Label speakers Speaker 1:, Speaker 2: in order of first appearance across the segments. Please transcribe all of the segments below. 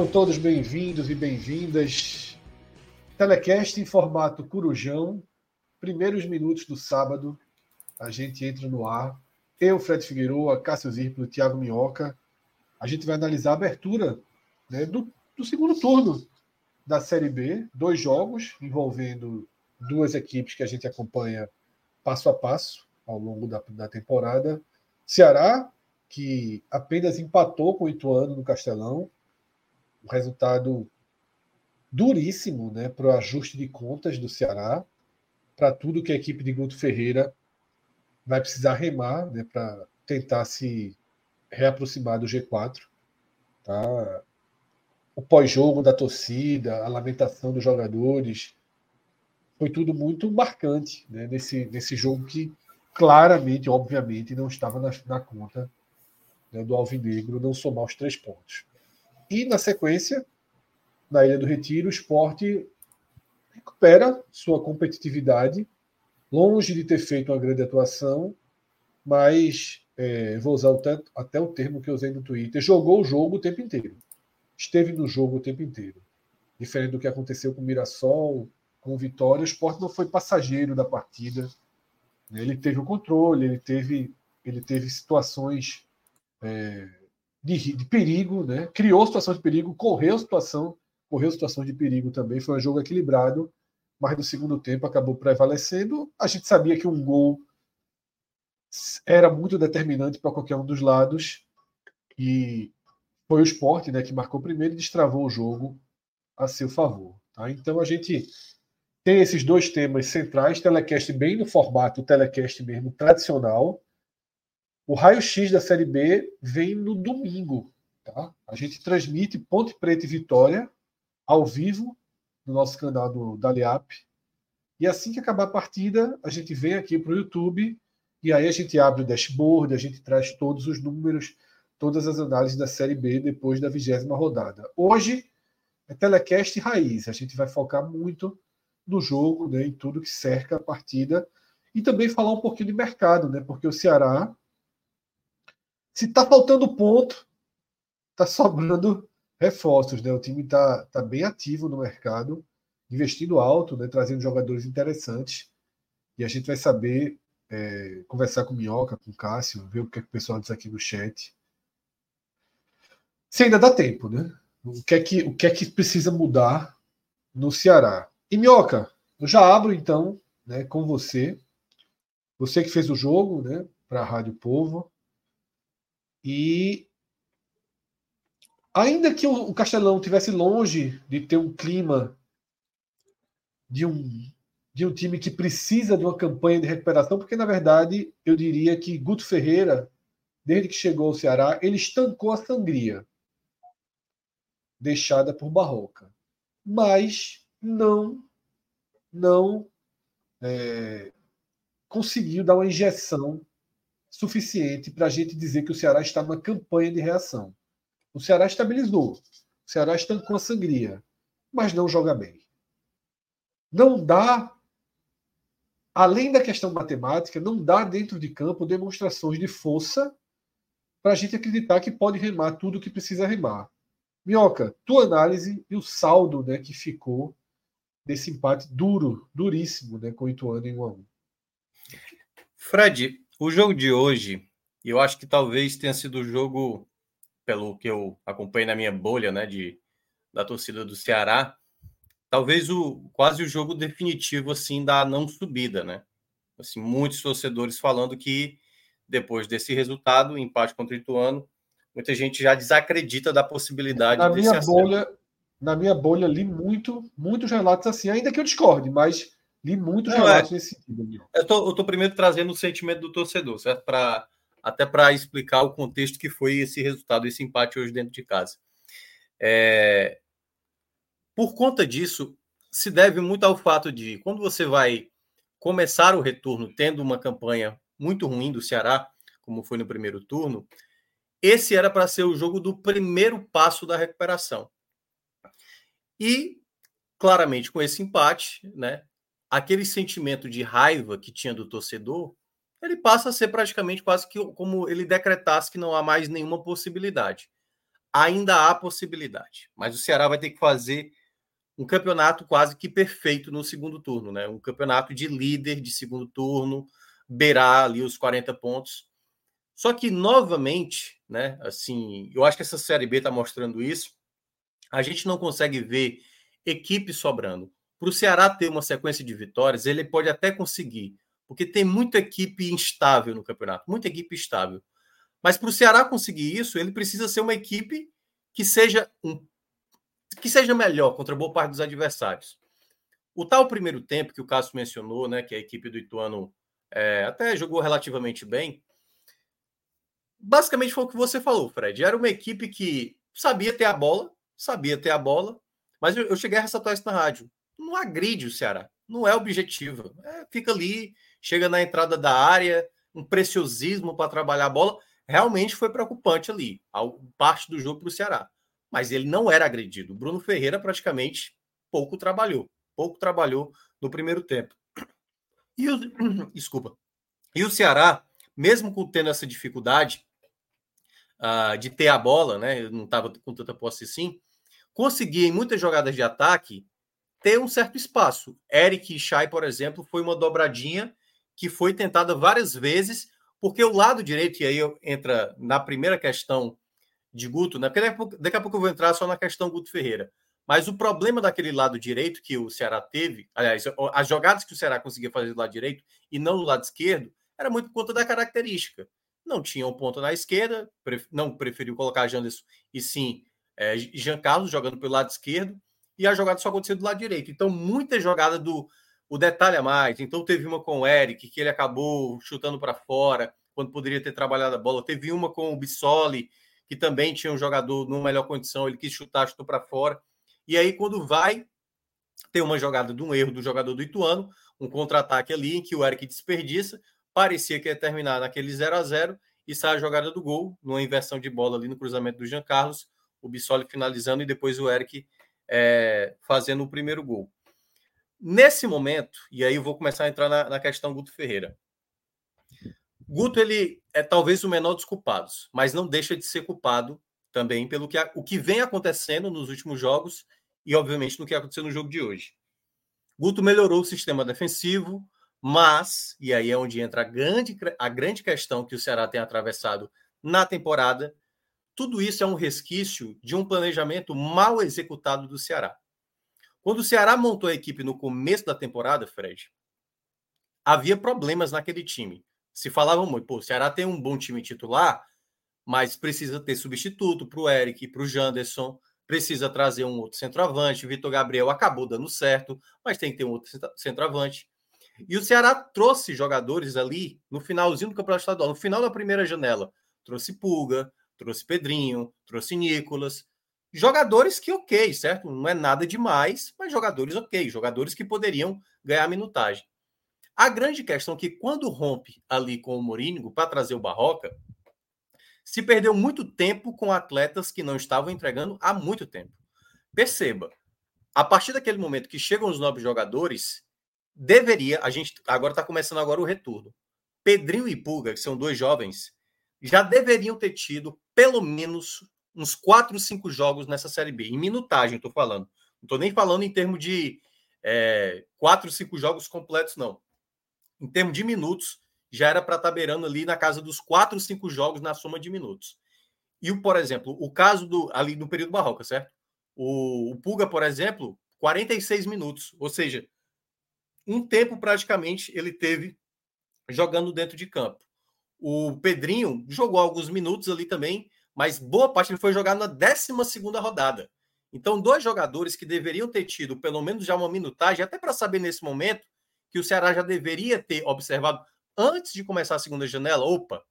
Speaker 1: Sejam todos bem-vindos e bem-vindas. Telecast em formato Curujão, primeiros minutos do sábado, a gente entra no ar. Eu, Fred Figueiredo, Cássio Zirplo, Thiago Minhoca. A gente vai analisar a abertura né, do, do segundo turno da Série B. Dois jogos envolvendo duas equipes que a gente acompanha passo a passo ao longo da, da temporada. Ceará, que apenas empatou com o Ituano no Castelão, um resultado duríssimo né, para o ajuste de contas do Ceará, para tudo que a equipe de Guto Ferreira vai precisar remar né, para tentar se reaproximar do G4. Tá? O pós-jogo da torcida, a lamentação dos jogadores, foi tudo muito marcante né, nesse, nesse jogo que claramente, obviamente, não estava na, na conta né, do Alvinegro não somar os três pontos. E na sequência, na Ilha do Retiro, o esporte recupera sua competitividade, longe de ter feito uma grande atuação, mas é, vou usar até, até o termo que eu usei no Twitter, jogou o jogo o tempo inteiro. Esteve no jogo o tempo inteiro. Diferente do que aconteceu com o Mirassol, com o Vitória, o esporte não foi passageiro da partida. Né? Ele teve o controle, ele teve, ele teve situações é, de, de perigo, né? criou situação de perigo, correu situação, correu situação de perigo também. Foi um jogo equilibrado, mas no segundo tempo acabou prevalecendo. A gente sabia que um gol era muito determinante para qualquer um dos lados e foi o esporte né, que marcou primeiro e destravou o jogo a seu favor. Tá? Então a gente tem esses dois temas centrais, telecast bem no formato telecast mesmo tradicional, o raio-x da Série B vem no domingo. Tá? A gente transmite Ponte Preta e Vitória ao vivo no nosso canal do Daliap. E assim que acabar a partida, a gente vem aqui para o YouTube e aí a gente abre o dashboard, a gente traz todos os números, todas as análises da Série B depois da vigésima rodada. Hoje é telecast raiz. A gente vai focar muito no jogo, né, em tudo que cerca a partida e também falar um pouquinho de mercado, né, porque o Ceará se está faltando ponto, está sobrando reforços. Né? O time está tá bem ativo no mercado, investindo alto, né? trazendo jogadores interessantes. E a gente vai saber é, conversar com o Minhoca, com o Cássio, ver o que, é que o pessoal diz aqui no chat. Se ainda dá tempo, né? O que é que, o que, é que precisa mudar no Ceará? E Minhoca, eu já abro então né, com você. Você que fez o jogo né, para a Rádio Povo. E ainda que o Castelão tivesse longe de ter um clima de um de um time que precisa de uma campanha de recuperação, porque na verdade eu diria que Guto Ferreira, desde que chegou ao Ceará, ele estancou a sangria deixada por Barroca, mas não não é, conseguiu dar uma injeção suficiente para a gente dizer que o Ceará está numa campanha de reação. O Ceará estabilizou, o Ceará estancou a sangria, mas não joga bem. Não dá, além da questão matemática, não dá dentro de campo demonstrações de força para a gente acreditar que pode remar tudo o que precisa remar. Minhoca, tua análise e o saldo né, que ficou desse empate duro, duríssimo, né, com o Ituano em 1 a 1
Speaker 2: Fred, o jogo de hoje, eu acho que talvez tenha sido o jogo, pelo que eu acompanhei na minha bolha, né, de, da torcida do Ceará, talvez o quase o jogo definitivo assim da não subida, né? Assim, muitos torcedores falando que depois desse resultado, empate contra o Ituano, muita gente já desacredita da possibilidade
Speaker 1: na minha bolha Na minha bolha, li muito, muitos relatos assim, ainda que eu discorde, mas li muitos Não, relatos é. nesse sentido.
Speaker 2: Eu estou primeiro trazendo o sentimento do torcedor, certo? Pra, até para explicar o contexto que foi esse resultado, esse empate hoje dentro de casa. É... Por conta disso, se deve muito ao fato de quando você vai começar o retorno tendo uma campanha muito ruim do Ceará, como foi no primeiro turno, esse era para ser o jogo do primeiro passo da recuperação. E, claramente, com esse empate, né, aquele sentimento de raiva que tinha do torcedor, ele passa a ser praticamente quase que como ele decretasse que não há mais nenhuma possibilidade. Ainda há possibilidade, mas o Ceará vai ter que fazer um campeonato quase que perfeito no segundo turno, né? Um campeonato de líder de segundo turno, beirar ali os 40 pontos. Só que novamente, né, assim, eu acho que essa série B está mostrando isso. A gente não consegue ver equipe sobrando. Para o Ceará ter uma sequência de vitórias, ele pode até conseguir, porque tem muita equipe instável no campeonato, muita equipe estável. Mas para o Ceará conseguir isso, ele precisa ser uma equipe que seja um que seja melhor contra boa parte dos adversários. O tal primeiro tempo que o Cássio mencionou, né, que a equipe do Ituano é, até jogou relativamente bem, basicamente foi o que você falou, Fred. Era uma equipe que sabia ter a bola, sabia ter a bola, mas eu, eu cheguei a ressaltar isso na rádio. Não agride o Ceará, não é objetivo. É, fica ali, chega na entrada da área, um preciosismo para trabalhar a bola. Realmente foi preocupante ali, a parte do jogo para o Ceará mas ele não era agredido. O Bruno Ferreira praticamente pouco trabalhou, pouco trabalhou no primeiro tempo. E o, desculpa. E o Ceará, mesmo tendo essa dificuldade uh, de ter a bola, né? Não estava com tanta posse assim, conseguia em muitas jogadas de ataque ter um certo espaço. Eric e Chay, por exemplo, foi uma dobradinha que foi tentada várias vezes, porque o lado direito, e aí entra na primeira questão de Guto, né? Porque daqui a, pouco, daqui a pouco eu vou entrar só na questão Guto Ferreira. Mas o problema daquele lado direito que o Ceará teve, aliás, as jogadas que o Ceará conseguia fazer do lado direito e não do lado esquerdo, era muito por conta da característica. Não tinha um ponto na esquerda, não preferiu colocar Janderson e sim é, Jean Carlos jogando pelo lado esquerdo, e a jogada só acontecia do lado direito. Então, muita jogada do. O detalhe a mais. Então, teve uma com o Eric, que ele acabou chutando para fora, quando poderia ter trabalhado a bola. Teve uma com o Bissoli, que também tinha um jogador numa melhor condição, ele quis chutar, chutou para fora. E aí, quando vai, tem uma jogada de um erro do jogador do Ituano, um contra-ataque ali em que o Eric desperdiça, parecia que ia terminar naquele 0 a 0 e sai a jogada do gol, numa inversão de bola ali no cruzamento do Jean Carlos, o Bissoli finalizando e depois o Eric é, fazendo o primeiro gol. Nesse momento, e aí eu vou começar a entrar na, na questão Guto Ferreira. Guto ele é talvez o menor dos culpados, mas não deixa de ser culpado também pelo que o que vem acontecendo nos últimos jogos e obviamente no que aconteceu no jogo de hoje. Guto melhorou o sistema defensivo, mas e aí é onde entra a grande a grande questão que o Ceará tem atravessado na temporada. Tudo isso é um resquício de um planejamento mal executado do Ceará. Quando o Ceará montou a equipe no começo da temporada, Fred, havia problemas naquele time se falava muito, pô, o Ceará tem um bom time titular, mas precisa ter substituto para o Eric, para o Janderson, precisa trazer um outro centroavante. Vitor Gabriel acabou dando certo, mas tem que ter um outro centroavante. E o Ceará trouxe jogadores ali no finalzinho do Campeonato Estadual, no final da primeira janela. Trouxe Pulga, trouxe Pedrinho, trouxe Nicolas. Jogadores que ok, certo? Não é nada demais, mas jogadores ok, jogadores que poderiam ganhar minutagem. A grande questão é que quando rompe ali com o Morínigo para trazer o Barroca, se perdeu muito tempo com atletas que não estavam entregando há muito tempo. Perceba, a partir daquele momento que chegam os novos jogadores, deveria, a gente agora está começando agora o retorno. Pedrinho e Pulga, que são dois jovens, já deveriam ter tido pelo menos uns quatro, cinco jogos nessa Série B. Em minutagem, estou falando. Não estou nem falando em termos de é, quatro, cinco jogos completos, não em termos de minutos, já era para estar tá beirando ali na casa dos quatro, cinco jogos na soma de minutos. E, por exemplo, o caso do ali no período Barroca, certo? O, o Puga, por exemplo, 46 minutos, ou seja, um tempo praticamente ele teve jogando dentro de campo. O Pedrinho jogou alguns minutos ali também, mas boa parte ele foi jogar na 12 rodada. Então, dois jogadores que deveriam ter tido pelo menos já uma minutagem, até para saber nesse momento que o Ceará já deveria ter observado antes de começar a segunda janela. Opa,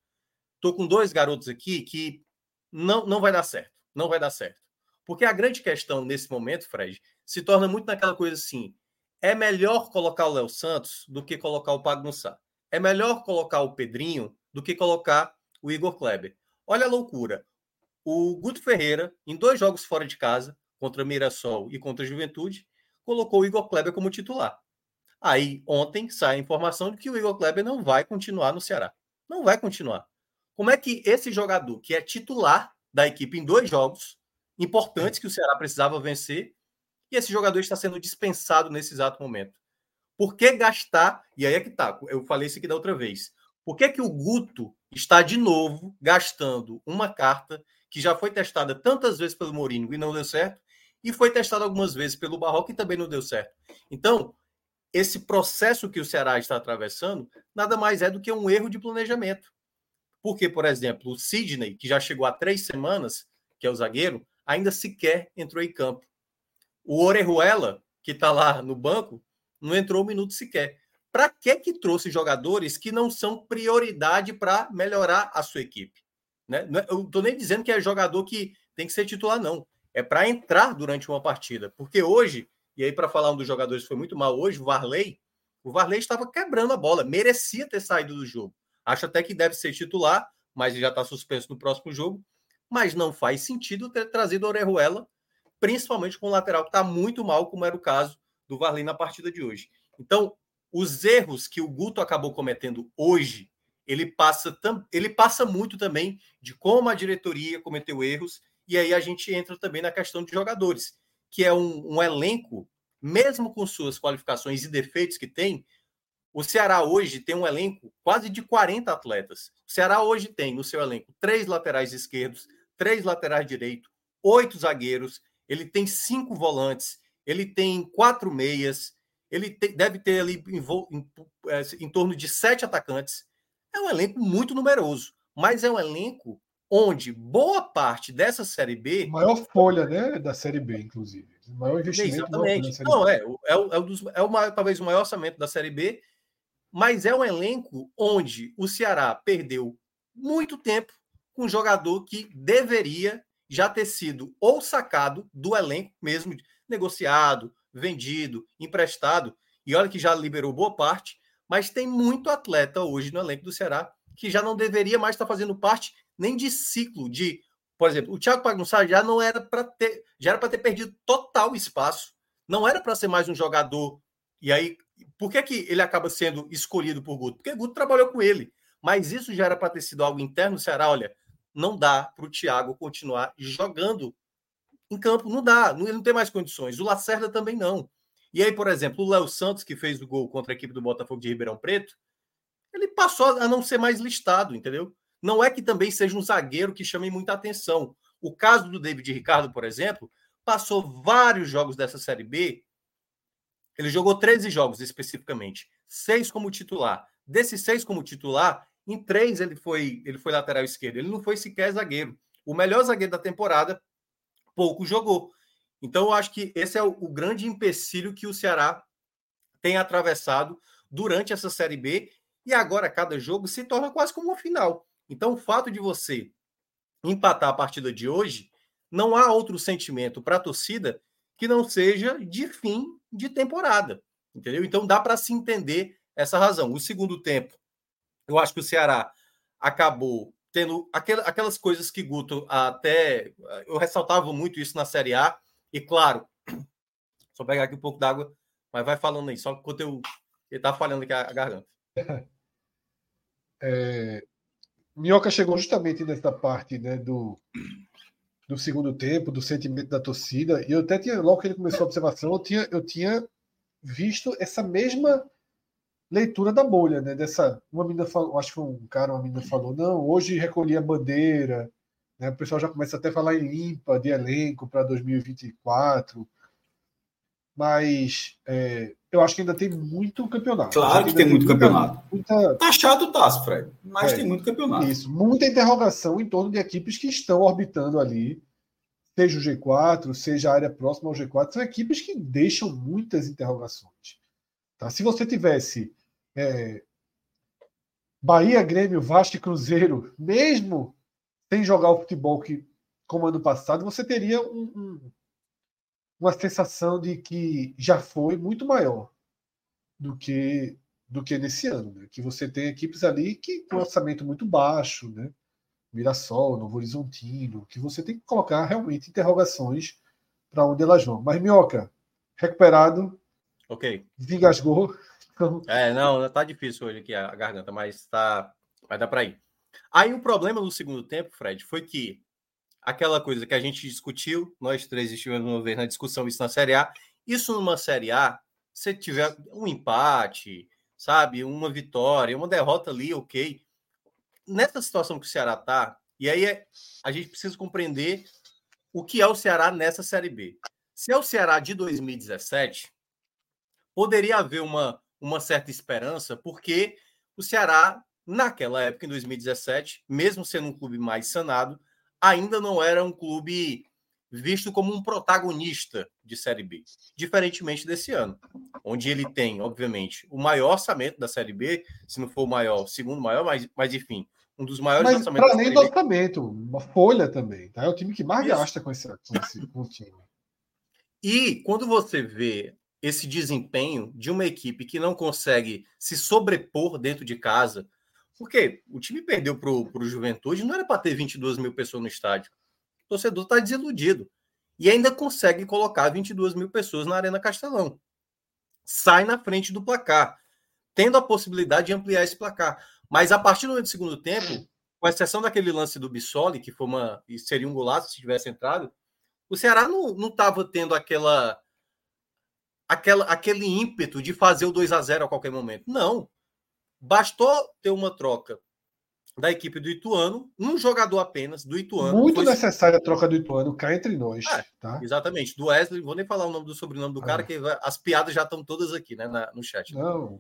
Speaker 2: tô com dois garotos aqui que não, não vai dar certo. Não vai dar certo. Porque a grande questão nesse momento, Fred, se torna muito naquela coisa assim: é melhor colocar o Léo Santos do que colocar o Pagnussá. É melhor colocar o Pedrinho do que colocar o Igor Kleber. Olha a loucura. O Guto Ferreira, em dois jogos fora de casa, contra Mirassol e contra Juventude, colocou o Igor Kleber como titular. Aí, ontem, sai a informação de que o Igor Kleber não vai continuar no Ceará. Não vai continuar. Como é que esse jogador, que é titular da equipe em dois jogos importantes que o Ceará precisava vencer, e esse jogador está sendo dispensado nesse exato momento? Por que gastar? E aí é que tá. Eu falei isso aqui da outra vez. Por que, que o Guto está de novo gastando uma carta que já foi testada tantas vezes pelo Mourinho e não deu certo, e foi testada algumas vezes pelo Barroco e também não deu certo? Então, esse processo que o Ceará está atravessando nada mais é do que um erro de planejamento. Porque, por exemplo, o Sidney, que já chegou há três semanas, que é o zagueiro, ainda sequer entrou em campo. O Orejuela, que está lá no banco, não entrou um minuto sequer. Para que que trouxe jogadores que não são prioridade para melhorar a sua equipe? Né? É, eu não estou nem dizendo que é jogador que tem que ser titular, não. É para entrar durante uma partida. Porque hoje, e aí para falar um dos jogadores que foi muito mal hoje, o Varley, o Varley estava quebrando a bola, merecia ter saído do jogo. Acho até que deve ser titular, mas já está suspenso no próximo jogo. Mas não faz sentido ter trazido o Orejuela, principalmente com o lateral que está muito mal, como era o caso do Varley na partida de hoje. Então, os erros que o Guto acabou cometendo hoje, ele passa, ele passa muito também de como a diretoria cometeu erros, e aí a gente entra também na questão de jogadores, que é um, um elenco, mesmo com suas qualificações e defeitos que tem, o Ceará hoje tem um elenco quase de 40 atletas. O Ceará hoje tem no seu elenco três laterais esquerdos, três laterais direitos, oito zagueiros, ele tem cinco volantes, ele tem quatro meias, ele te, deve ter ali em, em, é, em, torno de sete atacantes. É um elenco muito numeroso, mas é um elenco onde boa parte dessa Série B.
Speaker 1: Maior folha né, da Série B, inclusive. O maior investimento.
Speaker 2: Exatamente. Não, é, é, é, o dos, é maior, talvez o maior orçamento da Série B, mas é um elenco onde o Ceará perdeu muito tempo com um jogador que deveria já ter sido ou sacado do elenco mesmo, negociado, vendido, emprestado, e olha que já liberou boa parte, mas tem muito atleta hoje no elenco do Ceará que já não deveria mais estar fazendo parte nem de ciclo de, por exemplo, o Thiago Pagunçá já não era para ter, já era para ter perdido total espaço, não era para ser mais um jogador. E aí, por que, que ele acaba sendo escolhido por Guto? Porque Guto trabalhou com ele. Mas isso já era para ter sido algo interno do Ceará. Olha, não dá para o Thiago continuar jogando em campo não dá, ele não tem mais condições. O Lacerda também não. E aí, por exemplo, o Léo Santos, que fez o gol contra a equipe do Botafogo de Ribeirão Preto, ele passou a não ser mais listado, entendeu? Não é que também seja um zagueiro que chame muita atenção. O caso do David Ricardo, por exemplo, passou vários jogos dessa Série B. Ele jogou 13 jogos especificamente, seis como titular. Desses seis como titular, em três ele foi, ele foi lateral esquerdo. Ele não foi sequer zagueiro. O melhor zagueiro da temporada pouco jogou. Então, eu acho que esse é o, o grande empecilho que o Ceará tem atravessado durante essa Série B. E agora, cada jogo se torna quase como uma final. Então, o fato de você empatar a partida de hoje, não há outro sentimento para a torcida que não seja de fim de temporada. Entendeu? Então, dá para se entender essa razão. O segundo tempo, eu acho que o Ceará acabou tendo aquelas coisas que Guto até. Eu ressaltava muito isso na Série A, e claro, só pegar aqui um pouco d'água, mas vai falando aí, só enquanto eu. Ele tá falhando aqui a, garganta.
Speaker 1: É, Minhoca chegou justamente nessa parte né, do, do segundo tempo, do sentimento da torcida, e eu até tinha, logo que ele começou a observação, eu tinha, eu tinha visto essa mesma leitura da bolha, né? Dessa, uma menina falou, acho que um cara, uma menina falou, não, hoje recolhi a bandeira, né? O pessoal já começa até a falar em limpa de elenco para 2024. mas é, eu acho que ainda tem muito campeonato.
Speaker 3: Claro que, que tem, muito muita, campeonato.
Speaker 1: Muita...
Speaker 3: Tá chato o Taço, Fred, mas é, tem muito campeonato.
Speaker 1: Isso, muita interrogação em torno de equipes que estão orbitando ali, seja o G4, seja a área próxima ao G4, são equipes que deixam muitas interrogações. Tá? Se você tivesse é, Bahia, Grêmio, Vasco e Cruzeiro, mesmo sem jogar o futebol que como ano passado, você teria um, um, uma sensação de que já foi muito maior do que do que nesse ano, né? que você tem equipes ali que com orçamento muito baixo, né? Mirassol, Novo Horizontino, que você tem que colocar realmente interrogações para onde elas vão. Mas Minhoca, recuperado,
Speaker 2: ok,
Speaker 1: engasgou.
Speaker 2: Então... É, não, tá difícil hoje aqui a garganta, mas tá, vai dar para ir. Aí o problema no segundo tempo, Fred, foi que aquela coisa que a gente discutiu, nós três estivemos uma vez na discussão isso na Série A. Isso numa Série A, se tiver um empate, sabe, uma vitória, uma derrota ali, ok. Nessa situação que o Ceará tá, e aí é, a gente precisa compreender o que é o Ceará nessa Série B. Se é o Ceará de 2017, poderia haver uma, uma certa esperança, porque o Ceará, naquela época, em 2017, mesmo sendo um clube mais sanado, ainda não era um clube visto como um protagonista de Série B, diferentemente desse ano, onde ele tem, obviamente, o maior orçamento da Série B, se não for o maior, segundo maior, mas, mas enfim, um dos maiores
Speaker 1: mas, orçamentos. Para além do orçamento, uma folha também, tá? É o time que mais Isso. gasta com esse, com esse com o time.
Speaker 2: E quando você vê esse desempenho de uma equipe que não consegue se sobrepor dentro de casa, porque o time perdeu para o Juventude, não era para ter 22 mil pessoas no estádio. O torcedor está desiludido. E ainda consegue colocar 22 mil pessoas na Arena Castelão. Sai na frente do placar, tendo a possibilidade de ampliar esse placar. Mas a partir do segundo tempo, com exceção daquele lance do Bissoli, que foi uma. seria um golaço se tivesse entrado, o Ceará não estava tendo aquela, aquela, aquele ímpeto de fazer o 2 a 0 a qualquer momento. Não. Bastou ter uma troca da equipe do Ituano, um jogador apenas do Ituano.
Speaker 1: Muito foi... necessária a troca do Ituano, cá entre nós. É, tá?
Speaker 2: Exatamente. Do Wesley, vou nem falar o nome do sobrenome do cara, ah. que as piadas já estão todas aqui, né, na, no chat.
Speaker 1: Não.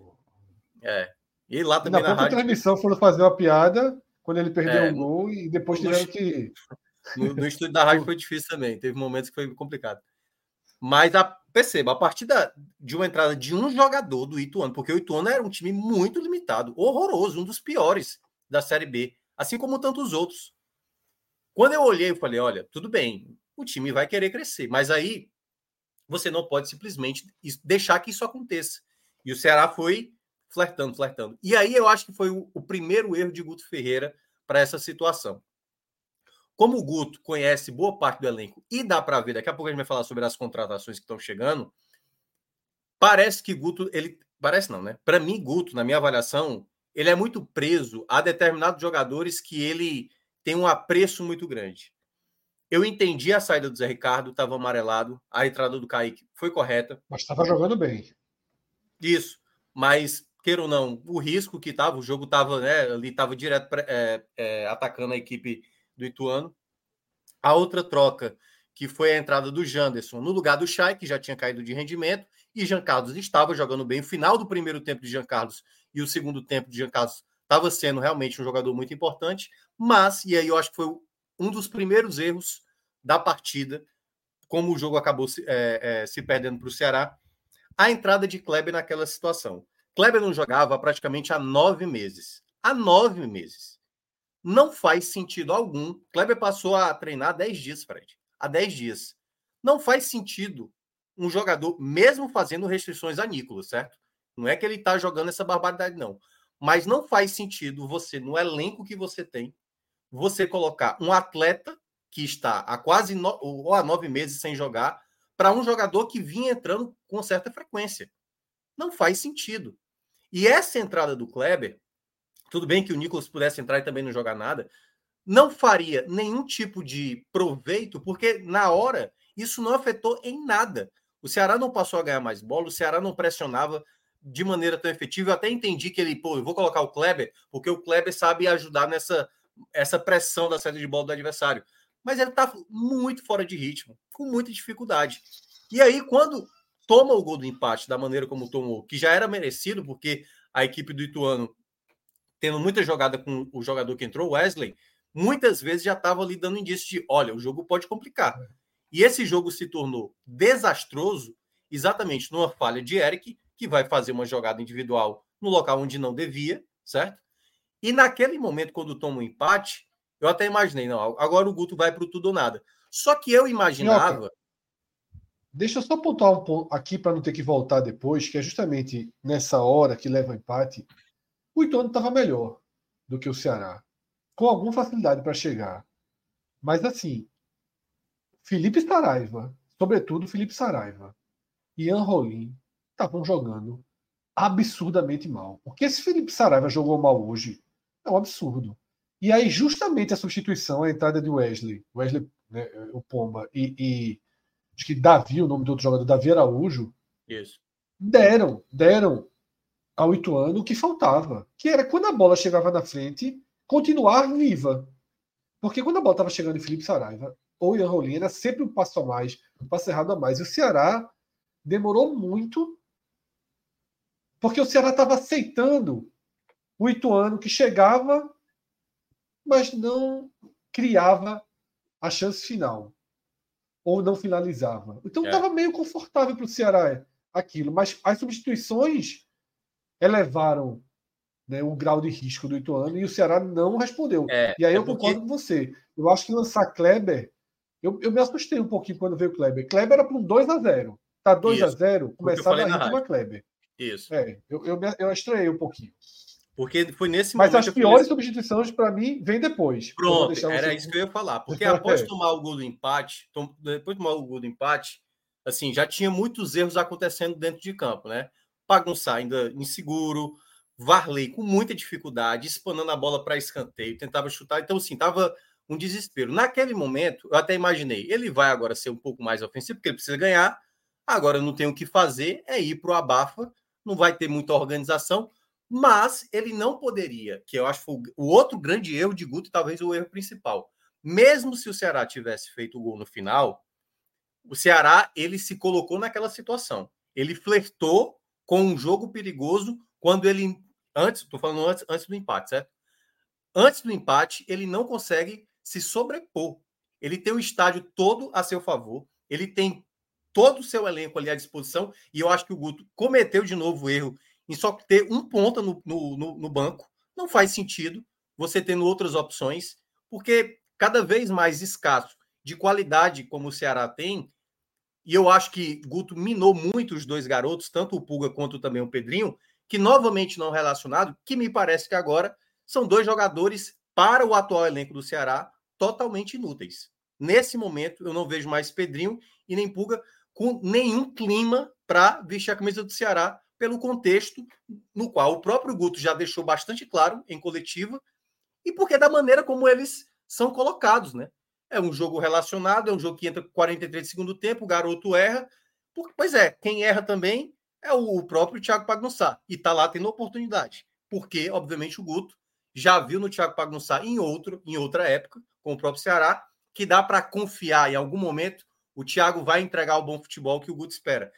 Speaker 2: É. E lá também
Speaker 1: na, na rádio... transmissão foram fazer uma piada quando ele perdeu é, um gol e depois tiveram no, que.
Speaker 2: No, no estúdio da rádio foi difícil também. Teve momentos que foi complicado. Mas a, perceba, a partir da, de uma entrada de um jogador do Ituano, porque o Ituano era um time muito limitado, horroroso, um dos piores da Série B, assim como tantos outros. Quando eu olhei, eu falei: olha, tudo bem, o time vai querer crescer, mas aí você não pode simplesmente deixar que isso aconteça. E o Ceará foi flertando, flertando. E aí eu acho que foi o, o primeiro erro de Guto Ferreira para essa situação. Como o Guto conhece boa parte do elenco e dá para ver, daqui a pouco a gente vai falar sobre as contratações que estão chegando. Parece que Guto, ele parece não, né? Para mim, Guto, na minha avaliação, ele é muito preso a determinados jogadores que ele tem um apreço muito grande. Eu entendi a saída do Zé Ricardo, estava amarelado, a entrada do Kaique foi correta.
Speaker 1: Mas estava jogando bem.
Speaker 2: Isso, mas queira ou não, o risco que estava, o jogo estava, né, ali estava direto é, é, atacando a equipe do Ituano. A outra troca, que foi a entrada do Janderson no lugar do Chay, que já tinha caído de rendimento, e Jean Carlos estava jogando bem. O final do primeiro tempo de Jean Carlos e o segundo tempo de Jean Carlos estava sendo realmente um jogador muito importante, mas, e aí eu acho que foi um dos primeiros erros da partida, como o jogo acabou se, é, é, se perdendo para o Ceará, a entrada de Kleber naquela situação. Kleber não jogava praticamente há nove meses. Há nove meses não faz sentido algum. Kleber passou a treinar há 10 dias, Fred. Há 10 dias. Não faz sentido um jogador, mesmo fazendo restrições a Nicolas, certo? Não é que ele está jogando essa barbaridade, não. Mas não faz sentido você, no elenco que você tem, você colocar um atleta que está há quase no, ou há nove meses sem jogar para um jogador que vinha entrando com certa frequência. Não faz sentido. E essa entrada do Kleber tudo bem que o Nicolas pudesse entrar e também não jogar nada. Não faria nenhum tipo de proveito, porque na hora isso não afetou em nada. O Ceará não passou a ganhar mais bola, o Ceará não pressionava de maneira tão efetiva. Eu até entendi que ele, pô, eu vou colocar o Kleber, porque o Kleber sabe ajudar nessa essa pressão da saída de bola do adversário. Mas ele tá muito fora de ritmo, com muita dificuldade. E aí, quando toma o gol do empate da maneira como tomou, que já era merecido, porque a equipe do Ituano, tendo muita jogada com o jogador que entrou, Wesley, muitas vezes já estava ali dando indício de: olha, o jogo pode complicar. E esse jogo se tornou desastroso exatamente numa falha de Eric, que vai fazer uma jogada individual no local onde não devia, certo? E naquele momento, quando toma o um empate, eu até imaginei, não, agora o Guto vai para o tudo ou nada. Só que eu imaginava.
Speaker 1: Deixa eu só pontuar um ponto aqui para não ter que voltar depois, que é justamente nessa hora que leva o empate. O Ituano estava melhor do que o Ceará, com alguma facilidade para chegar. Mas assim, Felipe Saraiva, sobretudo Felipe Saraiva e Ian Rolim estavam jogando absurdamente mal. Porque se Felipe Saraiva jogou mal hoje, é um absurdo. E aí, justamente a substituição, a entrada de Wesley, Wesley, né, o Pomba, e, e acho que Davi, o nome do outro jogador, Davi Araújo,
Speaker 2: Isso.
Speaker 1: deram, deram ao Ituano o que faltava, que era quando a bola chegava na frente, continuar viva. Porque quando a bola estava chegando em Felipe Saraiva ou Ian Rolim, era sempre um passo a mais, um passo errado a mais. E o Ceará demorou muito, porque o Ceará estava aceitando o Ituano que chegava, mas não criava a chance final ou não finalizava. Então estava é. meio confortável para o Ceará aquilo, mas as substituições elevaram né, o grau de risco do Ituano e o Ceará não respondeu. É, e aí é eu porque... concordo com você. Eu acho que lançar Kleber. Eu, eu me assustei um pouquinho quando veio o Kleber. Kleber era para um 2 a 0 Tá 2 a 0 começava a ritmo Kleber.
Speaker 2: Isso.
Speaker 1: É, eu, eu, eu estranhei um pouquinho.
Speaker 2: Porque foi nesse
Speaker 1: Mas as piores substituições, para mim, vem depois.
Speaker 2: Pronto, era isso que eu ia falar. Porque após tomar o gol do empate, depois de tomar o gol do empate, assim, já tinha muitos erros acontecendo dentro de campo, né? Bagunçar ainda inseguro, Varley com muita dificuldade, espanando a bola para escanteio, tentava chutar. Então, assim, tava um desespero. Naquele momento, eu até imaginei, ele vai agora ser um pouco mais ofensivo, porque ele precisa ganhar. Agora não tem o que fazer, é ir para o abafa, não vai ter muita organização mas ele não poderia, que eu acho que foi o outro grande erro de Guto, talvez o erro principal. Mesmo se o Ceará tivesse feito o gol no final, o Ceará ele se colocou naquela situação. Ele flertou com um jogo perigoso quando ele antes, estou falando antes, antes do empate, certo? Antes do empate, ele não consegue se sobrepor. Ele tem o estádio todo a seu favor, ele tem todo o seu elenco ali à disposição, e eu acho que o Guto cometeu de novo o erro em só ter um ponta no, no, no, no banco. Não faz sentido você tendo outras opções, porque cada vez mais escasso de qualidade como o Ceará tem, e eu acho que Guto minou muito os dois garotos, tanto o Pulga quanto também o Pedrinho, que novamente não relacionado, que me parece que agora são dois jogadores para o atual elenco do Ceará totalmente inúteis. Nesse momento, eu não vejo mais Pedrinho e nem Pulga com nenhum clima para vestir a camisa do Ceará pelo contexto no qual o próprio Guto já deixou bastante claro em coletiva e porque da maneira como eles são colocados, né? É um jogo relacionado, é um jogo que entra 43 de segundo tempo, o garoto erra. Pois é, quem erra também é o próprio Thiago Pagnussá e tá lá tendo oportunidade. Porque, obviamente, o Guto já viu no Thiago Pagnussá em outro, em outra época, com o próprio Ceará, que dá para confiar em algum momento o Thiago vai entregar o bom futebol que o Guto espera,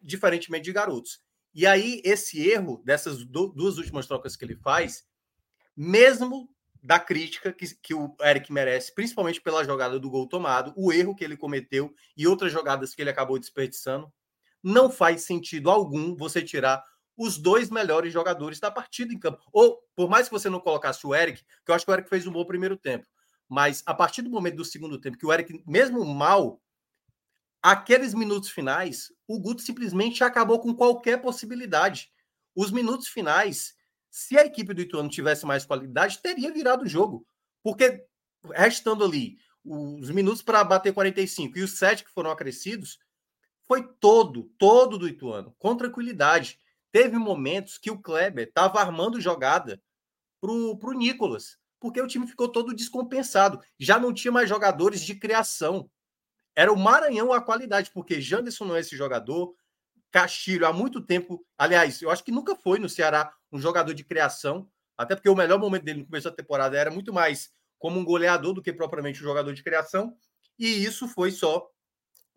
Speaker 2: diferentemente de garotos. E aí, esse erro dessas duas últimas trocas que ele faz, mesmo da crítica que, que o Eric merece, principalmente pela jogada do gol tomado, o erro que ele cometeu e outras jogadas que ele acabou desperdiçando, não faz sentido algum você tirar os dois melhores jogadores da partida em campo. Ou, por mais que você não colocasse o Eric, que eu acho que o Eric fez um bom primeiro tempo, mas a partir do momento do segundo tempo, que o Eric, mesmo mal, aqueles minutos finais, o Guto simplesmente acabou com qualquer possibilidade. Os minutos finais, se a equipe do Ituano tivesse mais qualidade, teria virado o jogo. Porque restando ali os minutos para bater 45 e os sete que foram acrescidos, foi todo, todo do Ituano, com tranquilidade. Teve momentos que o Kleber estava armando jogada para o Nicolas, porque o time ficou todo descompensado. Já não tinha mais jogadores de criação. Era o Maranhão a qualidade, porque Janderson não é esse jogador. Castilho, há muito tempo. Aliás, eu acho que nunca foi no Ceará um jogador de criação, até porque o melhor momento dele no começo da temporada era muito mais como um goleador do que propriamente um jogador de criação. E isso foi só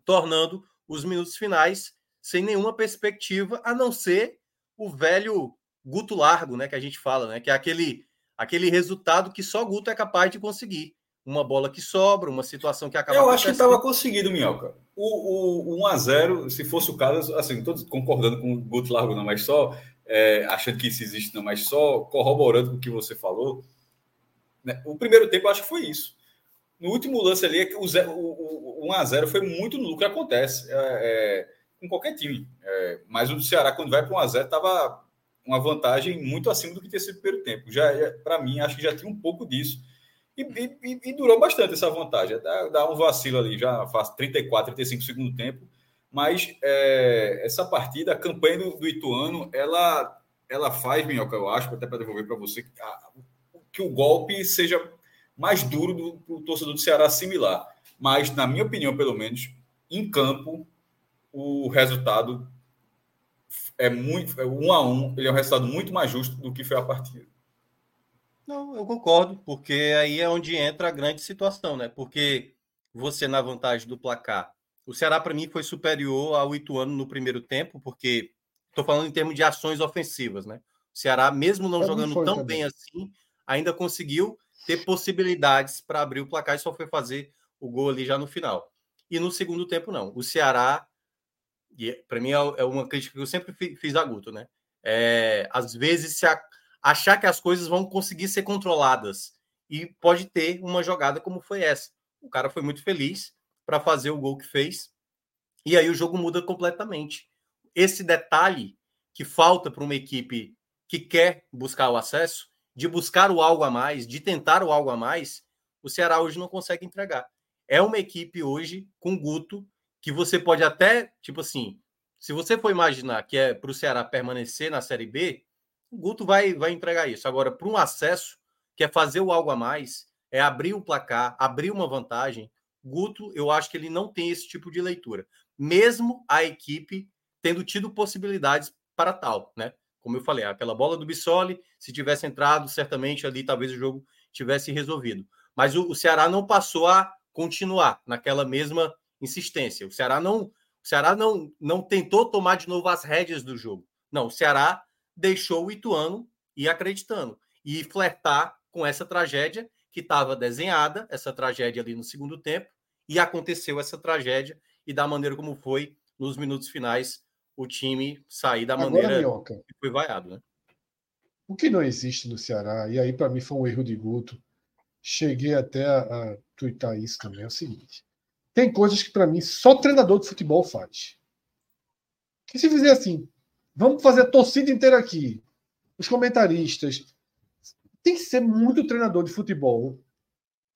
Speaker 2: tornando os minutos finais sem nenhuma perspectiva, a não ser o velho Guto Largo, né? Que a gente fala, né? Que é aquele, aquele resultado que só Guto é capaz de conseguir. Uma bola que sobra, uma situação que acaba.
Speaker 3: Eu acho que estava conseguido, Minhoca. O, o, o 1x0, se fosse o caso, assim, todos concordando com o Guto Largo, não, mas só é, achando que isso existe, não, mas só corroborando com o que você falou. Né? O primeiro tempo, acho que foi isso. No último lance ali, é o, o, o 1x0 foi muito no que acontece é, é, com qualquer time. É, mas o do Ceará, quando vai para 1x0, estava uma vantagem muito acima do que tinha sido o primeiro tempo. Já, já para mim, acho que já tinha um pouco disso. E, e, e durou bastante essa vantagem. Dá, dá, um vacilo ali, já faz 34, 35 segundo tempo. Mas é, essa partida, a campanha do, do, Ituano, ela, ela faz, Minhoca, eu acho, até para devolver para você, que, a, que o golpe seja mais duro do, do torcedor do Ceará assimilar. Mas, na minha opinião, pelo menos, em campo, o resultado é muito. É um a um, ele é um resultado muito mais justo do que foi a partida.
Speaker 2: Não, eu concordo, porque aí é onde entra a grande situação, né? Porque você, na vantagem do placar, o Ceará, para mim, foi superior ao Ituano no primeiro tempo, porque estou falando em termos de ações ofensivas, né? O Ceará, mesmo não jogando tão também. bem assim, ainda conseguiu ter possibilidades para abrir o placar e só foi fazer o gol ali já no final. E no segundo tempo, não. O Ceará, para mim, é, é uma crítica que eu sempre fiz a Guto, né? É, às vezes se achar que as coisas vão conseguir ser controladas e pode ter uma jogada como foi essa. O cara foi muito feliz para fazer o gol que fez e aí o jogo muda completamente. Esse detalhe que falta para uma equipe que quer buscar o acesso, de buscar o algo a mais, de tentar o algo a mais, o Ceará hoje não consegue entregar. É uma equipe hoje com Guto que você pode até, tipo assim, se você for imaginar que é para o Ceará permanecer na Série B, o Guto vai, vai entregar isso. Agora, para um acesso, que é fazer o algo a mais, é abrir o placar, abrir uma vantagem, Guto, eu acho que ele não tem esse tipo de leitura. Mesmo a equipe tendo tido possibilidades para tal, né? Como eu falei, aquela bola do Bissoli, se tivesse entrado, certamente ali talvez o jogo tivesse resolvido. Mas o, o Ceará não passou a continuar naquela mesma insistência. O Ceará não, o Ceará não, não tentou tomar de novo as rédeas do jogo. Não, o Ceará deixou o Ituano ir acreditando e flertar com essa tragédia que estava desenhada, essa tragédia ali no segundo tempo, e aconteceu essa tragédia, e da maneira como foi, nos minutos finais, o time sair da Agora, maneira Minhoca, que foi vaiado. Né?
Speaker 1: O que não existe no Ceará, e aí para mim foi um erro de Guto, cheguei até a, a twittar isso também, é o seguinte. Tem coisas que para mim só treinador de futebol faz. Que se fizer assim, Vamos fazer a torcida inteira aqui. Os comentaristas. Tem que ser muito treinador de futebol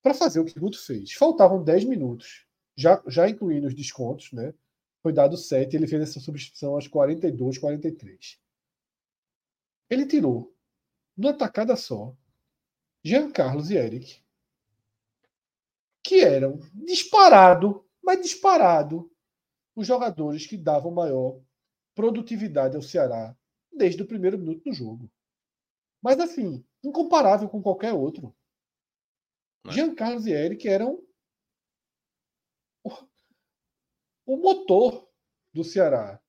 Speaker 1: para fazer o que Guto fez. Faltavam 10 minutos, já, já incluindo os descontos, né? Foi dado 7, ele fez essa substituição aos 42, 43. Ele tirou, numa tacada só, Jean Carlos e Eric, que eram disparado, mas disparado, os jogadores que davam maior produtividade ao Ceará desde o primeiro minuto do jogo. Mas assim, incomparável com qualquer outro. Não. É? Jean Carlos e Eric eram o motor do Ceará.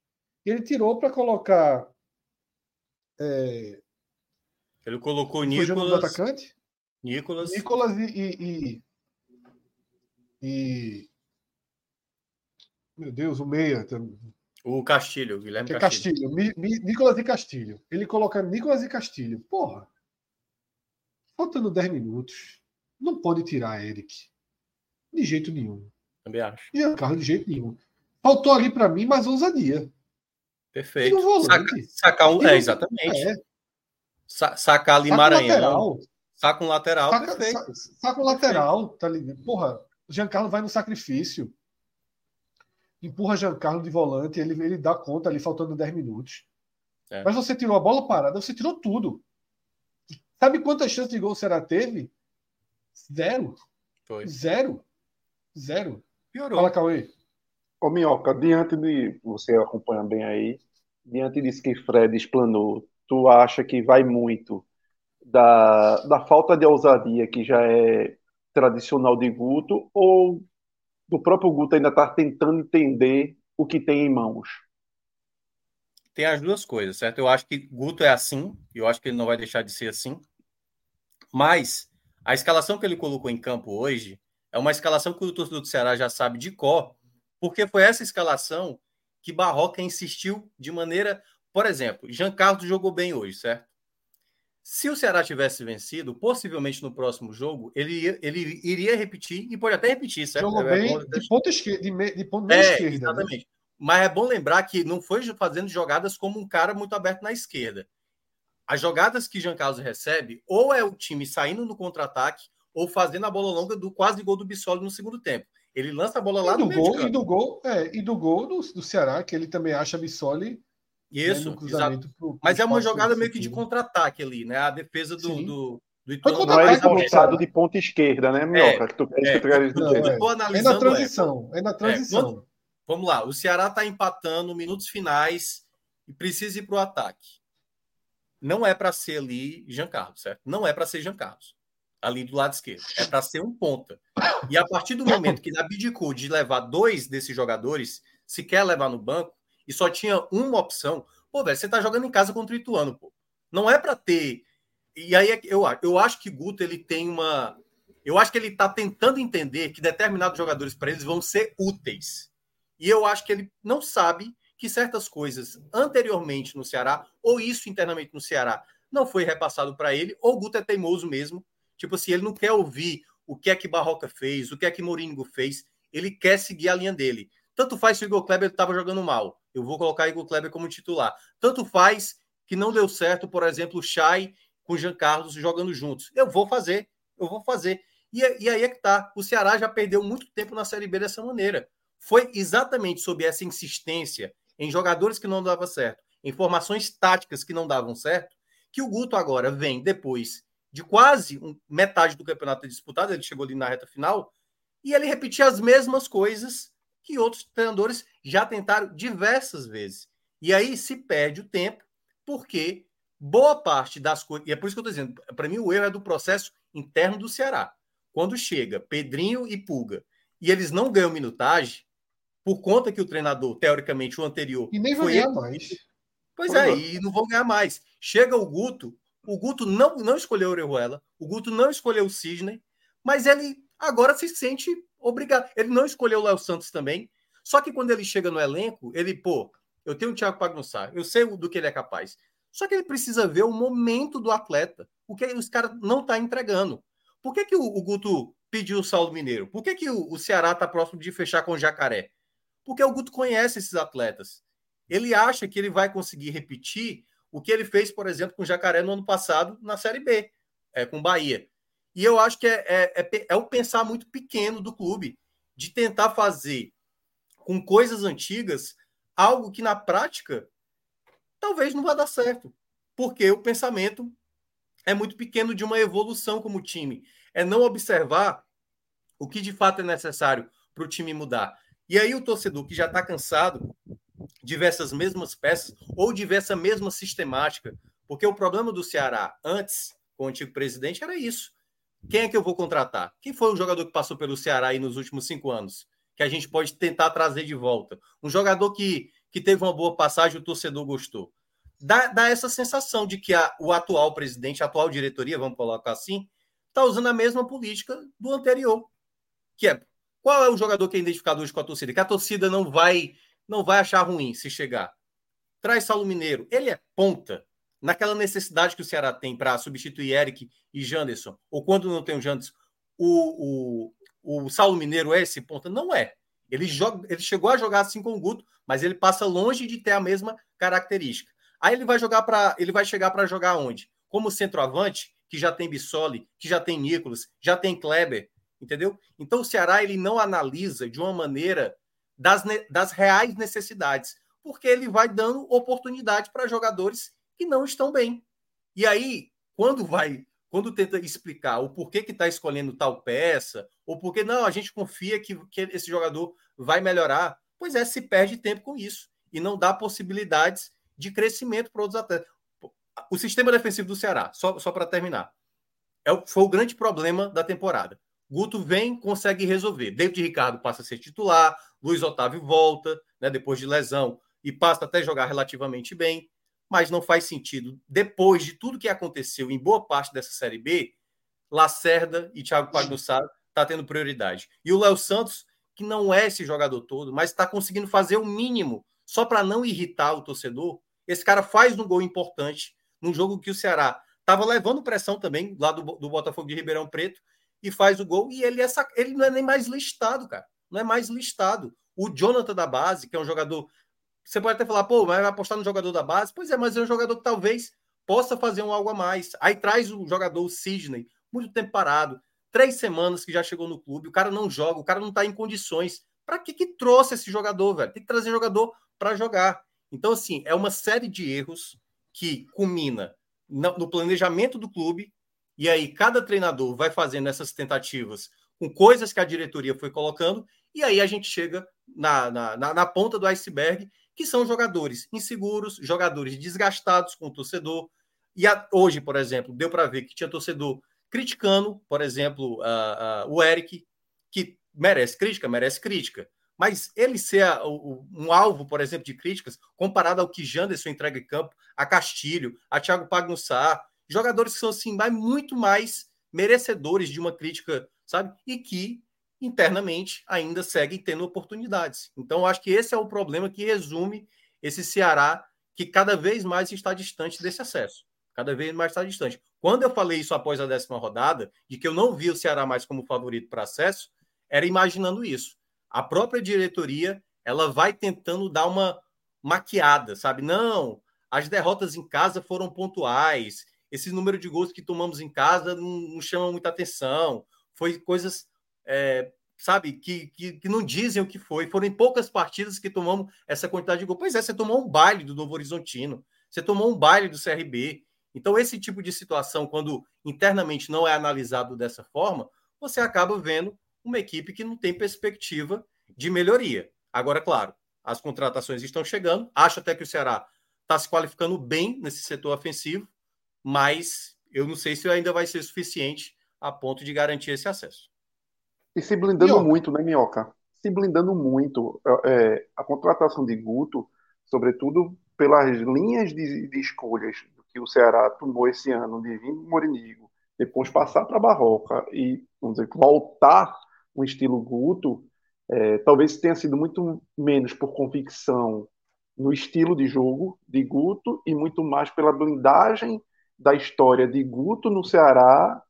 Speaker 1: Ele tirou para colocar. É...
Speaker 2: Ele colocou Nicolas.
Speaker 1: atacante?
Speaker 2: Nicolas.
Speaker 1: Nicolas e, e, e, Meu Deus, o meia.
Speaker 2: O Castilho, Guilherme
Speaker 1: que Castilho. Castilho. Nicolas e Castilho. Ele coloca Nicolas e Castilho. Porra. Faltando 10 minutos. Não pode tirar Eric. De jeito nenhum.
Speaker 2: Também acho.
Speaker 1: E Carlos de jeito nenhum. Faltou ali para mim mais ousadia.
Speaker 2: Perfeito. Saca, sacar um. É, exatamente. É. Sa sacar ali saca Maranhão. Lateral. Saca um lateral. Saca, perfeito.
Speaker 1: Saca um lateral. Tá ligado? Porra, o Giancarlo vai no sacrifício empurra Giancarlo de volante, ele, ele dá conta ali, faltando 10 minutos. É. Mas você tirou a bola parada, você tirou tudo. Sabe quantas chances de gol o Ceará teve? Zero. Foi. Zero. Zero. Piorou. Fala, Cauê.
Speaker 4: Ô, Minhoca, diante de. Você acompanha bem aí. Diante disso que Fred explanou, tu acha que vai muito da, da falta de ousadia que já é tradicional de Guto ou do próprio Guto ainda está tentando entender o que tem em mãos?
Speaker 2: tem as duas coisas, certo? Eu acho que Guto é assim, e eu acho que ele não vai deixar de ser assim. Mas a escalação que ele colocou em campo hoje é uma escalação que o torcedor do Ceará já sabe de cor, porque foi essa escalação que Barroca insistiu de maneira. Por exemplo, Jean Carlos jogou bem hoje, certo? Se o Ceará tivesse vencido, possivelmente no próximo jogo, ele, ele iria repetir, e pode até repetir, certo?
Speaker 1: Jogou
Speaker 2: é,
Speaker 1: bem de ponta esquerda, de, de ponta
Speaker 2: é,
Speaker 1: esquerda.
Speaker 2: Né? Exatamente. Né? Mas é bom lembrar que não foi fazendo jogadas como um cara muito aberto na esquerda. As jogadas que Jean Carlos recebe, ou é o time saindo no contra-ataque, ou fazendo a bola longa do quase gol do Bissoli no segundo tempo. Ele lança a bola lá
Speaker 1: e do no gol, E do gol, é, e do gol do, do Ceará, que ele também acha Bissoli né,
Speaker 2: isso, né, exato. Pro, pro Mas é uma jogada meio que de contra-ataque ali, né? A defesa do, do, do
Speaker 4: Ituano. Não é voltado de ponta esquerda, né, Minhoca? É, que tu, é,
Speaker 1: que tu é. é na transição. É, é na transição.
Speaker 2: Quando, Vamos lá, o Ceará está empatando minutos finais e precisa ir para o ataque. Não é para ser ali Jean Carlos, certo? Não é para ser Jean Carlos, ali do lado esquerdo. É para ser um ponta. E a partir do momento que ele abdicou de levar dois desses jogadores, se quer levar no banco, e só tinha uma opção, pô, velho, você está jogando em casa contra o Ituano, pô. Não é para ter. E aí é eu, eu acho que Guto ele tem uma. Eu acho que ele está tentando entender que determinados jogadores para eles vão ser úteis. E eu acho que ele não sabe que certas coisas anteriormente no Ceará, ou isso internamente no Ceará, não foi repassado para ele, ou o Guto é teimoso mesmo. Tipo assim, ele não quer ouvir o que é que Barroca fez, o que é que Mourinho fez, ele quer seguir a linha dele. Tanto faz se o Igor Kleber estava jogando mal, eu vou colocar Igor Kleber como titular. Tanto faz que não deu certo, por exemplo, o Chay com o Jean Carlos jogando juntos. Eu vou fazer, eu vou fazer. E, e aí é que tá. O Ceará já perdeu muito tempo na Série B dessa maneira. Foi exatamente sob essa insistência em jogadores que não davam certo, em formações táticas que não davam certo, que o Guto agora vem depois de quase metade do campeonato disputado, ele chegou ali na reta final, e ele repetia as mesmas coisas que outros treinadores já tentaram diversas vezes. E aí se perde o tempo, porque boa parte das coisas. E é por isso que eu estou dizendo, para mim o erro é do processo interno do Ceará. Quando chega Pedrinho e Pulga e eles não ganham minutagem, por conta que o treinador, teoricamente, o anterior.
Speaker 1: E nem vai ganhar mais.
Speaker 2: Pois é, e não vão ganhar mais. Chega o Guto, o Guto não, não escolheu o Orejuela, o Guto não escolheu o Sidney, mas ele agora se sente obrigado. Ele não escolheu o Léo Santos também. Só que quando ele chega no elenco, ele, pô, eu tenho o Thiago Pagnussar, eu sei do que ele é capaz. Só que ele precisa ver o momento do atleta, o que os caras não tá entregando. Por que, que o, o Guto pediu o Saulo Mineiro? Por que, que o, o Ceará está próximo de fechar com o Jacaré? Porque o Guto conhece esses atletas. Ele acha que ele vai conseguir repetir o que ele fez, por exemplo, com o Jacaré no ano passado na Série B, é, com o Bahia. E eu acho que é, é, é, é o pensar muito pequeno do clube, de tentar fazer com coisas antigas algo que na prática talvez não vá dar certo, porque o pensamento é muito pequeno de uma evolução como time. É não observar o que de fato é necessário para o time mudar. E aí o torcedor que já está cansado de ver essas mesmas peças ou de ver essa mesma sistemática, porque o problema do Ceará antes, com o antigo presidente, era isso. Quem é que eu vou contratar? Quem foi o jogador que passou pelo Ceará aí nos últimos cinco anos? Que a gente pode tentar trazer de volta. Um jogador que, que teve uma boa passagem, o torcedor gostou. Dá, dá essa sensação de que a, o atual presidente, a atual diretoria, vamos colocar assim, está usando a mesma política do anterior, que é qual é o jogador que é identificado hoje com a torcida? Que a torcida não vai não vai achar ruim se chegar. Traz Saulo Mineiro. Ele é ponta. Naquela necessidade que o Ceará tem para substituir Eric e Janderson, ou quando não tem o Janderson, o, o, o Saulo Mineiro é esse ponta? Não é. Ele, joga, ele chegou a jogar assim com o Guto, mas ele passa longe de ter a mesma característica. Aí ele vai jogar para ele vai chegar para jogar onde? Como centroavante, que já tem Bissoli, que já tem Nicolas, já tem Kleber, entendeu? Então o Ceará ele não analisa de uma maneira das, das reais necessidades, porque ele vai dando oportunidade para jogadores que não estão bem. E aí, quando vai, quando tenta explicar o porquê que está escolhendo tal peça, ou porque não, a gente confia que, que esse jogador vai melhorar, pois é, se perde tempo com isso e não dá possibilidades de crescimento para outros atletas. O sistema defensivo do Ceará, só, só para terminar, é, foi o grande problema da temporada. Guto vem, consegue resolver. David Ricardo passa a ser titular, Luiz Otávio volta, né, depois de lesão, e passa até jogar relativamente bem, mas não faz sentido. Depois de tudo que aconteceu em boa parte dessa Série B, Lacerda e Thiago Pagnussá tá tendo prioridade. E o Léo Santos, que não é esse jogador todo, mas está conseguindo fazer o mínimo só para não irritar o torcedor. Esse cara faz um gol importante num jogo que o Ceará estava levando pressão também lá do, do Botafogo de Ribeirão Preto e faz o gol. E ele, é, ele não é nem mais listado, cara. Não é mais listado. O Jonathan da base, que é um jogador. Você pode até falar, pô, vai apostar no jogador da base? Pois é, mas é um jogador que talvez possa fazer um algo a mais. Aí traz o jogador o Sidney, muito tempo parado, três semanas que já chegou no clube, o cara não joga, o cara não está em condições. Para que, que trouxe esse jogador, velho? Tem que trazer jogador para jogar. Então, assim, é uma série de erros que culmina no planejamento do clube, e aí cada treinador vai fazendo essas tentativas com coisas que a diretoria foi colocando, e aí a gente chega na, na, na, na ponta do iceberg, que são jogadores inseguros, jogadores desgastados com o torcedor. E a, hoje, por exemplo, deu para ver que tinha torcedor criticando, por exemplo, o Eric, que merece crítica, merece crítica. Mas ele ser a, o, um alvo, por exemplo, de críticas, comparado ao que Janderson entrega em campo, a Castilho, a Thiago Pagnussá, jogadores que são assim, muito mais merecedores de uma crítica, sabe? E que internamente ainda seguem tendo oportunidades. Então, acho que esse é o problema que resume esse Ceará que cada vez mais está distante desse acesso. Cada vez mais está distante. Quando eu falei isso após a décima rodada, de que eu não vi o Ceará mais como favorito para acesso, era imaginando isso a própria diretoria ela vai tentando dar uma maquiada, sabe? Não, as derrotas em casa foram pontuais, esse número de gols que tomamos em casa não, não chama muita atenção, foi coisas, é, sabe, que, que, que, não dizem o que foi. Foram em poucas partidas que tomamos essa quantidade de gols. Pois é, você tomou um baile do Novo Horizontino, você tomou um baile do CRB. Então, esse tipo de situação, quando internamente não é analisado dessa forma, você acaba vendo uma equipe que não tem perspectiva de melhoria. Agora, claro, as contratações estão chegando. Acho até que o Ceará está se qualificando bem nesse setor ofensivo, mas eu não sei se ainda vai ser suficiente a ponto de garantir esse acesso.
Speaker 4: E se blindando Minhoca. muito, né, Minhoca? Se blindando muito. É, é, a contratação de Guto, sobretudo pelas linhas de, de escolhas que o Ceará tomou esse ano, de vir Morinigo, depois passar para a Barroca e vamos dizer, voltar um estilo Guto, é, talvez tenha sido muito menos por convicção no estilo de jogo de Guto e muito mais pela blindagem da história de Guto no Ceará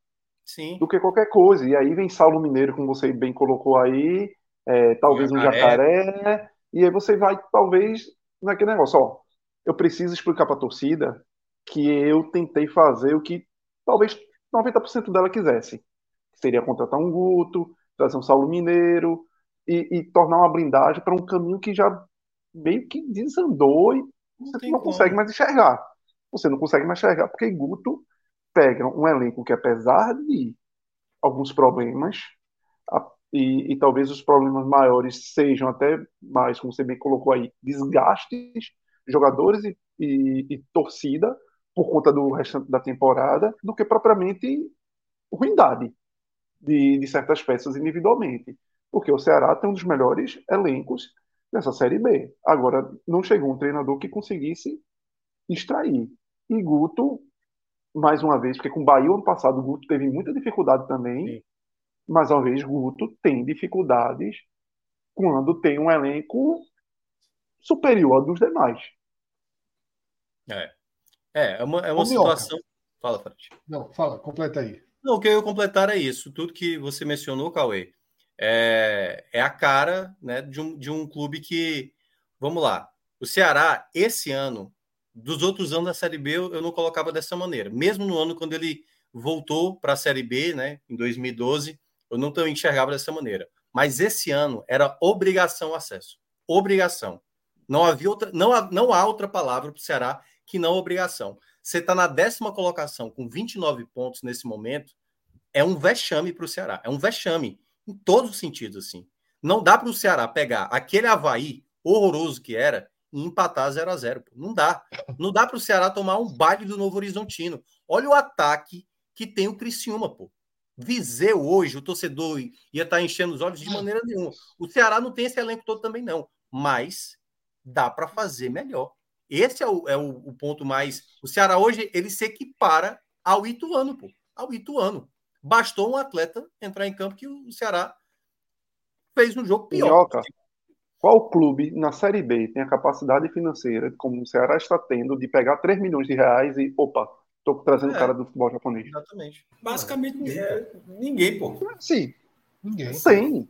Speaker 2: Sim.
Speaker 4: do que qualquer coisa. E aí vem Saulo Mineiro, como você bem colocou aí, é, talvez um jacaré, e aí você vai, talvez, naquele negócio, ó, eu preciso explicar para a torcida que eu tentei fazer o que talvez 90% dela quisesse. Seria contratar um Guto, trazer um Saulo Mineiro e, e tornar uma blindagem para um caminho que já meio que desandou e você não, não consegue mais enxergar. Você não consegue mais enxergar porque Guto pega um elenco que, apesar de alguns problemas, a, e, e, talvez os problemas maiores sejam até mais, como você bem colocou aí, desgastes, jogadores e, e, e torcida por conta do restante da temporada, do que propriamente ruindade de, de certas peças individualmente. Porque o Ceará tem um dos melhores elencos dessa Série B. Agora, não chegou um treinador que conseguisse extrair. E Guto, mais uma vez, porque com o Bahia ano passado, o Guto teve muita dificuldade também. Sim. Mais uma vez, Guto tem dificuldades quando tem um elenco superior ao dos demais.
Speaker 2: É. É, é uma, é uma situação. Fala, Fred.
Speaker 1: Não, fala, completa aí.
Speaker 2: Não, o que eu ia completar é isso. Tudo que você mencionou, Cauê, é, é a cara né, de, um, de um clube que. Vamos lá. O Ceará, esse ano, dos outros anos da Série B, eu, não colocava dessa maneira. Mesmo no ano quando ele voltou para a Série B, né, em 2012, eu não enxergava dessa maneira. Mas esse ano era obrigação acesso. Obrigação. Não havia outra, não, há, não há outra palavra para o Ceará que não obrigação. Você está na décima colocação com 29 pontos nesse momento, é um vexame para o Ceará. É um vexame em todos os sentidos, assim. Não dá para o Ceará pegar aquele Havaí horroroso que era e empatar 0 a 0 Não dá. Não dá para o Ceará tomar um baile do Novo Horizontino. Olha o ataque que tem o Criciúma, pô. Viseu hoje, o torcedor ia estar tá enchendo os olhos de maneira nenhuma. O Ceará não tem esse elenco todo também, não. Mas dá para fazer melhor. Esse é, o, é o, o, ponto mais. O Ceará hoje ele se equipara ao Ituano, pô. Ao Ituano. Bastou um atleta entrar em campo que o Ceará fez um jogo pior. Minhoca,
Speaker 4: qual clube na Série B tem a capacidade financeira, como o Ceará está tendo, de pegar 3 milhões de reais e, opa, estou trazendo o é, cara do futebol japonês?
Speaker 2: Exatamente.
Speaker 3: Basicamente, ninguém, é, ninguém pô.
Speaker 4: Sim. Ninguém. Sim.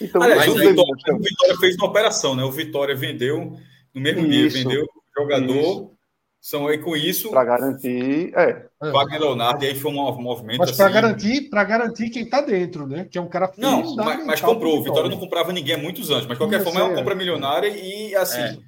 Speaker 3: Então, Aliás, o Vitória, o Vitória fez uma operação, né? O Vitória vendeu, no mesmo Isso. dia, vendeu jogador. Isso. São aí com isso.
Speaker 4: Para garantir. É.
Speaker 3: Wagner Leonardo, e aí foi um movimento.
Speaker 1: Mas para assim, garantir, para garantir quem está dentro, né? Que é um cara
Speaker 3: Não, mas, mas comprou. O Vitória não comprava ninguém há muitos anos. Mas de qualquer forma, é uma compra milionária e assim. É.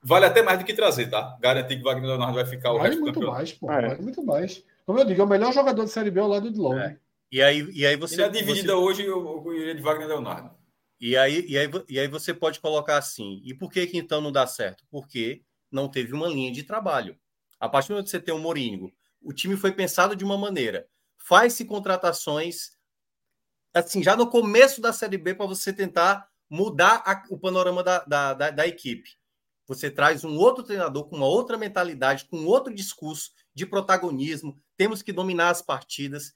Speaker 3: Vale até mais do que trazer, tá? Garantir que o Wagner Leonardo vai ficar o
Speaker 1: vale resto muito do mais, pô, é. Vale muito mais. Como eu digo, é o melhor jogador de Série B ao lado de Long. É.
Speaker 2: E aí, e aí você. E
Speaker 3: na dividida você... hoje, eu iria de Wagner Leonardo.
Speaker 2: E aí, e, aí, e aí você pode colocar assim. E por que, que então não dá certo? Porque não teve uma linha de trabalho. A partir do momento que você tem um Moringo, o time foi pensado de uma maneira. Faz-se contratações assim, já no começo da Série B para você tentar mudar a, o panorama da, da, da, da, equipe. Você traz um outro treinador com uma outra mentalidade, com outro discurso de protagonismo. Temos que dominar as partidas.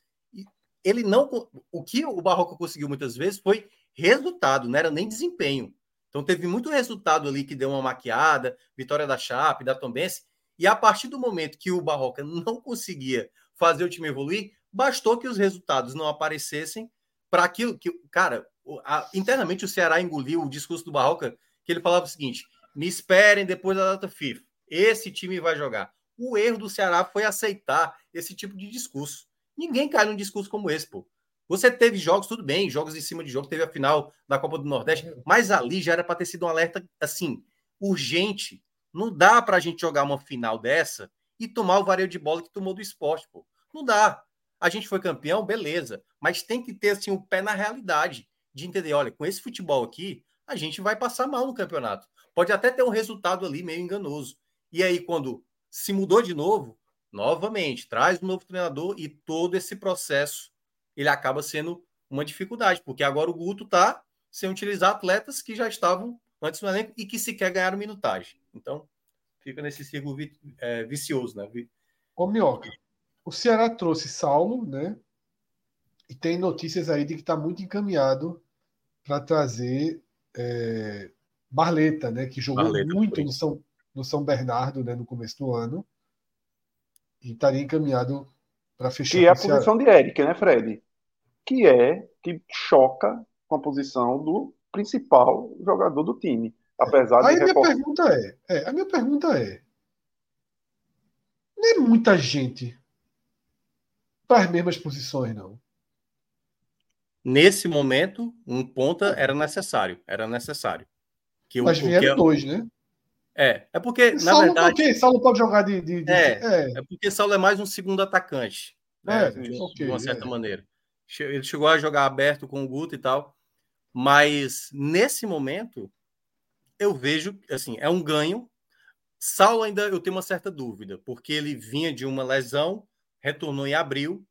Speaker 2: Ele não. O que o Barroca conseguiu muitas vezes foi resultado, não era nem desempenho. Então teve muito resultado ali que deu uma maquiada, vitória da Chape, da Tombense, e a partir do momento que o Barroca não conseguia fazer o time evoluir, bastou que os resultados não aparecessem para aquilo que, cara, a, internamente o Ceará engoliu o discurso do Barroca, que ele falava o seguinte: me esperem depois da data FIFA. Esse time vai jogar. O erro do Ceará foi aceitar esse tipo de discurso. Ninguém cai num discurso como esse, pô. Você teve jogos, tudo bem, jogos em cima de jogo, teve a final da Copa do Nordeste, mas ali já era para ter sido um alerta assim, urgente. Não dá para a gente jogar uma final dessa e tomar o vareio de bola que tomou do esporte, pô. Não dá. A gente foi campeão, beleza, mas tem que ter assim o um pé na realidade de entender, olha, com esse futebol aqui, a gente vai passar mal no campeonato. Pode até ter um resultado ali meio enganoso. E aí quando se mudou de novo, novamente, traz um novo treinador e todo esse processo ele acaba sendo uma dificuldade, porque agora o Guto está sem utilizar atletas que já estavam antes no elenco e que sequer ganharam minutagem. Então, fica nesse ciclo vi, é, vicioso, né?
Speaker 1: Ô, Mioca, o Ceará trouxe Saulo, né? E tem notícias aí de que está muito encaminhado para trazer é, Barleta, né? Que jogou Barleta, muito no São, no São Bernardo, né? No começo do ano. E estaria encaminhado para fechar.
Speaker 4: Que é a posição de Eric, né, Fred? que é que choca com a posição do principal jogador do time. Apesar
Speaker 1: Aí de. Aí a minha pergunta é, é, a minha pergunta é. Não é muita gente para as mesmas posições, não.
Speaker 2: Nesse momento, um ponta era necessário. Era necessário.
Speaker 1: Que Mas vieram dois, né?
Speaker 2: É, é porque, na Saulo, verdade.
Speaker 1: Porque Saulo pode jogar de. de, de...
Speaker 2: É, é, é. porque Saulo é mais um segundo atacante. Né? É, de, okay, de uma certa é. maneira. Ele chegou a jogar aberto com o Guto e tal. Mas nesse momento, eu vejo, assim, é um ganho. Saulo ainda eu tenho uma certa dúvida, porque ele vinha de uma lesão, retornou em abril,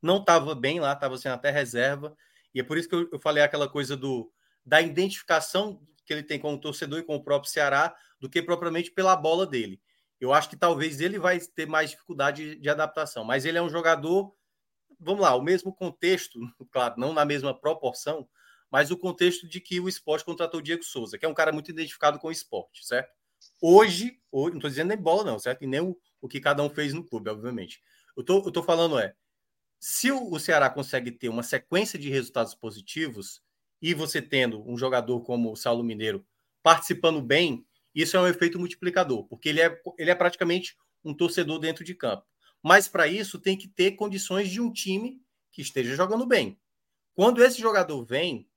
Speaker 2: não estava bem lá, estava sendo até reserva. E é por isso que eu, falei aquela coisa do da identificação que ele tem com o torcedor e com o próprio Ceará, do que propriamente pela bola dele. Eu acho que talvez ele vai ter mais dificuldade de adaptação, mas ele é um jogador vamos lá, o mesmo contexto, claro, não na mesma proporção, mas o contexto de que o esporte contratou o Diego Souza, que é um cara muito identificado com o esporte, certo? Hoje, hoje não estou dizendo nem bola, não, certo? E nem o, o que cada um fez no clube, obviamente. Eu tô, estou falando é, se o, o Ceará consegue ter uma sequência de resultados positivos, e você tendo um jogador como o Saulo Mineiro participando bem, isso é um efeito multiplicador, porque ele é, ele é praticamente um torcedor dentro de campo. Mas para isso tem que ter condições de um time que esteja jogando bem. Quando esse jogador vem,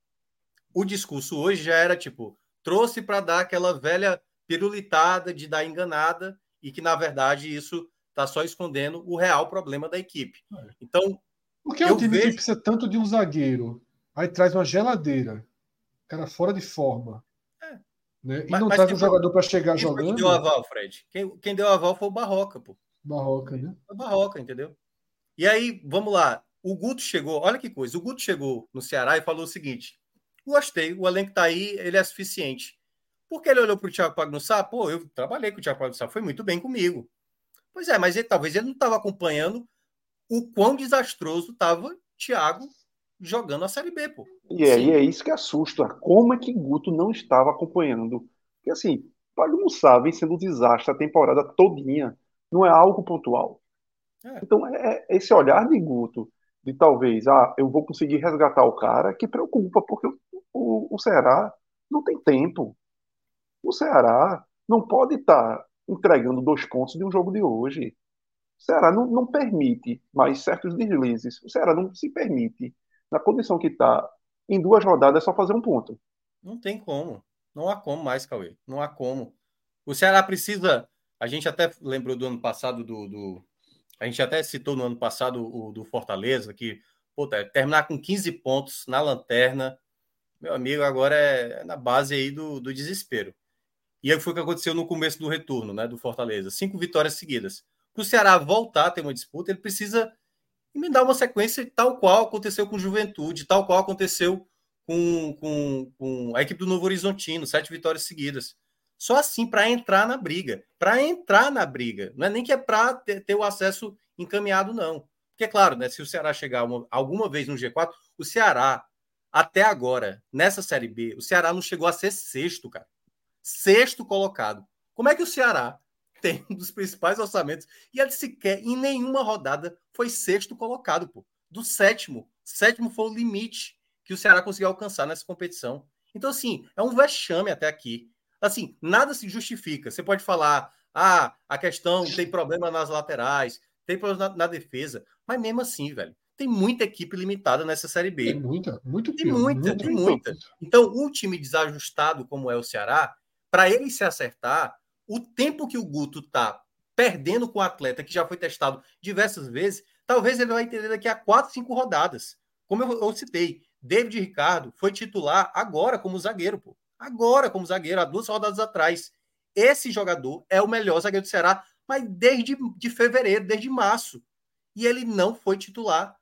Speaker 2: o discurso hoje já era tipo, trouxe para dar aquela velha pirulitada de dar enganada e que na verdade isso está só escondendo o real problema da equipe. É. Então,
Speaker 1: por que o time vejo... que precisa tanto de um zagueiro, aí traz uma geladeira, cara fora de forma, é. né? E mas, não mas traz um jogador para chegar quem jogando. Quem
Speaker 2: deu aval, Fred? Quem, quem deu aval foi o Barroca, pô.
Speaker 1: Barroca, né?
Speaker 2: Barroca, entendeu? E aí, vamos lá. O Guto chegou, olha que coisa. O Guto chegou no Ceará e falou o seguinte: gostei, o elenco tá aí, ele é suficiente. Porque ele olhou para o Thiago Pagnussá, pô, eu trabalhei com o Thiago Pagnussá, foi muito bem comigo. Pois é, mas ele, talvez ele não estava acompanhando o quão desastroso estava Thiago jogando a Série B, pô.
Speaker 4: E é, e é isso que assusta. Como é que Guto não estava acompanhando? Porque assim, Pagnussá vem sendo um desastre a temporada todinha. Não é algo pontual. É. Então, é, é esse olhar de Guto, de talvez, ah, eu vou conseguir resgatar o cara, que preocupa, porque o, o, o Ceará não tem tempo. O Ceará não pode estar entregando dois pontos de um jogo de hoje. O Ceará não, não permite mais certos deslizes. O Ceará não se permite, na condição que está, em duas rodadas, só fazer um ponto.
Speaker 2: Não tem como. Não há como mais, Cauê. Não há como. O Ceará precisa. A gente até lembrou do ano passado do, do a gente até citou no ano passado o do Fortaleza, que terminar com 15 pontos na lanterna, meu amigo, agora é, na base aí do, do desespero. E aí foi o que aconteceu no começo do retorno, né, do Fortaleza. Cinco vitórias seguidas. Para o Ceará voltar a ter uma disputa, ele precisa emendar uma sequência tal qual aconteceu com Juventude, tal qual aconteceu com, com, com a equipe do Novo Horizontino, sete vitórias seguidas. Só assim para entrar na briga. Para entrar na briga. Não é nem que é para ter, ter, o acesso encaminhado, não. Porque, é claro, né, se o Ceará chegar uma, alguma vez no G4, o Ceará, até agora, nessa Série B, o Ceará não chegou a ser sexto, cara. Sexto colocado. Como é que o Ceará tem um dos principais orçamentos e ele sequer, em nenhuma rodada, foi sexto colocado, pô. Do sétimo. Sétimo foi o limite que o Ceará conseguiu alcançar nessa competição. Então, assim, é um vexame até aqui. Assim, nada se justifica. Você pode falar, ah, a questão tem problema nas laterais, tem problema na, na defesa, mas mesmo assim, velho, tem muita equipe limitada nessa Série B.
Speaker 1: Tem muita, muito
Speaker 2: Tem muita, muito, tem muita. Então, um time desajustado como é o Ceará, para ele se acertar, o tempo que o Guto tá perdendo com o atleta que já foi testado diversas vezes, talvez ele vai entender daqui a quatro, cinco rodadas. Como eu, eu citei, David Ricardo foi titular agora como zagueiro, pô agora como zagueiro, há duas rodadas atrás. Esse jogador é o melhor zagueiro do Ceará, mas desde de fevereiro, desde março. E ele não foi titular.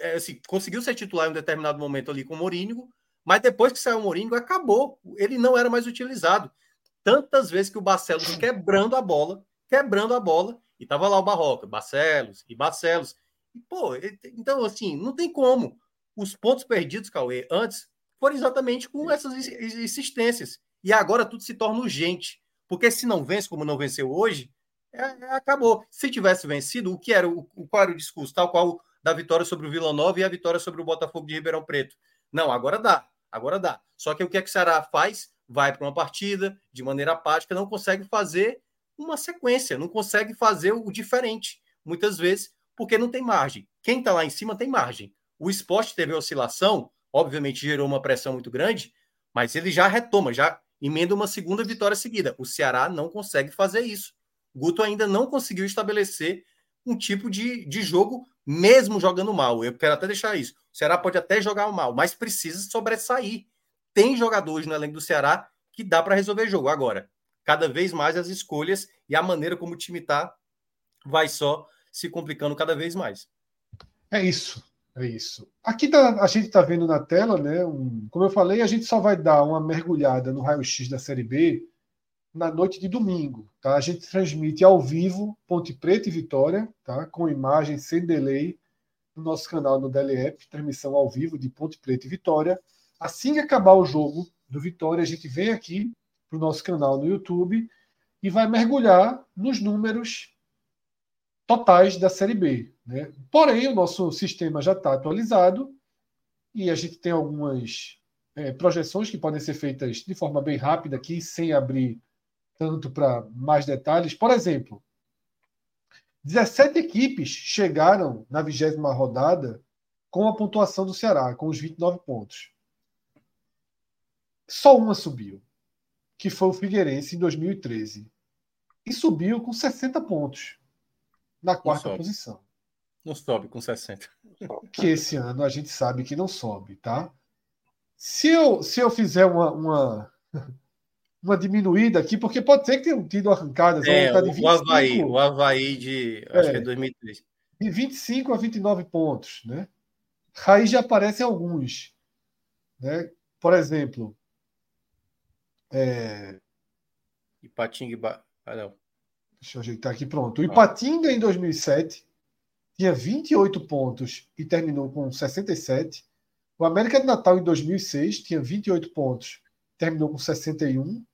Speaker 2: É, assim, conseguiu ser titular em um determinado momento ali com o Mourinho, mas depois que saiu o Mourinho, acabou. Ele não era mais utilizado. Tantas vezes que o Barcelos quebrando a bola, quebrando a bola, e tava lá o Barroca, Barcelos e Barcelos. E, pô, então, assim, não tem como. Os pontos perdidos, Cauê, antes foram exatamente com essas insistências. E agora tudo se torna urgente. Porque se não vence, como não venceu hoje, é, é, acabou. Se tivesse vencido, o que era o, qual era o discurso? Tal qual da vitória sobre o Vila Nova e a vitória sobre o Botafogo de Ribeirão Preto. Não, agora dá. Agora dá. Só que o que, é que o Ceará faz? Vai para uma partida de maneira apática, não consegue fazer uma sequência, não consegue fazer o diferente, muitas vezes, porque não tem margem. Quem está lá em cima tem margem. O esporte teve oscilação, obviamente gerou uma pressão muito grande, mas ele já retoma, já emenda uma segunda vitória seguida. O Ceará não consegue fazer isso. Guto ainda não conseguiu estabelecer um tipo de, de jogo, mesmo jogando mal. Eu quero até deixar isso. O Ceará pode até jogar mal, mas precisa sobressair. Tem jogadores no elenco do Ceará que dá para resolver jogo. Agora, cada vez mais as escolhas e a maneira como o time está vai só se complicando cada vez mais.
Speaker 1: É isso. É isso. Aqui tá, a gente está vendo na tela, né? Um, como eu falei, a gente só vai dar uma mergulhada no raio-x da Série B na noite de domingo. Tá? A gente transmite ao vivo Ponte Preta e Vitória, tá? com imagem sem delay, no nosso canal no DLEP, transmissão ao vivo de Ponte Preta e Vitória. Assim que acabar o jogo do Vitória, a gente vem aqui para o nosso canal no YouTube e vai mergulhar nos números totais da Série B. Né? Porém, o nosso sistema já está atualizado e a gente tem algumas é, projeções que podem ser feitas de forma bem rápida aqui, sem abrir tanto para mais detalhes. Por exemplo, 17 equipes chegaram na vigésima rodada com a pontuação do Ceará, com os 29 pontos. Só uma subiu, que foi o Figueirense em 2013. E subiu com 60 pontos na quarta posição.
Speaker 2: Não sobe com 60.
Speaker 1: Que esse ano a gente sabe que não sobe, tá? Se eu, se eu fizer uma, uma, uma diminuída aqui, porque pode ser que tenham tido arrancadas.
Speaker 2: É, tá de 25, o Havaí, o Havaí de acho é, que é 2003.
Speaker 1: De 25 a 29 pontos, né? Aí já aparecem alguns. Né? Por exemplo, É...
Speaker 2: Ipatinga e ah, não.
Speaker 1: Deixa eu ajeitar aqui, pronto. O Ipatinga em 2007 tinha 28 pontos e terminou com 67. O América de Natal em 2006 tinha 28 pontos, terminou com 61.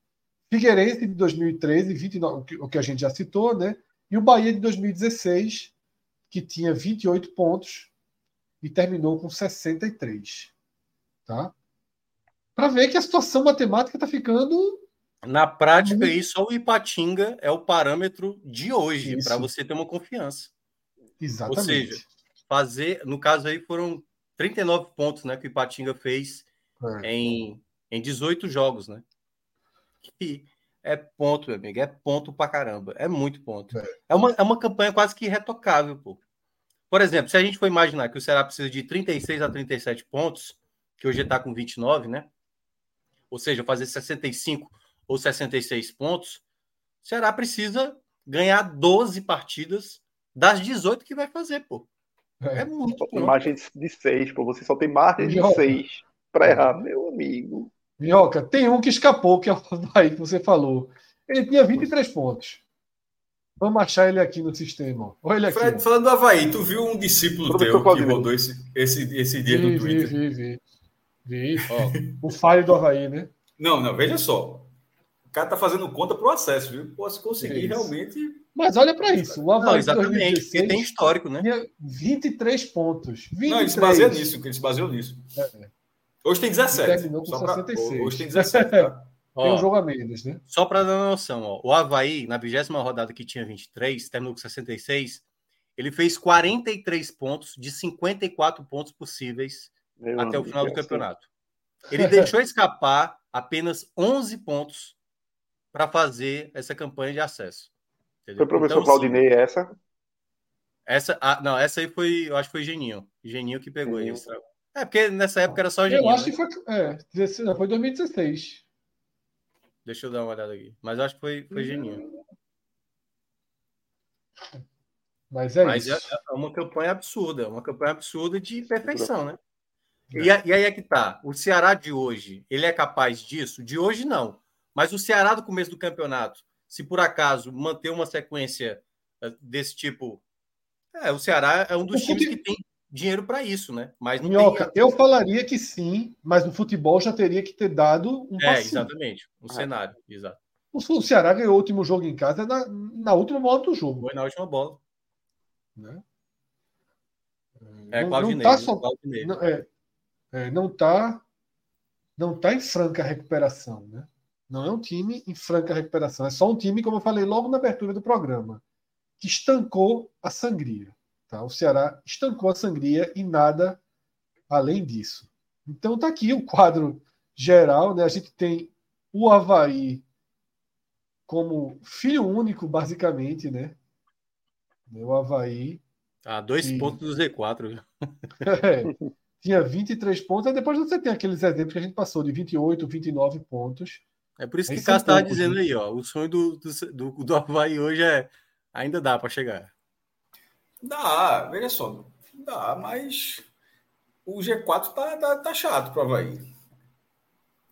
Speaker 1: Figueirense de 2013, 29, o que a gente já citou, né? E o Bahia de 2016, que tinha 28 pontos e terminou com 63. Tá? Para ver que a situação matemática está ficando.
Speaker 2: Na prática, isso só o Ipatinga é o parâmetro de hoje, para você ter uma confiança.
Speaker 1: Exatamente.
Speaker 2: Ou seja, fazer, no caso aí foram 39 pontos né, que o Ipatinga fez é. em, em 18 jogos, né? Que é ponto, meu amigo, é ponto pra caramba. É muito ponto. É, é uma, é uma campanha quase que retocável, pô. Por exemplo, se a gente for imaginar que o Ceará precisa de 36 a 37 pontos, que hoje está com 29, né? Ou seja, fazer 65 ou 66 pontos, o Ceará precisa ganhar 12 partidas das 18 que vai fazer, pô. É, é muito.
Speaker 4: Só tem margem de 6, pô. Você só tem margem de 6 para errar, meu amigo.
Speaker 1: Minhoca, tem um que escapou, que é o Havaí que você falou. Ele tinha 23 pontos. Vamos achar ele aqui no sistema. Olha ele aqui. Fred,
Speaker 3: falando do Havaí, tu viu um discípulo teu que rodou esse, esse, esse dia vi, no Twitter?
Speaker 1: Vi, vi, vi. vi. Oh. O falho do Havaí, né?
Speaker 3: Não, não, veja só. O cara tá fazendo conta pro acesso, viu? Posso conseguir é realmente.
Speaker 1: Mas olha para isso. O Havaí não,
Speaker 2: exatamente, 2016, porque tem histórico, né? Tinha
Speaker 1: 23 pontos. 23. Não,
Speaker 3: ele se baseia nisso, ele se baseou nisso. É. Hoje tem 17.
Speaker 1: Terminou com 66.
Speaker 3: Pra... Hoje tem 17. Tá?
Speaker 1: tem um jogo a menos, né?
Speaker 2: Só para dar uma noção, ó, o Havaí, na vigésima rodada que tinha 23, terminou com 66. Ele fez 43 pontos de 54 pontos possíveis Meu até o final do campeonato. Ele deixou escapar apenas 11 pontos para fazer essa campanha de acesso.
Speaker 4: Entendeu? Foi o professor então, Claudinei essa?
Speaker 2: Essa, ah, não, essa aí foi, eu acho que foi Geninho. Geninho que pegou Geninho. isso. É, porque nessa época era só
Speaker 1: Geninho. Eu acho né? que foi, é, foi 2016.
Speaker 2: Deixa eu dar uma olhada aqui. Mas eu acho que foi, foi Geninho.
Speaker 1: Mas é Mas
Speaker 2: isso. É, é uma campanha absurda, é uma campanha absurda de perfeição, né? E, e aí é que tá. O Ceará de hoje, ele é capaz disso? De hoje, não. Mas o Ceará do começo do campeonato, se por acaso manter uma sequência eh, desse tipo. É, o Ceará é um dos times que tem dinheiro para isso, né? Mas não
Speaker 1: Minhoca, tem... eu falaria que sim, mas no futebol já teria que ter dado um
Speaker 2: É, exatamente. Um ah. cenário, exato.
Speaker 1: O Ceará ganhou o último jogo em casa na, na última bola do jogo.
Speaker 2: Foi na última bola.
Speaker 1: Né?
Speaker 2: É, não, Claudinei, não
Speaker 1: tá só, não, é, é, não tá não tá em franca recuperação, né? Não é um time em franca recuperação, é só um time, como eu falei logo na abertura do programa, que estancou a sangria. Tá? O Ceará estancou a sangria e nada além disso. Então tá aqui o quadro geral, né? A gente tem o Havaí como filho único, basicamente, né? O Havaí.
Speaker 2: Ah, dois que... pontos do Z4.
Speaker 1: é, tinha 23 pontos, aí depois você tem aqueles exemplos que a gente passou de 28, 29 pontos.
Speaker 2: É por isso que o Cássio estava dizendo né? aí, ó. O sonho do, do, do, do Havaí hoje é ainda dá para chegar.
Speaker 3: Dá, veja só, dá, mas o G4 tá, tá, tá chato para o Havaí.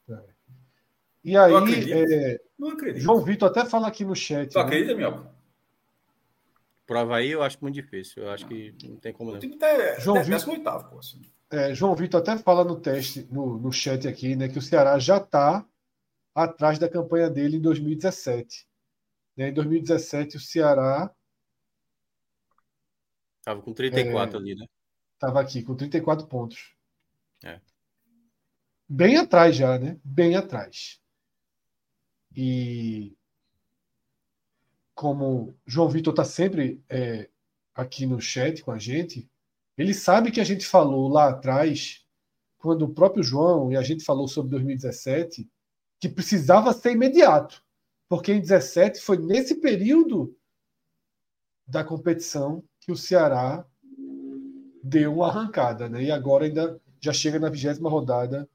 Speaker 1: É. E aí, não acredito. É, não acredito. João Vitor até fala aqui no chat.
Speaker 3: Tu né? acredita, Mioca?
Speaker 2: Pro Havaí eu acho muito difícil. Eu acho que não tem como não. O
Speaker 1: tá, João Vitor, oitavo, pô, assim. é, João Vitor até fala no teste, no, no chat aqui, né, que o Ceará já está atrás da campanha dele em 2017. Né, em 2017, o Ceará
Speaker 2: Tava com 34 é, ali, né?
Speaker 1: Tava aqui com 34 pontos. É. Bem atrás já, né? Bem atrás. E como João Vitor está sempre é, aqui no chat com a gente, ele sabe que a gente falou lá atrás, quando o próprio João e a gente falou sobre 2017, que precisava ser imediato, porque em 17 foi nesse período da competição que o Ceará deu uma arrancada, né? E agora ainda já chega na vigésima rodada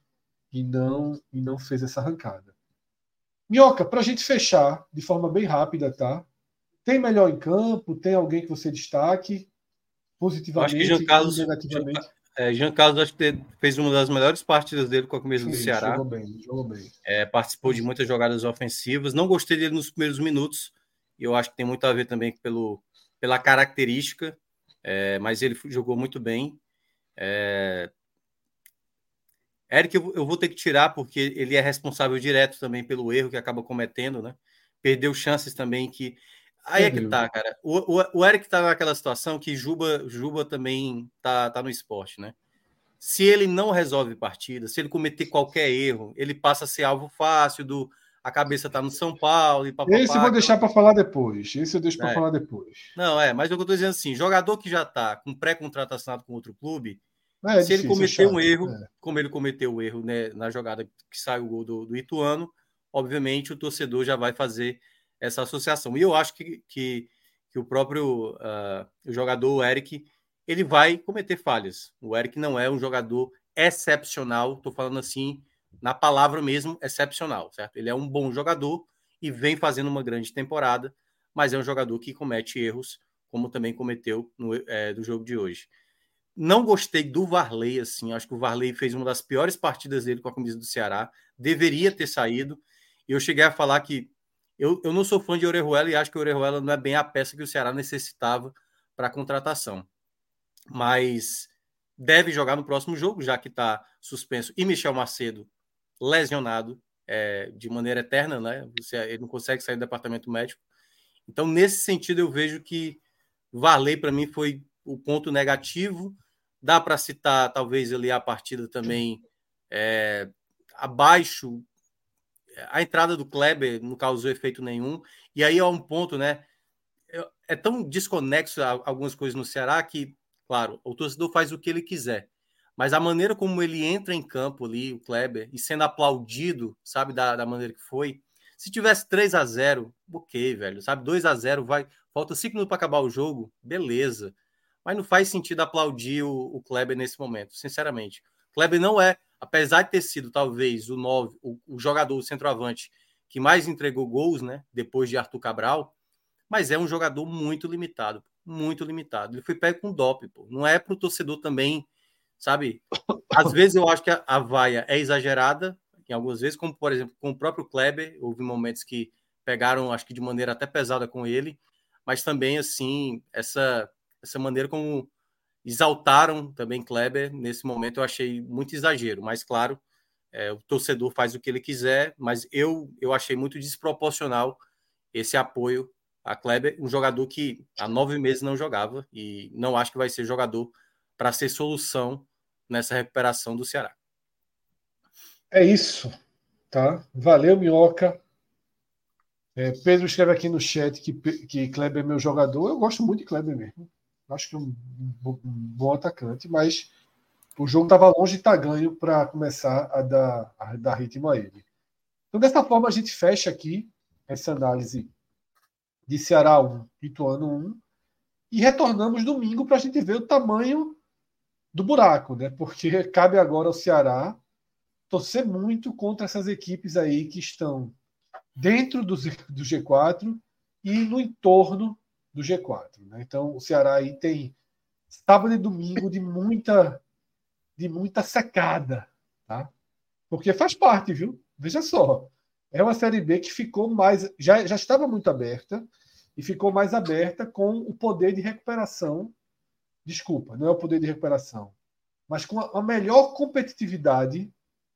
Speaker 1: e não e não fez essa arrancada. Minhoca, para a gente fechar de forma bem rápida, tá? Tem melhor em campo? Tem alguém que você destaque positivamente?
Speaker 2: acho que Jean Carlos, negativamente? É, Jean Carlos acho que fez uma das melhores partidas dele com a camisa do Ceará.
Speaker 1: Jogou bem, jogou bem.
Speaker 2: É, participou de muitas jogadas ofensivas. Não gostei dele nos primeiros minutos. E eu acho que tem muito a ver também pelo, pela característica. É, mas ele jogou muito bem. É... Eric, eu vou ter que tirar porque ele é responsável direto também pelo erro que acaba cometendo, né? Perdeu chances também que Aí é que tá, cara. O, o, o Eric tá naquela situação que Juba, Juba também tá, tá no esporte, né? Se ele não resolve partida, se ele cometer qualquer erro, ele passa a ser alvo fácil do a cabeça tá no São Paulo e
Speaker 1: papapá. Esse eu vou deixar para falar depois. Esse eu deixo para é. falar depois.
Speaker 2: Não, é, mas eu tô dizendo assim, jogador que já tá com pré-contrato assinado com outro clube, é, se ele cometer um erro, é. como ele cometeu o erro né, na jogada que saiu o gol do, do Ituano, obviamente o torcedor já vai fazer essa associação. E eu acho que, que, que o próprio uh, o jogador, o Eric, ele vai cometer falhas. O Eric não é um jogador excepcional, estou falando assim, na palavra mesmo, excepcional, certo? Ele é um bom jogador e vem fazendo uma grande temporada, mas é um jogador que comete erros, como também cometeu no é, do jogo de hoje. Não gostei do Varley, assim, acho que o Varley fez uma das piores partidas dele com a camisa do Ceará, deveria ter saído. E eu cheguei a falar que eu, eu não sou fã de Orejuela e acho que Orejuela não é bem a peça que o Ceará necessitava para a contratação. Mas deve jogar no próximo jogo, já que está suspenso. E Michel Macedo lesionado é, de maneira eterna, né? Ele não consegue sair do departamento médico. Então, nesse sentido, eu vejo que Varley, para mim, foi o ponto negativo. Dá para citar, talvez, ali a partida também é, abaixo a entrada do Kleber não causou efeito nenhum. E aí é um ponto, né? É tão desconexo algumas coisas no Ceará que, claro, o torcedor faz o que ele quiser. Mas a maneira como ele entra em campo ali, o Kleber, e sendo aplaudido, sabe, da, da maneira que foi. Se tivesse 3 a 0 ok, velho, sabe? 2 a 0 vai. Falta 5 minutos para acabar o jogo, beleza. Mas não faz sentido aplaudir o, o Kleber nesse momento, sinceramente. O Kleber não é apesar de ter sido talvez o, nove, o, o jogador, o centroavante, que mais entregou gols, né? Depois de Arthur Cabral, mas é um jogador muito limitado, muito limitado. Ele foi pego com dop, pô. Não é para o torcedor também, sabe? Às vezes eu acho que a, a vaia é exagerada, em algumas vezes, como por exemplo com o próprio Kleber, houve momentos que pegaram, acho que de maneira até pesada com ele, mas também assim essa essa maneira como exaltaram também Kleber nesse momento, eu achei muito exagero, mas claro, é, o torcedor faz o que ele quiser, mas eu, eu achei muito desproporcional esse apoio a Kleber, um jogador que há nove meses não jogava e não acho que vai ser jogador para ser solução nessa recuperação do Ceará.
Speaker 1: É isso, tá? Valeu, Minhoca. É, Pedro escreve aqui no chat que, que Kleber é meu jogador. Eu gosto muito de Kleber mesmo. Acho que um, um bom atacante, mas o jogo estava longe de estar tá ganho para começar a dar, a dar ritmo a ele. Então, dessa forma, a gente fecha aqui essa análise de Ceará 1, Ituano 1, e retornamos domingo para a gente ver o tamanho do buraco, né? Porque cabe agora ao Ceará torcer muito contra essas equipes aí que estão dentro do, do G4 e no entorno do G4. Né? Então, o Ceará aí tem sábado e domingo de muita, de muita secada, tá? Porque faz parte, viu? Veja só. É uma Série B que ficou mais. Já, já estava muito aberta e ficou mais aberta com o poder de recuperação. Desculpa, não é o poder de recuperação, mas com a, melhor competitividade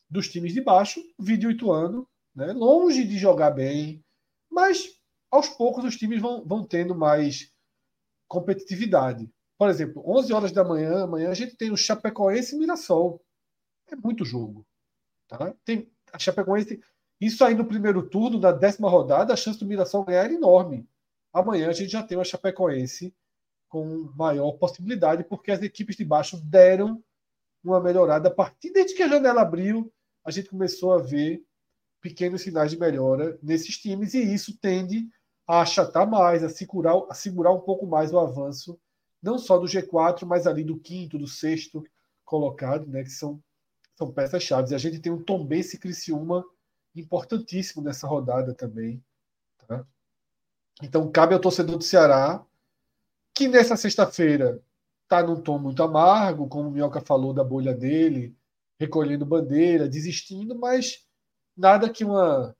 Speaker 1: dos times de baixo, vídeo Ituano, né? longe de jogar bem, mas aos poucos os times vão, vão tendo mais competitividade. Por exemplo, 11 horas da manhã, amanhã a gente tem o Chapecoense e Mirassol. É muito jogo. Tá? Tem a Chapecoense. Isso aí no primeiro turno, na décima rodada, a chance do Mirassol ganhar é enorme. Amanhã a gente já tem o Chapecoense com maior possibilidade, porque as equipes de baixo deram uma melhorada a partir desde que a janela abriu, a gente começou a ver pequenos sinais de melhora nesses times e isso tende a achatar mais, a segurar, a segurar um pouco mais o avanço, não só do G4, mas ali do quinto, do sexto colocado, né, que são, são peças-chave. E a gente tem um Tombense Criciúma importantíssimo nessa rodada também. Tá? Então, cabe ao torcedor do Ceará que nessa sexta-feira está num tom muito amargo, como o Minhoca falou da bolha dele, recolhendo bandeira, desistindo, mas nada que uma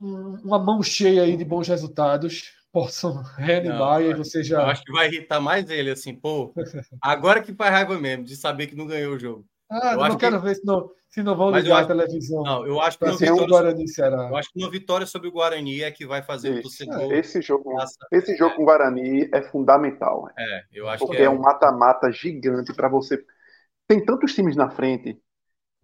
Speaker 1: uma mão cheia aí de bons resultados possam reanimar não, e você já.
Speaker 2: Eu acho que vai irritar mais ele, assim, pô. Agora que faz raiva mesmo, de saber que não ganhou o jogo.
Speaker 1: Ah, eu não quero que... ver se não, se não vão ligar acho... a televisão.
Speaker 2: Não, eu acho que uma
Speaker 1: vitória, Guarani, sobre...
Speaker 2: eu acho que uma vitória sobre o Guarani é que vai fazer
Speaker 4: esse,
Speaker 2: o torcedor.
Speaker 4: Esse jogo, esse jogo é. com o Guarani é fundamental. Né?
Speaker 2: É, eu acho
Speaker 4: porque
Speaker 2: que é.
Speaker 4: é um mata-mata gigante para você. Tem tantos times na frente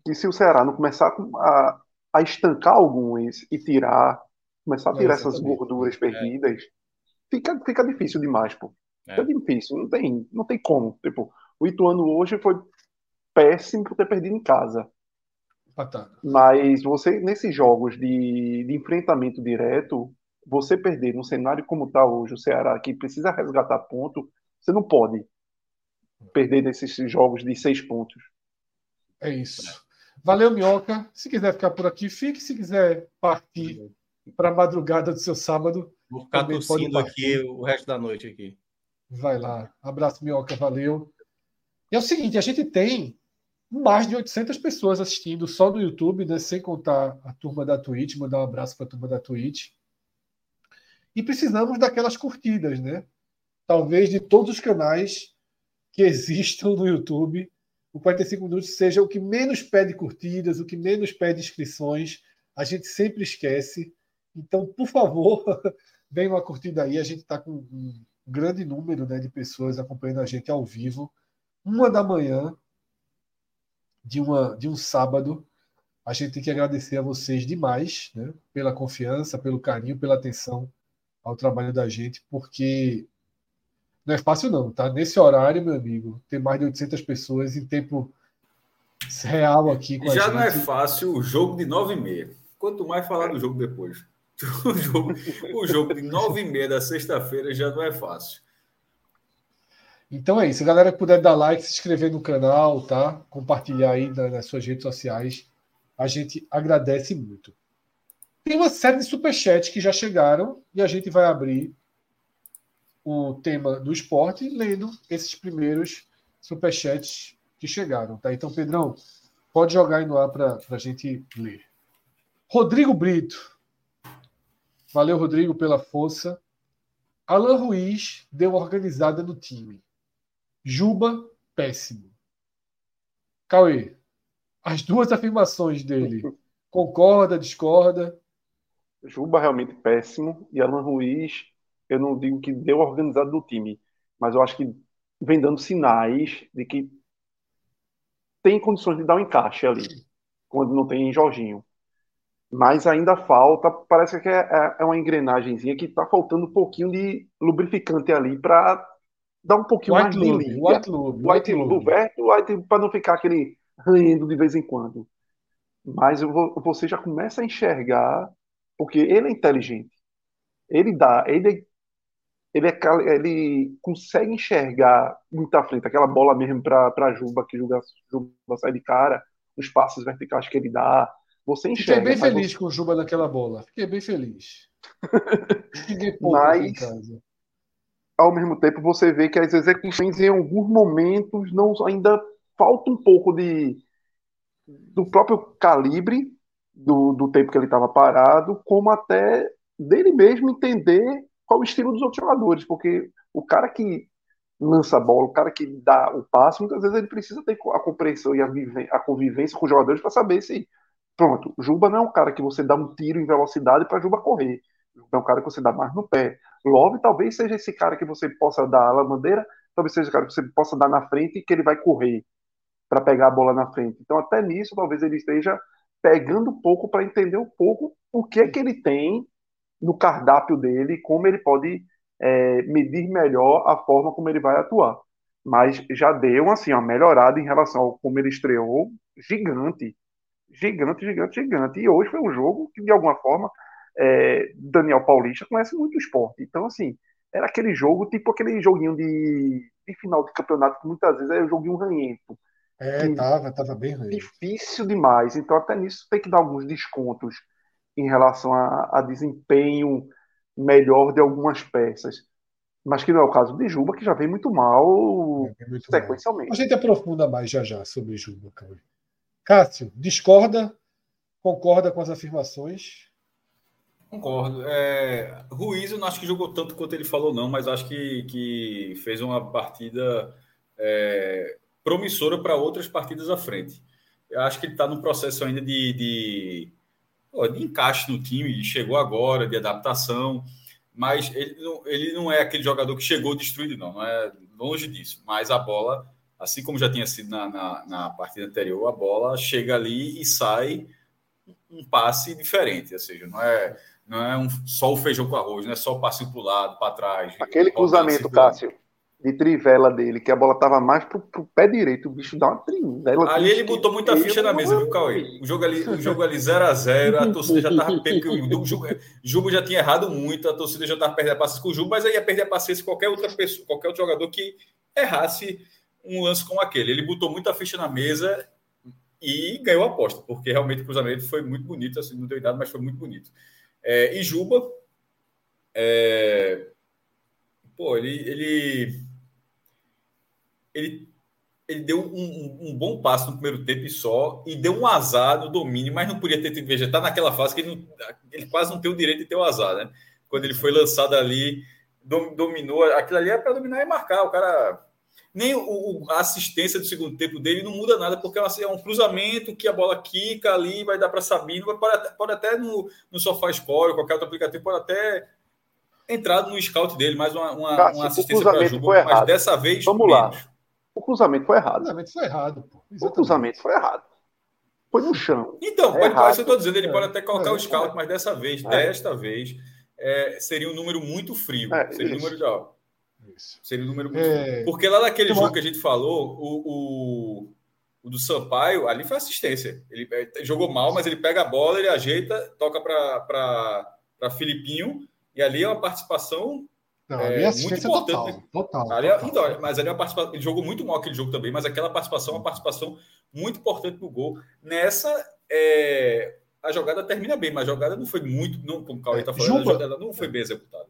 Speaker 4: que se o Ceará não começar a, a estancar alguns e tirar, começar a tirar é, essas gorduras perdidas, fica, fica difícil demais, pô. Fica é. difícil, não tem, não tem como. Tipo, o Ituano hoje foi péssimo por ter perdido em casa. Mas você, nesses jogos de, de enfrentamento direto, você perder no cenário como está hoje, o Ceará, que precisa resgatar ponto, você não pode perder nesses jogos de seis pontos.
Speaker 1: É isso. Valeu, Minhoca. Se quiser ficar por aqui, fique. Se quiser partir para a madrugada do seu sábado,
Speaker 2: Vou ficar tossindo aqui o resto da noite aqui.
Speaker 1: Vai lá. Abraço, Minhoca. Valeu. E é o seguinte, a gente tem mais de 800 pessoas assistindo só no YouTube, né, sem contar a turma da Twitch. Mandar um abraço para a turma da Twitch. E precisamos daquelas curtidas, né? Talvez de todos os canais que existam no YouTube, o 45 minutos seja o que menos pede curtidas, o que menos pede inscrições. A gente sempre esquece. Então, por favor, Vem uma curtida aí, a gente está com um grande número né, de pessoas acompanhando a gente ao vivo. Uma da manhã de, uma, de um sábado. A gente tem que agradecer a vocês demais né, pela confiança, pelo carinho, pela atenção ao trabalho da gente, porque não é fácil não, tá? Nesse horário, meu amigo, ter mais de 800 pessoas em tempo real aqui com
Speaker 3: Já
Speaker 1: a gente.
Speaker 3: não é fácil o jogo de 9 e meia. Quanto mais falar do jogo depois. O jogo, o jogo de nove e meia da sexta-feira já não é fácil.
Speaker 1: Então é isso. galera que puder dar like, se inscrever no canal, tá? Compartilhar aí nas suas redes sociais. A gente agradece muito. Tem uma série de superchats que já chegaram e a gente vai abrir o tema do esporte lendo esses primeiros superchats que chegaram, tá? Então, Pedrão, pode jogar aí no ar para a gente ler. Rodrigo Brito. Valeu, Rodrigo, pela força. Alan Ruiz deu organizada no time. Juba, péssimo. Cauê, as duas afirmações dele. Concorda, discorda?
Speaker 4: Juba realmente péssimo. E Alan Ruiz, eu não digo que deu organizado no time, mas eu acho que vem dando sinais de que tem condições de dar um encaixe ali, quando não tem Jorginho mas ainda falta, parece que é, é, é uma engrenagemzinha que está faltando um pouquinho de lubrificante ali para dar um pouquinho
Speaker 1: white
Speaker 4: mais
Speaker 1: lube,
Speaker 4: de
Speaker 1: liga. White lube,
Speaker 4: white, white lube, para não ficar aquele ranhendo de vez em quando. Mas você já começa a enxergar, porque ele é inteligente. Ele dá, ele ele, é, ele consegue enxergar muito à frente, aquela bola mesmo para Juba, que Juba, Juba sai de cara, os passos verticais que ele dá, você enxerga.
Speaker 1: Fiquei bem feliz você... com o Juba naquela bola. Fiquei bem feliz.
Speaker 4: Fiquei pouco mas, em casa. Ao mesmo tempo, você vê que as execuções, em alguns momentos, não ainda falta um pouco de do próprio calibre do, do tempo que ele estava parado, como até dele mesmo entender qual o estilo dos outros jogadores, porque o cara que lança a bola, o cara que dá o passe, muitas vezes ele precisa ter a compreensão e a, a convivência com os jogadores para saber se Pronto, Juba não é um cara que você dá um tiro em velocidade para Juba correr. É um cara que você dá mais no pé. Love talvez seja esse cara que você possa dar a lavandeira, talvez seja o cara que você possa dar na frente e que ele vai correr para pegar a bola na frente. Então, até nisso, talvez ele esteja pegando um pouco para entender um pouco o que é que ele tem no cardápio dele, como ele pode é, medir melhor a forma como ele vai atuar. Mas já deu assim, uma melhorada em relação ao como ele estreou, gigante gigante, gigante, gigante. E hoje foi um jogo que, de alguma forma, é, Daniel Paulista conhece muito o esporte. Então, assim, era aquele jogo, tipo aquele joguinho de, de final de campeonato, que muitas vezes é um joguinho ranhento.
Speaker 1: É, que, tava, tava bem ranhento.
Speaker 4: Difícil demais. Então, até nisso tem que dar alguns descontos em relação a, a desempenho melhor de algumas peças. Mas que não é o caso de Juba, que já vem muito mal
Speaker 1: É, muito
Speaker 4: sequencialmente.
Speaker 1: mal. A gente aprofunda mais já já sobre Juba, Cauê. Cássio, discorda? Concorda com as afirmações?
Speaker 3: Concordo. É, Ruiz, eu não acho que jogou tanto quanto ele falou, não, mas acho que, que fez uma partida é, promissora para outras partidas à frente. Eu acho que ele está no processo ainda de, de, de encaixe no time, chegou agora, de adaptação, mas ele não, ele não é aquele jogador que chegou destruído, não, não é longe disso. Mas a bola, assim como já tinha sido na, na, na partida anterior, a bola chega ali e sai um passe diferente, ou seja, não é não é um, só o feijão com arroz, não é só o passe para o lado, para trás.
Speaker 4: Aquele cruzamento, Cássio, de trivela dele, que a bola tava mais pro, pro pé direito, o bicho dá uma trivela.
Speaker 3: Ali ele botou muita ficha na mesa, viu, Cauê? O jogo ali 0x0, jogo ali 0 a, 0, a torcida já tava porque o Juba já tinha errado muito, a torcida já tava perdendo a paciência com o Juba, mas aí ia perder a paciência qualquer outra pessoa, qualquer outro jogador que errasse um lance como aquele. Ele botou muita ficha na mesa e ganhou a aposta, porque realmente o cruzamento foi muito bonito, assim, não deu idade, mas foi muito bonito. É, e Juba, é, pô, ele, ele, ele, ele deu um, um, um, bom passo no primeiro tempo e só, e deu um azar no domínio, mas não podia ter tido veja, tá naquela fase que ele, não, ele quase não tem o direito de ter o azar, né? Quando ele foi lançado ali, dominou, aquilo ali é para dominar e marcar, o cara nem o, a assistência do segundo tempo dele não muda nada, porque é um cruzamento que a bola quica ali, vai dar para Sabino, pode até, pode até no, no Sofá Score, qualquer outro aplicativo, pode até entrar no scout dele, mais uma, uma, Cássio, uma assistência para Juba, mas dessa vez.
Speaker 4: Vamos menos. lá. O cruzamento foi errado.
Speaker 1: O cruzamento foi errado, pô.
Speaker 4: O cruzamento foi errado. Foi no chão.
Speaker 3: Então, é pode, isso eu estou dizendo, ele é. pode até colocar é, o scout, mas dessa vez, é. desta vez, é, seria um número muito frio.
Speaker 4: É,
Speaker 3: seria um número de.
Speaker 1: Isso.
Speaker 3: Seria um número muito. É... Porque lá naquele então, jogo que a gente falou, o, o, o, do Sampaio, ali foi assistência. Ele jogou mal, mas ele pega a bola, ele ajeita, toca para Filipinho, e ali é uma participação.
Speaker 1: Não, é, muito importante. Total, total,
Speaker 3: ali, é, total. Então, mas ali é uma participação. Ele jogou muito mal aquele jogo também, mas aquela participação é uma participação muito importante no gol. Nessa. É, a jogada termina bem, mas a jogada não foi muito, não, como o Cauê está falando, Juba, a jogada não foi bem executada.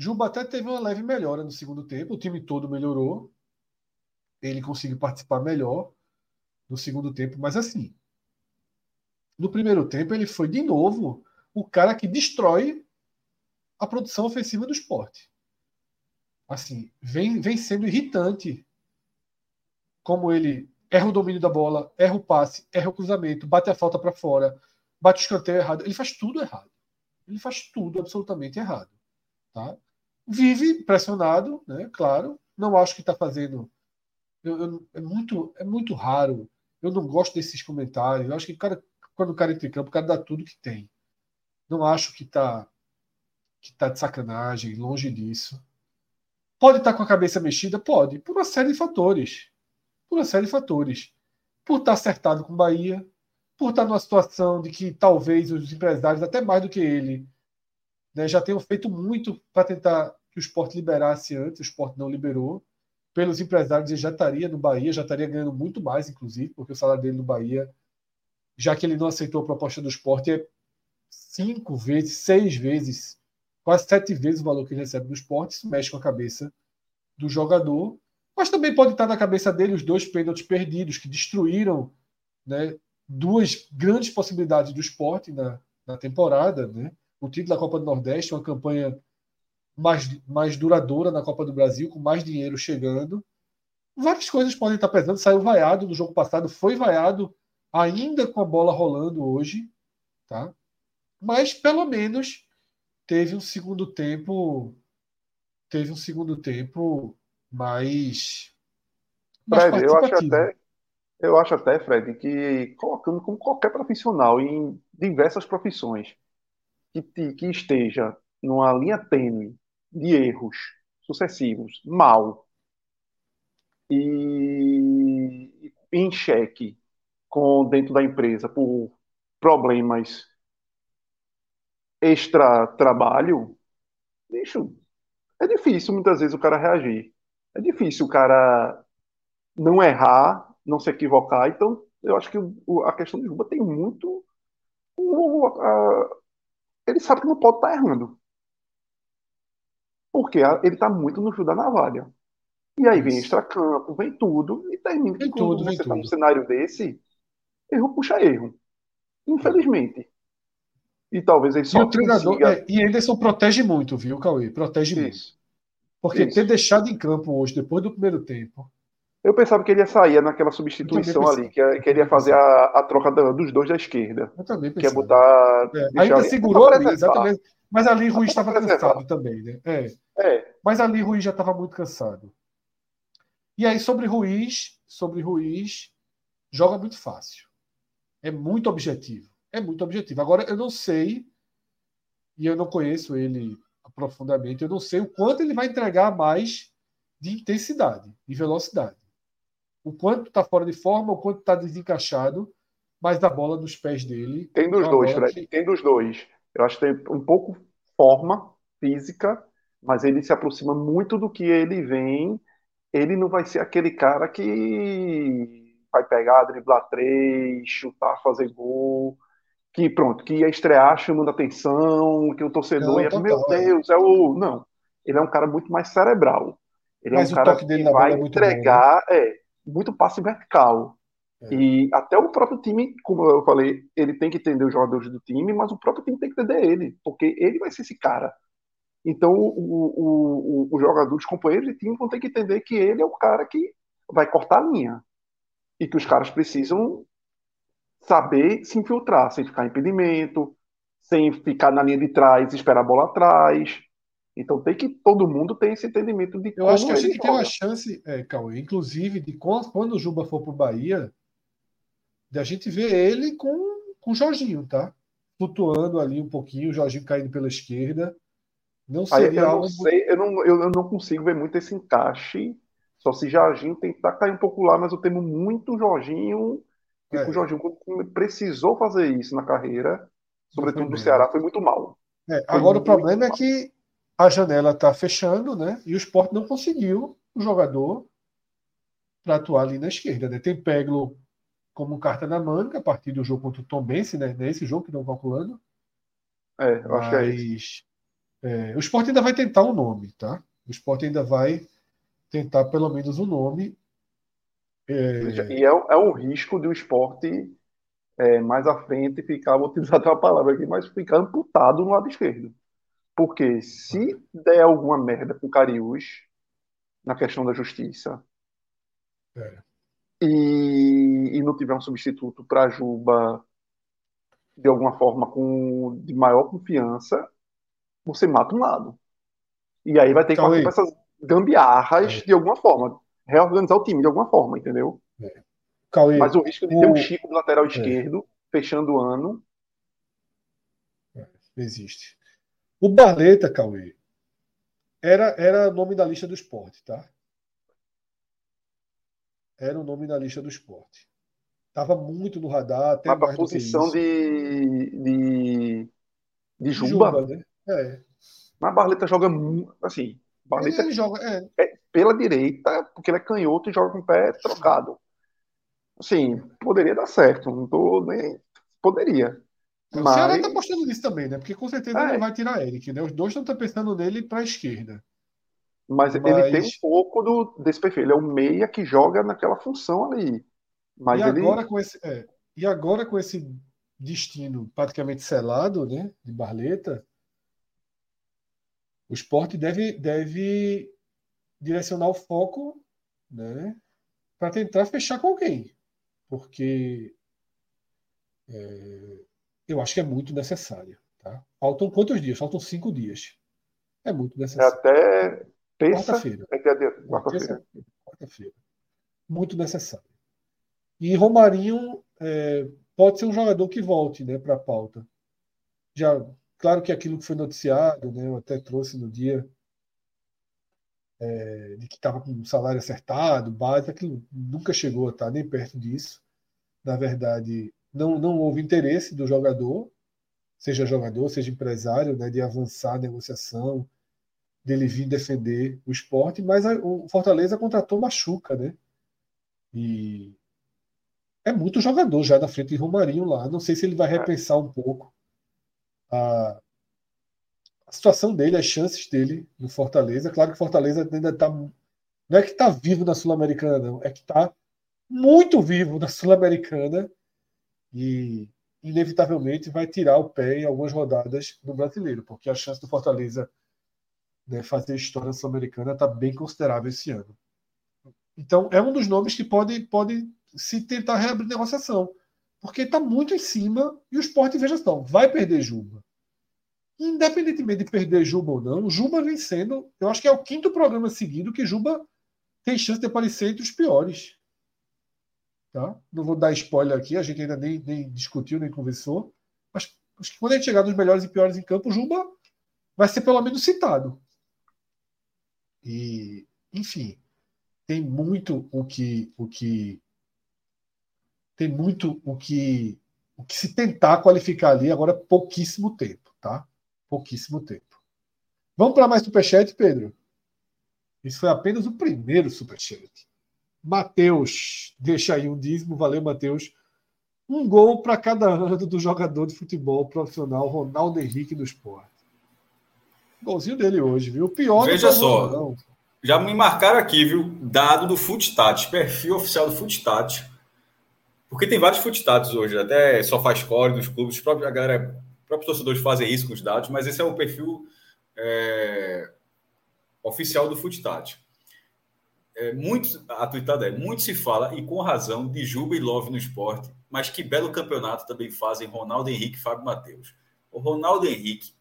Speaker 1: Juba até teve uma leve melhora no segundo tempo, o time todo melhorou. Ele conseguiu participar melhor no segundo tempo, mas assim, no primeiro tempo ele foi de novo o cara que destrói a produção ofensiva do esporte. Assim, vem, vem sendo irritante como ele erra o domínio da bola, erra o passe, erra o cruzamento, bate a falta para fora, bate o escanteio errado. Ele faz tudo errado. Ele faz tudo absolutamente errado. Tá? Vive pressionado, né? Claro. Não acho que está fazendo. Eu, eu, é, muito, é muito raro. Eu não gosto desses comentários. Eu acho que cara, quando o cara entra em campo, o cara dá tudo que tem. Não acho que está que tá de sacanagem, longe disso. Pode estar tá com a cabeça mexida? Pode, por uma série de fatores. Por uma série de fatores. Por estar tá acertado com o Bahia, por estar tá numa situação de que talvez os empresários, até mais do que ele, né, já tenham feito muito para tentar que o esporte liberasse antes, o esporte não liberou. Pelos empresários, ele já estaria no Bahia, já estaria ganhando muito mais, inclusive, porque o salário dele no Bahia, já que ele não aceitou a proposta do esporte, é cinco vezes, seis vezes, quase sete vezes o valor que ele recebe do esporte. Isso mexe com a cabeça do jogador. Mas também pode estar na cabeça dele os dois pênaltis perdidos, que destruíram né, duas grandes possibilidades do esporte na, na temporada. Né? O título da Copa do Nordeste, uma campanha mais, mais duradoura na Copa do Brasil, com mais dinheiro chegando. Várias coisas podem estar pesando. Saiu vaiado no jogo passado, foi vaiado ainda com a bola rolando hoje, tá? Mas pelo menos teve um segundo tempo, teve um segundo tempo mais,
Speaker 4: mais Fred, eu acho até, eu acho até, Fred, que colocando como qualquer profissional em diversas profissões que, que esteja numa linha tênue de erros sucessivos, mal, e em xeque com dentro da empresa por problemas extra trabalho, bicho, é difícil muitas vezes o cara reagir. É difícil o cara não errar, não se equivocar. Então, eu acho que a questão de Juba tem muito. ele sabe que não pode estar errando. Porque ele está muito no fio da navalha. E aí vem
Speaker 1: Isso.
Speaker 4: extracampo, vem tudo, e termina que
Speaker 1: Vem
Speaker 4: quando
Speaker 1: tudo, vem
Speaker 4: você está num
Speaker 1: tudo.
Speaker 4: cenário desse, erro puxa erro. Infelizmente. E talvez ele
Speaker 1: E
Speaker 4: só
Speaker 1: o treinador.
Speaker 4: consiga...
Speaker 1: é, e Anderson protege muito, viu, Cauê? Protege muito.
Speaker 4: Isso.
Speaker 1: Porque
Speaker 4: Isso.
Speaker 1: ter deixado em campo hoje, depois do primeiro tempo.
Speaker 4: Eu pensava que ele ia sair naquela substituição ali, que, é- que ele ia fazer a, a troca da- dos dois da esquerda.
Speaker 1: Eu também
Speaker 4: Que é
Speaker 1: pensei.
Speaker 4: botar.
Speaker 1: É, ainda segurou ali, exatamente. Mas ali Rui estava cansado também, né? É.
Speaker 4: É,
Speaker 1: Mas ali Ruiz já estava muito cansado. E aí, sobre Ruiz, sobre Ruiz, joga muito fácil. É muito objetivo. É muito objetivo. Agora, eu não sei, e eu não conheço ele profundamente, eu não sei o quanto ele vai entregar mais de intensidade, de velocidade. O quanto está fora de forma, o quanto está desencaixado, mas a bola nos pés dele.
Speaker 4: tem dos
Speaker 1: é
Speaker 4: dois, Fred.
Speaker 1: que-
Speaker 4: Tem dos dois. Eu acho que tem um pouco forma física, mas ele se aproxima muito do que ele vem. Ele não vai ser aquele cara que vai pegar, driblar três, chutar, fazer gol. Que pronto, que ia estrear chamando atenção, que o torcedor
Speaker 1: Não,
Speaker 4: ia, meu
Speaker 1: é.
Speaker 4: Deus, é o. Não. Ele é um cara muito mais cerebral. Ele
Speaker 1: Mas
Speaker 4: é um cara que vai
Speaker 1: é muito bom, né?
Speaker 4: entregar, é, muito passe vertical.
Speaker 1: É.
Speaker 4: E até o próprio time, como eu falei, ele tem que entender os jogadores do time, mas o próprio time tem que entender ele, porque ele vai ser esse cara. Então, o, o, o, os jogadores, os companheiros de time vão ter que entender que ele é o cara que vai cortar a linha. E que os caras precisam saber se infiltrar, sem ficar em impedimento, sem ficar na linha de trás e esperar a bola atrás. Então, tem que todo mundo ter esse entendimento de
Speaker 1: Eu acho que a gente tem uma
Speaker 4: joga.
Speaker 1: chance, é, Cauê, inclusive, de quando, quando o Juba for para o Bahia, de a gente ver ele com, com o Jorginho, tá? Flutuando ali um pouquinho, o Jorginho caindo pela esquerda. Não seria
Speaker 4: eu não
Speaker 1: algo.
Speaker 4: sei, eu não, eu, eu não consigo ver muito esse encaixe. Só se Jorginho tentar cair um pouco lá, mas eu temo muito o Jorginho.
Speaker 1: É.
Speaker 4: o Jorginho, quando precisou fazer isso na carreira, sobretudo no. Ceará, foi muito mal.
Speaker 1: É, agora o
Speaker 4: muito
Speaker 1: problema é que a janela está fechando, né? E o Sport não conseguiu o jogador para atuar ali na esquerda, né? Tem Peglo como carta na manga a partir do jogo contra o Tom Bense, né? Nesse jogo que estão calculando.
Speaker 4: É, eu acho que é isso.
Speaker 1: Mas é, o Sport ainda vai tentar um nome, tá? O Sport ainda vai tentar pelo menos um nome. É,
Speaker 4: E é, é um risco de o esporte é, mais à frente ficar, vou utilizar até uma palavra aqui, mas ficar amputado no lado esquerdo. Porque se der alguma merda com o Cariús na questão da justiça
Speaker 1: É.
Speaker 4: e, e não tiver um substituto para Juba de alguma forma com de maior confiança, você mata um lado. E aí vai ter que partir para essas gambiarras
Speaker 1: É.
Speaker 4: de alguma forma, reorganizar o time de alguma forma, entendeu?
Speaker 1: Cauê,
Speaker 4: Mas o risco de ter
Speaker 1: o-
Speaker 4: um Chico do lateral esquerdo fechando o ano,
Speaker 1: existe. O Barleta, Cauê, era, era nome da lista do esporte, tá? Era o nome da lista do esporte. Estava muito no radar, até
Speaker 4: para
Speaker 1: mais
Speaker 4: posição de, de, de Juba.
Speaker 1: Juba, né? É.
Speaker 4: Mas Barleta joga muito. Assim,
Speaker 1: Ele,
Speaker 4: Barleta
Speaker 1: ele joga. É,
Speaker 4: é pela direita, porque ele é canhoto e joga com o pé trocado. Assim, poderia dar certo. Não tô nem. Poderia.
Speaker 1: O Ceará
Speaker 4: Mas-
Speaker 1: está apostando nisso também, né? Porque com certeza
Speaker 4: É.
Speaker 1: não vai tirar Eric, né? Os dois estão pensando nele para a esquerda.
Speaker 4: Mas, ele
Speaker 1: Mas-
Speaker 4: tem um pouco do, desse perfil. Ele é o meia que joga naquela função ali. Mas
Speaker 1: e,
Speaker 4: ele.
Speaker 1: agora com esse, é, e agora com esse destino praticamente selado, né? De Barleta, o esporte deve, deve direcionar o foco, né? Para tentar fechar com alguém. Porque é, eu acho que é muito necessário. Tá? Faltam quantos dias? Faltam cinco dias. É muito
Speaker 4: É
Speaker 1: necessário.
Speaker 4: até terça.
Speaker 1: Quarta-feira.
Speaker 4: É quarta-feira.
Speaker 1: Terça-feira, Quarta-feira. Muito necessário. E Romarinho é, pode ser um jogador que volte né, para a pauta. Já, claro que aquilo que foi noticiado, né, eu até trouxe no dia, é, de que estava com um salário acertado, base, aquilo nunca chegou a estar nem perto disso. Na verdade, não, não houve interesse do jogador, seja jogador, seja empresário, né, de avançar a negociação, dele vir defender o esporte, mas a- o Fortaleza contratou Machuca, né? E é muito jogador já na frente de Romarinho lá. Não sei se ele vai repensar um pouco a, a situação dele, as chances dele no Fortaleza. Claro que o Fortaleza ainda está. Não é que está vivo na Sul-Americana, não. É que está muito vivo na Sul-Americana e, inevitavelmente, vai tirar o pé em algumas rodadas do brasileiro, porque a chance do Fortaleza né, fazer história sul-americana está bem considerável esse ano. Então, é um dos nomes que pode, pode se tentar reabrir negociação, porque está muito em cima e o esporte, veja só, vai perder Juba independentemente de perder Juba ou não, Juba vem sendo, eu acho que é o quinto programa seguido que Juba tem chance de aparecer entre os piores. Tá? Não vou dar spoiler aqui, a gente ainda nem, nem discutiu, nem conversou, mas acho que quando a gente chegar nos melhores e piores em campo, Juba vai ser pelo menos citado. E, enfim, tem muito o que o que tem muito o que o que se tentar qualificar ali agora pouquíssimo tempo, tá? pouquíssimo tempo. Vamos para mais superchat, Pedro? Isso foi apenas o primeiro superchat. Matheus, deixa aí um dízimo, valeu, Matheus. Um gol para cada ano do jogador de futebol profissional Ronaldo Henrique do esporte. Golzinho dele hoje, viu? O pior
Speaker 3: Veja só, não. já me marcaram aqui, viu? Dado do Footstat, perfil oficial do Footstat. Porque tem vários Footstats hoje, até só faz core dos clubes, a galera próprios torcedores fazem isso com os dados, mas esse é o perfil é, oficial do Footstat. É, muito, a tweetada é, muito se fala, e com razão, de Juba e Love no esporte, mas que belo campeonato também fazem Ronaldo Henrique e Fábio Matheus. O Ronaldo Henrique,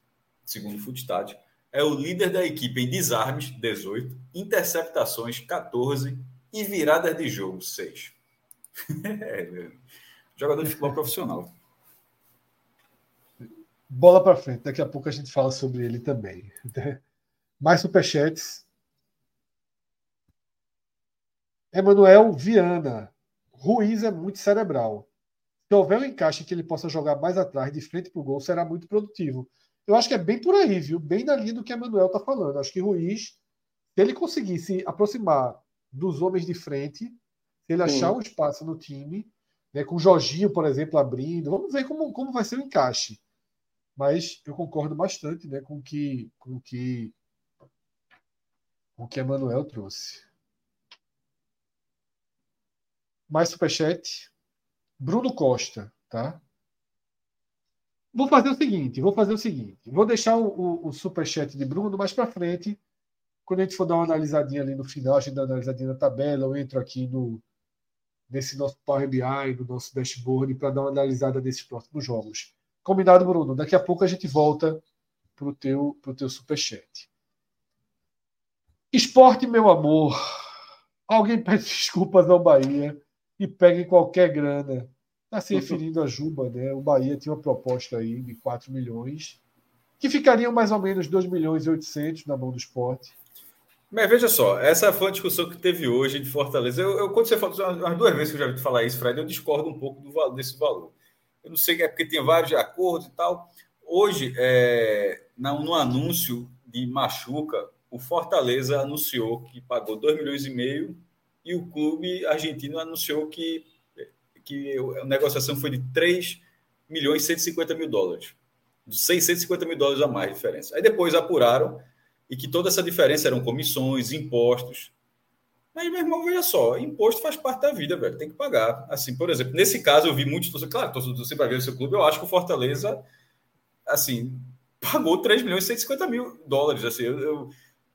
Speaker 3: segundo o Footstat, é o líder da equipe em desarmes, 18, interceptações, 14 e viradas de jogo, 6. jogador de futebol profissional.
Speaker 1: Bola para frente, daqui a pouco a gente fala sobre ele também. Mais superchats. Emanuel Viana. Ruiz é muito cerebral. Se houver um encaixe que ele possa jogar mais atrás, de frente para o gol, será muito produtivo. Eu acho que é bem por aí, viu? Bem na linha do que Emanuel está falando. Acho que Ruiz, se ele conseguir se aproximar dos homens de frente, ele Sim. achar um espaço no time, né, com o Jorginho, por exemplo, abrindo, vamos ver como, como vai ser o encaixe mas eu concordo bastante né, com que, o que com o que Emanuel trouxe. Mais superchat. Bruno Costa, tá? Vou fazer o seguinte, vou fazer o seguinte, vou deixar o, o, o superchat de Bruno mais para frente, quando a gente for dar uma analisadinha ali no final, a gente dá uma analisadinha na tabela, eu entro aqui no nesse nosso Power BI, no nosso dashboard, para dar uma analisada desses próximos jogos. Combinado, Bruno. Daqui a pouco a gente volta pro teu, pro teu superchat. Esporte, meu amor. Alguém pede desculpas ao Bahia e pegue qualquer grana. Está se referindo a Juba, né? O Bahia tinha uma proposta aí de 4 milhões, que ficariam mais ou menos 2 milhões e 800 na mão do esporte.
Speaker 3: Mas veja só, essa foi a discussão que teve hoje de Fortaleza. Eu, eu quando você falou, as duas vezes que eu já vi falar isso, Fred, eu discordo um pouco do, desse valor. Eu não sei, é porque tem vários acordos e tal. Hoje, é, no anúncio de Machuca, o Fortaleza anunciou que pagou 2 milhões e meio e o clube argentino anunciou que, que a negociação foi de 3 milhões e 150 mil dólares. 650 mil dólares a mais diferença. Aí depois apuraram e que toda essa diferença eram comissões, impostos. Mas, meu irmão, veja só, imposto faz parte da vida, velho. Tem que pagar. Assim, por exemplo, nesse caso eu vi muitos torcedores, claro, torcedores para ver o seu clube, eu acho que o Fortaleza, assim, pagou 3 milhões e 150 mil dólares. Assim, eu, eu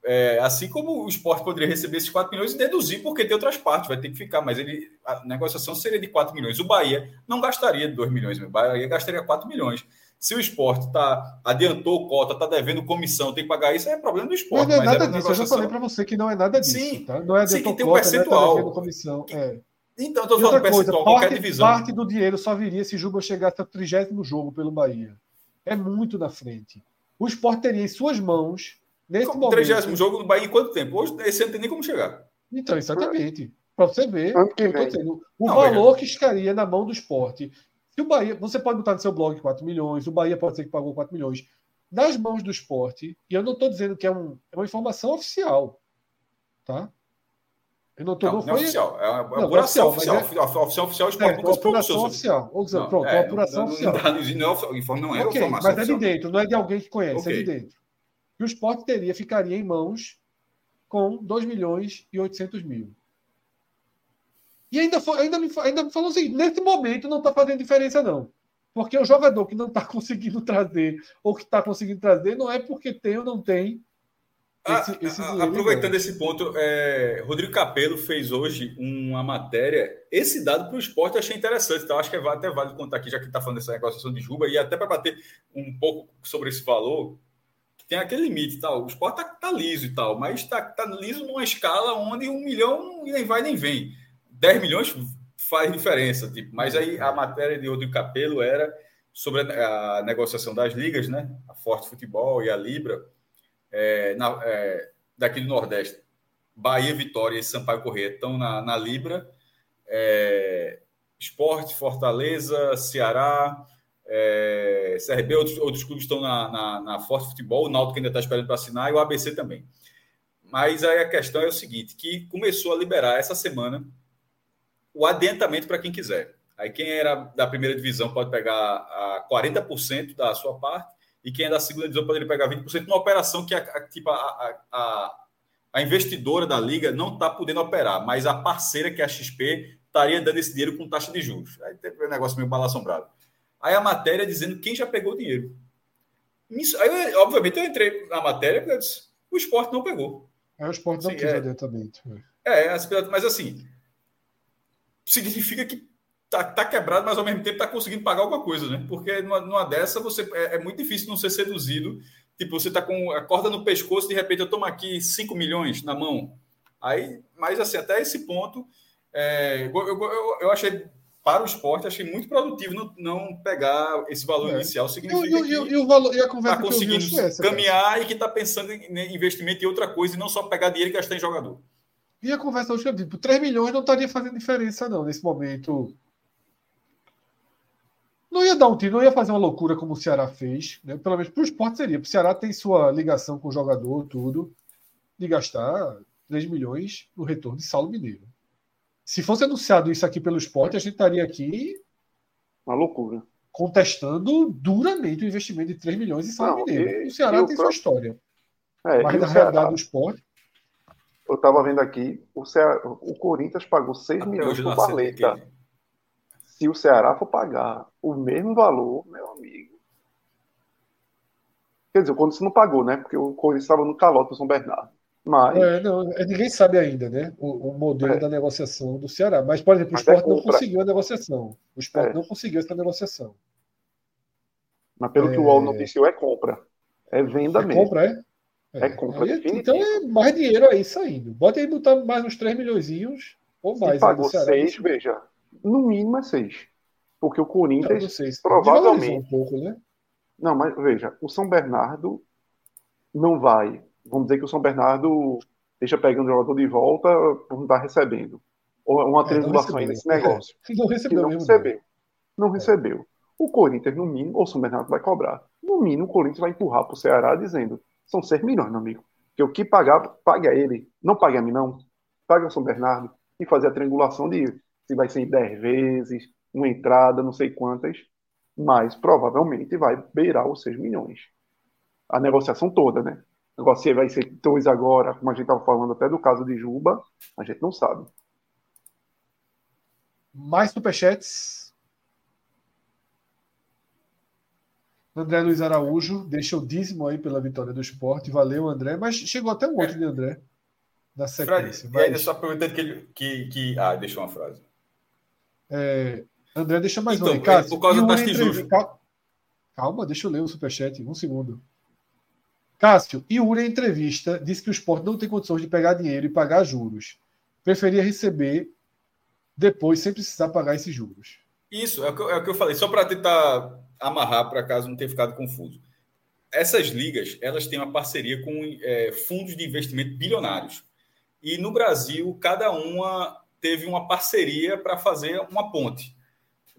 Speaker 3: é, assim como o esporte poderia receber esses 4 milhões e deduzir, porque tem outras partes, vai ter que ficar, mas ele, a negociação seria de 4 milhões. O Bahia não gastaria 2 milhões, o Bahia gastaria 4 milhões. Se o esporte tá, adiantou cota, está devendo comissão, tem que pagar isso, é problema do esporte.
Speaker 1: Não, não é nada disso. Eu já falei para você que não é nada disso. Sim, tá? não é
Speaker 3: sim que tem um cota, percentual. Não é
Speaker 1: comissão. Que... É.
Speaker 3: Então, estou falando percentual, coisa,
Speaker 1: parte, divisão. Parte do dinheiro só viria se Juba chegasse ao trigésimo jogo pelo Bahia. É muito na frente. O esporte teria em suas mãos, nesse como momento...
Speaker 3: trigésimo jogo do Bahia em quanto tempo? Hoje, esse ano não tem nem como chegar.
Speaker 1: Então, exatamente. Para você ver, o não, valor que estaria na mão do esporte se o Bahia, você pode botar no seu blog 4 milhões, o Bahia pode ser que pagou 4 milhões. Nas mãos do esporte, e eu não estou dizendo que é, um, é, uma informação oficial. Tá?
Speaker 3: Eu não estou. Não, não, não foi... é oficial, é uma não, apuração oficial. Oficial, é... oficial, oficial, esporte
Speaker 1: é, nunca se pronunciou. oficial. Ou seja, pronto, é, apuração
Speaker 3: não,
Speaker 1: oficial.
Speaker 3: Não, não, não, é, não é
Speaker 1: okay, informação Mas é de dentro, não é de alguém que conhece, okay. é de dentro. que o esporte teria, ficaria em mãos com 2 milhões e 800 mil. E ainda, ainda, me, ainda me falou assim: nesse momento não está fazendo diferença, não. Porque o jogador que não está conseguindo trazer, ou que está conseguindo trazer, não é porque tem ou não tem.
Speaker 3: Esse, ah, esse aproveitando não. esse ponto, é, Rodrigo Capello fez hoje uma matéria. Esse dado para o esporte eu achei interessante, então acho que é até válido contar aqui, já que está falando dessa negociação de Juba, e até para bater um pouco sobre esse valor, tem aquele limite tal. O esporte está tá liso e tal, mas está tá liso numa escala onde um milhão nem vai nem vem. 10 milhões faz diferença, tipo, mas aí a matéria de Rodrigo Capello era sobre a, negociação das ligas, né? A Forte Futebol e a Libra, é, na, é, daqui do Nordeste. Bahia, Vitória e Sampaio Corrêa estão na, na Libra. É, Esporte, Fortaleza, Ceará, é, CRB, outros, outros clubes estão na, na, na Forte Futebol, o Náutico ainda está esperando para assinar e o ABC também. Mas aí a questão é o seguinte, que começou a liberar essa semana o adiantamento para quem quiser. Aí quem era da primeira divisão pode pegar a 40% da sua parte e quem é da segunda divisão poderia pegar 20% numa operação que a, a tipo, a, a, a, investidora da liga não está podendo operar, mas a parceira, que é a XP, estaria dando esse dinheiro com taxa de juros. Aí teve um negócio meio mal assombrado. Aí a matéria dizendo quem já pegou o dinheiro. Isso, aí, obviamente, eu entrei na matéria porque disse, o esporte não pegou.
Speaker 1: É, o esporte não assim, quis é, adiantamento.
Speaker 3: É, mas assim, significa que tá, tá quebrado, mas ao mesmo tempo tá conseguindo pagar alguma coisa, né? Porque numa, numa dessa você é, é, muito difícil não ser seduzido. Tipo, você tá com a corda no pescoço, de repente eu tomo aqui 5 milhões na mão. Aí, mas assim, até esse ponto, é, eu, eu, eu, achei para o esporte, achei muito produtivo não, não pegar esse valor é. inicial. Significa
Speaker 1: e, e, e, o valor, e a conversa
Speaker 3: tá conseguindo essa, caminhar cara. e que está pensando em investimento em outra coisa e não só pegar dinheiro e gastar em jogador.
Speaker 1: E a conversa hoje eu digo, 3 milhões não estaria fazendo diferença, não, nesse momento. Não ia dar um tiro, não ia fazer uma loucura como o Ceará fez. Né? Pelo menos para o esporte seria. O Ceará tem sua ligação com o jogador, tudo, de gastar 3 milhões no retorno de Saulo Mineiro. Se fosse anunciado isso aqui pelo esporte, a gente estaria aqui.
Speaker 4: Uma loucura.
Speaker 1: Contestando duramente o investimento de 3 milhões em Saulo Mineiro. E, o Ceará tem sua história.
Speaker 4: É, Mas na realidade do esporte eu estava vendo aqui, o, Ceará, o Corinthians pagou 6 Até milhões por Barleta. Se o Ceará for pagar o mesmo valor, meu amigo. Quer dizer, o Corinthians não pagou, né? Porque o Corinthians estava no calote do São Bernardo. Mas...
Speaker 1: É, não, é, ninguém sabe ainda, né? O, o modelo é. da negociação do Ceará. Mas, por exemplo, o é não conseguiu a negociação. O esporte é. não conseguiu essa negociação.
Speaker 4: Mas pelo que o UOL noticiou, é compra. É venda
Speaker 1: é
Speaker 4: mesmo.
Speaker 1: Compra, é?
Speaker 4: É, compra
Speaker 1: aí, Então é mais dinheiro aí saindo. Bota aí botar mais uns 3 milhões ou mais.
Speaker 4: Se pagou 6, veja. No mínimo é 6. Porque o Corinthians não, provavelmente. Um pouco, né? Não, mas veja, o São Bernardo não vai. Vamos dizer que o São Bernardo deixa pegando o jogador de volta por não estar recebendo. Ou uma é, triangulação aí nesse negócio.
Speaker 1: Não recebeu.
Speaker 4: Não recebeu. Não recebeu. O Corinthians, no mínimo, ou o São Bernardo vai cobrar. No mínimo, o Corinthians vai empurrar para o Ceará dizendo: são 6 milhões, meu amigo. Que o que pagar, pague a ele. Não pague a mim, não. Pague ao São Bernardo. E fazer a triangulação de se vai ser em 10 vezes, uma entrada, não sei quantas. Mas provavelmente vai beirar os 6 milhões. A negociação toda, né? Negócio vai ser dois agora, como a gente estava falando até do caso de Juba, a gente não sabe.
Speaker 1: Mais superchats? André Luiz Araújo deixa o dízimo aí pela vitória do esporte. Valeu, André. Mas chegou até um outro de André na sequência.
Speaker 3: Fred, mas... só perguntando que, ele, que, que. Ah, deixou uma frase.
Speaker 1: É, André, deixa mais então, um. Cássio,
Speaker 3: por causa das entrev...
Speaker 1: Calma, deixa eu ler o superchat. Um segundo. Cássio, Yuri, em entrevista, disse que o esporte não tem condições de pegar dinheiro e pagar juros. Preferia receber depois, sem precisar pagar esses juros.
Speaker 3: Isso, é o que, é o que eu falei. Só para tentar amarrar para caso não tenha ficado confuso. Essas ligas, elas têm uma parceria com é, fundos de investimento bilionários. E no Brasil, cada uma teve uma parceria para fazer uma ponte.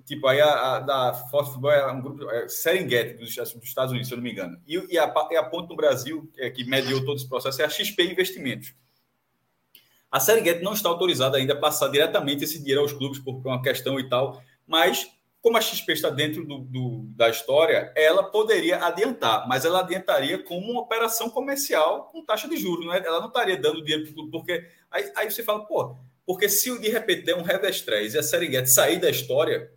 Speaker 3: Tipo, aí a, a da Force Football é um grupo, é Serengeti, dos, dos, Estados Unidos, se eu não me engano. E, e, a, e a ponte no Brasil, é, que mediou todo esse processo, é a XP Investimentos. A Serengeti não está autorizada ainda a passar diretamente esse dinheiro aos clubes por uma questão e tal, mas como a XP está dentro do, do, da história, ela poderia adiantar, mas ela adiantaria como uma operação comercial com taxa de juros. Não é? Ela não estaria dando dinheiro para o clube, porque aí, aí, você fala, pô, porque se de repente der um revestrez e a Seriguete sair da história,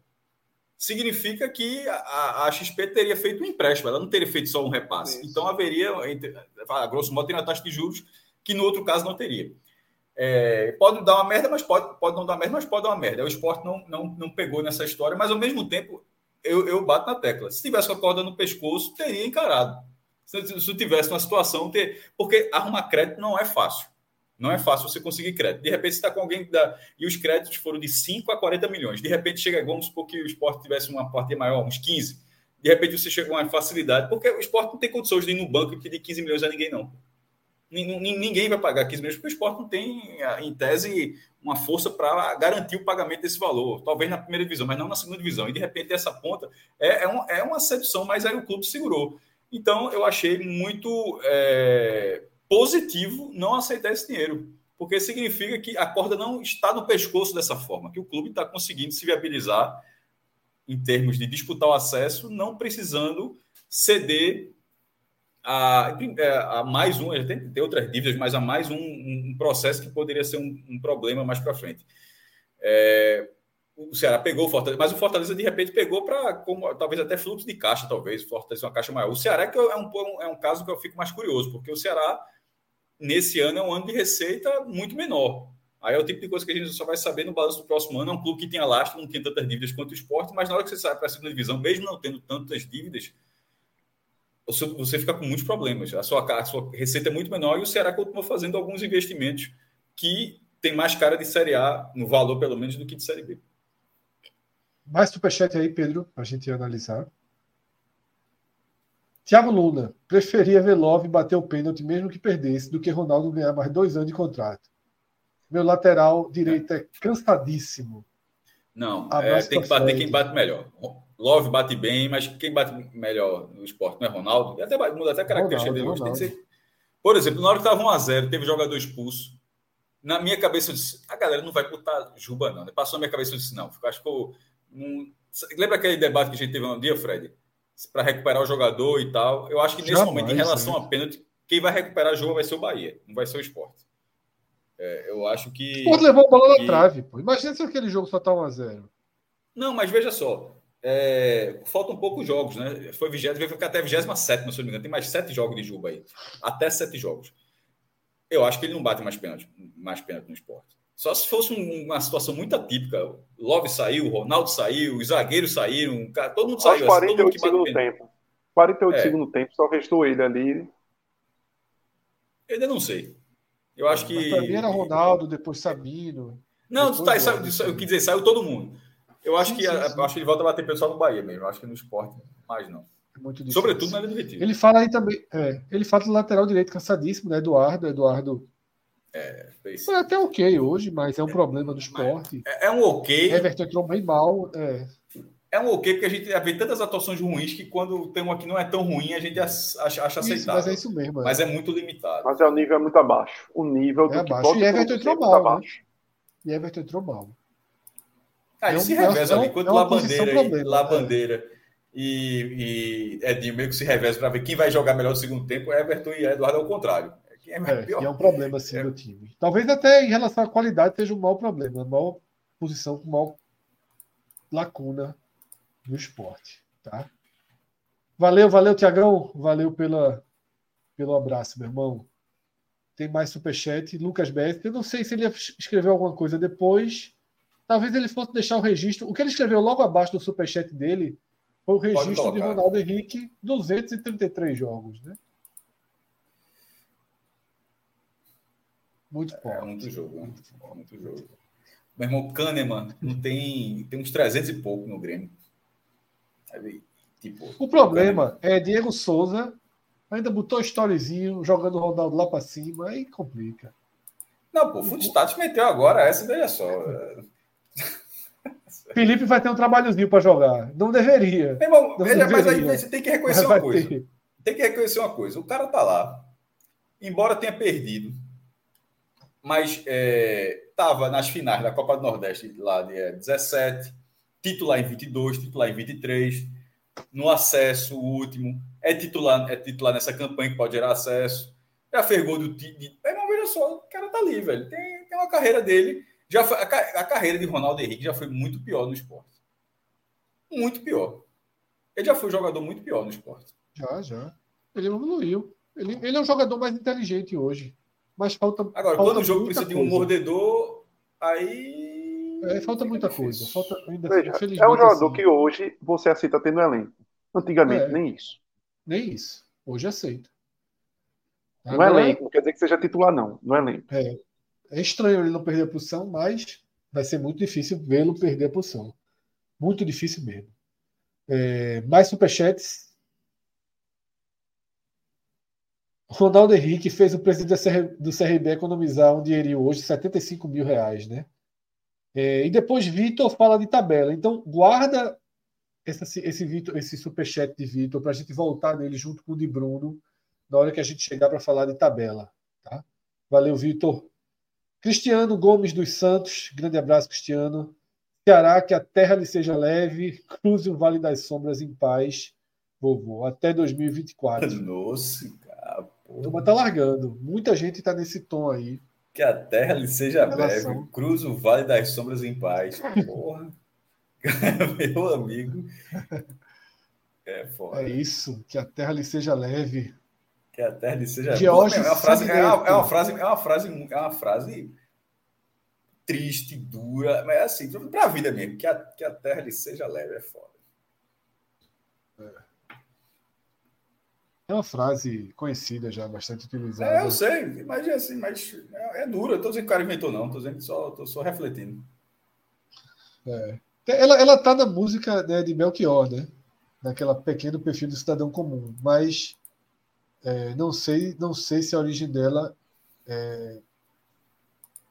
Speaker 3: significa que a, a, XP teria feito um empréstimo, ela não teria feito só um repasse. Isso. Então haveria, a grosso modo, teria uma taxa de juros que no outro caso não teria. É, pode dar uma merda, mas pode, pode não dar merda, mas pode dar uma merda. O esporte não, não, não pegou nessa história, mas ao mesmo tempo eu, eu bato na tecla. Se tivesse com a corda no pescoço, teria encarado. Se, se tivesse uma situação, ter, porque arrumar crédito não é fácil. Não é fácil você conseguir crédito. De repente, você está com alguém que dá. E os créditos foram de 5 a 40 milhões. De repente, chega, vamos supor que o esporte tivesse uma parte maior, uns 15. De repente, você chega com uma facilidade, porque o esporte não tem condições de ir no banco e pedir 15 milhões a ninguém, não. Ninguém vai pagar 15 milhões, porque o esporte não tem, em tese, uma força para garantir o pagamento desse valor. Talvez na primeira divisão, mas não na segunda divisão. E de repente essa ponta é, é, uma, é uma sedução, mas aí o clube segurou. Então eu achei muito é, positivo não aceitar esse dinheiro, porque significa que a corda não está no pescoço dessa forma, que o clube está conseguindo se viabilizar em termos de disputar o acesso, não precisando ceder a, é, a mais um, tem, tem outras dívidas, mas a mais um, um processo que poderia ser um, um problema mais para frente. É, o Ceará pegou o Fortaleza, mas o Fortaleza de repente pegou para talvez até fluxo de caixa, talvez, o Fortaleza uma caixa maior. O Ceará é que é um, é um caso que eu fico mais curioso, porque o Ceará, nesse ano, é um ano de receita muito menor. Aí é o tipo de coisa que a gente só vai saber no balanço do próximo ano. É um clube que tem lastro, não tem tantas dívidas quanto o esporte, mas na hora que você sai para a segunda divisão, mesmo não tendo tantas dívidas, você fica com muitos problemas. A sua, a sua receita é muito menor e o Ceará continua fazendo alguns investimentos que tem mais cara de Série A, no valor pelo menos, do que de Série B.
Speaker 1: Mais superchat aí, Pedro, para a gente analisar. Tiago Luna, preferia ver Love bater o pênalti mesmo que perdesse do que Ronaldo ganhar mais dois anos de contrato. Meu lateral direito é cansadíssimo.
Speaker 3: Não, é, tem que bater quem bate melhor. Love bate bem, mas quem bate melhor no esporte não é Ronaldo. Até muda até a característica dele hoje. Tem que ser... Por exemplo, na hora que estava 1x0, teve jogador expulso. Na minha cabeça, eu disse: a galera não vai botar Juba, não. Passou na minha cabeça, eu disse: não. Acho que eu. Um... Lembra aquele debate que a gente teve um dia, Fred? Para recuperar o jogador e tal. Eu acho que nesse momento, em relação a pênalti, quem vai recuperar o jogo vai ser o Bahia, não vai ser o esporte. É, eu acho que. O
Speaker 1: levou a bola que... na trave, pô. Imagina se aquele jogo só tá 1x0.
Speaker 3: Não, mas veja só. É, faltam poucos jogos, né? Foi 20, vai ficar até 27, se não me engano. Tem mais sete jogos de Juba aí. Até sete jogos. Eu acho que ele não bate mais pênalti, mais pênalti no esporte. Só se fosse uma situação muito atípica. Love saiu, Ronaldo saiu, os zagueiros saíram, todo mundo saiu.
Speaker 4: 48 assim, segundo tempo. 48 é. segundo tempo, só restou ele ali.
Speaker 3: Eu ainda não sei. Eu acho que.
Speaker 1: Mas era Ronaldo, depois Sabino.
Speaker 3: Não, depois tá, saiu, eu quis dizer, saiu todo mundo. Eu acho que sim. acho que ele volta a bater pessoal no Bahia mesmo. Eu acho que no esporte, mais não. É muito difícil. Sobretudo na linha
Speaker 1: Ele fala aí também. É, ele fala do lateral direito cansadíssimo, né? Eduardo. Eduardo.
Speaker 3: É,
Speaker 1: foi até ok hoje, mas é um é, problema do esporte.
Speaker 3: É, é, um ok.
Speaker 1: Everton entrou bem mal. É.
Speaker 3: é um ok, porque a gente vê tantas atuações ruins que quando tem uma que não é tão ruim, a gente acha, acha aceitável.
Speaker 1: Mas é isso mesmo.
Speaker 3: É. Mas é muito limitado.
Speaker 4: Mas é o nível é muito abaixo. O nível
Speaker 1: é do abaixo. E Everton entrou mal. Né? E Everton entrou mal.
Speaker 3: Ah, ele é se reveza ali, enquanto é lá bandeira, aí, lá bandeira e, e Edinho meio que se reveza para ver quem vai jogar melhor no segundo tempo, Everton e Eduardo ao contrário.
Speaker 1: É, é, é um problema assim é. do time. Talvez até em relação à qualidade seja um mau problema, uma maior posição com maior lacuna no esporte, tá? Valeu, valeu, Tiagão. Valeu pela, pelo abraço, meu irmão. Tem mais superchat. Lucas Bess. Eu não sei se ele escreveu alguma coisa depois. Talvez ele fosse deixar o registro. O que ele escreveu logo abaixo do superchat dele foi o registro de Ronaldo Henrique, 233 jogos, né? Muito
Speaker 3: forte. É, muito jogo, né? Muito jogo. Meu irmão Kahneman não tem, tem uns 300 e pouco no Grêmio.
Speaker 1: tipo, o problema é Diego Souza ainda botou storyzinho jogando o Ronaldo lá para cima, aí complica.
Speaker 3: Não, pô, o Footstats meteu agora essa, veja só.
Speaker 1: Felipe vai ter um trabalhozinho para jogar. Não deveria.
Speaker 3: Irmão, não veja, deveria. mas aí você tem que reconhecer uma coisa. Ter. Tem que reconhecer uma coisa. O cara tá lá. Embora tenha perdido, mas estava é, nas finais da Copa do Nordeste lá de é, 17, titular em 22, titular em 23, no acesso, o último, é titular, é titular nessa campanha que pode gerar acesso, já fez gol do time. Mas veja só, o cara tá ali, velho. Tem, tem uma carreira dele. Já foi, a, a carreira de Ronaldo Henrique já foi muito pior no esporte. Muito pior. Ele já foi um jogador muito pior no esporte.
Speaker 1: Já, já. Ele evoluiu. Ele, ele é um jogador mais inteligente hoje. Mas falta.
Speaker 3: Agora,
Speaker 1: falta
Speaker 3: quando o jogo precisa coisa. de um mordedor, aí.
Speaker 1: É, falta muita coisa. Falta, ainda,
Speaker 4: Veja, é um jogador assim. que hoje você aceita tendo elenco. Antigamente, é, nem isso.
Speaker 1: Nem isso. Hoje aceita.
Speaker 4: Não é elenco, não quer dizer que seja titular, não. Não é elenco.
Speaker 1: É, é estranho ele não perder a posição, mas vai ser muito difícil vê-lo perder a posição. Muito difícil mesmo. É, mais superchats. Ronaldo Henrique fez o presidente do CRB economizar um dinheirinho hoje, 75 mil reais, né? É, e depois Vitor fala de tabela. Então, guarda esse, Vitor, esse superchat de Vitor para a gente voltar nele junto com o de Bruno na hora que a gente chegar para falar de tabela. Tá? Valeu, Vitor. Cristiano Gomes dos Santos, grande abraço, Cristiano. Ceará, que a terra lhe seja leve, cruze o Vale das Sombras em paz, vovô, até 2024.
Speaker 3: Nossa, cara.
Speaker 1: A turma tá largando. Muita gente tá nesse tom aí.
Speaker 3: Que a terra lhe seja leve, cruze o Vale das Sombras em paz. Porra. Meu amigo.
Speaker 1: É foda. É isso, que a terra lhe seja leve,
Speaker 3: que a terra lhe seja. é uma frase, é uma, é uma frase, é uma frase, é uma frase triste, dura, mas é assim, para a vida mesmo, que a, que a terra lhe seja leve é foda.
Speaker 1: É uma frase conhecida já, bastante utilizada.
Speaker 3: É, eu sei, mas é assim, mas é, é dura. Estou dizendo que o cara inventou, não, estou dizendo que só, tô só refletindo.
Speaker 1: É. Ela, ela tá na música né, de Belchior, né? Naquela pequeno perfil do cidadão comum, mas é, não sei, não sei se a origem dela é,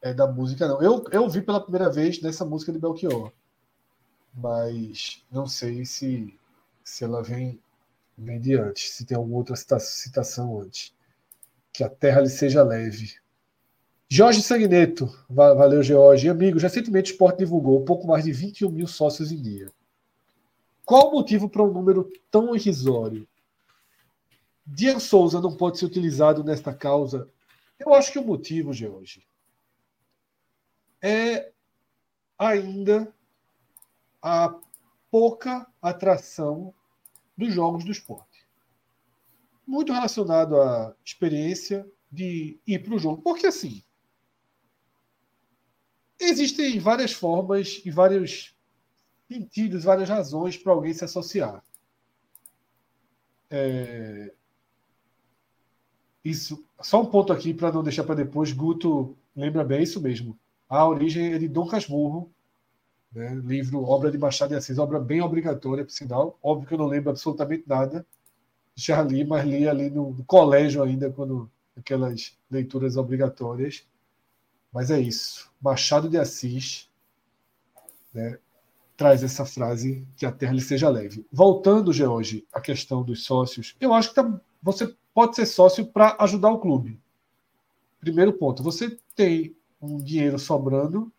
Speaker 1: é, da música, não. Eu, eu vi pela primeira vez nessa música de Belchior, mas não sei se, se ela vem, vem de antes, se tem alguma outra citação antes. Que a terra lhe seja leve. Jorge Sanguineto, valeu, Jorge. Amigo, recentemente o Sport divulgou pouco mais de 21 mil sócios em dia. Qual o motivo para um número tão irrisório? Diego Souza não pode ser utilizado nesta causa. Eu acho que o motivo, George, é ainda a pouca atração dos jogos do esporte. Muito relacionado à experiência de ir para o jogo. Porque, assim, existem várias formas e vários sentidos, várias razões para alguém se associar. É, isso, só um ponto aqui para não deixar para depois. Guto lembra bem isso mesmo. A origem é de Dom Casmurro, né? livro, obra de Machado de Assis, obra bem obrigatória, por sinal. Óbvio que eu não lembro absolutamente nada. Já li, mas li ali no, no colégio ainda, quando aquelas leituras obrigatórias. Mas é isso. Machado de Assis né, traz essa frase que a terra lhe seja leve. Voltando, George, à questão dos sócios, eu acho que tá, você pode ser sócio para ajudar o clube. Primeiro ponto, você tem um dinheiro sobrando,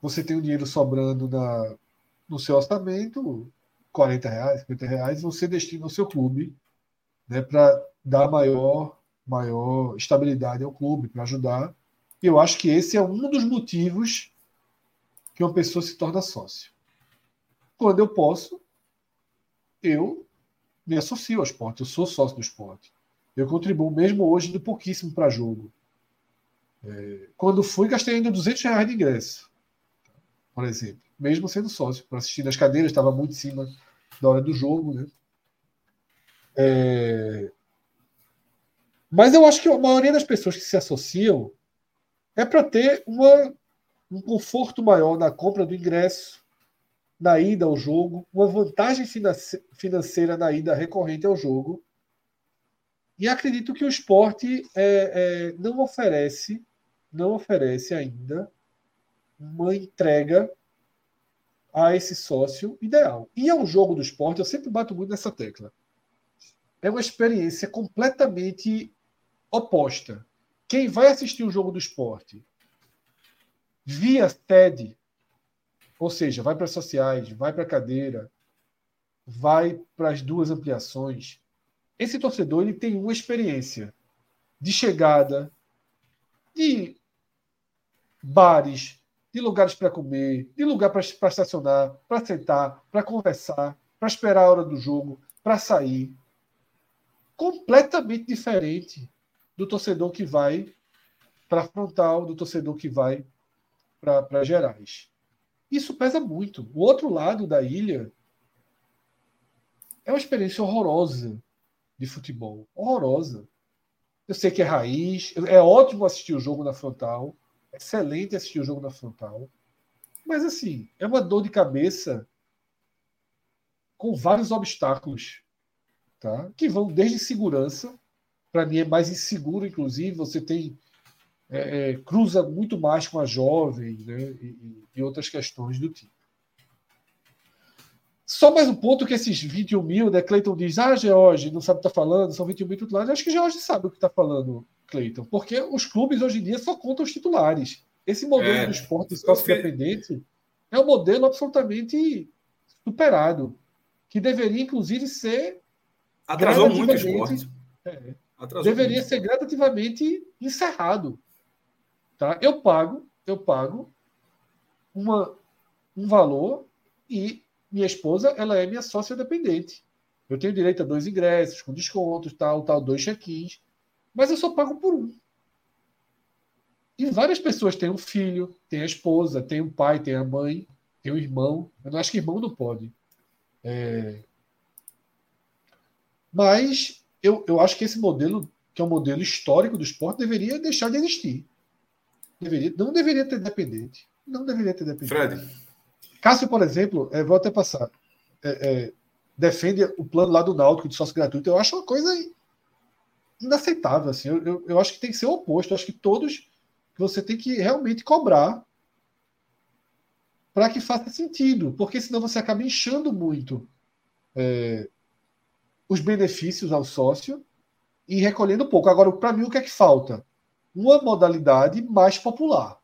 Speaker 1: você tem um dinheiro sobrando na, no seu orçamento, 40 reais, 50 reais, você destina ao seu clube né, para dar maior, maior estabilidade ao clube, para ajudar. E eu acho que esse é um dos motivos que uma pessoa se torna sócio. Quando eu posso, eu me associo ao esporte, eu sou sócio do esporte. Eu contribuo, mesmo hoje, de pouquíssimo para jogo. É, quando fui, gastei ainda 200 reais de ingresso, por exemplo, mesmo sendo sócio, para assistir nas cadeiras, estava muito em cima da hora do jogo. Né? É, mas eu acho que a maioria das pessoas que se associam é para ter uma, um conforto maior na compra do ingresso, na ida ao jogo, uma vantagem financeira na ida recorrente ao jogo. E acredito que o esporte é, é, não oferece, não oferece ainda uma entrega a esse sócio ideal. E é um jogo do esporte, eu sempre bato muito nessa tecla. É uma experiência completamente oposta. Quem vai assistir o jogo do esporte via TED ou seja, vai para as sociais, vai para a cadeira, vai para as duas ampliações, esse torcedor ele tem uma experiência de chegada, de bares, de lugares para comer, de lugar para estacionar, para sentar, para conversar, para esperar a hora do jogo, para sair. Completamente diferente do torcedor que vai para a frontal, do torcedor que vai para Gerais. Isso pesa muito. O outro lado da ilha é uma experiência horrorosa de futebol. Horrorosa. Eu sei que é raiz, é ótimo assistir o jogo na frontal, excelente assistir o jogo na frontal, mas assim, é uma dor de cabeça com vários obstáculos, tá? Que vão desde segurança, para mim é mais inseguro, inclusive, você tem é, é, cruza muito mais com a jovem né, e, e, outras questões do tipo. Só mais um ponto que esses 21 mil, né? Cleiton diz, ah, George, não sabe o que está falando, são 21 mil titulares. Acho que George sabe o que está falando, Cleiton, porque os clubes hoje em dia só contam os titulares. Esse modelo é, do esporte sócio-dependente é um modelo absolutamente superado, que deveria, inclusive, ser.
Speaker 3: Atrasou muito o esporte.
Speaker 1: É, deveria muito. ser gradativamente encerrado. Tá? Eu pago, eu pago uma, um valor e minha esposa, ela é minha sócia dependente. Eu tenho direito a dois ingressos, com descontos, tal, tal, dois check-ins. Mas eu só pago por um. E várias pessoas têm um filho, têm a esposa, têm um pai, têm a mãe, têm um irmão. Eu não acho que irmão não pode. É... Mas eu, eu acho que esse modelo, que é um modelo histórico do esporte, deveria deixar de existir. Deveria, não deveria ter dependente. Não deveria ter dependente.
Speaker 3: Fred.
Speaker 1: Cássio, por exemplo, é, vou até passar, é, é, defende o plano lá do Náutico de sócio gratuito. Eu acho uma coisa inaceitável. Assim. Eu, eu, eu, acho que tem que ser o oposto. Eu acho que todos você tem que realmente cobrar para que faça sentido, porque senão você acaba inchando muito é, os benefícios ao sócio e recolhendo pouco. Agora, para mim, o que é que falta? Uma modalidade mais popular.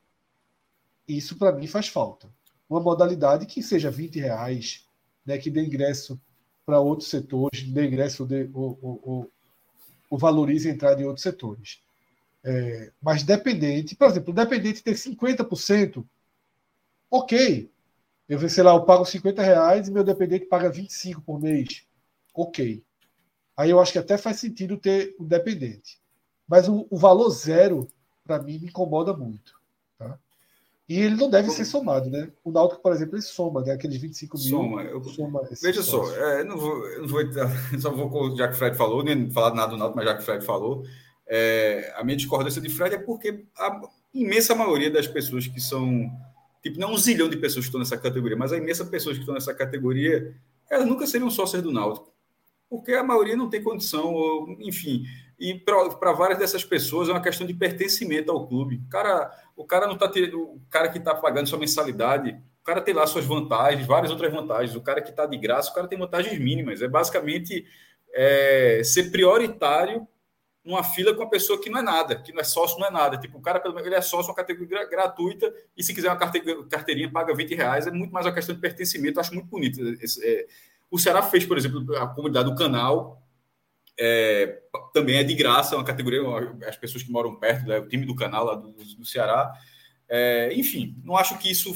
Speaker 1: Isso, para mim, faz falta uma modalidade que seja 20 reais, né, que dê ingresso para outros setores, dê ingresso, de, o, o, o, o valorize a entrada em outros setores. É, mas dependente, por exemplo, dependente ter 50%, ok. Eu sei lá, eu pago 50 reais e meu dependente paga 25 por mês. Ok. Aí eu acho que até faz sentido ter o dependente. Mas o, o valor zero, para mim, me incomoda muito. Tá? E ele não deve ser somado, né? O Náutico, por exemplo, ele soma, né? Aqueles 25 mil.
Speaker 3: Soma. Eu, soma veja só, é, não vou, não vou, só vou, já que o Fred falou, nem falar nada do Náutico, mas já que o Fred falou, é, a minha discordância de Fred é porque a imensa maioria das pessoas que são, tipo, não um zilhão de pessoas que estão nessa categoria, mas a imensa pessoas que estão nessa categoria, elas nunca seriam sócias do Náutico. Porque a maioria não tem condição, ou, enfim, e para várias dessas pessoas é uma questão de pertencimento ao clube. O cara, o cara não tá tendo, o cara que está pagando sua mensalidade, o cara tem lá suas vantagens, várias outras vantagens. O cara que está de graça, o cara tem vantagens mínimas. É basicamente é, ser prioritário numa fila com uma pessoa que não é nada, que não é sócio, não é nada. Tipo, o cara, pelo menos, ele é sócio uma categoria gratuita e se quiser uma carteirinha, paga 20 reais. É muito mais uma questão de pertencimento. Acho muito bonito. É, o Ceará fez, por exemplo, a comunidade do canal é, também é de graça, é uma categoria, as pessoas que moram perto, né, o time do canal lá do, do Ceará. É, enfim, não acho que isso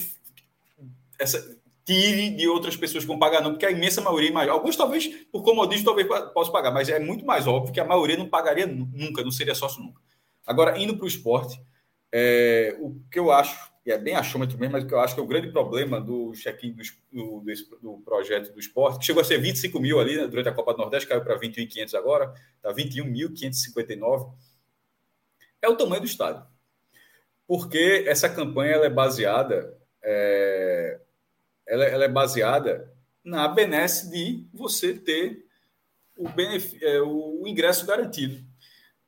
Speaker 3: essa, tire de outras pessoas que vão pagar, não, porque a imensa maioria, alguns talvez, por comodismo, talvez possa pagar, mas é muito mais óbvio que a maioria não pagaria nunca, não seria sócio nunca. Agora, indo para o esporte, é, o que eu acho que é bem achômetro mesmo, mas que eu acho que é o grande problema do check-in do, do, do, projeto do esporte, que chegou a ser 25 mil ali né, durante a Copa do Nordeste, caiu para 21.500 agora, está 21.559, é o tamanho do estádio. Porque essa campanha ela é baseada, é, ela, ela, é baseada na benesse de você ter o, é, o ingresso garantido.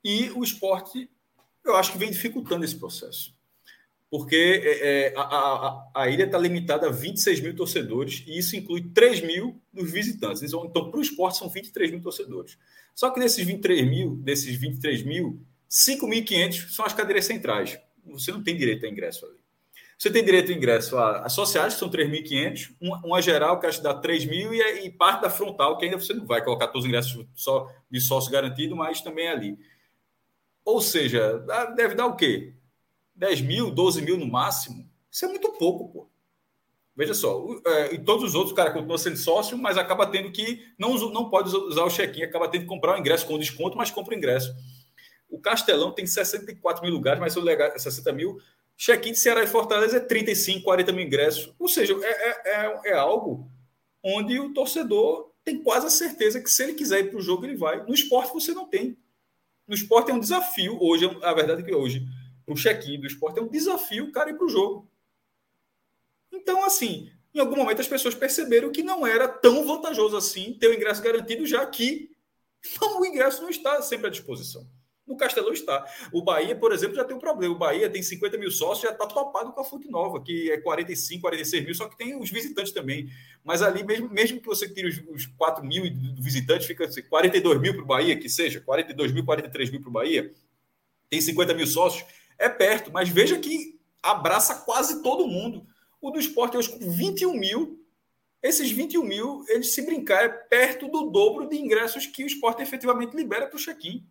Speaker 3: E o esporte, eu acho que vem dificultando esse processo porque é, é a, a, a, ilha está limitada a 26 mil torcedores e isso inclui 3 mil dos visitantes. Então, então para o esporte, são 23 mil torcedores. Só que nesses 23 mil, desses 23 mil, 5.500 são as cadeiras centrais. Você não tem direito a ingresso ali. Você tem direito ao ingresso a sociais, que são 3.500, uma, uma geral, que acho que dá 3.000, e, e parte da frontal, que ainda você não vai colocar todos os ingressos só de sócio garantido, mas também é ali. Ou seja, deve dar o quê? 10 mil, 12 mil no máximo? Isso é muito pouco, pô. Veja só, é, e todos os outros, o cara continua sendo sócio, mas acaba tendo que. Não, não pode usar o check-in, acaba tendo que comprar o ingresso com desconto, mas compra o ingresso. O Castelão tem 64 mil lugares, mas se eu legal 60 mil, check-in de Ceará e Fortaleza é 35, 40 mil ingressos. Ou seja, é, é, é, é algo onde o torcedor tem quase a certeza que se ele quiser ir para o jogo, ele vai. No esporte você não tem. No esporte é um desafio. Hoje, a verdade é que hoje, o check-in do esporte é um desafio o cara ir para o jogo. Então, assim, em algum momento as pessoas perceberam que não era tão vantajoso assim ter o ingresso garantido, já que o ingresso não está sempre à disposição. No Castelão está. O Bahia, por exemplo, já tem um problema. O Bahia tem 50 mil sócios, já está topado com a Fonte Nova, que é 45, 46 mil, só que tem os visitantes também. Mas ali, mesmo, mesmo que você tire os, os 4 mil visitantes, fica assim, 42 mil para o Bahia, que seja, 42 mil, 43 mil para o Bahia, tem 50 mil sócios, é perto, mas veja que abraça quase todo mundo. O do esporte hoje com 21 mil. Esses 21 mil, eles se brincar, é perto do dobro de ingressos que o esporte efetivamente libera para o check-in.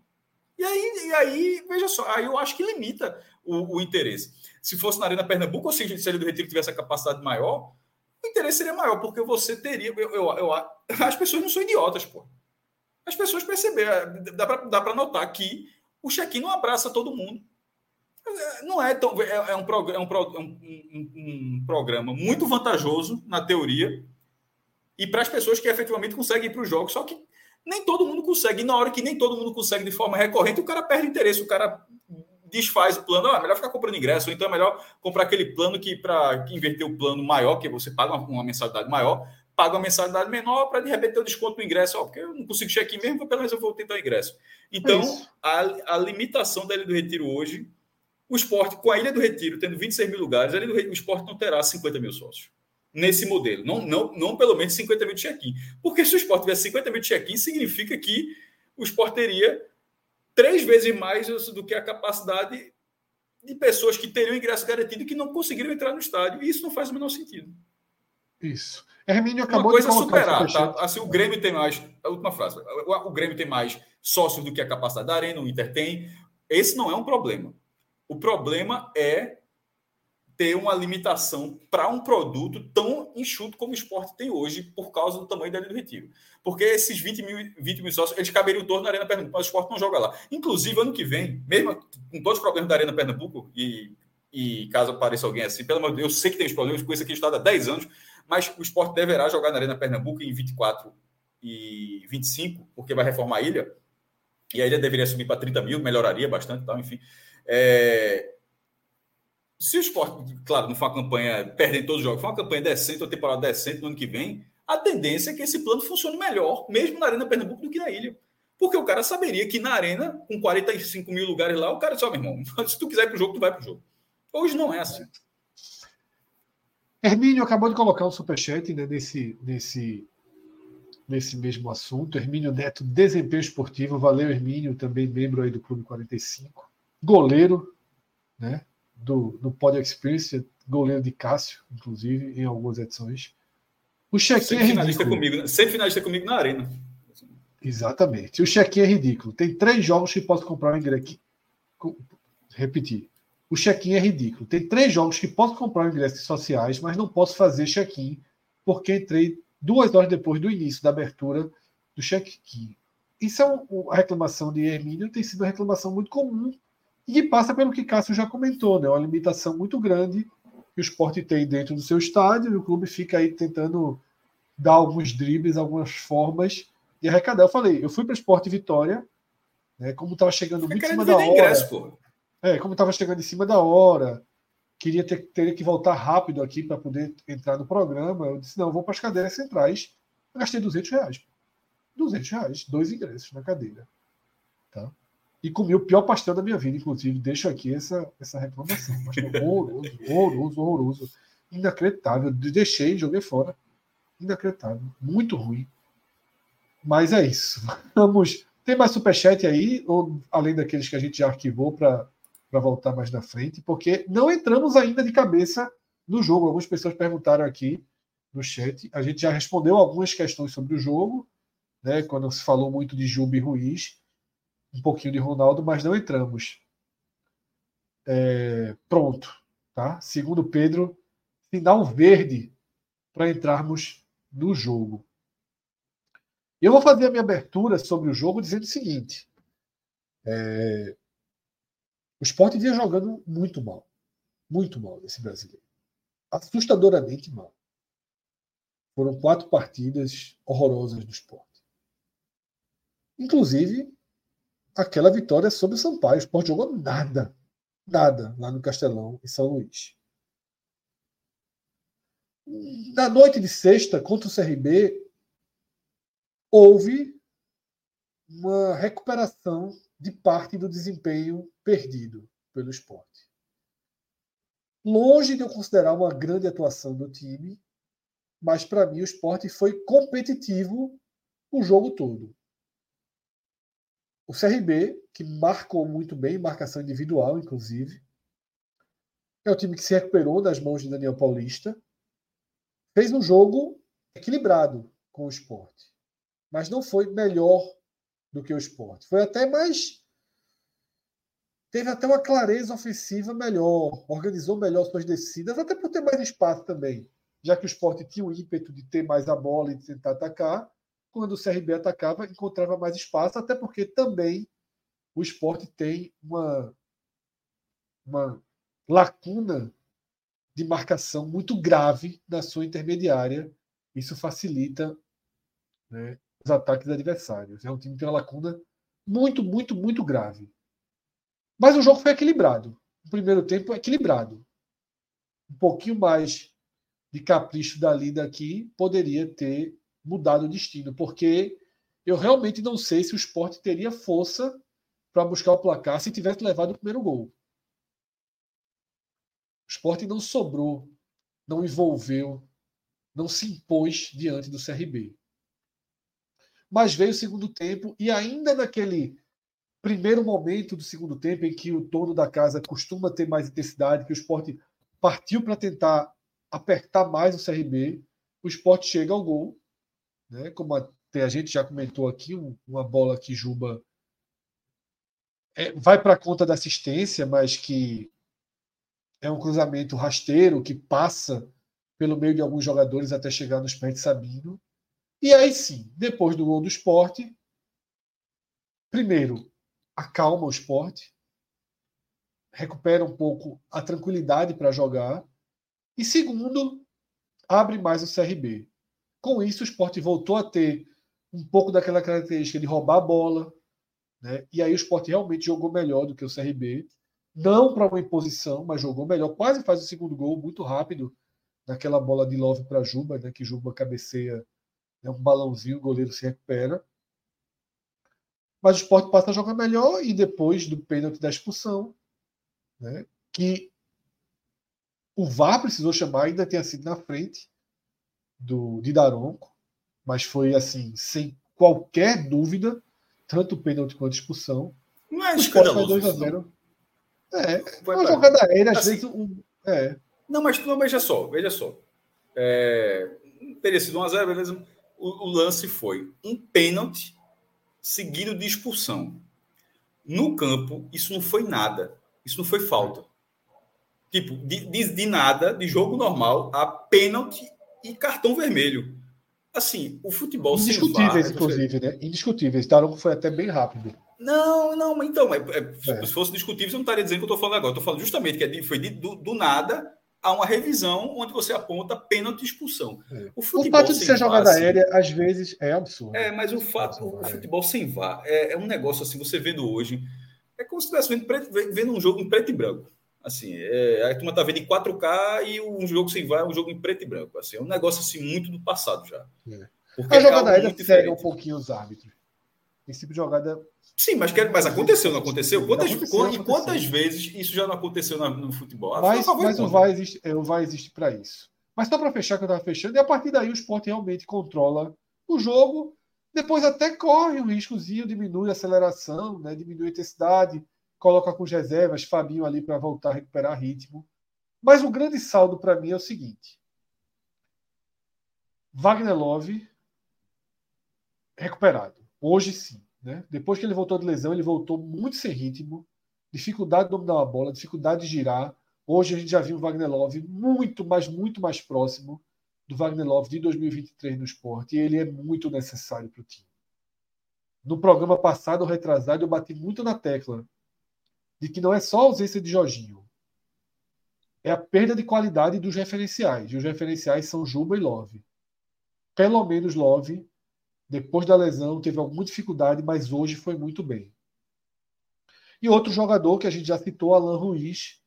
Speaker 3: E aí, e aí, veja só, aí eu acho que limita o, o interesse. Se fosse na Arena Pernambuco, ou se a Ilha do Retiro tivesse a capacidade maior, o interesse seria maior, porque você teria. Eu, eu, eu as pessoas não são idiotas, pô. As pessoas perceberam, dá para notar que o check-in não abraça todo mundo. Não é tão. É, é, um, é, um, é um, um, um, programa muito vantajoso na teoria e para as pessoas que efetivamente conseguem ir para os jogos, só que nem todo mundo consegue. E na hora que nem todo mundo consegue de forma recorrente, o cara perde interesse, o cara desfaz o plano. Ah, é melhor ficar comprando ingresso, ou então é melhor comprar aquele plano que, para inverter o plano maior, que você paga uma, uma mensalidade maior, paga uma mensalidade menor para de repente ter o desconto no ingresso, ó, porque eu não consigo check-in mesmo, pelo menos eu vou tentar o ingresso. Então, é a, a limitação da Ilha do Retiro hoje o esporte, com a Ilha do Retiro tendo 26 mil lugares, a Ilha do Retiro, o esporte não terá 50 mil sócios. Nesse modelo. Não, não, não pelo menos 50 mil de check-in. Porque se o esporte tiver 50 mil de check-in, significa que o esporte teria três vezes mais do que a capacidade de pessoas que teriam ingresso garantido e que não conseguiram entrar no estádio. E isso não faz o menor sentido.
Speaker 1: Isso. Hermínio acabou
Speaker 3: Uma coisa de superar, tá? Assim, o Grêmio tem mais. A última frase. O Grêmio tem mais sócios do que a capacidade da Arena, o Inter tem. Esse não é um problema. O problema é ter uma limitação para um produto tão enxuto como o esporte tem hoje, por causa do tamanho da Arena do Retiro. Porque esses 20 mil, 20 mil sócios, eles caberiam todos na Arena Pernambuco, mas o esporte não joga lá. Inclusive, ano que vem, mesmo com todos os problemas da Arena Pernambuco, e, e caso apareça alguém assim, pelo amor de Deus, eu sei que tem os problemas com isso aqui está há 10 anos, mas o esporte deverá jogar na Arena Pernambuco em 24 e 25, porque vai reformar a ilha, e a ilha deveria subir para 30 mil, melhoraria bastante, tal, enfim. É... Se o esporte, claro, não for uma campanha perdendo todos os jogos, for uma campanha decente, uma temporada decente no ano que vem, a tendência é que esse plano funcione melhor, mesmo na Arena Pernambuco, do que na ilha. Porque o cara saberia que na Arena, com 45 mil lugares lá, o cara só, meu irmão, se tu quiser ir pro jogo, tu vai pro jogo. Hoje não é assim.
Speaker 1: Hermínio acabou de colocar um superchat né, nesse, nesse, nesse mesmo assunto. Hermínio Neto, desempenho esportivo. Valeu, Hermínio, também membro aí do Clube 45 goleiro né, do, do Pod Experience, goleiro de Cássio, inclusive, em algumas edições. O check-in é ridículo.
Speaker 3: Comigo, sempre finalista comigo na arena.
Speaker 1: Exatamente. O check-in é ridículo. Tem três jogos que posso comprar o ingresso. Repetir. O check-in é ridículo. Tem três jogos que posso comprar o ingresso sociais, mas não posso fazer check-in porque entrei duas horas depois do início da abertura do check-in. Isso é uma reclamação de Hermínio, tem sido uma reclamação muito comum e que passa pelo que Cássio já comentou, né? Uma limitação muito grande que o esporte tem dentro do seu estádio, e o clube fica aí tentando dar alguns dribles, algumas formas de arrecadar. Eu falei, eu fui para o Esporte Vitória, né? Como estava chegando muito em cima da hora. Ingresso, é, como estava chegando em cima da hora, queria ter, ter que voltar rápido aqui para poder entrar no programa. Eu disse, não, eu vou para as cadeiras centrais. Eu gastei 200 reais. 200 reais, dois ingressos na cadeira. Tá? E comi o pior pastel da minha vida, inclusive. Deixo aqui essa, essa reclamação. Pastel horroroso, horroroso, horroroso. Inacreditável. Deixei, joguei fora. Inacreditável. Muito ruim. Mas é isso. Vamos. Tem mais superchat aí, ou além daqueles que a gente já arquivou para voltar mais na frente, porque não entramos ainda de cabeça no jogo. Algumas pessoas perguntaram aqui no chat. A gente já respondeu algumas questões sobre o jogo, né? Quando se falou muito de Juba Ruiz, um pouquinho de Ronaldo, mas não entramos. É, pronto, tá? Segundo Pedro, sinal verde para entrarmos no jogo. Eu vou fazer a minha abertura sobre o jogo dizendo o seguinte: é, o esporte vinha jogando muito mal. Muito mal nesse brasileiro. Assustadoramente mal. Foram quatro partidas horrorosas do esporte. Inclusive, aquela vitória sobre o Sampaio. O esporte jogou nada. Nada lá no Castelão, em São Luís. Na noite de sexta, contra o CRB, houve uma recuperação de parte do desempenho perdido pelo esporte. Longe de eu considerar uma grande atuação do time, mas para mim o esporte foi competitivo o jogo todo. O CRB, que marcou muito bem, marcação individual, inclusive, é o time que se recuperou das mãos de Daniel Paulista, fez um jogo equilibrado com o esporte, mas não foi melhor do que o esporte. Foi até mais. Teve até uma clareza ofensiva melhor, organizou melhor suas descidas, até por ter mais espaço também. Já que o esporte tinha o ímpeto de ter mais a bola e de tentar atacar, quando o CRB atacava, encontrava mais espaço, até porque também o esporte tem uma, uma lacuna de marcação muito grave na sua intermediária. Isso facilita né, os ataques adversários. É um time que tem uma lacuna muito, muito, muito grave. Mas o jogo foi equilibrado. O primeiro tempo equilibrado. Um pouquinho mais de capricho dali daqui poderia ter mudado o destino, porque eu realmente não sei se o esporte teria força para buscar o placar se tivesse levado o primeiro gol. O esporte não sobrou, não envolveu, não se impôs diante do CRB. Mas veio o segundo tempo e ainda naquele primeiro momento do segundo tempo em que o dono da casa costuma ter mais intensidade, que o esporte partiu para tentar apertar mais o CRB, o esporte chega ao gol, né? como até a gente já comentou aqui, uma bola que Juba é, vai para conta da assistência, mas que é um cruzamento rasteiro que passa pelo meio de alguns jogadores até chegar nos pés de Sabino. E aí sim, depois do gol do esporte, primeiro, acalma o esporte, recupera um pouco a tranquilidade para jogar, e segundo, abre mais o CRB. Com isso, o esporte voltou a ter um pouco daquela característica de roubar a bola, né? e aí o esporte realmente jogou melhor do que o CRB. Não para uma imposição, mas jogou melhor. Quase faz o segundo gol muito rápido naquela bola de Love para Juba, né? que Juba cabeceia é um balãozinho, o goleiro se recupera. Mas o esporte passa a jogar melhor e depois do pênalti da expulsão, né, que o VAR precisou chamar, ainda tinha sido na frente do, de Daronco, mas foi assim, sem qualquer dúvida, tanto pênalti quanto expulsão.
Speaker 3: Não é escandaloso. 2 a 0.
Speaker 1: É, Vai uma jogada aérea, às assim, vezes. Um, é.
Speaker 3: Não, mas não, veja só, veja só. É, teria sido 1x0, beleza o, o lance foi um pênalti seguido de expulsão. No campo, isso não foi nada. Isso não foi falta. Tipo, de, de, de nada, de jogo normal, a pênalti e cartão vermelho. Assim, o futebol
Speaker 1: Indiscutíveis, VAR, inclusive, né? Indiscutíveis. Daronco foi até bem rápido.
Speaker 3: Não, não, mas então, é, é, é. se fosse discutível, eu não estaria dizendo o que eu estou falando agora. Estou falando justamente que é foi de, do, do, nada há uma revisão onde você aponta pênalti e expulsão.
Speaker 1: É. O, o, fato de ser jogada assim, aérea, às vezes, é absurdo.
Speaker 3: É, mas o fato, o, futebol sem VAR é, é, um negócio assim, você vendo hoje, é como se estivesse vendo, vendo um jogo em preto e branco. Assim, é, a turma tá vendo em 4K e um jogo sem VAR é um jogo em preto e branco. Assim, é um negócio assim muito do passado já.
Speaker 1: É. a é jogada aérea cega um pouquinho os árbitros. Esse tipo de jogada
Speaker 3: Sim, mas, que, mas aconteceu, não aconteceu? Quantas, aconteceu, aconteceu. E quantas vezes isso já não aconteceu no, no futebol?
Speaker 1: Ah, mas, mas o VAR existe, é, o VAR existe para isso. Mas só para fechar que eu estava fechando, e a partir daí o esporte realmente controla o jogo, depois até corre um riscozinho, diminui a aceleração, né, diminui a intensidade, coloca com reservas, Fabinho ali para voltar a recuperar ritmo. Mas o grande saldo para mim é o seguinte: Wagner Love recuperado. Hoje sim. Né? Depois que ele voltou de lesão, ele voltou muito sem ritmo, dificuldade de dominar a bola, dificuldade de girar. Hoje a gente já viu o Wagner Love muito, mas muito mais próximo do Wagner Love de 2023 no esporte. E ele é muito necessário para o time. No programa passado, retrasado, eu bati muito na tecla de que não é só a ausência de Jorginho. É a perda de qualidade dos referenciais. E os referenciais são Juba e Love. Pelo menos Love depois da lesão, teve alguma dificuldade, mas hoje foi muito bem. E outro jogador que a gente já citou, Alan Ruiz,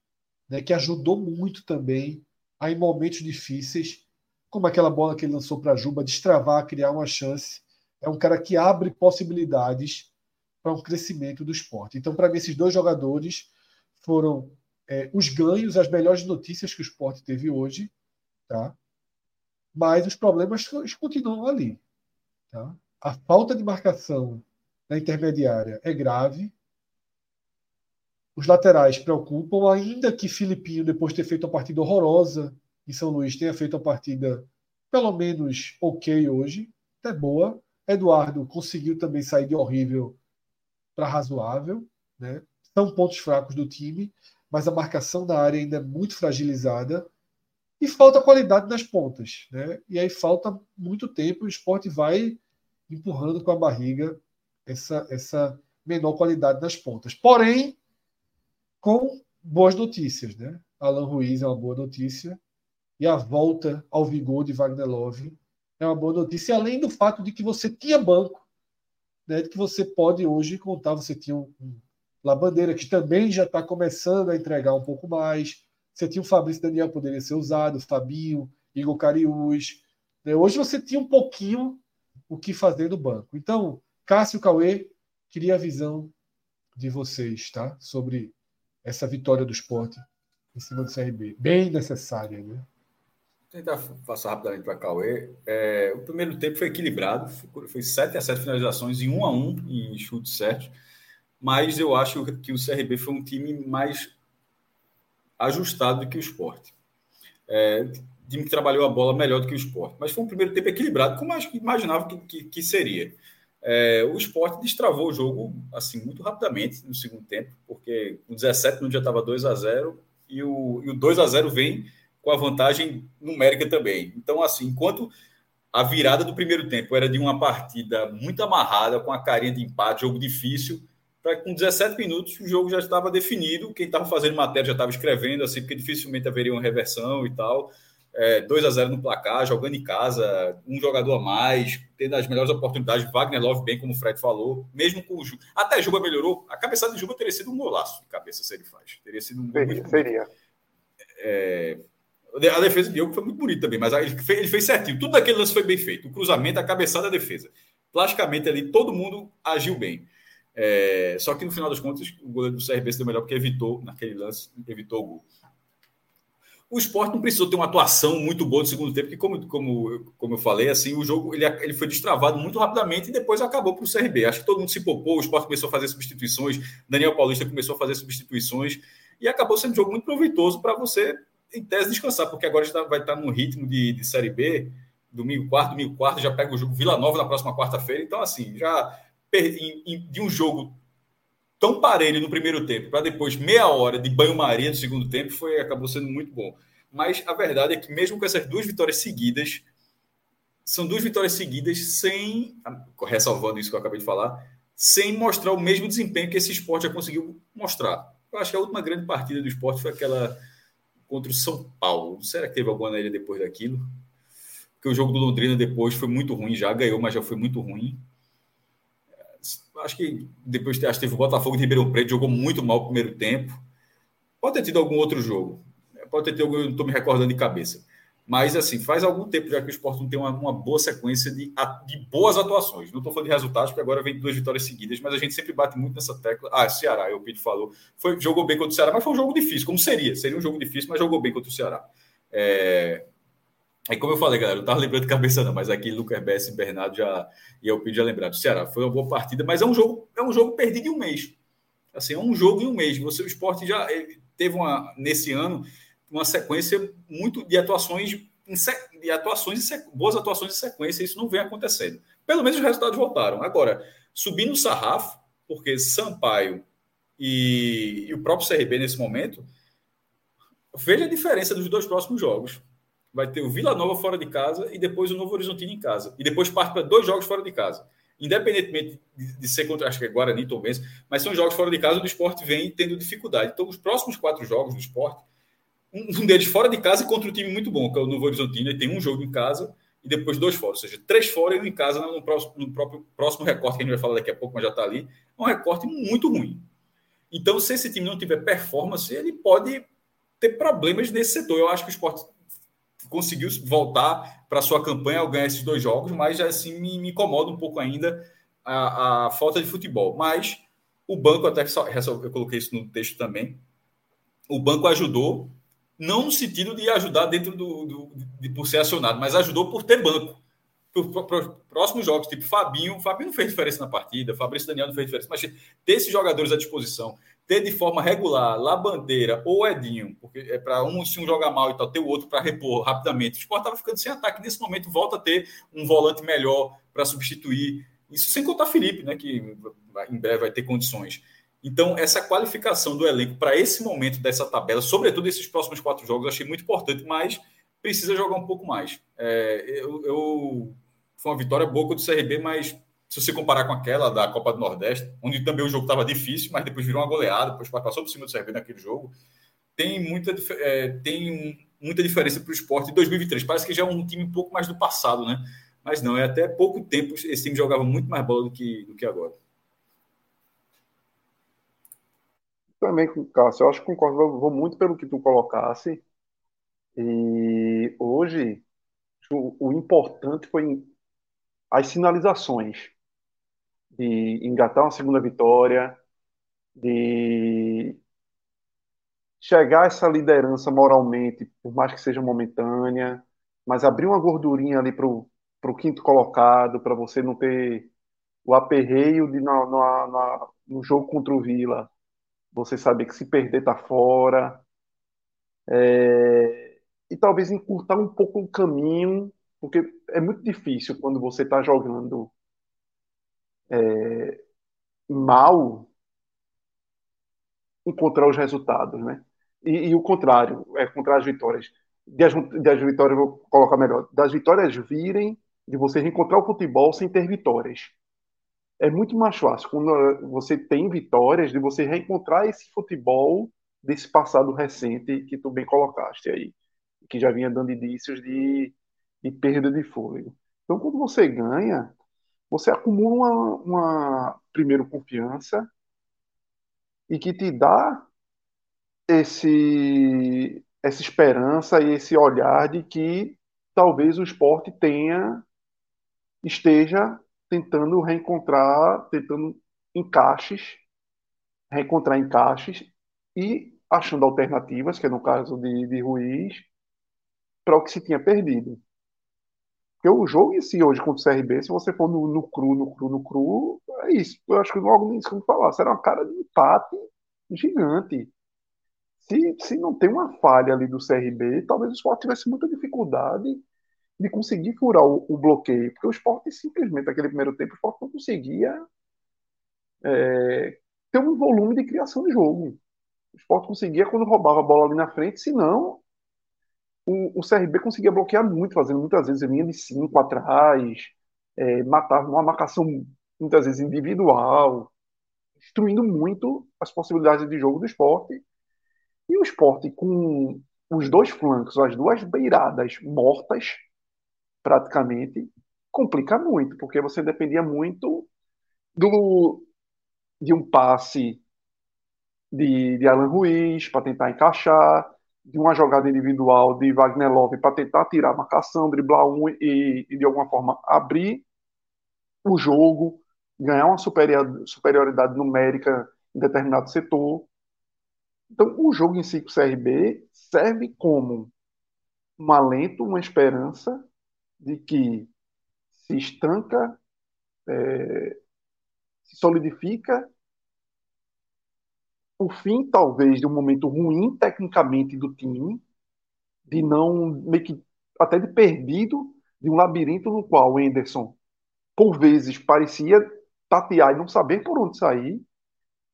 Speaker 1: né, que ajudou muito também a, em momentos difíceis, como aquela bola que ele lançou para Juba, destravar, criar uma chance. É um cara que abre possibilidades para um crescimento do esporte. Então, para mim, esses dois jogadores foram é, os ganhos, as melhores notícias que o esporte teve hoje, tá? mas os problemas continuam ali. Tá? A falta de marcação na intermediária é grave. Os laterais preocupam, ainda que Filipinho, depois de ter feito uma partida horrorosa em São Luís, tenha feito uma partida pelo menos ok hoje, até boa. Eduardo conseguiu também sair de horrível para razoável. Né? São pontos fracos do time, mas a marcação da área ainda é muito fragilizada e falta qualidade nas pontas. Né? E aí falta muito tempo, o esporte vai empurrando com a barriga essa, essa menor qualidade nas pontas. Porém, com boas notícias. Né? Alan Ruiz é uma boa notícia. E a volta ao vigor de Wagner Love é uma boa notícia, além do fato de que você tinha banco, né, que você pode hoje contar, você tinha um, um Labandeira, que também já está começando a entregar um pouco mais, você tinha o Fabrício Daniel, poderia ser usado, o Fabinho, Igor Cariús. Né? Hoje você tinha um pouquinho o que fazer no banco. Então, Cássio Cauê, queria a visão de vocês tá? sobre essa vitória do esporte em cima do CRB. Bem necessária, né?
Speaker 3: Tentar passar rapidamente para Cauê. É, o primeiro tempo foi equilibrado, foi 7 a 7 finalizações e 1 a 1 em chutes certos. Mas eu acho que o CRB foi um time mais ajustado do que o esporte. É, time que trabalhou a bola melhor do que o esporte. Mas foi um primeiro tempo equilibrado, como que imaginava que, que, que seria. É, o esporte destravou o jogo assim muito rapidamente no segundo tempo, porque o 17 no já estava 2 a 0 e o, e o 2 a 0 vem com a vantagem numérica também. Então, assim, enquanto a virada do primeiro tempo era de uma partida muito amarrada, com a carinha de empate, jogo difícil, para com 17 minutos o jogo já estava definido, quem estava fazendo matéria já estava escrevendo, assim, porque dificilmente haveria uma reversão e tal. É, 2 a 0 no placar, jogando em casa, um jogador a mais, tendo as melhores oportunidades, Wagner Love bem, como o Fred falou, mesmo com o Juba. Até Juba melhorou, a cabeçada de Juba teria sido um golaço de cabeça se ele faz. Teria sido um
Speaker 4: Seria. seria.
Speaker 3: É, a defesa de Diogo foi muito bonita também, mas ele fez, ele fez certinho. Tudo daquele lance foi bem feito. O cruzamento, a cabeçada, a defesa. Plasticamente ali, todo mundo agiu bem. É, só que no final das contas, o goleiro do CRB se deu melhor porque evitou, naquele lance, evitou o gol. O esporte não precisou ter uma atuação muito boa no segundo tempo, porque, como, como, como eu falei, assim, o jogo ele, ele foi destravado muito rapidamente e depois acabou para o CRB. Acho que todo mundo se poupou, o esporte começou a fazer substituições, Daniel Paulista começou a fazer substituições e acabou sendo um jogo muito proveitoso para você, em tese, descansar, porque agora já vai estar no ritmo de, de Série B, domingo quarto, domingo quarto, já pega o jogo Vila Nova na próxima quarta-feira, então, assim, já de um jogo tão parelho no primeiro tempo para depois meia hora de banho-maria no segundo tempo foi acabou sendo muito bom. Mas a verdade é que mesmo com essas duas vitórias seguidas, são duas vitórias seguidas sem, ressalvando isso que eu acabei de falar, sem mostrar o mesmo desempenho que esse esporte já conseguiu mostrar. Eu acho que a última grande partida do esporte foi aquela contra o São Paulo. Será que teve alguma nele depois daquilo? Porque o jogo do Londrina depois foi muito ruim, já ganhou, mas já foi muito ruim acho que depois acho que teve o Botafogo de Ribeirão Preto, jogou muito mal o primeiro tempo. Pode ter tido algum outro jogo. Pode ter tido algum, não estou me recordando de cabeça. Mas, assim, faz algum tempo já que o Sport não tem uma, uma boa sequência de, de boas atuações. Não estou falando de resultados, porque agora vem duas vitórias seguidas, mas a gente sempre bate muito nessa tecla. Ah, Ceará, o Pedro falou. Foi, jogou bem contra o Ceará, mas foi um jogo difícil, como seria. Seria um jogo difícil, mas jogou bem contra o Ceará. É, Aí, como eu falei, galera, eu tava lembrando de cabeça não, mas aqui Lucas Bess e Bernardo já e eu pedi já lembrado. Ceará foi uma boa partida, mas é um jogo, é um jogo perdido em um mês. Assim, é um jogo em um mês. Você o esporte já teve uma nesse ano, uma sequência muito de atuações de atuações boas atuações em sequência, isso não vem acontecendo. Pelo menos os resultados voltaram. Agora, subindo o sarrafo, porque Sampaio e, e o próprio CRB nesse momento, veja a diferença dos dois próximos jogos. Vai ter o Vila Nova fora de casa e depois o Novo Horizontino em casa. E depois parte para dois jogos fora de casa. Independentemente de, de ser contra, acho que é Guarani, Tombense, mas são jogos fora de casa, o esporte vem tendo dificuldade. Então, os próximos quatro jogos do esporte, um deles fora de casa contra um time muito bom, que é o Novo Horizontino, ele tem um jogo em casa e depois dois fora, ou seja, três fora e um em casa no, próximo, no próprio próximo recorte que a gente vai falar daqui a pouco, mas já está ali, é um recorte muito ruim. Então, se esse time não tiver performance, ele pode ter problemas nesse setor. Eu acho que o esporte conseguiu voltar para sua campanha ao ganhar esses dois jogos, mas assim me, me incomoda um pouco ainda a, a, falta de futebol. Mas o banco, até eu coloquei isso no texto também, o banco ajudou não no sentido de ajudar dentro do, do de, por ser acionado, mas ajudou por ter banco. Para os próximos jogos, tipo Fabinho, Fabinho não fez diferença na partida, Fabrício Daniel não fez diferença, mas ter esses jogadores à disposição, ter de forma regular lá Bandeira ou Edinho, porque é para um se um jogar mal e tal, ter o outro para repor rapidamente. O Sport estava ficando sem ataque. Nesse momento, volta a ter um volante melhor para substituir. Isso sem contar Felipe, né, que em breve vai ter condições. Então, essa qualificação do elenco para esse momento dessa tabela, sobretudo esses próximos quatro jogos, achei muito importante, mas precisa jogar um pouco mais. É, eu, eu, foi uma vitória boa do CRB, mas se você comparar com aquela da Copa do Nordeste, onde também o jogo estava difícil, mas depois virou uma goleada, depois passou por cima do CRB naquele jogo, tem muita, é, tem muita diferença para o esporte em 2023. Parece que já é um time um pouco mais do passado, né? Mas não, é até pouco tempo esse time jogava muito mais bola do que, do que agora.
Speaker 4: Também, Cássio, eu acho que concordo, vou muito pelo que tu colocasse. E hoje, o, o importante foi as sinalizações de engatar uma segunda vitória, de chegar a essa liderança moralmente, por mais que seja momentânea, mas abrir uma gordurinha ali para o quinto colocado, para você não ter o aperreio de na, na, na, no jogo contra o Vila você saber que se perder tá fora. É... E talvez encurtar um pouco o caminho, porque é muito difícil quando você está jogando é... mal encontrar os resultados, né? E, e, o contrário, é contra as vitórias. Das, das vitórias, vou colocar melhor, das vitórias virem de você reencontrar o futebol sem ter vitórias é muito mais fácil quando você tem vitórias de você reencontrar esse futebol desse passado recente que tu bem colocaste aí, que já vinha dando indícios de, de perda de fôlego. Então, quando você ganha, você acumula uma, uma primeiro confiança e que te dá esse essa esperança e esse olhar de que talvez o esporte tenha esteja tentando reencontrar, tentando encaixes, reencontrar encaixes e achando alternativas, que é no caso de, de Ruiz, para o que se tinha perdido. Porque o jogo em si, hoje contra o CRB, se você for no, no cru, no cru, no cru, é isso. Eu acho que logo nisso que eu falar, será uma cara de empate gigante. Se, se não tem uma falha ali do CRB, talvez o Sport tivesse muita dificuldade de conseguir furar o, o, bloqueio, porque o esporte simplesmente, naquele primeiro tempo, o esporte não conseguia é, ter um volume de criação de jogo. O esporte conseguia quando roubava a bola ali na frente, senão o, o CRB conseguia bloquear muito, fazendo muitas vezes linha de cinco atrás, é, matava uma marcação muitas vezes individual, destruindo muito as possibilidades de jogo do esporte. E o esporte com os dois flancos, as duas beiradas mortas, praticamente, complica muito, porque você dependia muito do, de um passe de, de Alan Ruiz para tentar encaixar, de uma jogada individual de Wagner Love para tentar tirar a marcação, driblar um e, e, de alguma forma abrir o jogo, ganhar uma superioridade numérica em determinado setor. Então, o jogo em si com o CRB serve como um alento, uma esperança de que se estanca, é, se solidifica o fim, talvez, de um momento ruim tecnicamente do time, de não, meio que até de perdido, de um labirinto no qual o Anderson, por vezes, parecia tatear e não saber por onde sair,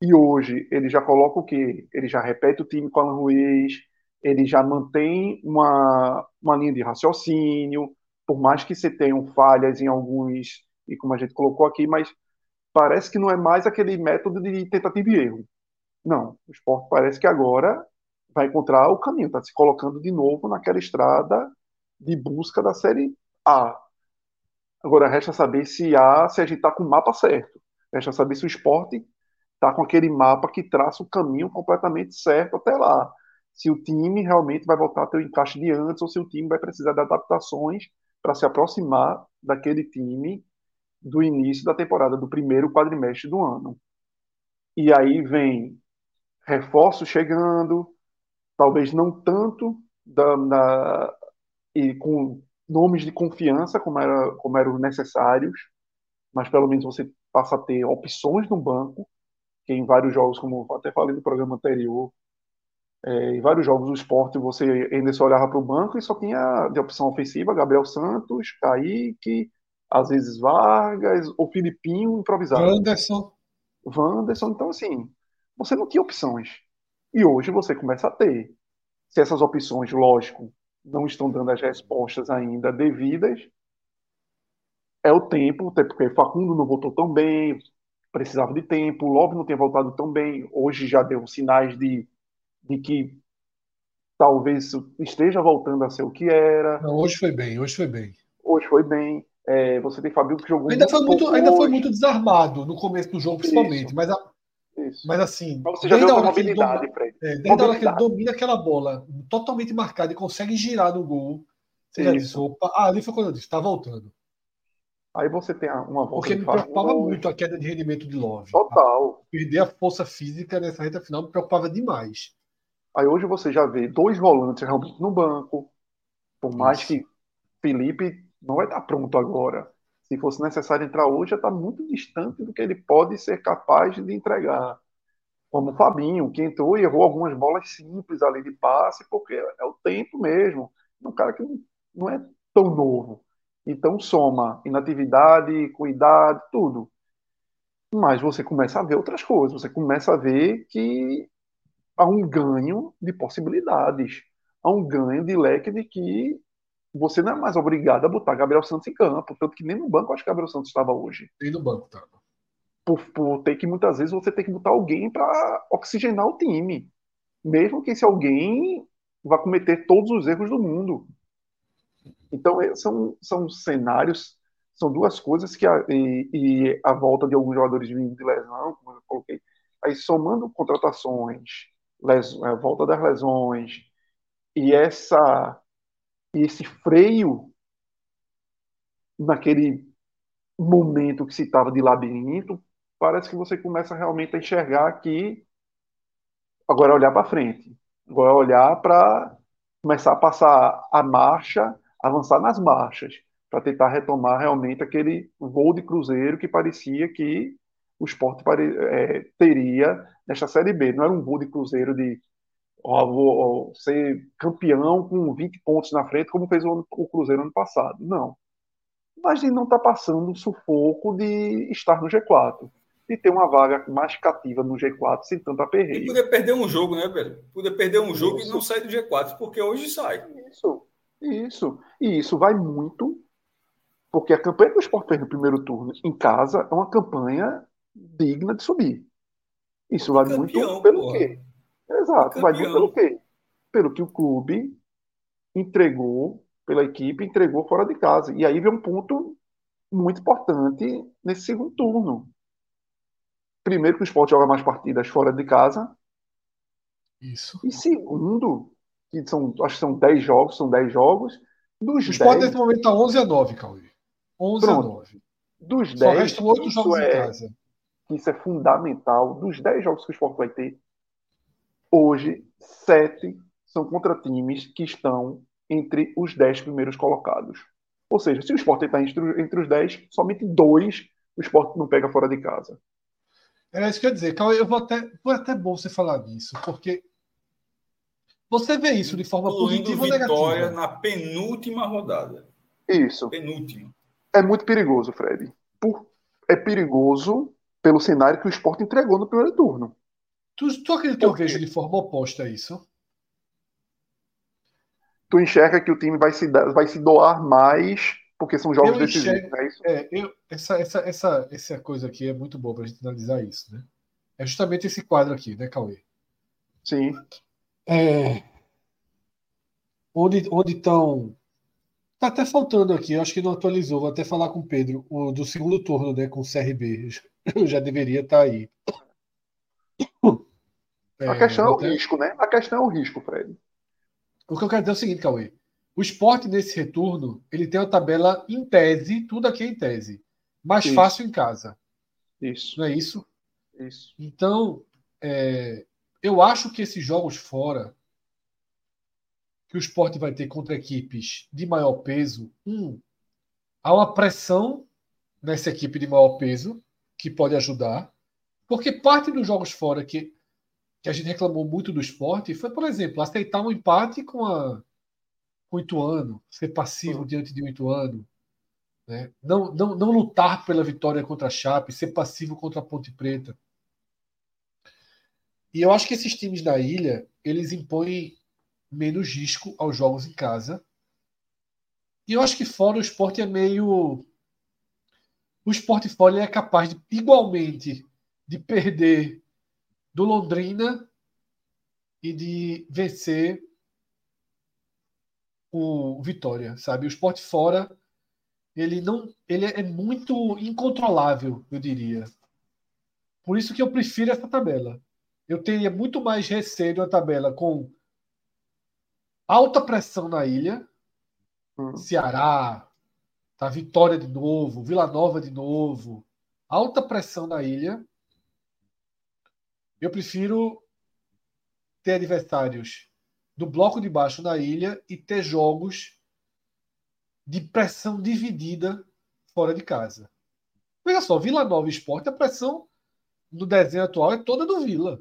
Speaker 4: e hoje ele já coloca o quê? Ele já repete o time com Alan Ruiz, ele já mantém uma, uma linha de raciocínio, por mais que você tenha falhas em alguns, e como a gente colocou aqui, mas parece que não é mais aquele método de tentativa e erro. Não, o esporte parece que agora vai encontrar o caminho, está se colocando de novo naquela estrada de busca da Série A. Agora resta saber se a, se a gente está com o mapa certo. Resta saber se o esporte está com aquele mapa que traça o caminho completamente certo até lá. Se o time realmente vai voltar a ter o encaixe de antes ou se o time vai precisar de adaptações para se aproximar daquele time do início da temporada, do primeiro quadrimestre do ano. E aí vem reforços chegando, talvez não tanto da, da, e com nomes de confiança como, era, como eram necessários, mas pelo menos você passa a ter opções no banco, que em vários jogos, como até falei no programa anterior, é, em vários jogos do esporte você ainda só olhava para o banco e só tinha de opção ofensiva Gabriel Santos, Kaique, às vezes Vargas, ou Filipinho improvisado.
Speaker 1: Wanderson.
Speaker 4: Wanderson. Então, assim, você não tinha opções. E hoje você começa a ter. Se essas opções, lógico, não estão dando as respostas ainda devidas, é o tempo, até porque Facundo não voltou tão bem, precisava de tempo, Love não tinha voltado tão bem, hoje já deu sinais de, de que talvez esteja voltando a ser o que era.
Speaker 1: Não, hoje foi bem, hoje foi bem.
Speaker 4: Hoje foi bem. É, você tem Fabio que jogou
Speaker 1: ainda muito foi muito, ainda foi muito desarmado no começo do jogo, principalmente,
Speaker 4: Isso.
Speaker 1: mas, a, mas assim,
Speaker 4: Mas você já
Speaker 1: desde
Speaker 4: viu
Speaker 1: a
Speaker 4: a
Speaker 1: hora que ele
Speaker 4: Fred.
Speaker 1: é, desde a hora que ele domina aquela bola totalmente marcada e consegue girar no gol, você já disse, opa, ah, ali foi quando eu disse, tá voltando.
Speaker 4: Aí você tem uma volta
Speaker 1: Porque me preocupava muito a queda de rendimento de Love.
Speaker 4: Total.
Speaker 1: Perder a força física nessa reta final me preocupava demais.
Speaker 4: Aí hoje você já vê dois volantes realmente no banco. Por mais
Speaker 1: Isso.
Speaker 4: que Felipe não vai estar pronto agora. Se fosse necessário entrar hoje, já está muito distante do que ele pode ser capaz de entregar. Como o Fabinho, que entrou e errou algumas bolas simples ali de passe, porque é o tempo mesmo. Um cara que não- não é tão novo. Então soma inatividade, cuidado, tudo. Mas você começa a ver outras coisas. Você começa a ver que há um ganho de possibilidades. Há um ganho de leque de que você não é mais obrigado a botar Gabriel Santos em campo. Tanto que nem no banco acho que Gabriel Santos estava hoje.
Speaker 1: E no banco, tá?
Speaker 4: Por, por ter que muitas vezes você tem que botar alguém para oxigenar o time. Mesmo que esse alguém vá cometer todos os erros do mundo. Então, é, são, são cenários, são duas coisas que a, e, e a volta de alguns jogadores vindo de lesão, como eu coloquei, aí somando contratações, a volta das lesões e essa e esse freio naquele momento que se estava de labirinto, parece que você começa realmente a enxergar que agora é olhar para frente, agora é olhar para começar a passar a marcha, avançar nas marchas, para tentar retomar realmente aquele voo de cruzeiro que parecia que o esporte é, teria nesta Série B. Não era um voo de cruzeiro de ó, vou ó, ser campeão com 20 pontos na frente, como fez o, o Cruzeiro ano passado. Não. Mas de não estar passando o sufoco de estar no G4. De ter uma vaga mais cativa no G4 sem tanto
Speaker 3: E
Speaker 4: aperreio.
Speaker 3: poder perder um jogo, né, velho? Poder perder um jogo
Speaker 4: Isso.
Speaker 3: e não sair do G4, porque hoje sai.
Speaker 4: Isso, isso. E isso vai muito, porque a campanha que o Sport fez no primeiro turno em casa é uma campanha digna de subir. Isso vai muito
Speaker 3: Campeão,
Speaker 4: pelo
Speaker 3: porra.
Speaker 4: quê? Exato, vai muito pelo quê? Pelo que o clube entregou, pela equipe entregou fora de casa. E aí vem um ponto muito importante nesse segundo turno. Primeiro que o Sport joga mais partidas fora de casa,
Speaker 1: Isso.
Speaker 4: e segundo, que são, acho que são 10 jogos, são 10 jogos, dos
Speaker 1: O Sport
Speaker 4: 10,
Speaker 1: nesse momento tá 11 a 9, Cauê. 11
Speaker 4: Pronto.
Speaker 1: a 9.
Speaker 4: dos
Speaker 1: Só
Speaker 4: 10,
Speaker 1: restam oito
Speaker 4: isso
Speaker 1: jogos em
Speaker 4: é,
Speaker 1: casa.
Speaker 4: isso é fundamental. Dos 10 jogos que o Sport vai ter, hoje, 7 são contra times que estão entre os 10 primeiros colocados. Ou seja, se o Sport está entre, entre os 10, somente dois o Sport não pega fora de casa.
Speaker 1: Era isso que eu ia dizer. Cauê, eu vou até, foi até bom você falar nisso, porque Você vê isso de forma positiva ou
Speaker 3: vitória na penúltima rodada.
Speaker 4: Isso.
Speaker 3: Penúltima.
Speaker 4: É muito perigoso, Fred. Por... É perigoso pelo cenário que o esporte entregou no primeiro turno.
Speaker 1: Tu, tu acredita que eu vejo de forma oposta a isso?
Speaker 4: Tu enxerga que o time vai se, vai se doar mais porque são jogos eu decisivos, enxergo, é isso?
Speaker 1: É, eu, essa, essa, essa, essa coisa aqui é muito boa para a gente analisar isso, né? É justamente esse quadro aqui, né, Cauê?
Speaker 4: Sim.
Speaker 1: É, onde estão. Tá até faltando aqui, eu acho que não atualizou. Vou até falar com o Pedro, o do segundo turno, né, com o CRB. Eu já deveria estar tá aí.
Speaker 4: É, a questão é o até... risco, né? A questão é o risco, Fred.
Speaker 1: O que eu quero dizer é o seguinte, Cauê. O esporte nesse retorno, ele tem uma tabela em tese, tudo aqui é em tese. Mais isso. fácil em casa.
Speaker 4: Isso.
Speaker 1: Não é isso?
Speaker 4: Isso.
Speaker 1: Então, é, eu acho que esses jogos fora que o esporte vai ter contra equipes de maior peso, um, há uma pressão nessa equipe de maior peso que pode ajudar, porque parte dos jogos fora que, que a gente reclamou muito do esporte foi, por exemplo, aceitar um empate com a com o Ituano, ser passivo diante de um Ituano, né? não, não, não lutar pela vitória contra a Chape, ser passivo contra a Ponte Preta. E eu acho que esses times da ilha, eles impõem menos risco aos jogos em casa. E eu acho que fora o esporte é meio. O esporte fora é capaz de, igualmente de perder do Londrina e de vencer o Vitória, sabe? O esporte fora ele não ele é muito incontrolável, eu diria. Por isso que eu prefiro essa tabela. Eu teria muito mais receio de uma tabela com alta pressão na ilha, hum. Ceará, tá Vitória de novo, Vila Nova de novo, alta pressão na ilha. Eu prefiro ter adversários do bloco de baixo na ilha e ter jogos de pressão dividida fora de casa. Veja só, Vila Nova Esporte, a pressão do desenho atual é toda do Vila.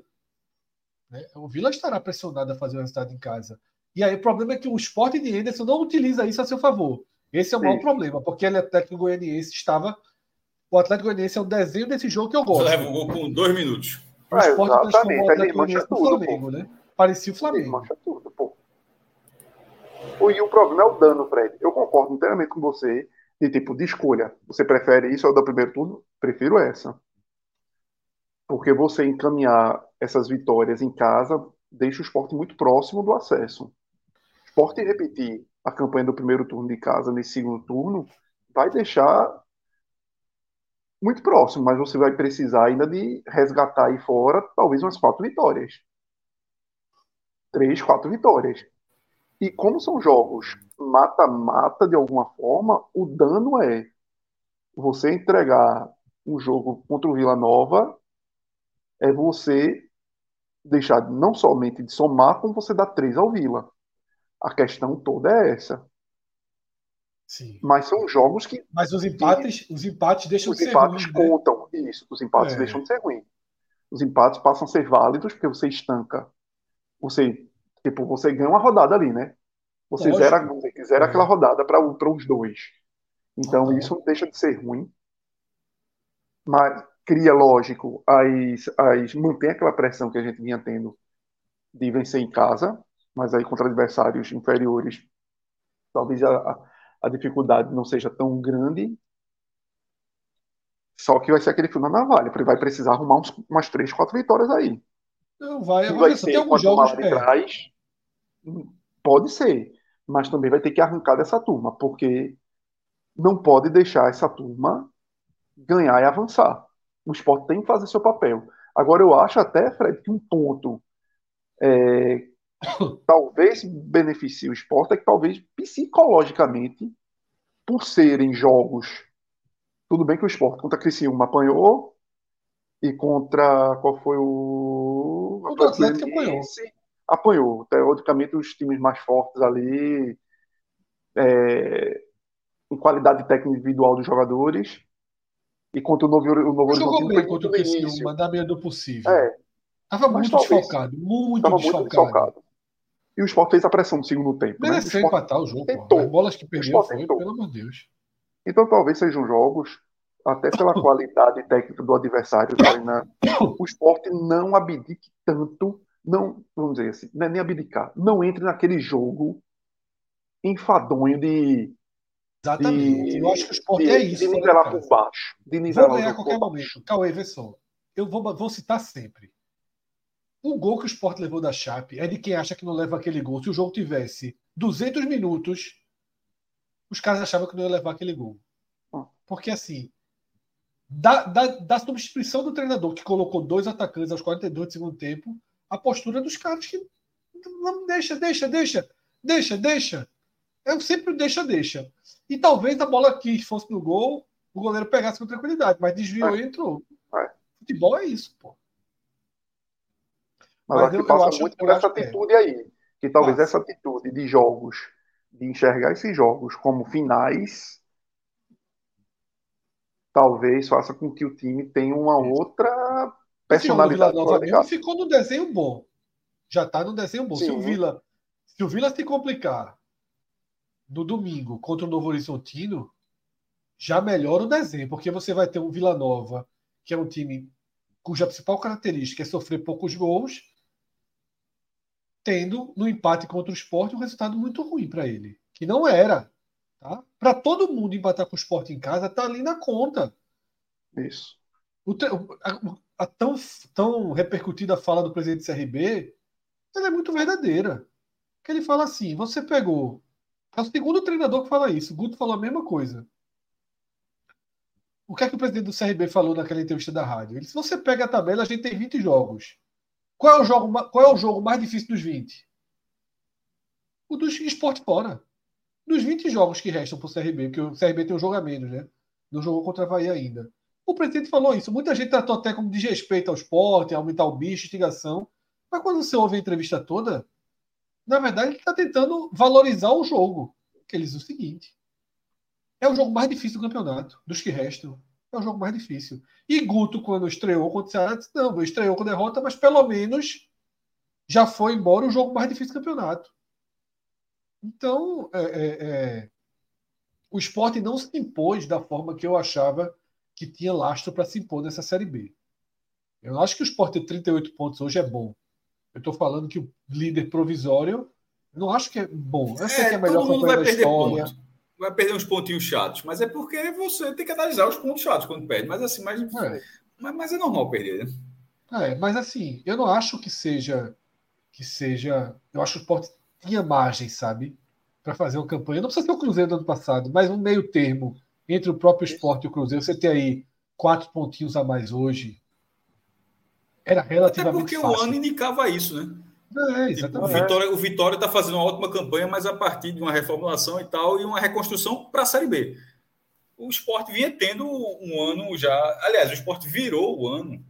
Speaker 1: Né? O Vila estará pressionado a fazer o resultado em casa. E aí o problema é que o esporte de Anderson não utiliza isso a seu favor. Esse é o Sim. maior problema, porque ele é Atlético Goianiense estava. O Atlético Goianiense é o desenho desse jogo que eu gosto.
Speaker 3: Leva o gol com dois minutos.
Speaker 1: O esporte é, transformou o Atlético Goianiense no Flamengo, né? Parecia o Flamengo.
Speaker 4: Ele tudo, pô. E o problema é o dano, Fred. Eu concordo inteiramente com você de tipo de escolha. Você prefere isso ou do primeiro turno? Prefiro essa. Porque você encaminhar essas vitórias em casa deixa o esporte muito próximo do acesso. Esporte repetir a campanha do primeiro turno de casa nesse segundo turno vai deixar muito próximo, mas você vai precisar ainda de resgatar aí fora talvez umas quatro vitórias. Três, quatro vitórias. E como são jogos mata-mata de alguma forma, o dano é você entregar um jogo contra o Vila Nova, é você deixar não somente de somar, como você dá três ao Vila. A questão toda é essa.
Speaker 1: Sim.
Speaker 4: Mas são jogos que.
Speaker 1: Mas os empates, os empates deixam
Speaker 4: os
Speaker 1: de ser
Speaker 4: empates
Speaker 1: ruins,
Speaker 4: né? contam. Né? Isso, os empates é. deixam de ser ruins. Os empates passam a ser válidos porque você estanca. Você Tipo, você ganha uma rodada ali, né? Você Lógico. zera, você zera é. aquela rodada para os dois. Então, isso não deixa de ser ruim. Mas cria, lógico, as, as, mantém aquela pressão que a gente vinha tendo de vencer em casa, mas aí contra adversários inferiores, talvez a, a dificuldade não seja tão grande. Só que vai ser aquele fio na navalha, porque vai precisar arrumar uns, umas três, quatro vitórias aí.
Speaker 1: Não, vai. vai ser, tem alguns jogos.
Speaker 4: De trás, Pode ser, mas também vai ter que arrancar dessa turma, porque não pode deixar essa turma ganhar e avançar. O esporte tem que fazer seu papel. Agora, eu acho até, Fred, que um ponto é, talvez beneficie o esporte é que talvez psicologicamente, por serem jogos. Tudo bem que o esporte contra Criciúma apanhou e contra. Qual foi o.
Speaker 1: O Atlético apanhou
Speaker 4: apanhou. Teoricamente, os times mais fortes ali, é, em qualidade técnica individual dos jogadores, e contra o Novo, o novo
Speaker 1: Jogou bem contra o Criciúma, da medida do possível.
Speaker 4: É.
Speaker 1: Tava muito desfocado, muito desfocado. muito desfocado.
Speaker 4: E o Sport fez a pressão no segundo tempo. né?
Speaker 1: Mereceu
Speaker 4: Sport
Speaker 1: empatar o jogo.
Speaker 4: tentou.
Speaker 1: As bolas que perdeu foi,
Speaker 4: tentou.
Speaker 1: pelo amor de Deus.
Speaker 4: Então talvez sejam jogos, até pela qualidade técnica do adversário, Tainá, o esporte não abdique tanto, não, vamos dizer assim, não é nem abdicar, não entre naquele jogo enfadonho de,
Speaker 1: Exatamente.
Speaker 4: de,
Speaker 1: Eu acho que o esporte
Speaker 4: de,
Speaker 1: é isso.
Speaker 4: de
Speaker 1: de
Speaker 4: nivelar por baixo. De
Speaker 1: Vou
Speaker 4: nivelar o
Speaker 1: ganhar a qualquer
Speaker 4: baixo.
Speaker 1: momento. Cauê, vê só. Eu vou, vou citar sempre. O gol que o Sport levou da Chape é de quem acha que não leva aquele gol. Se o jogo tivesse 200 minutos, os caras achavam que não ia levar aquele gol. Porque assim, da, da, da substituição do treinador que colocou dois atacantes aos 42 do segundo tempo, a postura dos caras que não deixa, deixa, deixa, deixa, deixa. Eu sempre deixa, deixa. E talvez a bola que fosse no gol, o goleiro pegasse com tranquilidade, mas desviou
Speaker 4: É.
Speaker 1: e entrou.
Speaker 4: É.
Speaker 1: Futebol é isso, pô.
Speaker 4: Mas,
Speaker 1: Mas
Speaker 4: acho
Speaker 1: eu-
Speaker 4: que
Speaker 1: eu
Speaker 4: passa
Speaker 1: acho-
Speaker 4: muito por
Speaker 1: eu
Speaker 4: essa
Speaker 1: é.
Speaker 4: atitude aí. Que talvez
Speaker 1: Passa.
Speaker 4: essa atitude de jogos, de enxergar esses jogos como finais, talvez faça com que o time tenha uma outra
Speaker 1: Vila
Speaker 4: personalidade de
Speaker 1: mesmo
Speaker 4: casa.
Speaker 1: ficou no desenho bom. Já está no desenho bom. Se o Vila, se o Vila se complicar no domingo contra o Novo Horizontino, já melhora o desenho, porque você vai ter um Vila Nova, que é um time cuja principal característica é sofrer poucos gols, tendo no empate contra o Sport um resultado muito ruim para ele, que não era. Tá? Para todo mundo empatar com o Sport em casa, tá ali na conta.
Speaker 4: Isso.
Speaker 1: O a, a tão, tão repercutida fala do presidente do CRB, ela é muito verdadeira. Que ele fala assim: você pegou. É o segundo treinador que fala isso. O Guto falou a mesma coisa. O que é que o presidente do CRB falou naquela entrevista da rádio? Ele disse: você pega a tabela, a gente tem 20 jogos. Qual é o jogo, qual é o jogo mais difícil dos 20? O dos esporte fora. Dos 20 jogos que restam para o CRB, porque o CRB tem um jogo a menos, né? Não jogou contra a Bahia ainda. O presidente falou isso. Muita gente tratou até como desrespeito ao esporte, aumentar o bicho, instigação. Mas quando você ouve a entrevista toda, na verdade ele está tentando valorizar o jogo. Ele diz o seguinte: é o jogo mais difícil do campeonato, dos que restam. É o jogo mais difícil. E Guto, quando estreou contra o Ceará, disse: não, estreou com derrota, mas pelo menos já foi embora o jogo mais difícil do campeonato. Então, é, é, é, o esporte não se impôs da forma que eu achava que tinha lastro para se impor nessa Série B. Eu não acho que o Sport ter 38 pontos hoje é bom. Eu estou falando que o líder provisório, não acho que é bom. Eu sei que é a melhor
Speaker 3: todo mundo vai
Speaker 1: da
Speaker 3: perder
Speaker 1: história.
Speaker 3: ponto. Vai perder uns pontinhos chatos, mas é porque você tem que analisar os pontos chatos quando perde. Mas assim, mas,
Speaker 1: É.
Speaker 3: mas, mas é normal perder, né?
Speaker 1: É, mas assim, eu não acho que seja que seja. Eu acho que o Sport tinha margem, sabe, para fazer uma campanha. Não precisa ser o Cruzeiro do ano passado, mas um meio termo entre o próprio Sport e o Cruzeiro. Você tem aí quatro pontinhos a mais hoje. Era
Speaker 3: Até
Speaker 1: relativamente
Speaker 3: porque o
Speaker 1: fácil.
Speaker 3: ano indicava isso, né?
Speaker 1: É,
Speaker 3: Tipo, o. Vitória o Vitória está fazendo uma ótima campanha, mas a partir de uma reformulação e tal, e uma reconstrução para a Série B. O esporte vinha tendo um ano já. Aliás, o esporte virou o ano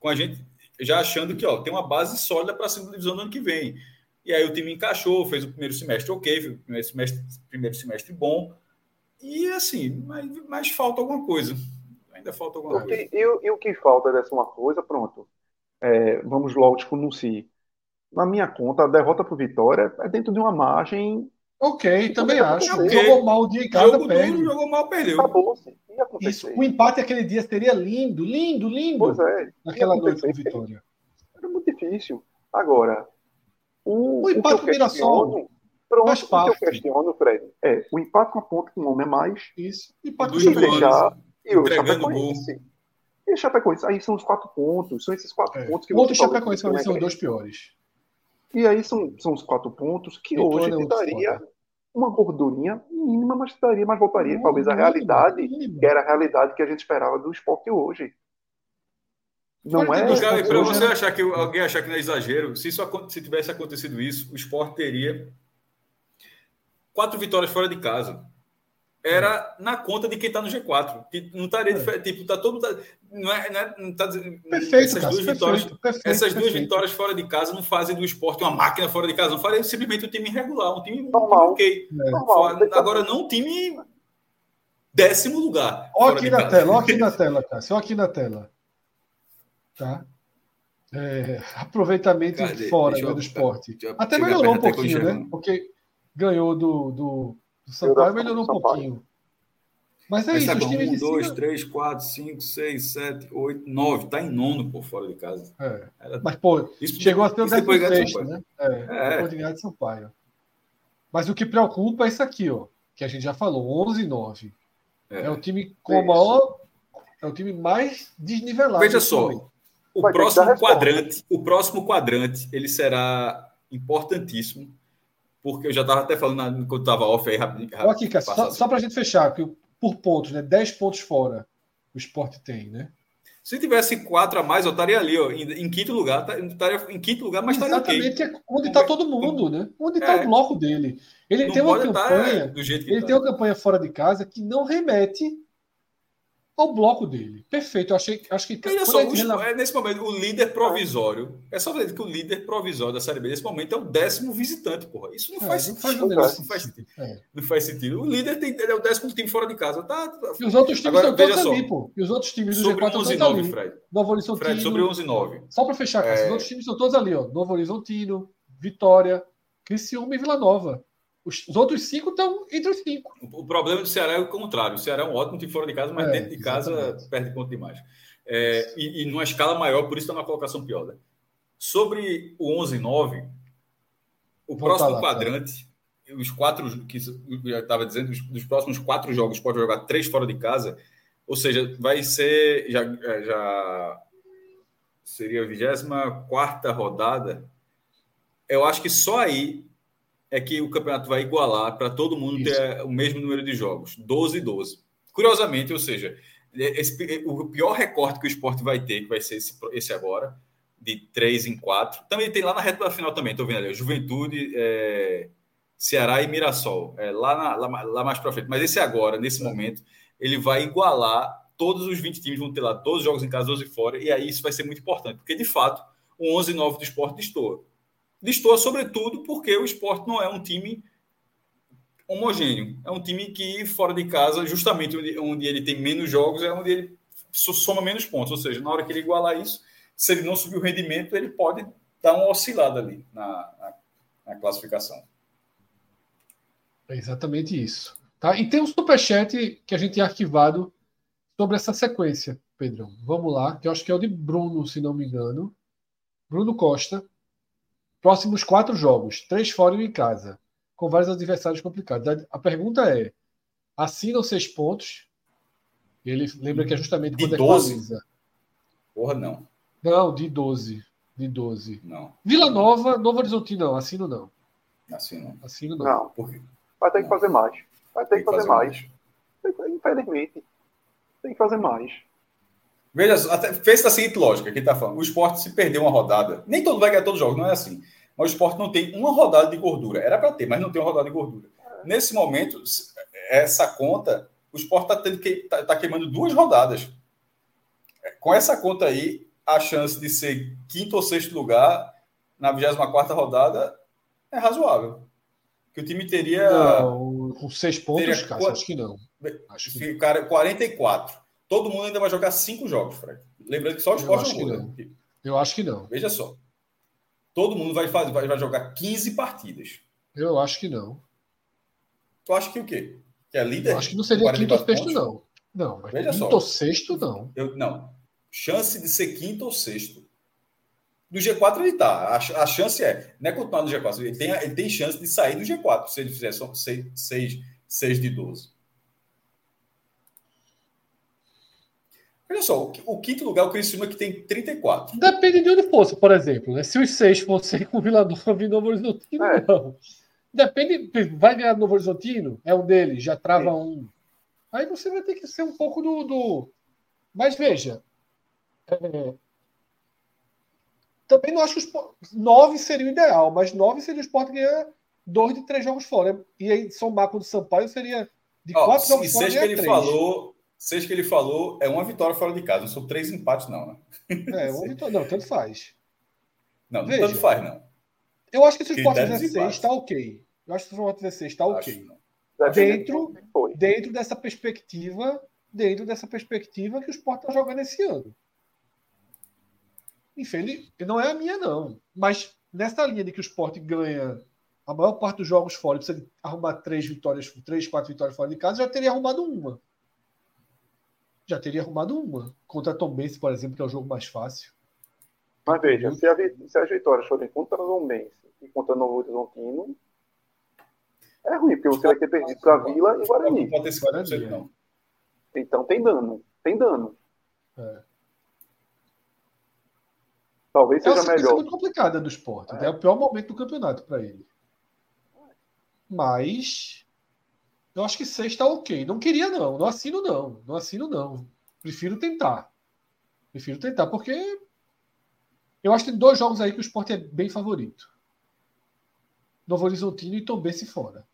Speaker 3: com a gente já achando que ó, tem uma base sólida para a segunda divisão do ano que vem. E aí o time encaixou, fez o primeiro semestre ok, fez o primeiro semestre, primeiro semestre bom. E assim, mas, mas falta alguma coisa. Ainda falta alguma
Speaker 4: O
Speaker 3: coisa.
Speaker 4: e, o- e o que falta dessa uma coisa, pronto. É, vamos logo tipo, no si. Na minha conta, a derrota para o Vitória é dentro de uma margem.
Speaker 1: Ok, também acho.
Speaker 3: Ok.
Speaker 1: Jogou mal o dia em casa,
Speaker 3: Jogo
Speaker 1: perde.
Speaker 3: duro, jogou mal, perdeu.
Speaker 4: Ia
Speaker 1: Isso, o empate aquele dia seria lindo, lindo, lindo.
Speaker 4: Pois é.
Speaker 1: naquela noite com. Vitória.
Speaker 4: Era muito difícil. Agora, o,
Speaker 1: O empate
Speaker 4: que
Speaker 1: com o Mirassol
Speaker 4: pronto,
Speaker 1: faz
Speaker 4: o que eu
Speaker 1: parte.
Speaker 4: questiono, Fred, é o empate com a ponta com um homem a mais
Speaker 1: Isso. Empate com
Speaker 4: e
Speaker 1: o
Speaker 4: deixar e o Chapecoense. E o Chapecoense, aí são os quatro pontos, são esses quatro
Speaker 1: É.
Speaker 4: pontos que
Speaker 1: O outro Chapecoense
Speaker 4: que
Speaker 1: para mim são os
Speaker 4: é
Speaker 1: dois piores.
Speaker 4: E aí são, são os quatro pontos que hoje
Speaker 1: é
Speaker 4: te daria uma gordurinha mínima, mas te daria, mas voltaria
Speaker 1: Muito,
Speaker 4: talvez a
Speaker 1: muito,
Speaker 4: realidade, que era a realidade que a gente esperava do esporte hoje. Não é.
Speaker 1: 42
Speaker 3: Cara,
Speaker 1: pontos
Speaker 3: para você achar que alguém achar que não é exagero, se isso se tivesse acontecido isso, o Sport teria quatro vitórias fora de casa. Era na conta de quem está no G4. Tipo, Não estaria
Speaker 1: É.
Speaker 3: diferente. Tipo, tá todo. tá- não é, não é- não tá
Speaker 1: Perfeito,
Speaker 3: essas
Speaker 1: Cássio,
Speaker 3: duas vitórias.
Speaker 1: perfeito, perfeito,
Speaker 3: Essas duas
Speaker 1: perfeito.
Speaker 3: vitórias fora de casa não fazem do esporte uma máquina fora de casa, não faria simplesmente um time irregular, um time
Speaker 4: Normal.
Speaker 3: ok.
Speaker 1: É.
Speaker 4: Normal.
Speaker 3: Agora não um time décimo lugar.
Speaker 1: Ó
Speaker 3: fora
Speaker 1: aqui na
Speaker 3: casa.
Speaker 1: tela, ó aqui na tela, Cássio, ó aqui na tela. Tá? É, aproveitamento
Speaker 3: Cara, de-
Speaker 1: fora né,
Speaker 3: eu-
Speaker 1: do esporte. Até melhorou um pouquinho, né? Porque ganhou do, do, do
Speaker 4: Ganhou
Speaker 1: Sampaio,
Speaker 4: da-
Speaker 1: melhorou um pouquinho. Mas é
Speaker 3: Mas
Speaker 1: isso, os
Speaker 3: bom,
Speaker 1: times
Speaker 3: um,
Speaker 1: de
Speaker 3: dois,
Speaker 1: cima...
Speaker 3: três, quatro, cinco, seis, sete, oito, nove. Tá em nono, por fora de casa.
Speaker 1: É.
Speaker 3: Era-
Speaker 1: Mas, pô,
Speaker 3: Isso,
Speaker 1: chegou a ser o
Speaker 3: isso depois ganha de
Speaker 1: 16,
Speaker 3: Sampaio.
Speaker 1: né? É,
Speaker 3: É.
Speaker 1: depois de ganhar de Sampaio. Mas o que preocupa é isso aqui, ó. Que a gente já falou, 11 e 9. É,
Speaker 3: É.
Speaker 1: o time com a maior... É o time mais desnivelado.
Speaker 3: Veja só, o
Speaker 4: Vai
Speaker 3: próximo quadrante, o próximo quadrante, ele será importantíssimo, porque eu já estava até falando quando estava off aí rapidinho.
Speaker 1: Aqui, cara, só, só pra gente fechar, que por pontos, né? 10 pontos fora o esporte tem, né?
Speaker 3: Se tivesse quatro a mais, eu estaria ali, ó, em, em quinto lugar, tá- estaria em quinto lugar, mas estaria.
Speaker 1: Exatamente é onde está todo mundo, né? Onde está
Speaker 3: É.
Speaker 1: o bloco dele. Ele tem uma
Speaker 3: pode estar
Speaker 1: campanha, ele
Speaker 3: tá.
Speaker 1: tem uma campanha fora de casa que não remete ao bloco dele. Perfeito. Eu achei, acho que
Speaker 3: Veja
Speaker 1: quando
Speaker 3: só, o-
Speaker 1: rela-
Speaker 3: é nesse momento, o líder provisório. É só ver que o líder provisório da Série B nesse momento é o décimo visitante, porra. Isso não
Speaker 1: É,
Speaker 3: faz
Speaker 1: não
Speaker 3: sentido.
Speaker 1: faz
Speaker 3: Não
Speaker 1: menor
Speaker 3: faz,
Speaker 1: sentido. É.
Speaker 3: não faz sentido. O líder tem, é o décimo time fora de casa. Tá, tá-
Speaker 1: E os outros times
Speaker 3: Agora,
Speaker 1: estão todos
Speaker 3: só.
Speaker 1: ali, pô. E os outros times do
Speaker 3: sobre
Speaker 1: G4
Speaker 3: 11 e
Speaker 1: estão
Speaker 3: 9,
Speaker 1: ali.
Speaker 3: Fred.
Speaker 1: Novo Horizontino.
Speaker 3: Fred, sobre 11 e 9.
Speaker 1: Só para fechar,
Speaker 3: É.
Speaker 1: os outros times estão todos ali, ó. Novo Horizontino, Vitória, Criciúma e Vila Nova. Os, os outros cinco estão entre os cinco.
Speaker 3: O, o problema do Ceará é o contrário. O Ceará é um ótimo time fora de casa, mas
Speaker 1: É,
Speaker 3: dentro de casa
Speaker 1: exatamente.
Speaker 3: perde ponto demais. É, e, e numa escala maior, por isso está numa colocação pior. Né? Sobre o 11 e 9, o
Speaker 1: Volta
Speaker 3: próximo
Speaker 1: lá,
Speaker 3: quadrante, os quatro que eu já estava dizendo, os, dos próximos quatro jogos, pode jogar três fora de casa, ou seja, vai ser já, é, já seria a 24 rodada. Eu acho que só aí é que o campeonato vai igualar para todo mundo
Speaker 1: Isso.
Speaker 3: ter o mesmo número de jogos, 12 e 12. Curiosamente, ou seja, esse- o pior recorte que o esporte vai ter, que vai ser esse, esse agora, de 3 em 4. Também tem lá na reta final também, estou vendo ali, Juventude, é, Ceará e Mirassol, é, lá, na- lá, lá mais para frente. Mas esse agora, nesse momento, ele vai igualar todos os 20 times, vão ter lá 12 jogos em casa, 12 fora, e aí isso vai ser muito importante, porque de fato o 11 e 9 do esporte destoa. Destoa, sobretudo, porque o esporte não é um time homogêneo. É um time que, fora de casa, justamente onde, ele tem menos jogos, é onde ele so- soma menos pontos. Ou seja, na hora que ele igualar isso, se ele não subir o rendimento, ele pode dar uma oscilada ali na, na, na classificação.
Speaker 1: É exatamente isso. Tá? E tem um superchat que a gente tinha arquivado sobre essa sequência, Pedrão. Vamos lá, que eu acho que é o de Bruno, se não me engano. Bruno Costa. Próximos quatro jogos, três fora e um em casa, com vários adversários complicados. A- pergunta é: assinam seis pontos? Ele lembra que é justamente
Speaker 3: De
Speaker 1: quando
Speaker 3: 12?
Speaker 1: equaliza.
Speaker 3: Porra, não.
Speaker 1: Não, de 12. De 12.
Speaker 3: Não.
Speaker 1: Vila Nova, Novo Horizonte não, assino não.
Speaker 3: Assim não.
Speaker 1: Assino não.
Speaker 4: Não,
Speaker 3: Porque
Speaker 4: vai ter que fazer mais. Vai ter
Speaker 3: tem
Speaker 4: que fazer mais. Tem que- Infelizmente, tem que fazer mais.
Speaker 3: Veja, até, fez da seguinte lógica que ele tá falando. O esporte se perder uma rodada, nem todo vai ganhar todos os jogos, não é assim. Mas o esporte não tem uma rodada de gordura. Era para ter, mas não tem uma rodada de gordura. Nesse momento, essa conta, o esporte está que tá, tá queimando duas rodadas. Com essa conta aí, a chance de ser quinto ou sexto lugar na 24 rodada é razoável. Que o time teria
Speaker 1: Não, com seis pontos,
Speaker 3: Teria
Speaker 1: cara, acho que não. Acho que
Speaker 3: ficar 44. Todo mundo ainda vai jogar cinco jogos, Fred. Lembrando que só o
Speaker 1: Eu
Speaker 3: esporte
Speaker 1: não.
Speaker 3: né?
Speaker 1: Eu acho que não.
Speaker 3: Veja só. Todo mundo vai, fazer, vai, vai jogar 15 partidas.
Speaker 1: Eu acho que não.
Speaker 3: Tu acha que o quê? Que é líder?
Speaker 1: Eu acho que não seria quinto ou
Speaker 3: 44
Speaker 1: sexto,
Speaker 3: pontos?
Speaker 1: não. Não, mas
Speaker 3: Veja
Speaker 1: quinto
Speaker 3: só.
Speaker 1: ou sexto, não.
Speaker 3: Eu, não. Chance de ser quinto ou sexto. Do G4 ele tá. A, a chance é. Não é continuar no G4. Ele tem, ele tem chance de sair do G4 se ele fizer só 6 de 12. Olha só, o, o quinto lugar é o Criciúma que tem 34.
Speaker 1: Depende de onde fosse, por exemplo. Né? Se os seis fossem com Vila Nova e Novo Horizontino,
Speaker 4: É.
Speaker 1: não. Depende. Vai ganhar Novo Horizontino? É um deles, já trava
Speaker 4: Sim.
Speaker 1: um. Aí você vai ter que ser um pouco do. do... Mas veja. é, Também não acho que os nove seria o ideal, mas nove seria o esporte ganhar dois de três jogos fora. E aí somar com o do Sampaio seria de
Speaker 3: Ó,
Speaker 1: quatro
Speaker 3: e
Speaker 1: jogos fora
Speaker 3: seis que
Speaker 1: ganhar
Speaker 3: ele
Speaker 1: três.
Speaker 3: falou, seis que ele falou é uma vitória fora de casa, não são três empates não, né?
Speaker 1: É, uma vitória. Não, tanto faz.
Speaker 3: Não,
Speaker 1: Veja.
Speaker 3: tanto faz não.
Speaker 1: Eu acho que se o Sport
Speaker 3: Critério
Speaker 1: fizer
Speaker 3: de empate.
Speaker 1: 6, tá ok. Eu acho que se o Sport fizer 6, tá ok. Dentro-. Dentro dessa perspectiva, dentro dessa perspectiva que o Sport tá jogando esse ano. infeliz, não é a minha, não. Mas nessa linha de que o esporte ganha a maior parte dos jogos fora, precisa arrumar três vitórias, três, quatro vitórias fora de casa, já teria arrumado uma. Já teria arrumado uma. Contra a Tom Benz, por exemplo, que é o jogo mais fácil.
Speaker 4: Mas veja, se, a, se as vitórias forem contra o Tom Benz e contra o Novo Horizontino, é ruim, porque você vai ter perdido para a Vila e Guarani. Não pode ter Guarani, não. Então tem dano. Tem dano. É. Talvez seja é melhor.
Speaker 1: muito complicada do esporte. É. é o pior momento do campeonato para ele. Mas eu acho que seis está ok. Não queria, não. Não assino, não. Não assino, não. Prefiro tentar. Prefiro tentar, porque eu acho que tem dois jogos aí que o esporte é bem favorito. Novo Horizontino e Tombense fora.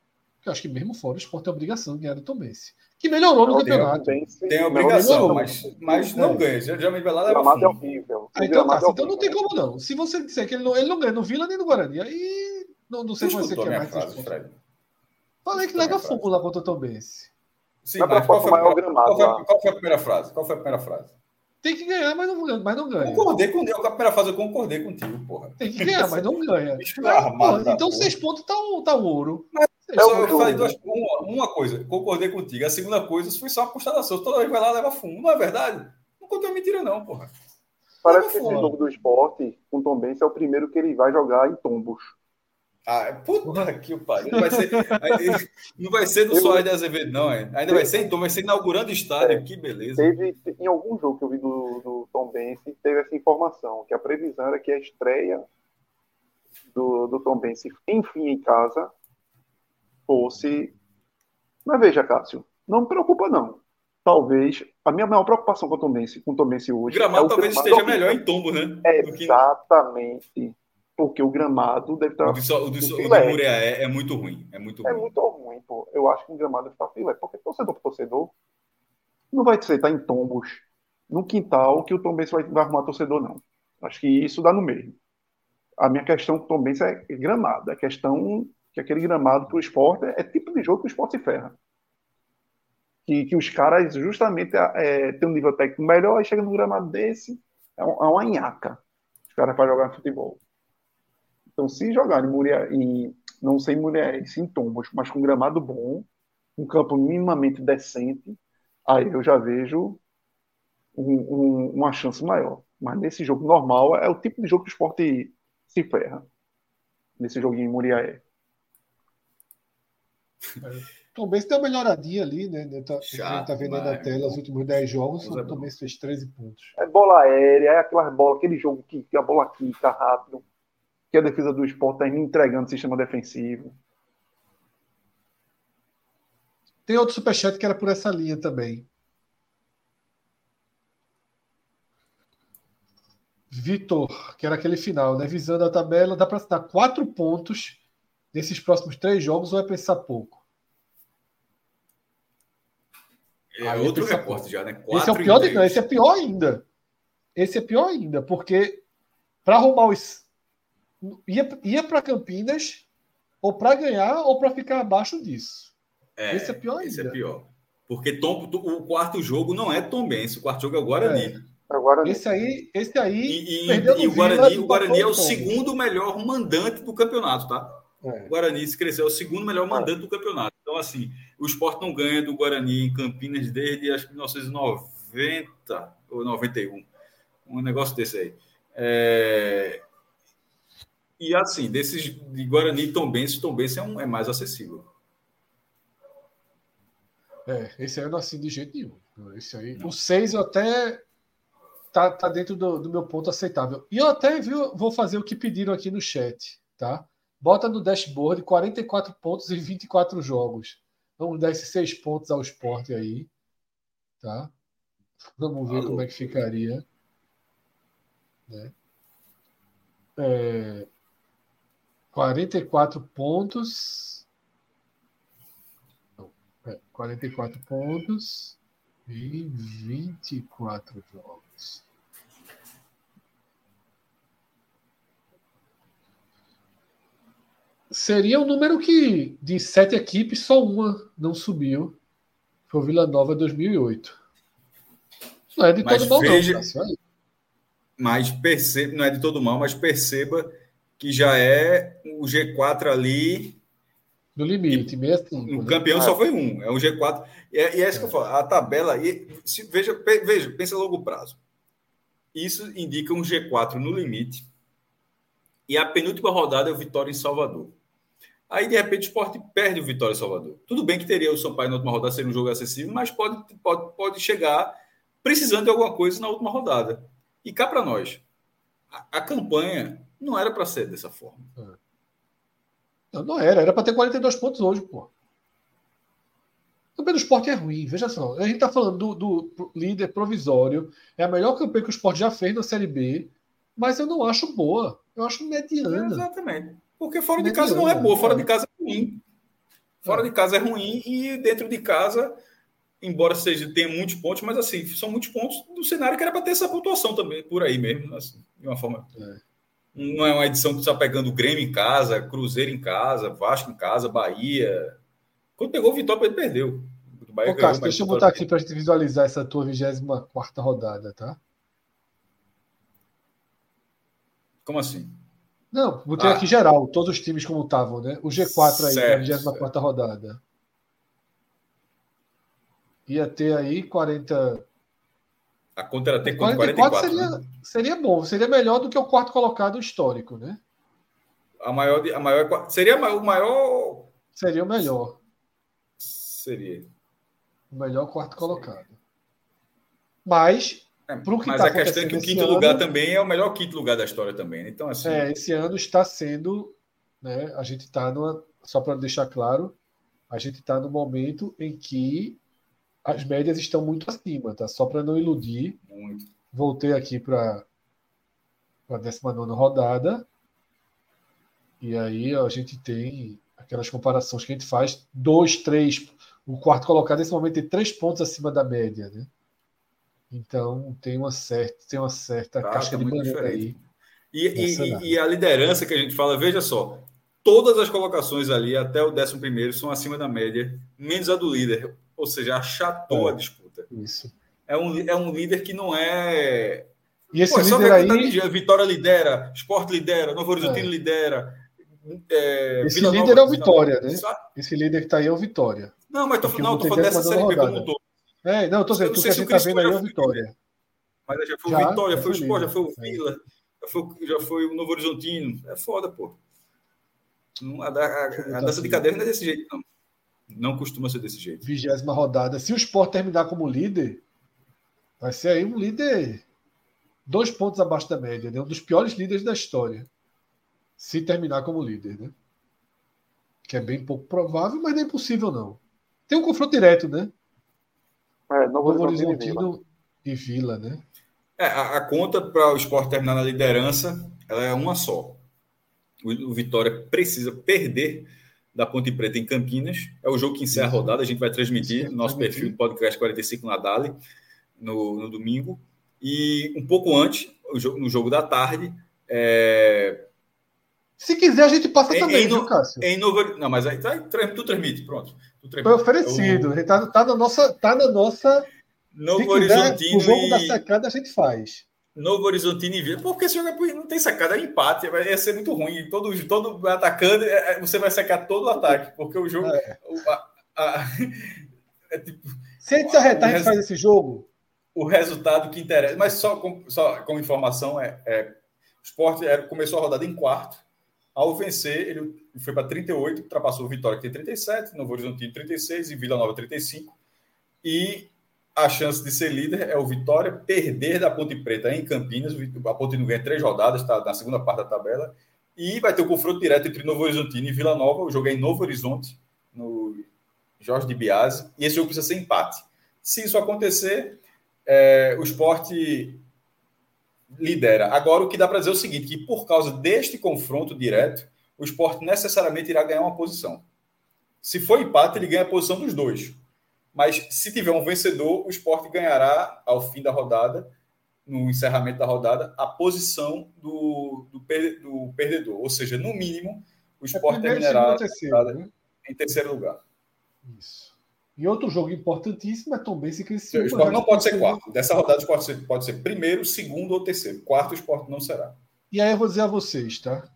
Speaker 1: Eu acho que mesmo fora o esporte tem obrigação de ganhar do Tombense. Que melhorou no campeonato.
Speaker 3: Tem, tem obrigação, mas, mas não ganha. Geralmente vai lá leva
Speaker 4: é horrível.
Speaker 1: Ah, então, tá, então não tem como não. Se você disser que ele não, ele não ganha no Vila nem no Guarani, aí não, não sei se você quer mais. Frase, Falei que leva fogo lá contra o Tombense.
Speaker 3: Sim, mas qual foi, qual, qual, foi, qual foi a primeira frase? Qual foi a primeira frase?
Speaker 1: Tem que ganhar, mas não, mas não ganha.
Speaker 3: Concordei com a primeira fase, eu concordei contigo, porra.
Speaker 1: Tem que ganhar, mas não ganha. Mas, então, seis pontos tá, tá ouro.
Speaker 3: Mas, eu, só, eu falei duas, uma, uma, coisa, concordei contigo. A segunda coisa foi só uma constatação. Toda vez vai lá leva fumo. Não é verdade? Não contou mentira, não, porra.
Speaker 4: Parece que esse jogo do esporte, com Tom Benz, é o primeiro que ele vai jogar em tombos.
Speaker 3: Ah, puta que o pariu. Não vai ser, não vai ser do eu, Soares de Azevedo, não. É. Ainda vai ser, então vai ser inaugurando o estádio. É, que beleza.
Speaker 4: Teve, em algum jogo que eu vi do, do Tom Benz, teve essa informação, que a previsão era que a estreia do, do Tom Benz, enfim, em casa, fosse. Mas veja, Cássio, não me preocupa, não. Talvez. A minha maior preocupação com o Tom Benz, com o Tom Benz hoje.
Speaker 3: O gramado é o talvez esteja melhor em tombo, né?
Speaker 4: Exatamente porque o gramado deve estar.
Speaker 3: O do, o do, o do é, é, muito ruim. É muito é ruim.
Speaker 4: É muito ruim, pô. Eu acho que o gramado deve estar filé. Porque torcedor por torcedor não vai ser estar tá em tombos no quintal que o Tom Benz vai, vai arrumar torcedor, não. Acho que isso dá no mesmo. A minha questão com o Tom Benz é gramado. A questão que aquele gramado para o esporte é, é, tipo de jogo que o esporte se ferra. Que, que os caras justamente é, têm um nível técnico melhor e chega no gramado desse, é, um, é uma nhaca. Os caras para jogar futebol. Então, se jogar em Muriel, em, não sei Muriel, em Tombos, mas com gramado bom, um campo minimamente decente, aí eu já vejo um, um, uma chance maior. Mas nesse jogo normal, é o tipo de jogo que o esporte se ferra. Nesse joguinho em Muriaé.
Speaker 1: Também tem uma melhoradinha ali, né? Tá, Chato, a gente tá vendo aí na tela os últimos 10 jogos, o Também fez 13 pontos.
Speaker 4: É bola aérea, é aquelas bolas, aquele jogo que, que a bola quica rápido que a defesa do esporte está entregando sistema defensivo.
Speaker 1: Tem outro superchat que era por essa linha também. Vitor, que era aquele final, né? Visando a tabela, dá para dar quatro pontos nesses próximos três jogos ou é pensar pouco?
Speaker 3: É Aí outro reporte já, né?
Speaker 1: Quatro esse é o pior, não, esse é pior ainda. Esse é pior ainda, porque para arrumar os ia, ia para Campinas ou para ganhar ou para ficar abaixo disso.
Speaker 3: É, esse é pior ainda. Esse é pior. Porque Tom, o quarto jogo não é Tom Benz, o quarto jogo é o Guarani. É.
Speaker 1: Agora, esse aí, esse aí.
Speaker 3: E, e, e o Guarani, o Guarani é o segundo melhor mandante do campeonato, tá? É. O Guarani se cresceu, é o segundo melhor é. mandante do campeonato. Então, assim, o esporte não ganha do Guarani em Campinas desde acho que 1990 ou 91. Um negócio desse aí. É... E assim, desses de Guarani e Tombense, Tombense é, um, é mais acessível.
Speaker 1: É, esse aí eu não assino de jeito nenhum. Esse aí, não. o 6 eu até tá, tá dentro do, do, meu ponto aceitável. E eu até viu, vou fazer o que pediram aqui no chat, tá? Bota no dashboard 44 pontos em 24 jogos. Vamos dar esses 6 pontos ao esporte aí, tá? Vamos ver Alô. como é que ficaria. Né? É, 44 pontos. Não, é, 44 pontos e 24 jogos. Seria um número que, de sete equipes, só uma não subiu. Foi o Vila Nova 2008. Não é de
Speaker 3: Mas
Speaker 1: todo
Speaker 3: veja,
Speaker 1: não,
Speaker 3: Mas perceba, não é de todo mal, mas perceba que já é o G4 ali.
Speaker 1: No limite, 65.
Speaker 3: O
Speaker 1: né?
Speaker 3: campeão só foi um, é um G4. E é, e é isso que eu falo, a tabela. E, se, veja, pe- veja, pensa a longo prazo. Isso indica um G4 no limite. E a penúltima rodada é o Vitória em Salvador. Aí, de repente, o esporte perde o Vitória em Salvador. Tudo bem que teria o Sampaio na última rodada, seria um jogo acessível, mas pode, pode, pode chegar precisando de alguma coisa na última rodada. E cá para nós, a, a campanha não era para ser dessa forma.
Speaker 1: Não, não era, era para ter 42 pontos hoje, pô. O campeão do esporte é ruim, veja só. A gente está falando do, do líder provisório, é a melhor campanha que o esporte já fez na Série B, mas eu não acho boa. Eu acho mediana.
Speaker 3: Exatamente. Porque fora de casa não é boa, fora de casa é ruim. Fora de casa é ruim e dentro de casa, embora seja tenha muitos pontos, mas assim, são muitos pontos do cenário que era para ter essa pontuação também, por aí mesmo, assim, de uma forma.
Speaker 1: É.
Speaker 3: Não é uma edição que está pegando Grêmio em casa, Cruzeiro em casa, Vasco em casa, Bahia. Quando pegou o Vitória, ele perdeu. O Bahia
Speaker 1: Ô,
Speaker 3: ganhou,
Speaker 1: Cássio, deixa eu botar aqui para a gente visualizar essa tua 24 rodada, tá?
Speaker 3: Como assim?
Speaker 1: Não, botei
Speaker 3: Ah.
Speaker 1: aqui geral, todos os times como estavam, né? O G4 aí,
Speaker 3: Certo,
Speaker 1: na 24 rodada. Ia ter aí 40.
Speaker 3: A conta era quanto?
Speaker 1: 44
Speaker 3: 44.
Speaker 1: seria,
Speaker 3: né?
Speaker 1: seria bom, seria melhor do que o quarto colocado histórico, né?
Speaker 3: A maior, a maior seria o maior
Speaker 1: Seria o melhor.
Speaker 3: seria.
Speaker 1: O melhor quarto colocado. Mas,
Speaker 3: É, mas
Speaker 1: tá
Speaker 3: a questão é que o quinto
Speaker 1: esse
Speaker 3: lugar
Speaker 1: ano-
Speaker 3: também é o melhor quinto lugar da história também. né? Então, assim,
Speaker 1: é, esse ano está sendo. Né, a gente está numa. Só para deixar claro, a gente está no momento em que as médias estão muito acima, tá? Só para não iludir.
Speaker 3: muito.
Speaker 1: Voltei aqui para a 19 rodada. E aí ó, a gente tem aquelas comparações que a gente faz: dois, três. O quarto colocado nesse momento tem três pontos acima da média, né? Então tem uma certa, tem uma certa
Speaker 3: Tá,
Speaker 1: casca
Speaker 3: tá
Speaker 1: de
Speaker 3: muito
Speaker 1: banana
Speaker 3: diferente.
Speaker 1: aí.
Speaker 3: E, e- e- a liderança que a gente fala, veja só, todas as colocações ali até o 11 primeiro são acima da média, menos a do líder, ou seja, achatou
Speaker 1: É.
Speaker 3: a disputa.
Speaker 1: Isso.
Speaker 3: É um, é um líder que não é.
Speaker 1: E esse
Speaker 3: Pô, é
Speaker 1: líder
Speaker 3: a
Speaker 1: aí,
Speaker 3: de dias. Vitória lidera, Sport lidera, Novo Horizontino
Speaker 1: É.
Speaker 3: lidera. é,
Speaker 1: Esse
Speaker 3: Vila
Speaker 1: líder
Speaker 3: Nova-
Speaker 1: é o Vitória, né?
Speaker 3: Só-
Speaker 1: esse líder que está aí é o Vitória.
Speaker 3: Não, mas tô, não, tô falando dessa série B como um todo.
Speaker 1: É, não, tô dizendo,
Speaker 3: sei
Speaker 1: que a gente
Speaker 3: Crispo
Speaker 1: vendo aí é
Speaker 3: já
Speaker 1: o Vitória.
Speaker 3: Mas já foi
Speaker 1: Já,
Speaker 3: o Vitória, já
Speaker 1: já
Speaker 3: foi o Sport, já foi o
Speaker 1: É.
Speaker 3: Vila, já foi, já foi o Novo Horizontino. É foda, pô. A, a- a
Speaker 1: botar
Speaker 3: dança de
Speaker 1: assim.
Speaker 3: cadeira não é desse jeito, não. Não costuma ser desse jeito.
Speaker 1: Vigésima rodada. Se o Sport terminar como líder, vai ser aí um líder dois pontos abaixo da média, né? Um dos piores líderes da história. Se terminar como líder, né? Que é bem pouco provável, mas não é impossível, não. Tem um confronto direto, né?
Speaker 4: É, Novo Horizontino e Vila.
Speaker 1: Horizontino e Vila, né?
Speaker 3: É, a, a conta para o esporte terminar na liderança ela é uma só. O, o Vitória precisa perder da Ponte Preta em Campinas. É o jogo que encerra a rodada. A gente vai transmitir no nosso perfil Podcast 45 na Dali no, no domingo. E um pouco antes, no jogo da tarde, é,
Speaker 1: Se quiser, a gente passa
Speaker 3: Em-
Speaker 1: também,
Speaker 3: em
Speaker 1: viu, Cássio?
Speaker 3: em Novo. Não, mas aí, aí tu transmite, pronto. Tu transmite.
Speaker 1: Foi oferecido. Ele Tá, tá na nossa. Tá na nossa
Speaker 3: Novo
Speaker 1: quiser,
Speaker 3: Horizontino
Speaker 1: o jogo
Speaker 3: e...
Speaker 1: da sacada a gente faz.
Speaker 3: Novo Horizontino e Vila. Porque esse jogo é- não tem sacada, é empate. Vai ia ser muito ruim. Todo, todo atacando, é- é- você vai secar todo o ataque. Porque o jogo. o- a- a- é tipo,
Speaker 1: Se a gente se arretar, a gente faz esse jogo.
Speaker 3: o resultado que interessa. Mas só com, só com informação, é, é, o Sport começou a rodada em quarto. Ao vencer, ele foi para 38, ultrapassou o Vitória, que tem 37, Novo Horizontino 36 e Vila Nova 35. E a chance de ser líder é o Vitória perder da Ponte Preta em Campinas. A Ponte não ganha três rodadas, está na segunda parte da tabela. E vai ter o confronto direto entre Novo Horizontino e Vila Nova. O jogo é em Novo Horizonte, no Jorge de Biase. E esse jogo precisa ser empate. Se isso acontecer, é, o esporte lidera. Agora, o que dá para dizer é o seguinte: que por causa deste confronto direto, o esporte necessariamente irá ganhar uma posição. Se for empate, ele ganha a posição dos dois. Mas se tiver um vencedor, o esporte ganhará, ao fim da rodada, no encerramento da rodada, a posição do, do, per- do perdedor. Ou seja, no mínimo, o
Speaker 1: É
Speaker 3: esporte
Speaker 1: primeiro,
Speaker 3: terminará
Speaker 1: terceiro, né?
Speaker 3: em terceiro lugar.
Speaker 1: Isso. E outro jogo importantíssimo é Tom Benz e
Speaker 3: O esporte não pode ser quarto. Dessa rodada, o esporte ser- pode ser primeiro, segundo ou terceiro. Quarto, o esporte não será.
Speaker 1: E aí eu vou dizer a vocês, tá?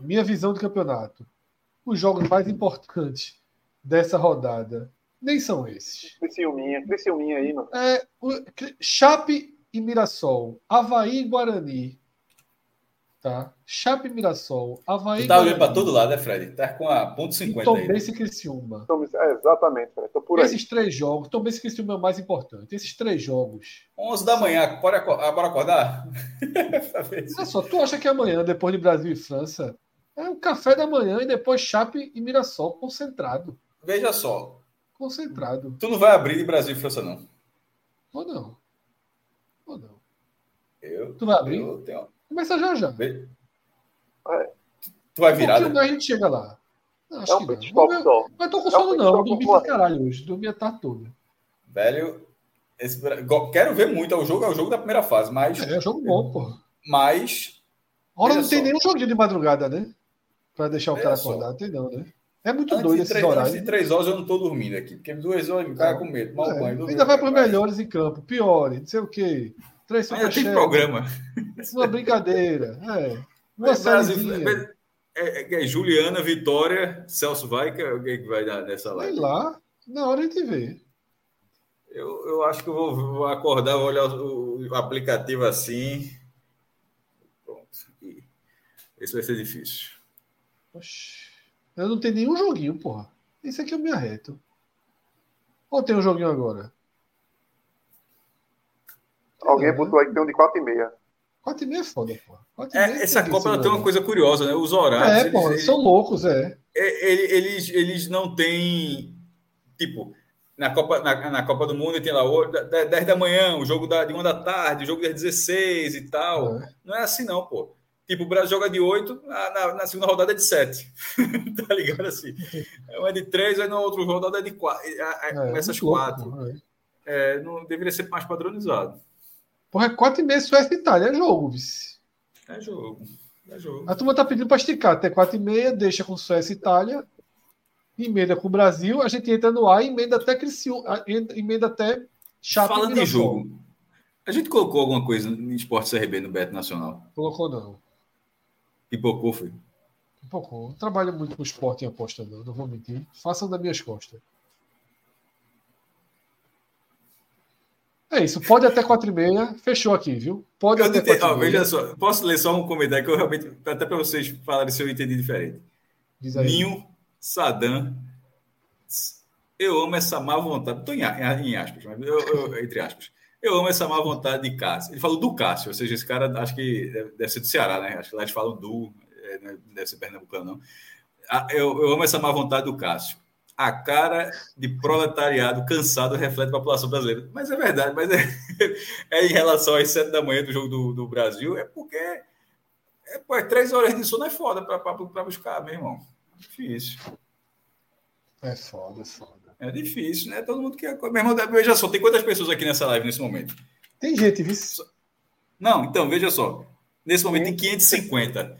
Speaker 1: Minha visão do campeonato. Os jogos mais importantes dessa rodada nem são esses.
Speaker 4: Criciúminha, Criciúminha aí, mano.
Speaker 1: É, o- Chape e Mirassol, Havaí e Guarani. Tá? Chape e Mirassol, Havaí
Speaker 3: Tu
Speaker 1: e
Speaker 3: tá olhando
Speaker 1: Guarani.
Speaker 3: para todo lado, né, Fred? Tá com a ponto
Speaker 1: E
Speaker 3: 50
Speaker 1: Tom
Speaker 3: aí.
Speaker 1: Benz e Criciúma.
Speaker 4: É, exatamente, Fred. Tô por aí.
Speaker 1: Esses três jogos, Tom Benz e Criciúma é o mais importante. Esses três jogos.
Speaker 3: 11 da manhã, bora, ah, bora acordar?
Speaker 1: Olha só, tu acha que amanhã, depois de Brasil e França, é o café da manhã e depois Chape e Mirassol concentrado.
Speaker 3: Veja só,
Speaker 1: Concentrado.
Speaker 3: tu não vai abrir de Brasil e França, não.
Speaker 1: Ou não? Ou não?
Speaker 3: Eu,
Speaker 1: Tu vai abrir?
Speaker 3: eu tenho...
Speaker 1: Começa já já.
Speaker 4: É.
Speaker 3: Tu vai
Speaker 1: Um
Speaker 3: virar?
Speaker 1: pouquinho mais a gente chega lá. Não, acho
Speaker 4: É
Speaker 1: que
Speaker 4: um
Speaker 1: não.
Speaker 4: stop
Speaker 1: ver-
Speaker 4: só.
Speaker 1: Mas tô com
Speaker 4: É um
Speaker 1: sono não. Dormi pra caralho hoje. Dormi a tarde toda.
Speaker 3: Velho, esse... Quero ver muito. É o jogo, é o jogo da primeira fase, mas.
Speaker 1: É, é um jogo bom, porra.
Speaker 3: mas Olha
Speaker 1: não tem
Speaker 3: só.
Speaker 1: nenhum joguinho de madrugada, né? Pra deixar o
Speaker 3: Olha
Speaker 1: cara
Speaker 3: só.
Speaker 1: acordado. Tem não, né? É muito
Speaker 3: antes
Speaker 1: doido esses
Speaker 3: três, antes de três horas eu não tô dormindo aqui. Porque duas horas me caga com medo. Mal
Speaker 1: É,
Speaker 3: banho.
Speaker 1: ainda vai para os melhores em campo. Piores, não sei o quê. Três
Speaker 3: Ainda tem programa.
Speaker 1: Uma brincadeira. É. Uma
Speaker 3: Brasil,
Speaker 1: sériezinha.
Speaker 3: é, é- é Juliana, Vitória, Celso vai, que é alguém que vai dar nessa
Speaker 1: Sei
Speaker 3: live.
Speaker 1: lá. Na hora a gente vê.
Speaker 3: Eu, eu acho que eu vou, vou acordar, vou olhar o, o aplicativo assim. Pronto. Esse vai ser difícil.
Speaker 1: Oxi. Eu não tenho nenhum joguinho, porra. Isso aqui eu me arreto. Ou tem um joguinho agora?
Speaker 4: Alguém
Speaker 1: É.
Speaker 4: botou aí que tem um de 4 e meia.
Speaker 1: 4 e meia é foda, porra. Quatro e meia
Speaker 3: É, essa Copa ela tem uma coisa curiosa, né? Os horários.
Speaker 1: É,
Speaker 3: eles-
Speaker 1: porra,
Speaker 3: eles-
Speaker 1: são loucos, é.
Speaker 3: é, ele- eles, eles não têm. Tipo, na Copa, na, na Copa do Mundo tem lá o- da- da- 10 da manhã, o jogo da, de 1 da tarde, o jogo das 16 e tal.
Speaker 1: É.
Speaker 3: Não é assim, não, pô. Tipo, o Brasil joga de 8, na, na, segunda rodada é de 7. tá ligado assim? Uma é de 3, aí na outra rodada é de 4.
Speaker 1: É,
Speaker 3: Começa às
Speaker 1: muito louco,
Speaker 3: 4.
Speaker 1: porra, é.
Speaker 3: É, não deveria ser mais padronizado.
Speaker 1: Porra, é 4 e meia Suécia e Itália. É jogo, vice.
Speaker 3: É jogo. É jogo.
Speaker 1: A turma tá pedindo para esticar até 4 e meia, deixa com Suécia e Itália, emenda com o Brasil, a gente entra no ar e emenda até Criciúma, emenda até Chape e
Speaker 3: Falando de jogo, a gente colocou alguma coisa em esporte CRB no Beto Nacional.
Speaker 1: Colocou não.
Speaker 3: Pipocou, foi.
Speaker 1: Um pouco. Não trabalho muito com esporte em aposta, não. Não vou mentir. Façam das minhas costas. É isso. Pode até 4 e meia. Fechou aqui, viu? Pode
Speaker 3: Eu
Speaker 1: até 4
Speaker 3: ó,
Speaker 1: e
Speaker 3: veja só, posso ler só um comentário que eu realmente, até para vocês falarem se eu entendi diferente.
Speaker 1: Diz aí.
Speaker 3: Ninho, Sadam, eu amo essa má vontade, estou em, em aspas, mas eu, eu- entre aspas. Eu amo essa má vontade de Cássio. Ele falou do Cássio, ou seja, esse cara acho que deve, ser do Ceará, né? Acho que lá eles falam do, é, não deve ser pernambucano, não. Ah, Eu, eu amo essa má vontade do Cássio. A cara de proletariado cansado reflete a população brasileira. Mas é verdade, mas é, é em relação às sete da manhã do jogo do, do Brasil, é porque é, pô, é três horas de sono é foda para buscar, meu irmão. Difícil.
Speaker 1: É foda, é foda.
Speaker 3: É difícil, né? Todo mundo quer. Meu irmão, veja só, tem quantas pessoas aqui nessa live nesse momento?
Speaker 1: Tem gente, viu?
Speaker 3: Não, então, veja só. Nesse momento tem 550.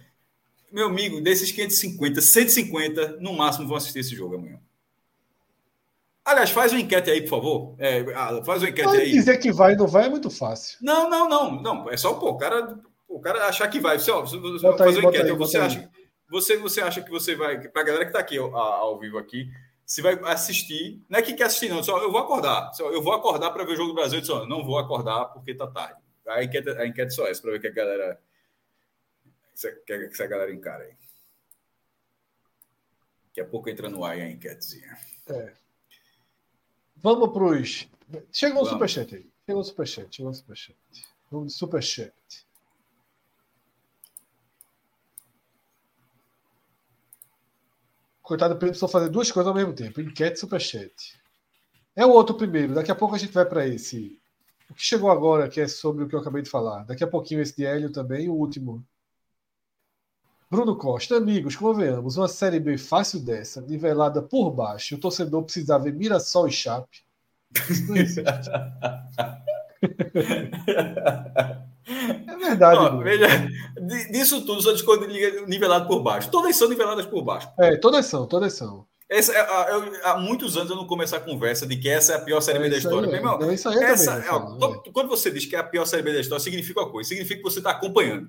Speaker 3: Meu amigo, desses 550, 150 no máximo vão assistir esse jogo amanhã. Aliás, faz uma enquete aí, por favor. É, ah, faz uma enquete
Speaker 1: Mas
Speaker 3: aí.
Speaker 1: dizer que vai e não vai é muito fácil.
Speaker 3: Não, não, não, não. É só pô, o cara, o cara achar que vai. Você, ó, você-
Speaker 1: Bota
Speaker 3: fazer
Speaker 1: aí,
Speaker 3: uma enquete.
Speaker 1: aí,
Speaker 3: você, acha, você, você acha que você vai. Para a galera que está aqui ao, ao vivo aqui, se vai assistir. Não é que quer assistir, não. Só, eu vou acordar. Só, eu vou acordar para ver o jogo do Brasil. Eu disse, ó, não vou acordar porque tá tarde. A enquete, a enquete só é essa, para ver que a galera. Que que essa galera encara aí. Daqui a pouco entra no ar a enquetezinha.
Speaker 1: É. Vamos pros. Chegou o
Speaker 3: Vamos.
Speaker 1: superchat aí. Chegou o superchat. Chegou o superchat. Vamos de superchat. Coitado do Pedro, precisou fazer duas coisas ao mesmo tempo: enquete e superchat. É o outro primeiro. Daqui a pouco a gente vai para esse. O que chegou agora, que é sobre o que eu acabei de falar. Daqui a pouquinho esse de Hélio também, o último. Bruno Costa, amigos, convenhamos, uma Série B fácil dessa, nivelada por baixo, o torcedor precisa ver Mirassol e Chape. Isso não existe. É verdade.
Speaker 3: Ó, veja, di- disso tudo, só discordo nivelado por baixo. Todas são niveladas por baixo.
Speaker 1: É, todas são, todas são.
Speaker 3: Essa, é, eu, há muitos anos eu não começo a conversa de que essa é a pior Série B da história. Aí,
Speaker 1: não, isso aí
Speaker 3: essa,
Speaker 1: também,
Speaker 3: é, quando você diz que é a pior Série B da história, significa uma coisa. Significa que você está acompanhando.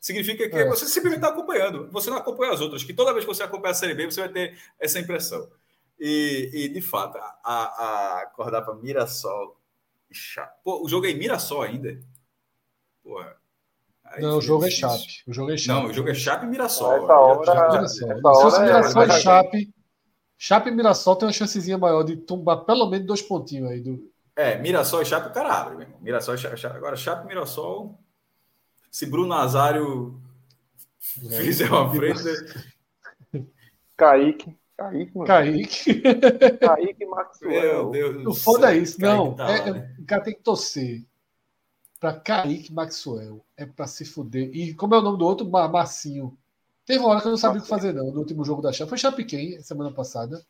Speaker 3: Significa que é. você simplesmente está acompanhando. Você não acompanha as outras. Que toda vez que você acompanha a Série B, você vai ter essa impressão. E, e de fato, a, a acordar para Mirassol. Pô, o jogo é em Mirassol ainda. Porra.
Speaker 1: Aí não, o jogo é Chape. O jogo é Chape.
Speaker 3: Não, o jogo é Chape e Mirassol.
Speaker 4: Essa hora,
Speaker 1: Mirassol. Essa hora Se Mirassol é, e Chape, Chape e Mirassol tem uma chancezinha maior de tombar pelo menos dois pontinhos aí. Do...
Speaker 3: É, Mirassol e Chape, caralho. Meu irmão. Mirassol e Chape. Agora, Chape e Mirassol. Se Bruno Nazário é. fizer uma frente.
Speaker 4: Kaique. Kaique, mano.
Speaker 1: Kaique.
Speaker 4: Kaique Maxwell.
Speaker 1: Meu Deus do foda é isso. Não, tá é, é, o cara tem que torcer para Kaique Maxwell. É para se fuder. E como é o nome do outro? Marcinho. Teve uma hora que eu não sabia o que fazer, não, no último jogo da Chape. Foi Chape quem, semana passada.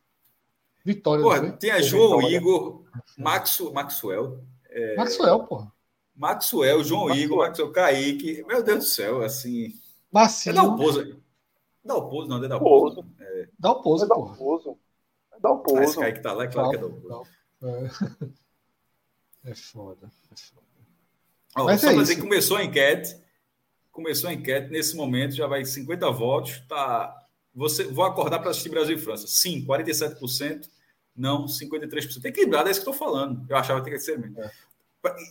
Speaker 1: Vitória.
Speaker 3: Porra, tinha João Igor, Maxo, Maxwell.
Speaker 1: É... Maxwell, porra.
Speaker 3: Maxwell, João Maxwell. Igor, Maxwell, Kaique. Meu Deus do céu, assim.
Speaker 1: Marcinho.
Speaker 3: É dar o pouso. Dá o pouso, não, é dar o pouso. É...
Speaker 1: Dá o pouso,
Speaker 4: é o pouso. É dá o pouso. Ah, esse
Speaker 3: Kaique tá lá, é claro que é dar o pouso.
Speaker 1: É. é foda. É foda.
Speaker 3: Oh, Mas só é dizer que começou a enquete. Começou a enquete, nesse momento já vai 50 votos. Tá, você, vou acordar para assistir Brasil e França. Sim, 47%. Não, 53%. Equilibrado, é isso que eu estou falando. Eu achava que tinha que ser mesmo. É.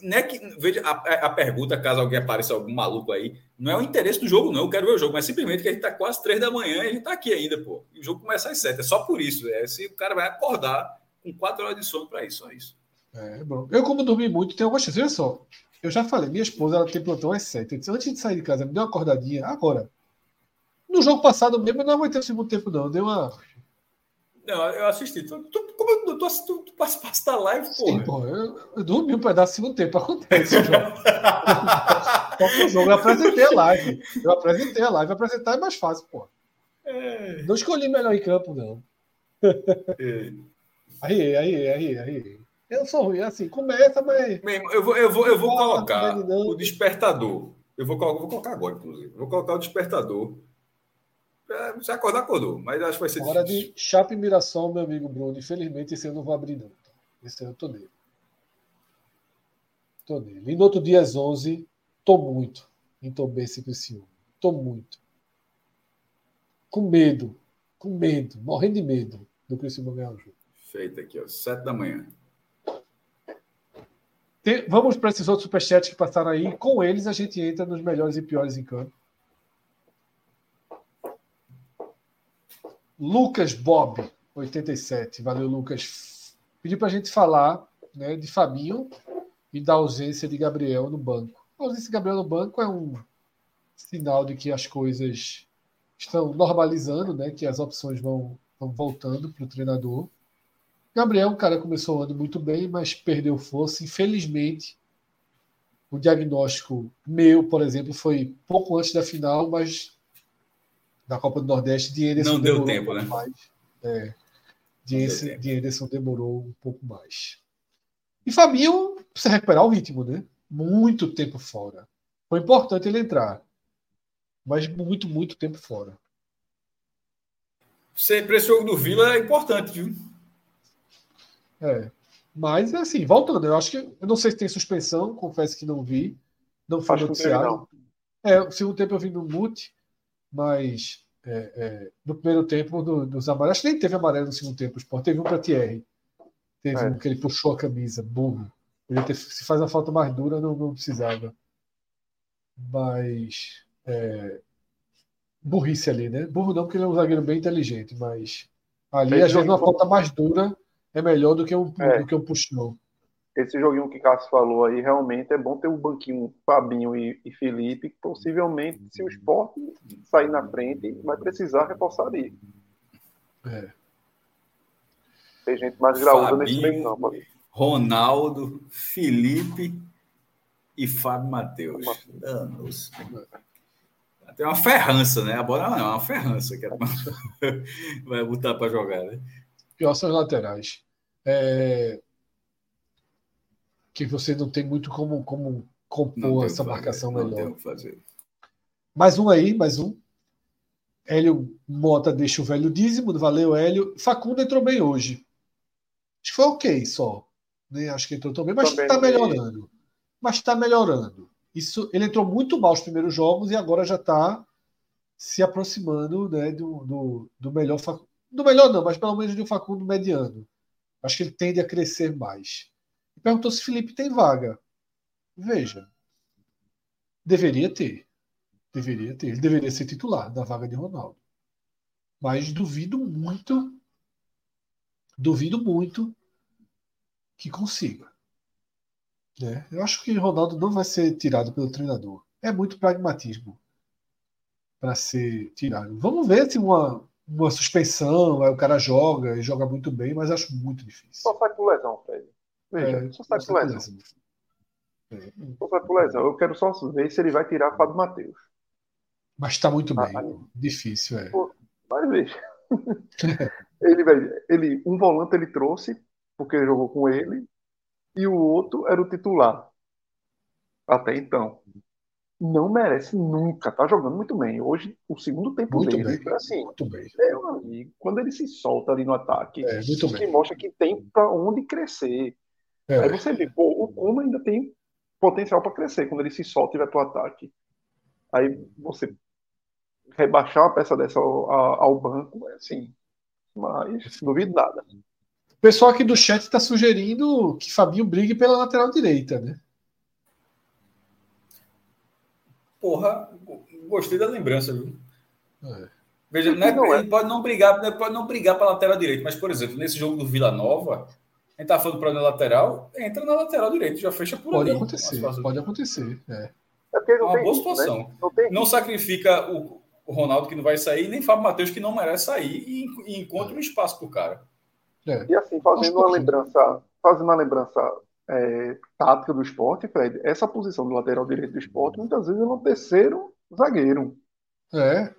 Speaker 3: Não é que, veja, a, a, pergunta, caso alguém apareça algum maluco aí, não é o interesse do jogo, não. Eu quero ver o jogo, mas simplesmente que a gente está quase três da manhã e a gente está aqui ainda, pô. E o jogo começa às sete. É só por isso. É se o cara vai acordar com quatro horas de sono para isso, só isso.
Speaker 1: É, bom. Eu, como dormi muito, tenho algumas chances. Olha só, eu já falei, minha esposa ela tem plantão às sete. Disse, antes de sair de casa, me deu uma acordadinha. Agora. No jogo passado mesmo, eu não aguentei o segundo tempo, não. Deu uma.
Speaker 3: Não, eu assisti. Tu, tu, como eu tu, tu, tu participaste da live, porra? Sim,
Speaker 1: porra. Eu, eu dormi um pedaço do segundo tempo. Acontece. Qual jogo? Eu apresentei a live. Eu apresentei a live. Apresentar é mais fácil, porra. É... Não escolhi melhor em campo, não. É. Aí, aí, aí, aí. Eu sou ruim, assim, começa, mas.
Speaker 3: Eu vou, eu vou, eu vou colocar o despertador. Eu vou colocar, vou colocar agora, inclusive. vou colocar o despertador. É, você acordar, acordou, mas acho que vai ser
Speaker 1: Hora difícil. de Chape Mirassol, meu amigo Bruno. Infelizmente, esse eu não vou abrir, não. Esse eu tô nele. Tô nele. E no outro dia, às 11, tô muito em Tombense com esse homem. Tô muito. Com medo. Com medo. Morrendo de medo do Criciúma ganhar o jogo.
Speaker 3: Feito aqui, ó. Sete da manhã.
Speaker 1: Tem, vamos para esses outros superchats que passaram aí. Com eles a gente entra nos melhores e piores em campo. Lucas Bob, 87. Valeu, Lucas. Pediu para a gente falar né, de Fabinho e da ausência de Gabriel no banco. A ausência de Gabriel no banco é um sinal de que as coisas estão normalizando, né, que as opções vão, vão voltando para o treinador. Gabriel, um cara começou o ano muito bem, mas perdeu força. Infelizmente, o diagnóstico meu, por exemplo, foi pouco antes da final, mas da Copa do Nordeste, de Ederson
Speaker 3: não deu tempo, um né?
Speaker 1: Mais. É, de, esse, de Ederson demorou um pouco mais. E Fabinho precisa recuperar o ritmo, né? Muito tempo fora. Foi importante ele entrar, mas muito, muito tempo fora.
Speaker 3: Sempre esse jogo do Vila é importante, viu?
Speaker 1: É. Mas, assim, voltando, eu acho que. Eu não sei se tem suspensão, confesso que não vi. Não foi acho noticiado. É, o segundo tempo eu vi no mute, mas é, é, no primeiro tempo do, dos amarelos, nem teve amarelo no segundo tempo, o Sport teve um para Thierry. Teve é. um que ele puxou a camisa, burro. Ele ter, se faz a falta mais dura, não, não precisava. Mas. É, burrice ali, né? Burro não, porque ele é um zagueiro bem inteligente, mas ali, às vezes, uma falta mais dura é melhor do que um, é. do que um puxão.
Speaker 4: Esse joguinho que o Cássio falou aí, realmente é bom ter um banquinho Fabinho e, e Felipe, que possivelmente, se o esporte sair na frente, vai precisar reforçar ali. É. Tem gente mais graúda nesse meio campo ali.
Speaker 3: Ronaldo, Felipe e Fábio Matheus. Danos. Tem uma ferrança, né? A bola não é uma ferrança que vai botar para jogar, né?
Speaker 1: Pior são as laterais é, que você não tem muito como, como compor essa marcação melhor.
Speaker 3: fazer.
Speaker 1: Mais um aí, mais um. Hélio Mota deixa o velho dízimo, valeu Hélio. Facundo entrou bem hoje. Acho que foi ok só. Nem acho que entrou tão bem, mas está melhorando. Mas está melhorando. Isso, ele entrou muito mal os primeiros jogos e agora já está se aproximando né, do, do, do melhor do melhor não, mas pelo menos de um Facundo mediano. Acho que ele tende a crescer mais. Perguntou se Felipe tem vaga. Veja, deveria ter. Deveria ter. Ele deveria ser titular da vaga de Ronaldo. Mas duvido muito, duvido muito que consiga. Né? Eu acho que Ronaldo não vai ser tirado pelo treinador. É muito pragmatismo para ser tirado. Vamos ver se uma, uma suspensão, aí o cara joga e joga muito bem, mas acho muito difícil.
Speaker 4: Só sai por lesão, Fred. Veja, é, só sai por lesão. É. Só sai por lesão. Eu quero só ver se ele vai tirar Fábio Matheus.
Speaker 1: Mas está muito bem. Ah, difícil, é.
Speaker 4: Mas veja. ele, ele, um volante ele trouxe, porque ele jogou com ele, e o outro era o titular. Até então. Não merece nunca. Tá jogando muito bem. Hoje, o segundo tempo muito dele bem. assim. Muito bem. Meu amigo, quando ele se solta ali no ataque, é, que mostra que tem para onde crescer. É. Aí você vê, pô, o Kuma ainda tem potencial para crescer quando ele se solta e vai para o ataque. Aí você rebaixar uma peça dessa ao, ao banco, é assim. Mas duvido nada.
Speaker 1: O pessoal aqui do chat está sugerindo que Fabinho brigue pela lateral direita, né?
Speaker 3: Porra, gostei da lembrança, viu? É. Veja, não é, não é. ele pode não brigar, pode não brigar para lateral direita, mas, por exemplo, nesse jogo do Vila Nova, a gente tá falando para na lateral, entra na lateral direita, já fecha por
Speaker 1: pode
Speaker 3: ali.
Speaker 1: Acontecer, pode acontecer, é.
Speaker 3: É, é uma boa situação. Né? Não, não, sacrifica o, o, Ronaldo que não vai sair, nem Fábio Matheus que não merece sair e, e encontra um espaço para o cara.
Speaker 4: É. E assim, fazendo uma lembrança, fazendo uma lembrança é, tática do esporte, Fred, essa posição do lateral direito do esporte, muitas vezes é um terceiro zagueiro.
Speaker 1: É.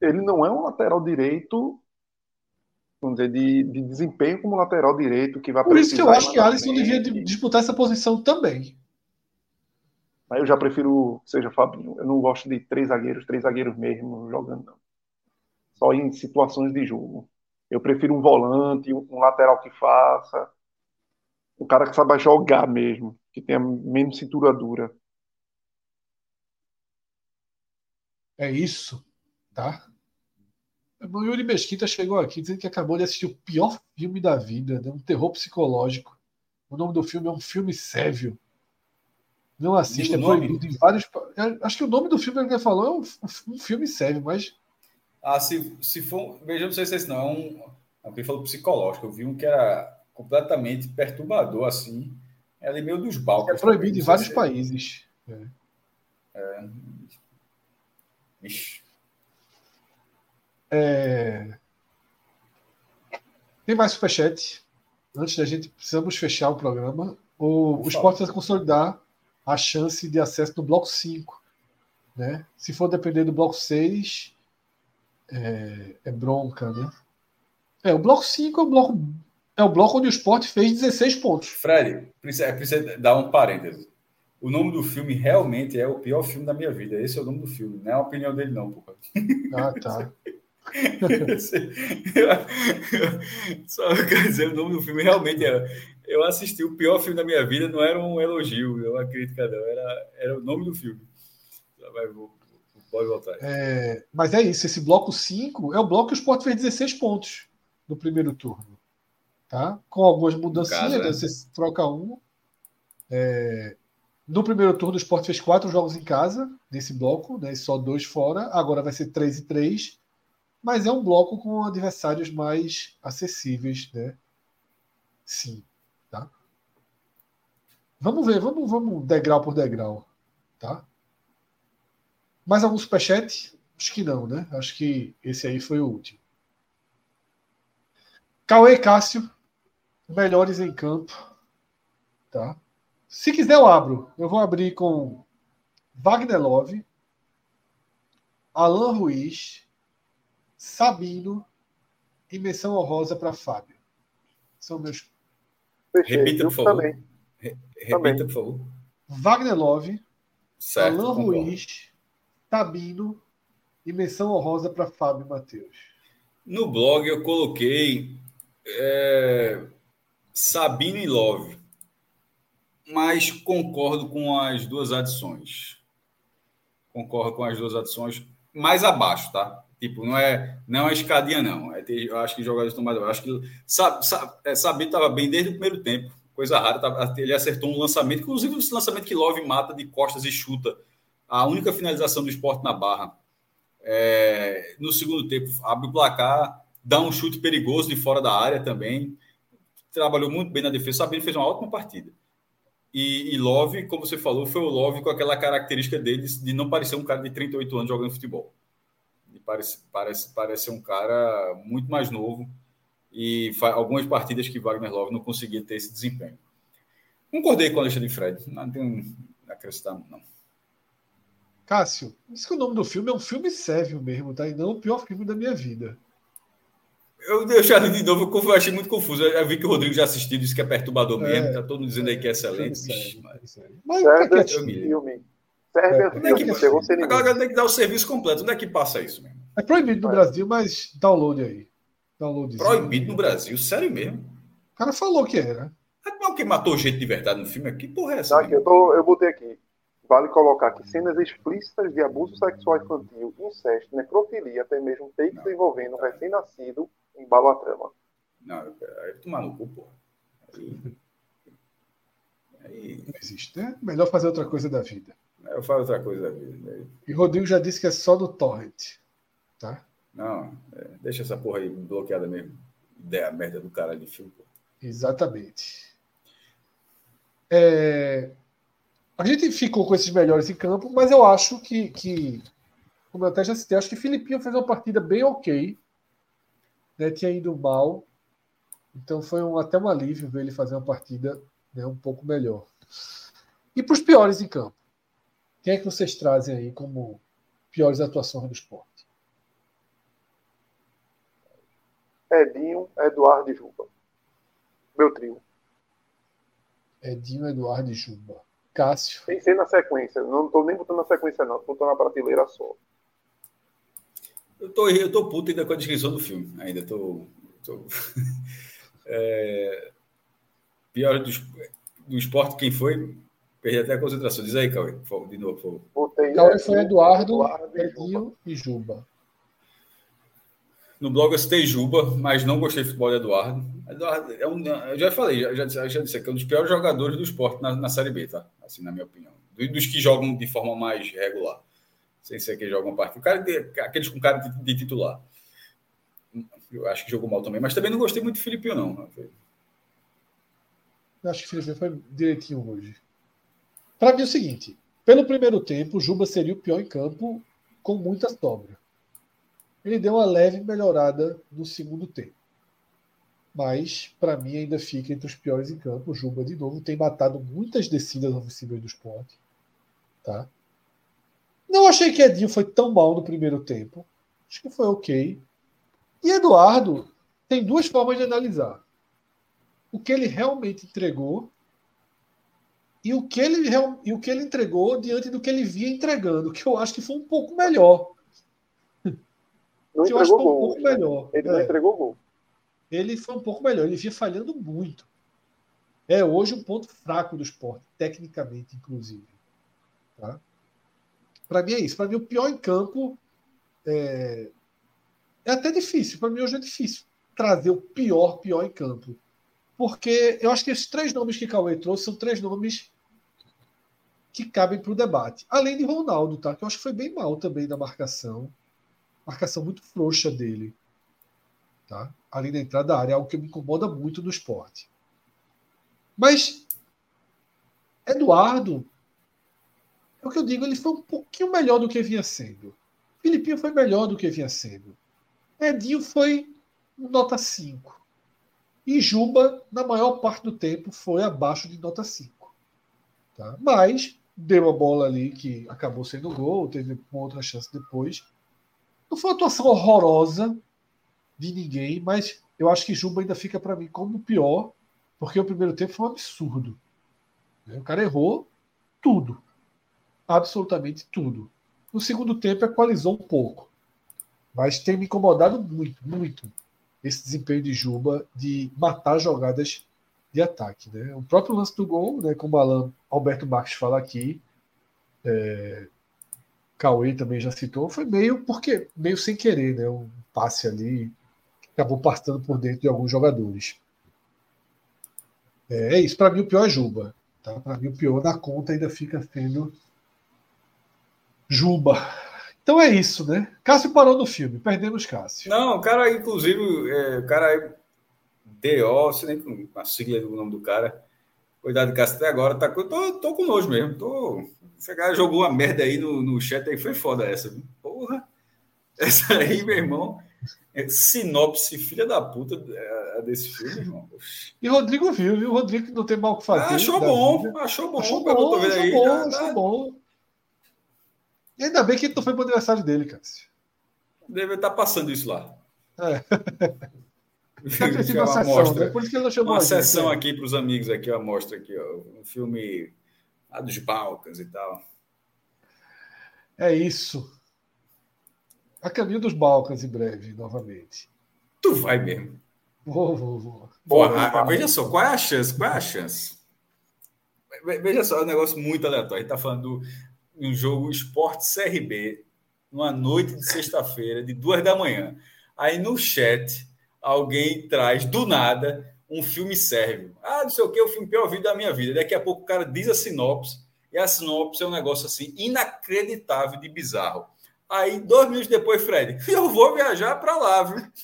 Speaker 4: Ele não é um lateral direito, vamos dizer, de, de desempenho como lateral direito que vai
Speaker 1: Por isso que eu acho que Alisson devia disputar essa posição também.
Speaker 4: Eu já prefiro seja Fabinho. Eu não gosto de três zagueiros, três zagueiros mesmo jogando, não. Só em situações de jogo. Eu prefiro um volante, um lateral que faça. Um cara que saiba jogar mesmo, que tenha menos cintura dura.
Speaker 1: É isso, tá? O Yuri Mesquita chegou aqui dizendo que acabou de assistir o pior filme da vida, né? um terror psicológico. O nome do filme é um filme sévio. Não assista, é proibido em vários. Acho que o nome do filme que ele falou é um, um filme sério, mas
Speaker 3: ah, se, se for. Veja, não sei se esse não é um. É o que ele falou psicológico. Eu vi um que era completamente perturbador, assim. É ali meio dos balcões.
Speaker 1: É proibido em vários países. É.
Speaker 3: é... Ixi.
Speaker 1: É... Tem mais superchat? Antes da gente, precisamos fechar o programa. O, o esporte vai consolidar a chance de acesso no bloco 5. Né? Se for depender do bloco 6, é, é bronca, né? É, o bloco 5 é o bloco, é o bloco onde o Sport fez 16 pontos.
Speaker 3: Fred, precisa, precisa dar um parêntese. O nome do filme realmente é o pior filme da minha vida. Esse é o nome do filme, não é a opinião dele, não, porra.
Speaker 1: Ah, tá.
Speaker 3: Só quer dizer, o nome do filme realmente é. Eu assisti o pior filme da minha vida, não era um elogio, é uma crítica, não. Era, era o nome do filme. Vai, vou, Pode voltar.
Speaker 1: É, mas é isso, esse bloco 5 é o bloco que o Sport fez 16 pontos no primeiro turno. Tá? Com algumas mudanças, né? você troca um. É, no primeiro turno, o Sport fez quatro jogos em casa, nesse bloco, né? só dois fora. Agora vai ser 3 e 3. Mas é um bloco com adversários mais acessíveis, né? Sim. Tá? Vamos ver, vamos, vamos degrau por degrau. Tá? Mais algum superchat? Acho que não, né? Acho que esse aí foi o último. Cauê Cássio, melhores em campo. Tá? Se quiser, eu abro. Eu vou abrir com Wagner Love, Alan Ruiz, Sabino e menção honrosa para Fábio. São meus.
Speaker 3: Repita, por favor. Também. Repita, por favor.
Speaker 1: Wagner Love, certo, Alan Ruiz, Tabino E menção honrosa para Fábio Matheus.
Speaker 3: No blog eu coloquei é, Sabino e Love, mas concordo com as duas adições. Concordo com as duas adições mais abaixo, tá? Tipo, não é, não é escadinha, não. É, eu acho que jogadores estão mais. Eu acho que sabe, sabe, é, estava bem desde o primeiro tempo. Coisa rara, tava, ele acertou um lançamento, inclusive esse lançamento que Love mata de costas e chuta. A única finalização do esporte na barra. É, no segundo tempo, abre o placar, dá um chute perigoso de fora da área também. Trabalhou muito bem na defesa. Sabino fez uma ótima partida. E, e, Love, como você falou, foi o Love com aquela característica dele de não parecer um cara de 38 anos jogando futebol parece, parece, parece um cara muito mais novo e algumas partidas que Wagner Love não conseguia ter esse desempenho. Concordei com a lista de Fred, não tenho a acrescentar, não.
Speaker 1: Cássio, diz que o nome do filme é um filme sério mesmo, tá? E não o pior filme da minha vida.
Speaker 3: Eu deixei de novo, eu achei muito confuso. Eu vi que o Rodrigo já assistiu, disse que é perturbador é, mesmo, tá todo mundo dizendo aí que é excelente. Sério, mas...
Speaker 4: mas Certo, é filme. Serve é, filme, é que,
Speaker 3: a galera tem que dar o serviço completo. Onde é que passa isso mesmo?
Speaker 1: É proibido no Brasil, mas download aí. Download
Speaker 3: proibido no Brasil? Sério mesmo?
Speaker 1: O cara falou que era.
Speaker 3: É o que matou gente de verdade no filme aqui? Porra, é essa?
Speaker 4: Aqui, eu, tô, eu botei aqui. Vale colocar que cenas explícitas de abuso sexual infantil, incesto, necrofilia, até mesmo takes envolvendo um recém-nascido, embalo a trama.
Speaker 3: Não, aí tomar no cu, porra. Aí...
Speaker 1: aí... Não existe, né? Melhor fazer outra coisa da vida.
Speaker 3: Eu falo outra coisa da vida.
Speaker 1: E Rodrigo já disse que é só do torrent. Tá?
Speaker 3: Não, é, deixa essa porra aí bloqueada mesmo. Ideia merda do cara de filme. Pô.
Speaker 1: Exatamente. É... A gente ficou com esses melhores em campo, mas eu acho que, que como eu até já citei, acho que Filipinho fez uma partida bem ok. Né? Tinha ido mal. Então foi um, até um alívio ver ele fazer uma partida né, um pouco melhor. E para os piores em campo? Quem é que vocês trazem aí como piores atuações do esporte?
Speaker 4: Edinho, Eduardo e Juba. Meu trio.
Speaker 1: Edinho, Eduardo e Juba. Cássio.
Speaker 4: Pensei na sequência. Não estou nem botando na sequência, não. Estou botando na prateleira só.
Speaker 3: Eu tô, eu tô puto ainda com a descrição do filme. Ainda tô. tô... é... Pior do, do esporte, quem foi? Perdi até a concentração. Diz aí, Cauê, de novo, por favor.
Speaker 1: Botei Cauê foi Eduardo, Edinho e Juba.
Speaker 3: No blog eu citei Juba, mas não gostei do futebol de Eduardo. Eduardo é um, eu já falei, já, já, já disse que é um dos piores jogadores do esporte na, na Série B, tá? Assim, na minha opinião. Dos que jogam de forma mais regular. Sem ser que jogam parte. O cara, aqueles com cara de, de, titular. Eu acho que jogou mal também, mas também não gostei muito do Felipe, não.
Speaker 1: Eu acho que o Felipe foi direitinho hoje. Para mim é o seguinte: pelo primeiro tempo, Juba seria o pior em campo com muita sobra. Ele deu uma leve melhorada no segundo tempo. Mas, para mim, ainda fica entre os piores em campo. Juba, de novo, tem matado muitas descidas ofensivas do esporte. Tá? Não achei que Edinho foi tão mal no primeiro tempo. Acho que foi ok. E Eduardo tem duas formas de analisar. O que ele realmente entregou e o que ele, e o que ele entregou diante do que ele via entregando, que eu acho que foi um pouco melhor.
Speaker 4: Não que entregou gol. Um pouco né? melhor. Ele é. não entregou gol.
Speaker 1: Ele foi um pouco melhor, ele vinha falhando muito. É hoje um ponto fraco do esporte, tecnicamente, inclusive. Tá? Para mim é isso. Para mim, o pior em campo é, é até difícil. Para mim, hoje é difícil trazer o pior, pior em campo. Porque eu acho que esses três nomes que Cauê trouxe são três nomes que cabem para o debate. Além de Ronaldo, tá? Que eu acho que foi bem mal também na marcação marcação muito frouxa dele. Tá? Ali na entrada da área, algo que me incomoda muito no esporte. Mas Eduardo, é o que eu digo, ele foi um pouquinho melhor do que vinha sendo. Filipinho foi melhor do que vinha sendo. Edinho foi nota 5. E Juba, na maior parte do tempo, foi abaixo de nota 5. Tá? Mas deu a bola ali que acabou sendo gol, teve uma outra chance depois. Não foi uma atuação horrorosa de ninguém, mas eu acho que Juba ainda fica para mim como pior, porque o primeiro tempo foi um absurdo. O cara errou tudo. Absolutamente tudo. No segundo tempo equalizou um pouco. Mas tem me incomodado muito, muito esse desempenho de Juba de matar jogadas de ataque. Né? O próprio lance do gol, né, como Alan Alberto Marques fala aqui, é, Cauê também já citou, foi meio porque meio sem querer, né? Um passe ali acabou passando por dentro de alguns jogadores. É, é isso, para mim o pior é Juba. Tá? Para mim o pior da conta ainda fica sendo Juba. Então é isso, né? Cássio parou no filme, perdemos Cássio.
Speaker 3: Não, o cara, inclusive, é, o cara é DO, sei nem a sigla do nome do cara. Cuidado, Cássio, até agora tá, tô, tô com nojo mesmo. Tô, esse cara jogou uma merda aí no, no chat aí, foi foda essa. Porra! Essa aí, meu irmão. É sinopse, filha da puta é, desse filme, irmão.
Speaker 1: E Rodrigo viu, viu? O Rodrigo não tem mal o que fazer. Ah,
Speaker 3: achou, bom, achou bom, achou bom,
Speaker 1: achou bom, achou bom, achou tá... bom. E ainda bem que não foi pro aniversário dele, Cássio.
Speaker 3: Deve estar tá passando isso lá. É.
Speaker 1: Deve ter uma sessão, né? Por isso que ele não chamou
Speaker 3: Uma sessão né? aqui para os amigos aqui, ó, mostra aqui, ó, um filme lá dos Balcãs e tal.
Speaker 1: É isso. A caminho dos Balcãs em breve, novamente.
Speaker 3: Tu vai mesmo.
Speaker 1: Vou, vou, vou.
Speaker 3: Bora, veja só, qual é a chance? Qual é a chance? Veja só, é um negócio muito aleatório. A gente está falando de um jogo Esporte CRB, numa noite de sexta-feira, de duas da manhã. Aí no chat, alguém traz do nada um filme sérvio. Ah, não sei o que, o filme pior vídeo da minha vida. Daqui a pouco o cara diz a sinopse, e a sinopse é um negócio assim inacreditável de bizarro. Aí, dois minutos depois, Fred, eu vou viajar para lá, viu?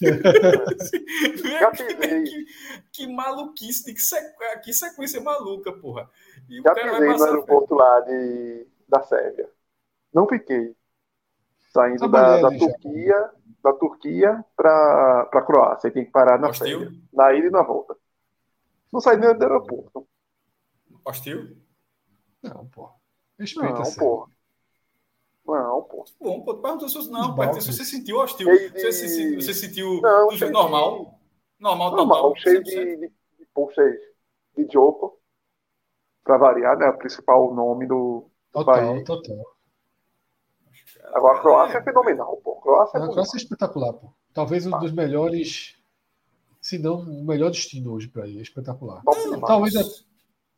Speaker 3: que, que, que, maluquice, que, sequ... que sequência maluca, porra.
Speaker 4: E Já pisei no aeroporto lá de, da Sérvia. Não fiquei. Saindo da, da Turquia, da Turquia para a Croácia. Tem que parar na Sérvia. Na ida e na volta. Não saí nem do aeroporto.
Speaker 3: Hostil?
Speaker 1: Não, pô. Respeita
Speaker 4: não, pô. Não,
Speaker 3: pô. Bom, pô, perguntou se não, se você sentiu hostil. Você, você, você sentiu não, normal?
Speaker 4: De... Normal, normal, total, cheio de, de, de, de, de Joko. Para variar, né? O principal nome do
Speaker 1: total. Total.
Speaker 4: Agora a Croácia é, é fenomenal, pô. A Croácia, é,
Speaker 1: a Croácia é espetacular, pô. Talvez um dos melhores, se não o melhor destino hoje para ir. É espetacular. Talvez é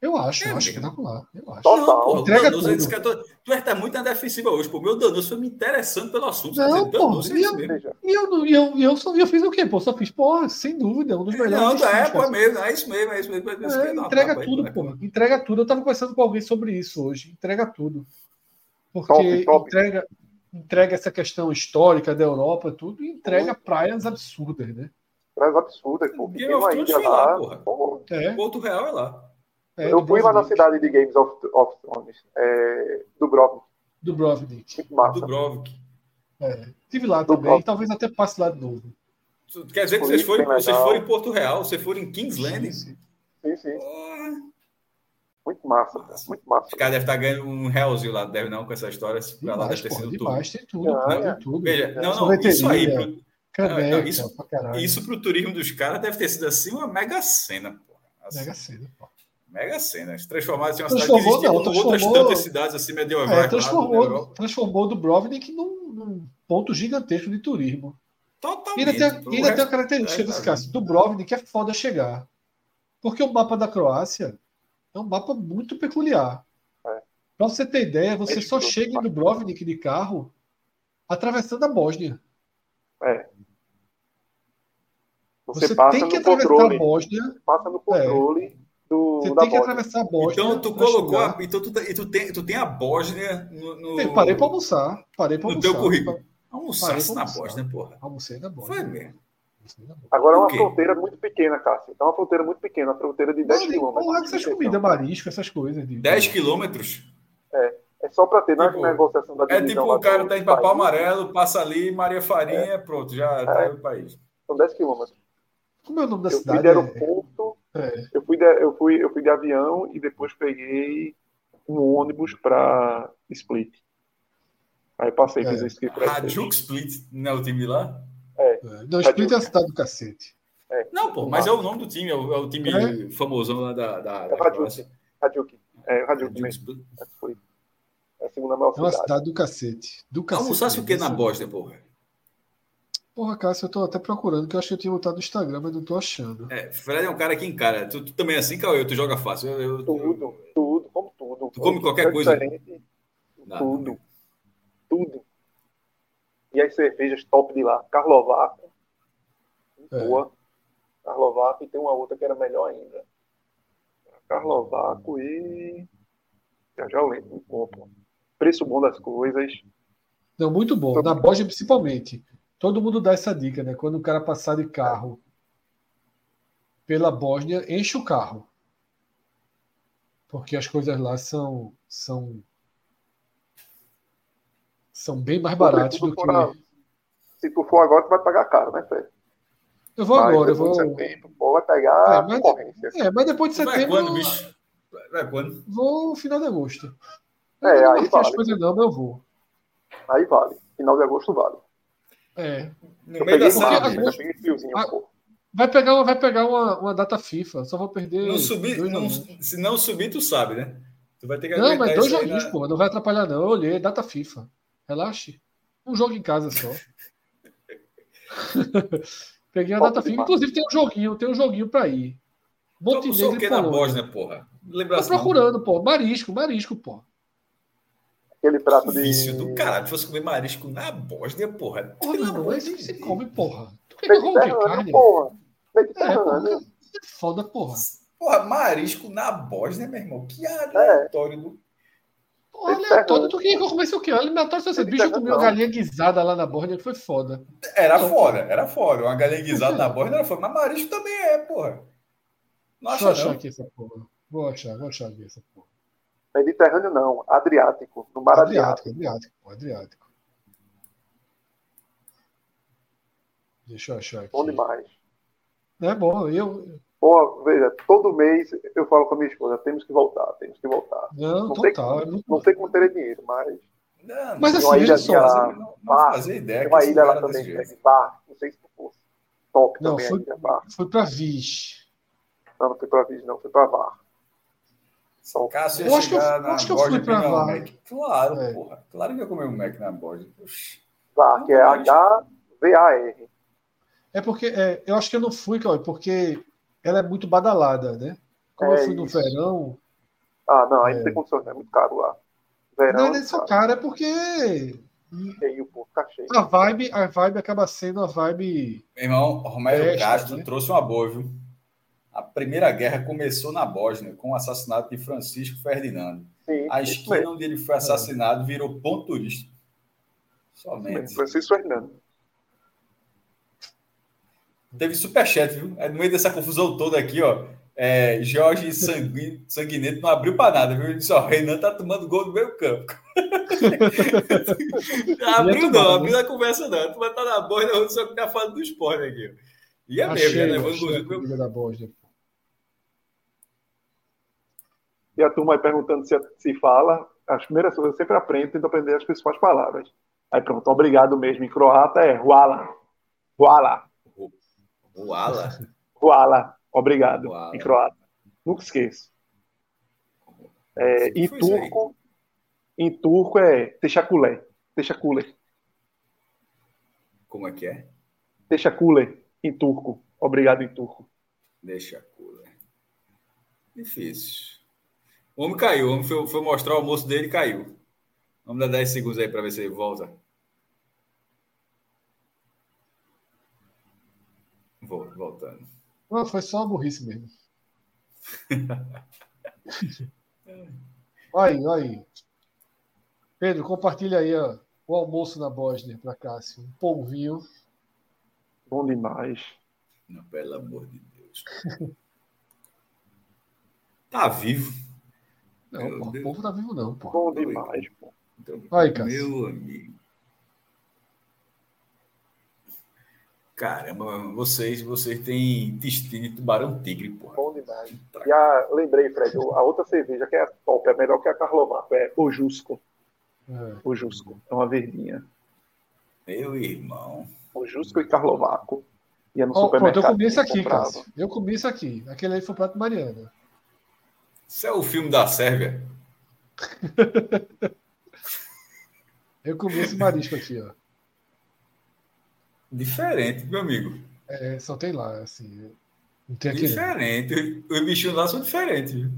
Speaker 1: eu acho, é, eu acho espetacular. Eu acho.
Speaker 3: Não, pô, Entrega Danoso, tudo. Que tô, tu está muito na defensiva hoje. Pô, meu Danoso foi me interessando pelo assunto.
Speaker 1: Não, pô, e, eu, e, eu, e, eu, e eu, só, eu fiz o quê? Pô, só fiz, pô, sem dúvida, um dos melhores.
Speaker 3: Não, é, pô, é mesmo, é isso mesmo, é isso mesmo. É,
Speaker 1: é, entrega não, tudo, pô. Entrega tudo. Eu estava conversando com alguém sobre isso hoje. Entrega tudo. Porque top, top. entrega entrega essa questão histórica da Europa, tudo, e entrega praias absurdas, né?
Speaker 4: Praias absurdas, pô.
Speaker 3: Game of Thrones foi lá, porra. É. Porto Real é lá.
Speaker 4: É, eu fui lá na cidade de Games of, of Thrones, é, Dubrovnik.
Speaker 1: Dubrovnik.
Speaker 3: Dubrovnik.
Speaker 1: É, estive lá também, Dubrovnik. talvez até passe lá de novo.
Speaker 3: Quer dizer que vocês foram, vocês foram em Porto Real, vocês foram em Kingsland?
Speaker 4: Sim, sim. sim. Muito massa, muito massa. Os
Speaker 3: caras devem estar ganhando um realzinho lá, deve não, com essa história. Pra lá deve ter sido
Speaker 1: demais, tudo. Tem tudo, não,
Speaker 4: é.
Speaker 1: tudo.
Speaker 3: Veja, não, não, isso aí. Pro, caneca, não, isso, isso pro turismo dos caras deve ter sido assim uma mega cena, pô.
Speaker 1: Assim. Mega cena, pô.
Speaker 3: Mega cena. Se transformar em uma cidade que existia não, outras tantas cidades assim medievais.
Speaker 1: É, transformou, transformou Dubrovnik num, num ponto gigantesco de turismo.
Speaker 3: Totalmente.
Speaker 1: E ainda tem, ainda tem a característica é, desse caso. Dubrovnik é foda chegar. Porque o mapa da Croácia é um mapa muito peculiar. É. Para você ter ideia, você é só chega em Dubrovnik de carro atravessando a Bósnia.
Speaker 4: É.
Speaker 1: Você, você tem que atravessar controle, a Bósnia.
Speaker 4: Passa no controle é. Do.
Speaker 1: Você tem que atravessar a Bósnia.
Speaker 3: Então tu colocou. A, então tu, e tu, tem, tu tem a Bósnia no. no
Speaker 1: eu parei para almoçar. Parei para almoçar.
Speaker 3: No teu currículo. Almoçasse na Bósnia, porra.
Speaker 1: Almocei na Bósnia.
Speaker 3: Foi mesmo.
Speaker 4: Agora é uma fronteira muito pequena, Cássio. É uma fronteira muito pequena, uma fronteira de 10 quilômetros.
Speaker 1: Porra, essas comidas, marisco, essas coisas. De...
Speaker 3: 10 quilômetros?
Speaker 4: É. É só para ter na tipo, negociação da
Speaker 3: É tipo o cara tá em papel amarelo, passa ali, Maria Farinha, é. pronto, já é. tá aí o país.
Speaker 4: São 10 quilômetros.
Speaker 1: Como é o nome da
Speaker 4: eu
Speaker 1: cidade?
Speaker 4: De aeroporto, é. eu, fui de, eu, fui, eu fui de avião e depois peguei um ônibus para Split. Aí passei, é. fiz esse
Speaker 3: Hajduk Split, não é o time lá?
Speaker 4: É.
Speaker 1: é. Não, Split é a cidade do cacete.
Speaker 3: É. Não, pô, mas é o nome do time, é o, é o time é? famosão lá da, da,
Speaker 4: é. Hadjuk. É, Hadjuk mesmo. Foi. É a segunda maior
Speaker 1: cidade. É uma cidade do cacete. Do cacete.
Speaker 3: Almoçasse o que na Bósnia, porra?
Speaker 1: Porra, Cássio, eu tô até procurando, que eu acho que eu tinha botado no Instagram, mas não tô achando.
Speaker 3: É, Fred é um cara que encara. Tu, tu também é assim, Cauê? Tu joga fácil. Eu, eu,
Speaker 4: Tudo, tudo, como tudo.
Speaker 3: Tu come qualquer
Speaker 4: É
Speaker 3: coisa? Não,
Speaker 4: Tudo. Tudo. E as cervejas top de lá. Carlovaco.
Speaker 1: É.
Speaker 4: Boa. Carlovaco e tem uma outra que era melhor ainda. Carlovaco e. Já já eu lembro. Preço bom das coisas.
Speaker 1: Não, muito bom. Na Bosnia, principalmente. Todo mundo dá essa dica, né? Quando o cara passar de carro pela Bósnia, enche o carro. Porque as coisas lá são são são bem mais baratas do que
Speaker 4: fora- Se tu for agora, tu vai pagar caro, né, Fred?
Speaker 1: eu vou
Speaker 4: Mas
Speaker 1: agora, eu
Speaker 4: depois
Speaker 1: vou
Speaker 4: de setembro, pô, vai pegar
Speaker 1: É, mas-
Speaker 4: concorrência.
Speaker 1: É, mas depois de
Speaker 3: Vai
Speaker 1: setembro
Speaker 3: quando, bicho? Vai- Vai quando?
Speaker 1: vou no final de agosto. Eu
Speaker 4: É,
Speaker 1: não
Speaker 4: aí
Speaker 1: marquei as
Speaker 4: vale.
Speaker 1: coisas não, mas eu vou.
Speaker 4: Aí vale. Final de agosto vale.
Speaker 1: É.
Speaker 3: No meio da
Speaker 4: friozinho,
Speaker 1: Ah. Vai pegar, uma- vai pegar uma, uma data FIFA. Só vou perder.
Speaker 3: Não subir, não, se não subir, tu sabe, né? Tu vai ter que
Speaker 1: Não, mas dois joguinhos,
Speaker 3: na-
Speaker 1: pô. Não vai atrapalhar, não. Eu olhei, data FIFA. Relaxe. Um jogo em casa só. Peguei a data FIFA. Inclusive tem um joguinho, tem um joguinho pra ir. Montenegro
Speaker 3: o
Speaker 1: e
Speaker 3: que na
Speaker 1: Polônia.
Speaker 3: Bósnia, porra? Não lembra
Speaker 1: Tô
Speaker 3: não.
Speaker 1: procurando, pô. Marisco, marisco, pô.
Speaker 4: Aquele prato de.
Speaker 3: Vício do caralho. Se fosse comer marisco na Bósnia, porra.
Speaker 1: Porra, irmão,
Speaker 3: amor
Speaker 1: é isso
Speaker 3: de
Speaker 1: que se come, porra. Tu quer que quê?
Speaker 4: Mediterrâneo,
Speaker 1: Carne?
Speaker 4: porra.
Speaker 1: É, porra. É foda, porra.
Speaker 3: Porra, marisco na Bósnia, meu irmão. Que
Speaker 4: É.
Speaker 3: aleatório do.
Speaker 1: Porra, aleatório. Tu queria que eu comesse o quê? Aleatório, você bicho, eu comi uma
Speaker 4: Não.
Speaker 1: galinha guisada lá na borda que foi foda.
Speaker 3: Era
Speaker 1: Não,
Speaker 3: fora, era fora. Uma galinha guisada na Bósnia era fora. Mas marisco também é, porra. Não
Speaker 1: Deixa eu
Speaker 3: acha
Speaker 1: achar
Speaker 3: não?
Speaker 1: aqui essa porra. Vou achar, vou achar aqui essa porra.
Speaker 4: Mediterrâneo não. Adriático. No mar Adriático.
Speaker 1: Adriático, Adriático. Deixa eu achar aqui.
Speaker 4: Bom demais.
Speaker 1: É bom, eu.
Speaker 4: Pô, veja, todo mês eu falo com a minha esposa, temos que voltar, temos que voltar.
Speaker 1: Não,
Speaker 4: Não sei
Speaker 1: total. é muito
Speaker 4: Não sei como terei dinheiro, mas
Speaker 3: Não,
Speaker 1: Mas assim, veja só.
Speaker 4: lá,
Speaker 3: não, não
Speaker 4: Bar,
Speaker 3: fazia ideia
Speaker 4: tem uma ilha lá
Speaker 3: cara
Speaker 4: também, que é bar, não sei se tu fosse. Top
Speaker 1: Não,
Speaker 4: também
Speaker 1: foi-
Speaker 4: a ilha bar.
Speaker 1: Fui pra Viz.
Speaker 4: Não, não foi pra Viz, não, foi pra bar. Top.
Speaker 3: Cássio
Speaker 1: Eu
Speaker 3: ia
Speaker 1: acho que eu- eu
Speaker 3: na
Speaker 1: acho que eu fui pra
Speaker 3: um
Speaker 1: lá.
Speaker 3: Mac. Claro,
Speaker 1: É.
Speaker 3: porra. Claro que ia comer um Mac na Bósnia. Oxi.
Speaker 4: Bar, que é H-V-A-R.
Speaker 1: É porque é, eu acho que eu não fui, Cauê, porque ela é muito badalada, né? Como
Speaker 4: É
Speaker 1: eu fui no
Speaker 4: isso.
Speaker 1: verão,
Speaker 4: Ah, não, aí
Speaker 1: É.
Speaker 4: não tem condições, é muito caro lá. Verão,
Speaker 1: não é só cara, é porque
Speaker 4: cheio, pô, fica cheio.
Speaker 1: a vibe, a vibe acaba sendo a vibe.
Speaker 3: Meu irmão, Romero Castro
Speaker 1: né?
Speaker 3: trouxe uma boa, viu? A Primeira Guerra começou na Bósnia, com o assassinato de Francisco Ferdinando.
Speaker 4: Sim,
Speaker 3: A esquina
Speaker 4: mesmo,
Speaker 3: onde ele foi assassinado virou ponto turístico.
Speaker 4: mesmo.
Speaker 3: Somente.
Speaker 4: Francisco Fernando.
Speaker 3: Teve superchat, viu? Aí, No meio dessa confusão toda aqui, ó. é, Jorge Sanguin- Sanguineto não abriu pra nada, viu? Ele disse: ó, Renan tá tomando gol no meio campo. abriu não, abriu a conversa não. Tu vai estar na boa, eu só que tá falando do esporte aqui. E é mesmo,
Speaker 1: achei,
Speaker 3: né? Levando golzinho do meu
Speaker 1: da Bósnia.
Speaker 4: E a turma aí perguntando se, se fala. As primeiras coisas eu sempre aprendo, tento aprender as principais palavras. Aí pronto, obrigado mesmo. Em croata é Huala. Huala.
Speaker 3: O Ala.
Speaker 4: Huala. Obrigado. Em croata. Nunca esqueço. É, em
Speaker 3: isso aí.
Speaker 4: turco, em turco é Teşekkürler. Teşekkürler.
Speaker 3: Como é que é?
Speaker 4: Teşekkürler em turco. Obrigado em turco.
Speaker 3: Deixa cura. Difícil. O homem caiu. O homem foi, foi mostrar o almoço dele e caiu. Vamos dar 10 segundos aí para ver se ele volta. Vou, voltando.
Speaker 1: Não, foi só uma burrice mesmo. olha aí, olha aí. Pedro, compartilha aí ó, o almoço na Bósnia para Cássio. Um polvinho.
Speaker 4: Bom demais.
Speaker 3: Não, pelo amor de Deus. Tá vivo.
Speaker 1: Não, pô, o povo tá vivo não, pô.
Speaker 4: Bom demais. pô.
Speaker 3: Então,
Speaker 1: Aí, Cássio.
Speaker 3: meu amigo. Caramba, vocês, vocês têm intestino de tubarão tigre, porra.
Speaker 4: Bom demais. E a, lembrei, Fred, a outra cerveja que é top, é melhor que a Carlovaco, é o Jusco.
Speaker 1: É.
Speaker 4: O Jusco. É uma verdinha.
Speaker 3: Meu irmão.
Speaker 4: O Jusco e Carlovaco. Ia no
Speaker 1: Ó, pronto, eu
Speaker 4: supermercado.
Speaker 1: comi isso aqui. Cássio. Eu comi isso aqui. Aquele aí foi o prato Mariana.
Speaker 3: Isso é o filme da Sérvia?
Speaker 1: Eu comi esse marisco aqui, ó.
Speaker 3: Diferente, meu amigo.
Speaker 1: É, só tem lá, assim. Não tem aqui.
Speaker 3: Diferente. Os bichinhos lá são diferentes. Viu?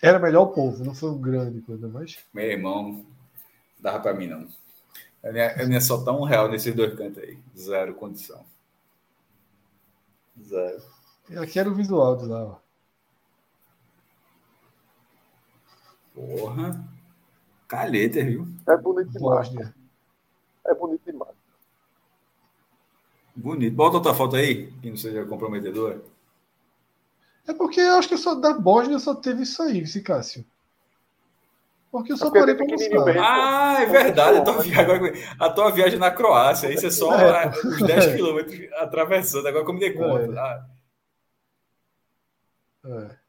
Speaker 1: Era melhor o povo, não foi um grande coisa, mas.
Speaker 3: Meu irmão, dava pra mim não. Eu ia, eu ia soltar um real nesses dois cantos aí. Zero condição. Zero.
Speaker 1: Aqui era o visual de lá, ó.
Speaker 3: Porra. Calheta, viu?
Speaker 4: É bonito demais.
Speaker 1: Bósnia.
Speaker 4: É bonito demais.
Speaker 3: Bonito. Bota outra foto aí, que não seja comprometedora.
Speaker 1: É porque eu acho que só da Bósnia só teve isso aí, esse Cássio. Porque eu só
Speaker 4: porque
Speaker 1: parei
Speaker 4: é
Speaker 1: pra
Speaker 4: pequenininho
Speaker 1: buscar.
Speaker 4: mesmo.
Speaker 3: Ah, é verdade. A tua, viagem, a tua viagem na Croácia, isso é só
Speaker 1: É.
Speaker 3: os 10 quilômetros atravessando. Agora me dei conta. Ah,
Speaker 1: É.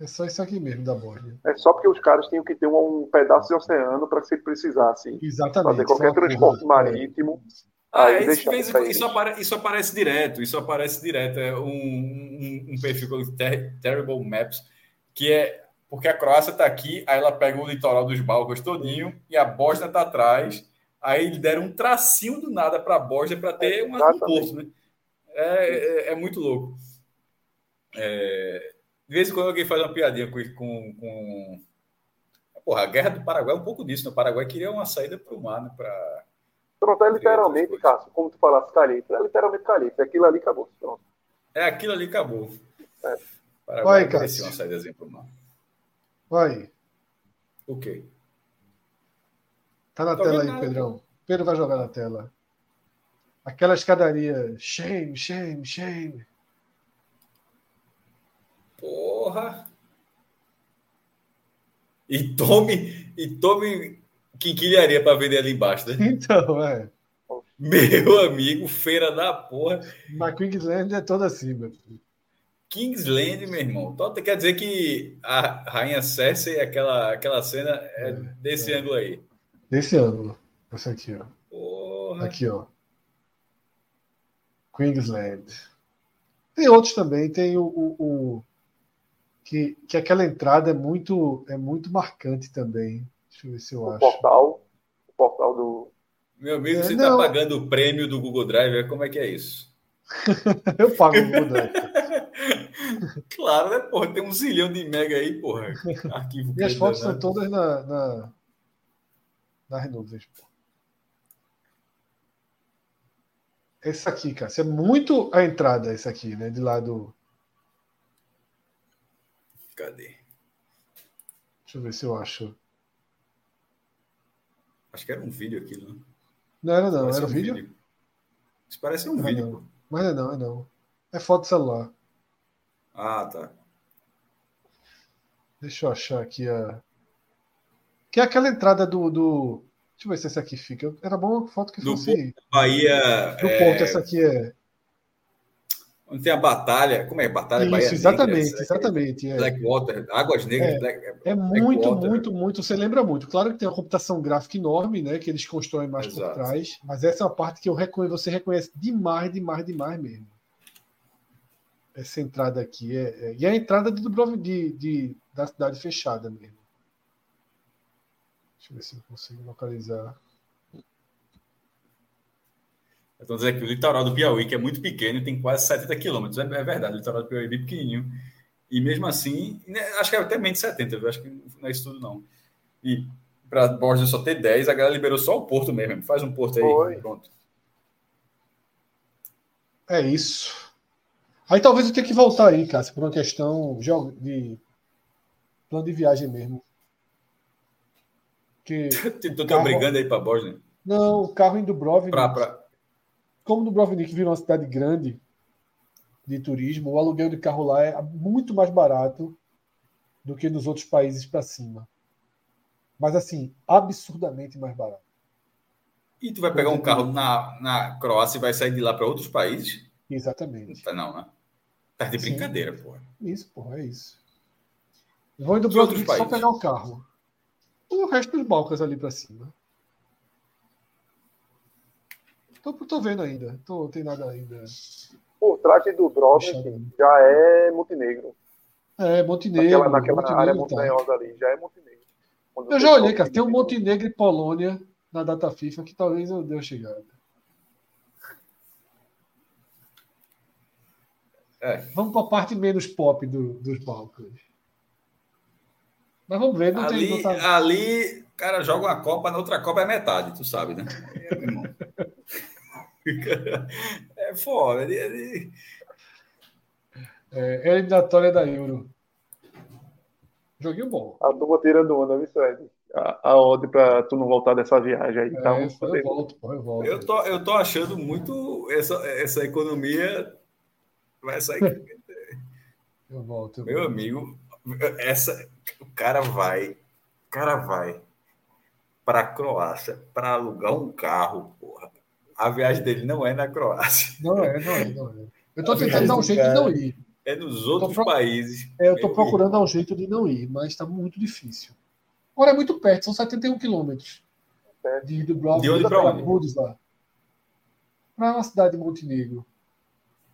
Speaker 1: É só isso aqui mesmo da Bósnia.
Speaker 4: É só porque os caras tinham que ter um, um pedaço de oceano para se precisasse
Speaker 1: Exatamente.
Speaker 4: fazer qualquer transporte
Speaker 1: coisa-
Speaker 4: marítimo.
Speaker 3: Ah,
Speaker 4: Aí
Speaker 3: isso, isso, apare- isso aparece direto, isso aparece direto. É um, um, um perfil com Ter- Terrible Maps, que é porque a Croácia está aqui, aí ela pega o litoral dos Balcãs todinho e a Bósnia está atrás. Aí eles deram um tracinho do nada para a Bósnia para ter uma, um porto, né? É, é, é muito louco. É, de vez em quando alguém faz uma piadinha com, com, com... Porra, a guerra do Paraguai é um pouco disso, né? O Paraguai queria uma saída para o mar, né? Pra...
Speaker 4: Pronto, é literalmente, Cássio, como tu falasse, Calife. É literalmente Calife. Aquilo ali acabou. Pronto.
Speaker 3: É aquilo ali acabou.
Speaker 4: É.
Speaker 3: Paraguai
Speaker 1: Vai, Cássio.
Speaker 3: uma saída para o mar.
Speaker 1: Vai.
Speaker 3: O quê?
Speaker 1: Tá na
Speaker 3: Tô
Speaker 1: tela aí,
Speaker 3: nada.
Speaker 1: Pedrão. Pedro vai jogar na tela. Aquela escadaria. Shame, shame, shame.
Speaker 3: Porra! E tome, e tome quinquilharia para vender ali embaixo, né?
Speaker 1: Então, é.
Speaker 3: Meu amigo, feira da porra.
Speaker 1: Mas Queensland é toda assim, meu filho.
Speaker 3: Kingsland, meu irmão. Então, quer dizer que a Rainha Cersei, aquela, aquela cena é desse
Speaker 1: é.
Speaker 3: ângulo aí.
Speaker 1: Desse ângulo. Essa aqui, ó.
Speaker 3: Porra.
Speaker 1: Aqui, ó. Queensland. Tem outros também. Tem o, o- o- que, que aquela entrada é muito é muito marcante também. Deixa eu ver se eu
Speaker 4: O
Speaker 1: acho.
Speaker 4: portal. O portal do.
Speaker 3: Meu amigo,
Speaker 1: É,
Speaker 3: você
Speaker 1: não.
Speaker 3: tá pagando o prêmio do Google Drive, como é que é isso?
Speaker 1: Eu pago o Google Drive.
Speaker 3: Claro, né, porra? Tem um zilhão de mega aí, porra. Arquivo
Speaker 1: Minhas fotos são
Speaker 3: danado.
Speaker 1: todas na, na, nas nuvens. pô. Essa aqui, cara, isso é muito a entrada, essa aqui, né? De lado.
Speaker 3: Cadê?
Speaker 1: Deixa eu ver se eu acho.
Speaker 3: Acho que era um vídeo aquilo, né?
Speaker 1: Não era não,
Speaker 3: Parece
Speaker 1: era
Speaker 3: um
Speaker 1: vídeo?
Speaker 3: Isso parece um
Speaker 1: Não,
Speaker 3: vídeo,
Speaker 1: não. Mas não é não, é não. É foto de celular.
Speaker 3: Ah, tá.
Speaker 1: Deixa eu achar aqui a. Que é aquela entrada do. do... Deixa eu ver se essa aqui fica. Era bom a foto que
Speaker 3: Do
Speaker 1: fosse.
Speaker 3: Bahia.
Speaker 1: Do
Speaker 3: é,
Speaker 1: ponto, essa aqui é.
Speaker 3: Onde tem a batalha. Como é? Batalha Bahia
Speaker 1: Isso,
Speaker 3: Negra,
Speaker 1: exatamente,
Speaker 3: será que é
Speaker 1: exatamente. é.
Speaker 3: Blackwater, Águas Negras.
Speaker 1: É.
Speaker 3: Black-
Speaker 1: É muito,
Speaker 3: Blackwater.
Speaker 1: muito, muito. Você lembra muito. Claro que tem uma computação gráfica enorme, né? Que eles constroem mais por
Speaker 3: Exato.
Speaker 1: trás. Mas essa é uma parte que eu reconheço, você reconhece demais, demais, demais mesmo. Essa entrada aqui é. é- e a entrada de, de, de, da cidade fechada mesmo. Deixa eu ver se eu consigo localizar.
Speaker 3: Estão dizendo que o litoral do Piauí, que é muito pequeno, tem quase 70 quilômetros. É, é verdade, o litoral do Piauí é bem pequenininho. E mesmo assim, né, acho que é até menos de 70, viu? acho que não é isso tudo, não. E para Borges só ter 10, a galera liberou só o porto mesmo. Faz um porto aí,
Speaker 4: Foi.
Speaker 3: pronto.
Speaker 1: É isso. Aí talvez eu tenha que voltar aí, Cássio, por uma questão de plano de viagem mesmo. Que
Speaker 3: Tu tá
Speaker 1: Carro-
Speaker 3: brigando aí para Borges, né?
Speaker 1: não, o carro em Dubrovnik,
Speaker 3: Pra, pra...
Speaker 1: como Dubrovnik virou uma cidade grande de turismo, o aluguel de carro lá é muito mais barato do que nos outros países para cima. Mas assim, absurdamente mais barato.
Speaker 3: E tu vai pegar um carro na, na Croácia e vai sair de lá para outros países?
Speaker 1: Exatamente.
Speaker 3: Não, né? Tá de
Speaker 1: Sim.
Speaker 3: brincadeira, porra.
Speaker 1: Isso, porra, é isso. Eu vou em
Speaker 3: Que
Speaker 1: Dubrovnik
Speaker 3: outros
Speaker 1: só
Speaker 3: países?
Speaker 1: pegar o carro. O resto dos Balcãs ali para cima. Tô, tô vendo ainda. Tô, não tem nada ainda.
Speaker 4: Por trás de Dubrovnik
Speaker 1: Fechado.
Speaker 4: já é Montenegro.
Speaker 1: É, Montenegro.
Speaker 4: Naquela, naquela
Speaker 1: Montenegro
Speaker 4: área
Speaker 1: tá.
Speaker 4: montanhosa ali, já é Montenegro. Quando
Speaker 1: Eu já olhei, cara. Tem um
Speaker 4: de-
Speaker 1: Montenegro e Polônia na data FIFA que talvez eu dê a chegada. É. Vamos para a parte menos pop do, dos Balcãs. Mas vamos ver. Não
Speaker 3: ali, tem, ali, o cara joga uma Copa, na outra Copa é metade, tu sabe, né? É, é foda. Ele, ele...
Speaker 1: É, é eliminatória da Euro. Joguinho bom.
Speaker 4: A turma tirando onda, viu, Suede? A, a odd para tu não voltar dessa viagem aí. Tá
Speaker 1: é, tá um... eu volto, pô, eu volto.
Speaker 3: Eu tô, eu tô achando muito essa, essa economia vai sair.
Speaker 1: eu volto. Eu
Speaker 3: Meu
Speaker 1: volto.
Speaker 3: amigo, essa, o cara vai, o cara vai para a Croácia para alugar um carro, porra. A viagem dele não é na Croácia.
Speaker 1: Não é, não é, não é. Eu tô tentando dar um jeito de não ir.
Speaker 3: É nos outros pro... países.
Speaker 1: É, eu tô procurando dar um jeito de não ir, mas está muito difícil. Agora é muito perto, são 71 quilômetros. De Dubrovnik
Speaker 3: de onde para onde?
Speaker 1: Para uma cidade de Montenegro.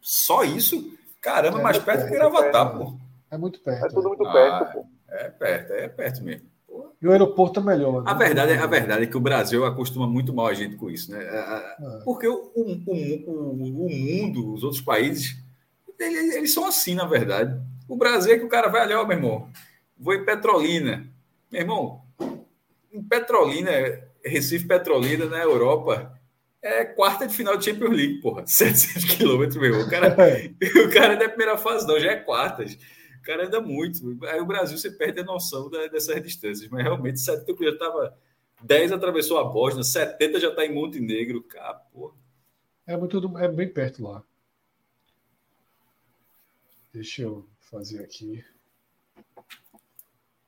Speaker 3: Só isso? Caramba, é mais perto, perto que Gravatar, pô.
Speaker 1: É muito perto.
Speaker 4: É tudo muito ah, perto, pô.
Speaker 3: É perto, é perto mesmo.
Speaker 1: E o aeroporto é melhor.
Speaker 3: Né? A, verdade, a verdade é que o Brasil acostuma muito mal a gente com isso, né? É. Porque o, o, o, o, mundo, os outros países, eles, eles, são assim, na verdade. O Brasil é que o cara vai ali, ó, meu irmão, vou em Petrolina. Meu irmão, em Petrolina, Recife Petrolina, na Europa, é quarta de final de Champions League, porra. 700 quilômetros, meu irmão. O cara, o cara não é primeira fase, não, já é quartas. Cara anda muito. Aí o Brasil você perde a noção da, dessas distâncias. Mas realmente, 70 já estava. 10 atravessou a Bósnia, 70 já está em Montenegro. Cara, porra.
Speaker 1: É, muito, é bem perto lá. Deixa eu fazer aqui.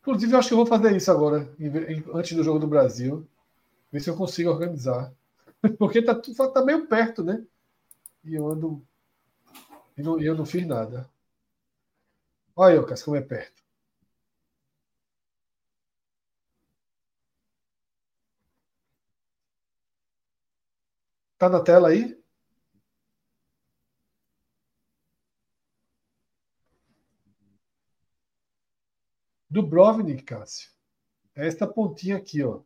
Speaker 1: Inclusive, eu acho que eu vou fazer isso agora, antes do jogo do Brasil. Ver se eu consigo organizar. Porque tá, tá meio perto, né? E eu ando. E não, eu não fiz nada. Olha Cássio, como é perto. Tá na tela aí? Dubrovnik, Cássio. É esta pontinha aqui, ó.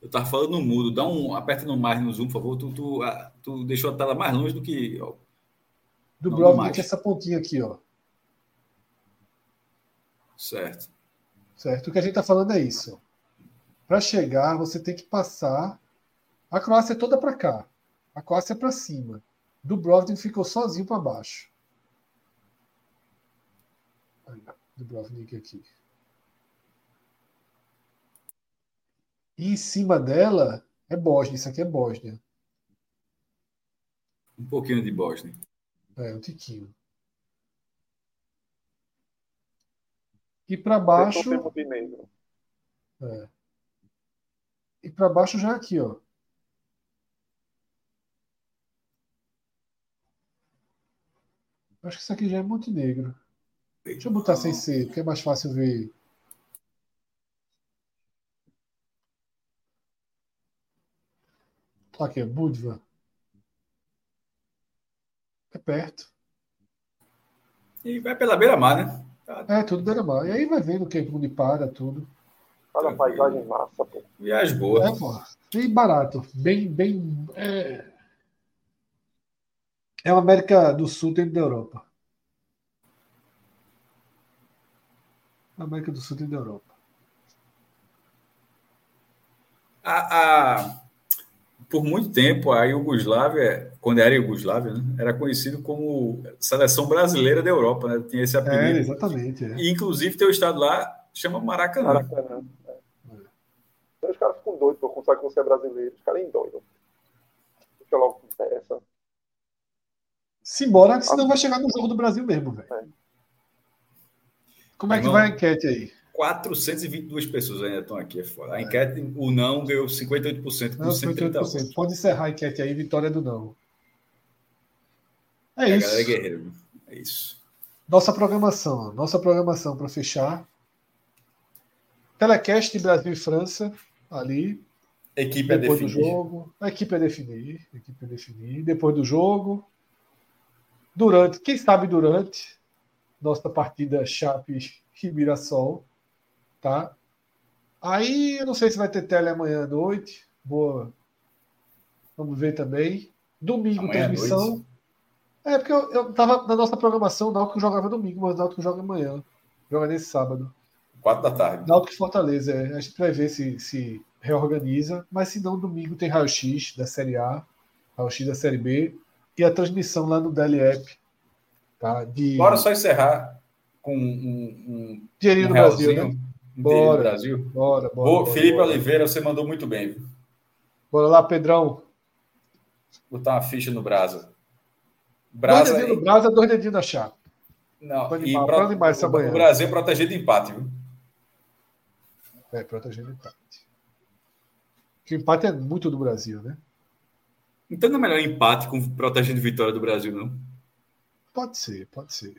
Speaker 3: Eu tava falando no mudo, dá um, aperta no mais no zoom, por favor. Tu, tu, tu deixou a tela mais longe do que. Ó,
Speaker 1: Dubrovnik, essa pontinha aqui, ó.
Speaker 3: Certo.
Speaker 1: Certo. O que a gente está falando é isso. Para chegar, você tem que passar. A Croácia é toda para cá. A Croácia é para cima. Dubrovnik ficou sozinho para baixo. Dubrovnik aqui. E em cima dela é Bósnia. Isso aqui é Bósnia.
Speaker 3: Um pouquinho de Bósnia.
Speaker 1: É, um tiquinho. E para baixo. É. E para baixo já é aqui, ó. Acho que isso aqui já é Montenegro. Deixa eu botar sem ser, porque é mais fácil ver. Aqui, Budva. É perto.
Speaker 3: E vai pela beira-mar, né?
Speaker 1: É, tudo beira-mar. E aí vai vendo que onde para, tudo.
Speaker 4: Olha a paisagem massa, pô.
Speaker 3: Viagem boa.
Speaker 1: É, pô. E barato. Bem, bem. É... é uma América do Sul dentro da Europa. América do Sul dentro da Europa.
Speaker 3: A, a, por muito tempo, a Iugoslávia, quando era Iugoslávia, né, era conhecido como seleção brasileira da Europa, né? Tinha esse apelido. É,
Speaker 1: exatamente. É.
Speaker 3: E, inclusive, tem o estado lá chama Maracanã. Maracanã. É.
Speaker 4: Então, os caras ficam doidos por contar que você é brasileiro. Os caras doidos. Fica logo com peça.
Speaker 1: Simbora, senão vai chegar no jogo do Brasil mesmo, velho. É. Como é que vai a enquete aí?
Speaker 3: 422 pessoas ainda estão aqui, é foda. A enquete, o não ganhou 58%, com não, 58%.
Speaker 1: Pode encerrar a enquete aí, vitória do não. É,
Speaker 3: é
Speaker 1: isso.
Speaker 3: Galera guerreiro. É isso.
Speaker 1: Nossa programação. Nossa programação para fechar. Telecast Brasil e França, ali.
Speaker 3: Equipe
Speaker 1: depois
Speaker 3: a
Speaker 1: definir. do jogo. A equipe é definir. A equipe é definir. Depois do jogo. Durante, quem sabe durante nossa partida Chape e Mirassol. Tá? Aí eu não sei se vai ter tele amanhã à noite. Boa, Vamos ver também. Domingo,
Speaker 3: Amanhã
Speaker 1: transmissão.
Speaker 3: noite.
Speaker 1: É, porque eu, eu tava na nossa programação, o Náutico jogava domingo, mas o Náutico joga amanhã. Joga nesse sábado.
Speaker 3: Quatro da tarde.
Speaker 1: Náutico e Fortaleza, é. A gente vai ver se, se reorganiza. Mas se não, domingo tem raio-x da Série A, raio-x da Série B e a transmissão lá no DLEP. Tá? De
Speaker 3: Bora só encerrar com um, um, um
Speaker 1: do Brasil, né? Bora.
Speaker 3: do Brasil.
Speaker 1: Bora, bora.
Speaker 3: Boa,
Speaker 1: bora,
Speaker 3: Felipe
Speaker 1: bora.
Speaker 3: Oliveira, você mandou muito bem. Viu?
Speaker 1: Bora lá, Pedrão.
Speaker 3: Botar uma ficha no Brasa.
Speaker 1: Dois
Speaker 3: Brasa
Speaker 1: dedinhos no Brasa, dois dedinhos na chapa.
Speaker 3: Não, e
Speaker 1: animar,
Speaker 3: pro-
Speaker 1: animar essa
Speaker 3: o-
Speaker 1: manhã.
Speaker 3: o Brasil protegido de empate, viu?
Speaker 1: É, protegendo o empate. Que o empate é muito do Brasil, né?
Speaker 3: Então não é melhor empate com protegendo vitória do Brasil, não.
Speaker 1: Pode ser, pode ser.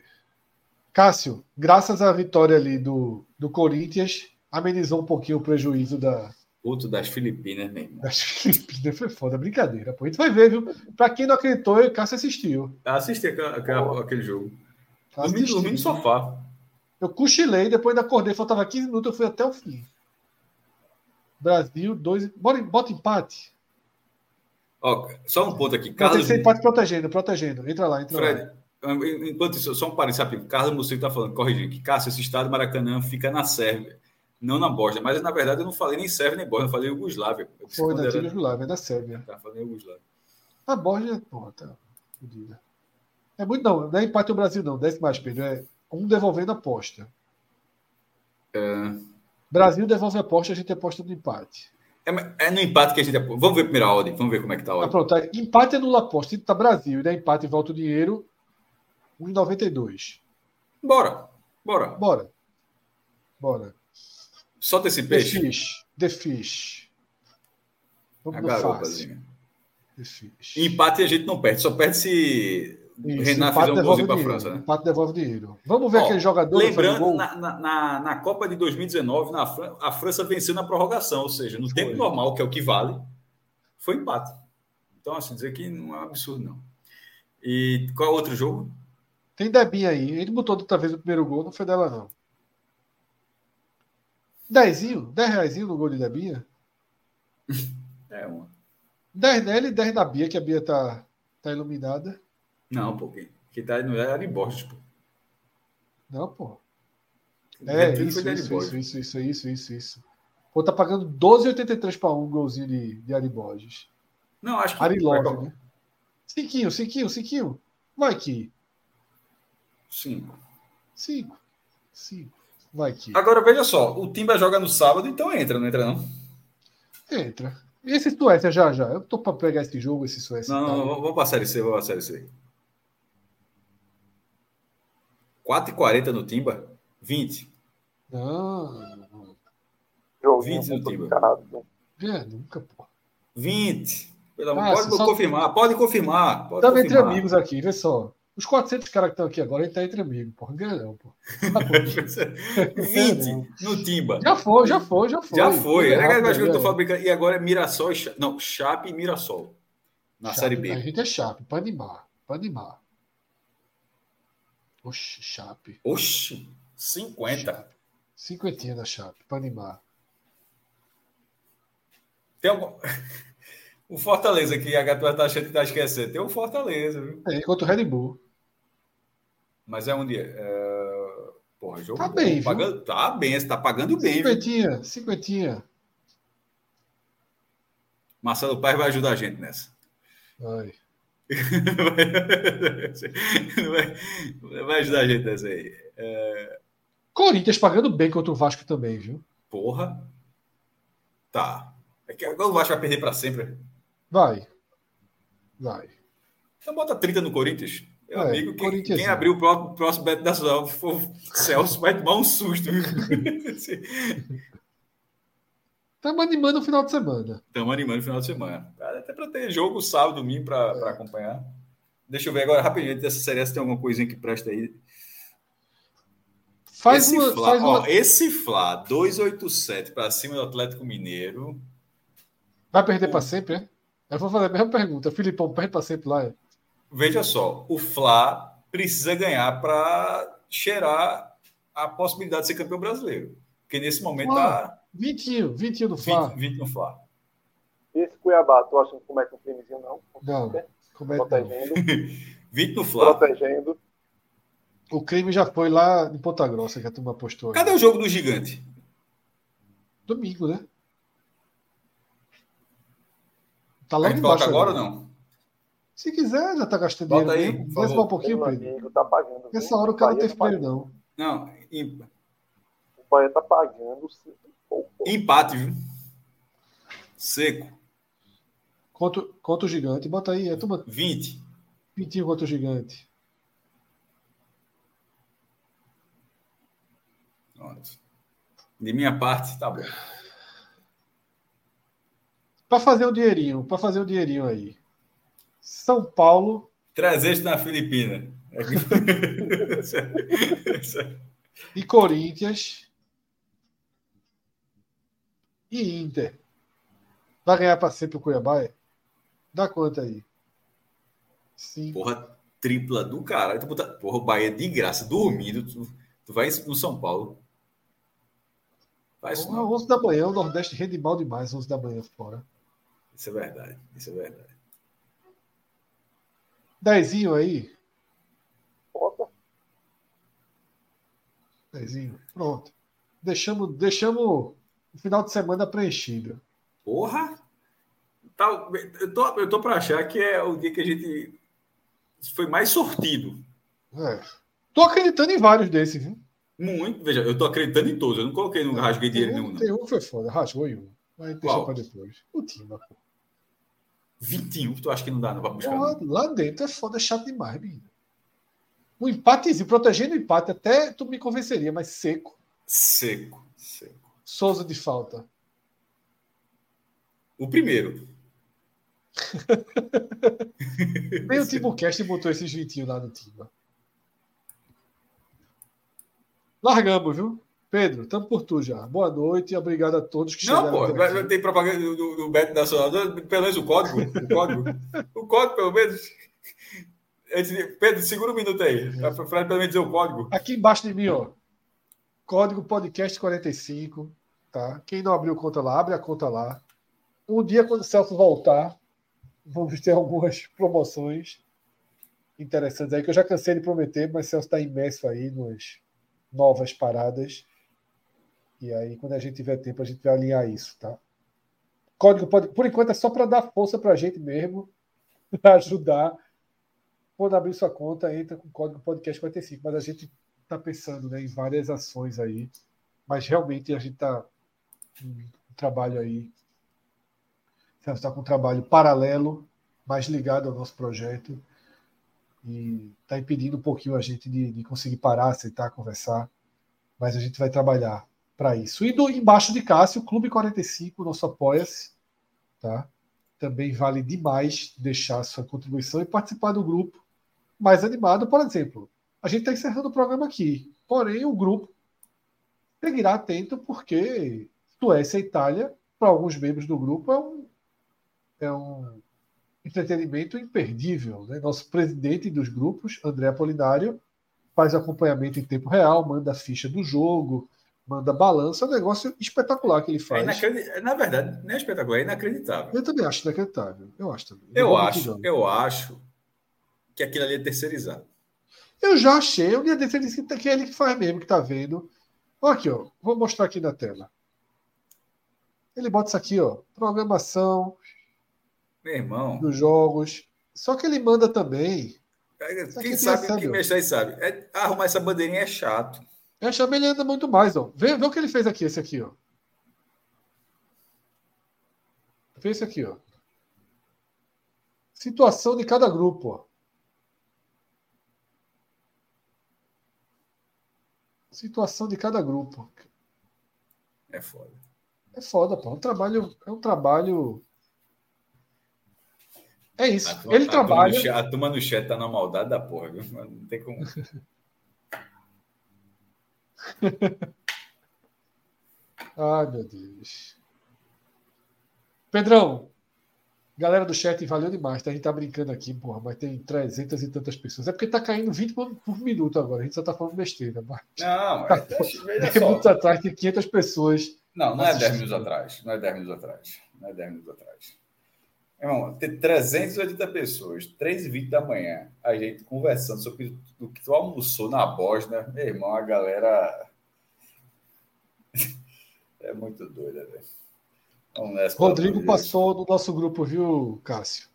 Speaker 1: Cássio, graças à vitória ali do, do Corinthians, amenizou um pouquinho o prejuízo da,
Speaker 3: Outro das Filipinas, irmão.
Speaker 1: das Filipinas. Foi foda, brincadeira. Pô. A gente vai ver, viu? Pra quem não acreditou, o Cássio assistiu.
Speaker 3: Assisti aquela- aquela- aquele jogo. Dormi,
Speaker 1: Assistiu.
Speaker 3: dormi no sofá.
Speaker 1: Eu cochilei, depois ainda acordei, faltava 15 minutos, eu fui até o fim. Brasil, dois. Bora, bota empate.
Speaker 3: Ó, só um ponto aqui.
Speaker 1: Não, tem que ser empate protegendo, protegendo. Entra lá, entra lá.
Speaker 3: Fred, enquanto isso, só um parênteses rápido. Carlos Mussi está falando, corrigindo, que Cássio, esse estado Maracanã fica na Sérvia, não na Bósnia. Mas na verdade eu não falei nem Sérvia nem Bósnia, eu falei Yugoslávia. Eu
Speaker 1: Foi da
Speaker 3: era-
Speaker 1: Tigre Julável, é da Sérvia.
Speaker 3: Tá, falei Yugoslávia.
Speaker 1: A Borja, porra, tá fodida. É muito, não, não é empate o Brasil, não. Desce mais, Pedro. É um devolvendo a aposta.
Speaker 3: É,
Speaker 1: Brasil devolve a aposta, a gente aposta no empate.
Speaker 3: é, é no empate que a gente. Vamos ver primeiro a ordem, vamos ver como é que tá a
Speaker 1: Ah,
Speaker 3: ordem.
Speaker 1: pronto, aí, empate anula aposta. Tá Brasil, e dá empate e volta o dinheiro. 1,92.
Speaker 3: Bora, bora.
Speaker 1: Bora. Bora.
Speaker 3: Solta esse
Speaker 1: The
Speaker 3: peixe.
Speaker 1: Fish. The Fish.
Speaker 3: A
Speaker 1: Vamos fácil.
Speaker 3: garopazinha.
Speaker 1: The Fish.
Speaker 3: Empate a gente não perde, só perde se
Speaker 1: Isso,
Speaker 3: Renan fizer um golzinho para a. França, né?
Speaker 1: Empate devolve dinheiro. Vamos ver
Speaker 3: Ó,
Speaker 1: aquele jogador o
Speaker 3: Lembrando, na, na, na, Copa de 2019, na Fran- a França venceu na prorrogação, ou seja, no tempo normal, que é o que vale, foi empate. Então, assim, dizer que não é um absurdo, não. E qual é o outro jogo?
Speaker 1: Tem Debinha aí. Ele botou outra vez o primeiro gol, não foi dela, não. Dezinho? Dez reaisinho no gol de Debinha?
Speaker 3: É uma.
Speaker 1: 10 nela e 10 da Bia, que a Bia tá, tá iluminada.
Speaker 3: Não, pô, quem tá no era em Borges, pô.
Speaker 1: Não, pô. É, isso,
Speaker 3: de
Speaker 1: isso, isso, isso, isso, isso, isso. Pô, tá pagando 12,83 para um golzinho de, de Ari Borges.
Speaker 3: Não, acho que.
Speaker 1: Ari Love, né? Cinquinho, cinquinho, cinquinho. Vai que.
Speaker 3: Sim.
Speaker 1: Cinco. Cinco. Vai que.
Speaker 3: Agora, veja só, o Timba joga no sábado, então entra, não entra, não?
Speaker 1: Entra. E esse Suécia já, já. Eu tô pra pegar esse jogo, esse Suécia.
Speaker 3: Não,
Speaker 1: tá?
Speaker 3: não, vamos pra Série C, vamos pra Série C. 4,40 no Timba? 20.
Speaker 1: Não.
Speaker 4: Joguinho
Speaker 3: 20 no time.
Speaker 4: complicado.
Speaker 1: É, nunca, pô.
Speaker 3: 20. Pelo amor,
Speaker 1: Ah,
Speaker 3: pode
Speaker 1: só-
Speaker 3: confirmar, pode confirmar. Pode
Speaker 1: Estamos entre amigos aqui, vê só. Os 400 caras que estão aqui agora, a gente tá entre amigos, porra. Ganha não, pô. Tá bom.
Speaker 3: 20 no Timba.
Speaker 1: Já foi, já foi, já foi.
Speaker 3: Já foi. É,
Speaker 1: errado,
Speaker 3: mas eu tô falando brincando. E agora é Mirassol e Cha- Não, Chape e Mirassol. Na
Speaker 1: Chape,
Speaker 3: Série
Speaker 1: A
Speaker 3: B.
Speaker 1: gente é Chape, pra animar, pra animar. Oxe, Chape.
Speaker 3: Oxi, 50.
Speaker 1: Cinquentinha da Chape, pra animar.
Speaker 3: Tem algum... O Fortaleza que a Gatua tá achando que tá esquecendo. Tem o Fortaleza, viu?
Speaker 1: É, enquanto o Red Bull.
Speaker 3: Mas é onde é. é... Porra, jogo
Speaker 1: Tá
Speaker 3: bom,
Speaker 1: bem, viu?
Speaker 3: pagando... Tá bem, você tá pagando bem, viu?
Speaker 1: Cinquentinha, cinquentinha.
Speaker 3: Marcelo Paz vai ajudar a gente nessa.
Speaker 1: Vai.
Speaker 3: Vai, vai ajudar a gente nessa aí.
Speaker 1: Corinthians pagando bem contra o Vasco também, viu?
Speaker 3: Porra. Tá. É que agora o Vasco vai perder para sempre.
Speaker 1: Vai. Vai.
Speaker 3: Então bota 30 no Corinthians. Meu
Speaker 1: É,
Speaker 3: amigo, quem,
Speaker 1: Corinthians,
Speaker 3: quem
Speaker 1: é.
Speaker 3: abrir o próximo, Beto da Sul for o Celso, vai tomar um susto.
Speaker 1: Estamos animando o final de semana.
Speaker 3: Estamos animando o final de semana. Até para ter jogo sábado, domingo para acompanhar. Deixa eu ver agora rapidinho dessa série se tem alguma coisinha que presta aí.
Speaker 1: Faz
Speaker 3: esse
Speaker 1: uma.
Speaker 3: Fla,
Speaker 1: faz
Speaker 3: ó,
Speaker 1: uma...
Speaker 3: esse Fla 287 para cima do Atlético Mineiro.
Speaker 1: Vai perder para sempre, é? Eu vou fazer a mesma pergunta. Filipão perde para sempre lá. É?
Speaker 3: Veja só, o Fla precisa ganhar para cheirar a possibilidade de ser campeão brasileiro. Porque nesse momento
Speaker 1: Ah,
Speaker 3: tá
Speaker 1: 20, 20 no
Speaker 3: 20,
Speaker 1: Fla.
Speaker 3: 20 no Fla.
Speaker 4: Esse Cuiabá, tu acha que comete um crimezinho, não?
Speaker 1: Não, não.
Speaker 4: Protegendo.
Speaker 3: Vitor Flá.
Speaker 4: Protegendo.
Speaker 1: O crime já foi lá em Ponta Grossa, que a turma postou. aí.
Speaker 3: Cadê o jogo do gigante?
Speaker 1: Domingo, né? Tá
Speaker 3: gente
Speaker 1: embaixo.
Speaker 3: agora ou
Speaker 1: agora.
Speaker 3: não?
Speaker 1: Se quiser, já tá gastando
Speaker 3: Bota
Speaker 1: dinheiro
Speaker 3: aí,
Speaker 1: Desce um pouquinho, Pedro.
Speaker 4: amigo tá pagando. viu?
Speaker 1: Nessa hora o cara não teve
Speaker 4: tá
Speaker 1: dinheiro,
Speaker 4: pagando.
Speaker 1: não.
Speaker 3: Não, em-
Speaker 4: O Bahia tá pagando
Speaker 3: empate, viu? Seco.
Speaker 1: Contra, contra o gigante. Bota aí, é turma
Speaker 3: 20.
Speaker 1: pintinho contra o gigante.
Speaker 3: Pronto. De minha parte, tá bom.
Speaker 1: Pra fazer um dinheirinho, pra fazer um dinheirinho aí. São Paulo
Speaker 3: 300 na Filipina.
Speaker 1: e Corinthians e Inter. Vai ganhar pra sempre o Cuiabá? é? Dá quanto aí? Sim.
Speaker 3: Porra, tripla do caralho. Porra, o Bahia de graça, dormindo. Tu, tu vai no São Paulo. Faz
Speaker 1: Porra,
Speaker 3: não.
Speaker 1: 11 da manhã, o Nordeste rende mal demais, 11 da manhã fora.
Speaker 3: Isso é verdade. Isso é verdade.
Speaker 1: Dezinho aí.
Speaker 4: Bota.
Speaker 1: Dezinho. Pronto. Deixamos, deixamos o final de semana preenchido.
Speaker 3: Porra! Tá, eu, tô, eu tô pra achar que é o dia que a gente foi mais sortido.
Speaker 1: É. Tô acreditando em vários desses, viu?
Speaker 3: Muito. Veja, eu tô acreditando em todos. Eu não coloquei, não rasguei dinheiro nenhum,
Speaker 1: um,
Speaker 3: não.
Speaker 1: tem um que foi foda, rasgou em um. Mas deixa pra depois. O time, pô.
Speaker 3: 21, tu acha que não dá, não, pra buscar? Não?
Speaker 1: lá dentro é foda, é chato demais, menino. Um empatezinho, protegendo o empate, até tu me convenceria, mas seco.
Speaker 3: Seco, seco.
Speaker 1: Souza de falta.
Speaker 3: O primeiro.
Speaker 1: Nem o Timocast botou esses 20 lá no time. Largamos, viu? Pedro, estamos por tu já. Boa noite e obrigado a todos que
Speaker 3: Não,
Speaker 1: chegaram.
Speaker 3: pô,
Speaker 1: aqui.
Speaker 3: vai ter propaganda do, do, do Beto Nacional, pelo menos o código. O código, o código pelo menos. Pedro, segura um minuto aí. Pra, pra pelo menos dizer o código.
Speaker 1: Aqui embaixo de mim, ó. Código podcast 45, tá? Quem não abriu conta lá, abre a conta lá. Um dia, quando o Celso voltar, vamos ter algumas promoções interessantes aí, que eu já cansei de prometer, mas o Celso está imerso aí nas novas paradas. E aí, quando a gente tiver tempo, a gente vai alinhar isso, tá? Código pode, por enquanto é só para dar força para a gente mesmo, para ajudar. Quando abrir sua conta, entra com o código podcast 45, mas a gente está pensando né, em várias ações aí, mas realmente a gente está um trabalho aí, está com um trabalho paralelo, mais ligado ao nosso projeto. E está impedindo um pouquinho a gente de, de conseguir parar, sentar, conversar, mas a gente vai trabalhar para isso. E do, embaixo de Cássio, Clube 45, nosso apoia-se, tá? Também vale demais deixar sua contribuição e participar do grupo mais animado, por exemplo. A gente está encerrando o programa aqui, porém o grupo seguirá atento porque Suécia e Itália, para alguns membros do grupo, é um, é um entretenimento imperdível. Né? Nosso presidente dos grupos, André Apolinário, faz acompanhamento em tempo real, manda a ficha do jogo, manda balança, é um negócio espetacular que ele
Speaker 3: É
Speaker 1: faz.
Speaker 3: inacreditável. Na verdade, não é espetacular, é inacreditável.
Speaker 1: Eu também acho inacreditável. Eu acho também.
Speaker 3: Eu
Speaker 1: vou
Speaker 3: acho, eu acho que aquilo ali é terceirizado.
Speaker 1: Eu já achei, desse ele disse que é ele que faz mesmo, que tá vendo. Olha aqui, ó. Vou mostrar aqui na tela. Ele bota isso aqui, ó. Programação
Speaker 3: Meu irmão,
Speaker 1: dos jogos. Só que ele manda também. aqui
Speaker 3: quem sabe,
Speaker 1: essa,
Speaker 3: quem mexe aí sabe. É, arrumar essa bandeirinha é chato.
Speaker 1: Eu acho que ele anda muito mais, ó. Vê, vê o que ele fez aqui, esse aqui, ó. Vê esse aqui, ó. Situação de cada grupo, ó. Situação de cada grupo.
Speaker 3: É foda.
Speaker 1: É foda, pô. É um trabalho. É um trabalho. É isso.
Speaker 3: A
Speaker 1: Ele
Speaker 3: a
Speaker 1: trabalha.
Speaker 3: chat- A turma no chat tá na maldade da porra, viu? Não tem como.
Speaker 1: Ai, meu Deus. Pedrão, galera do chat, valeu demais. Tá? A gente tá brincando aqui, porra, mas tem 300 e tantas pessoas. É porque tá caindo 20 por, minuto agora. A gente só tá falando besteira. Mas
Speaker 3: Não, é, veja
Speaker 1: minutos
Speaker 3: só.
Speaker 1: atrás tem 500 pessoas
Speaker 3: Não, não é 10 minutos atrás. Não é 10 minutos atrás. Não é 10 minutos atrás. Irmão, ter 380 pessoas, 3 h 20 da manhã, a gente conversando sobre o que tu almoçou na Bósnia, meu irmão, a galera. É muito doida, velho.
Speaker 1: Rodrigo passou no nosso grupo, viu, Cássio?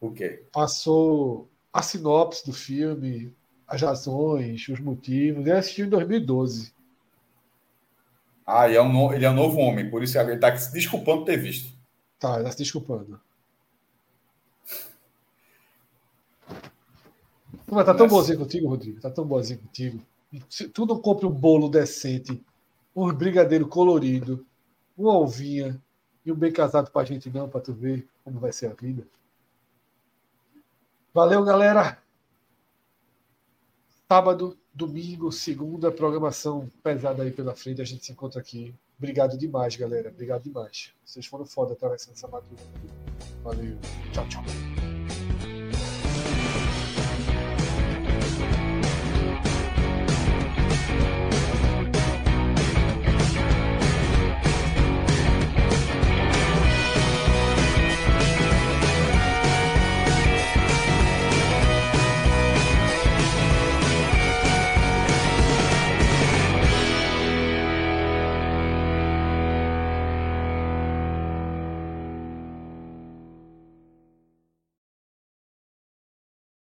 Speaker 3: O quê?
Speaker 1: Passou a sinopse do filme, as razões, os motivos. Ele assistiu em 2012.
Speaker 3: Ah, ele é um, ele é um novo homem, por isso ele está se desculpando ter visto.
Speaker 1: Tá, ele está se desculpando. Mas tá tão boazinho contigo, Rodrigo. Tá tão boazinho contigo. Se tu não compra um bolo decente, um brigadeiro colorido, uma ovinha e um bem casado pra gente não, pra tu ver como vai ser a vida. Valeu, galera. Sábado, domingo, segunda, programação pesada aí pela frente. A gente se encontra aqui. Obrigado demais, galera. Obrigado demais. Vocês foram foda atravessando essa madrugada. Valeu. Tchau, tchau.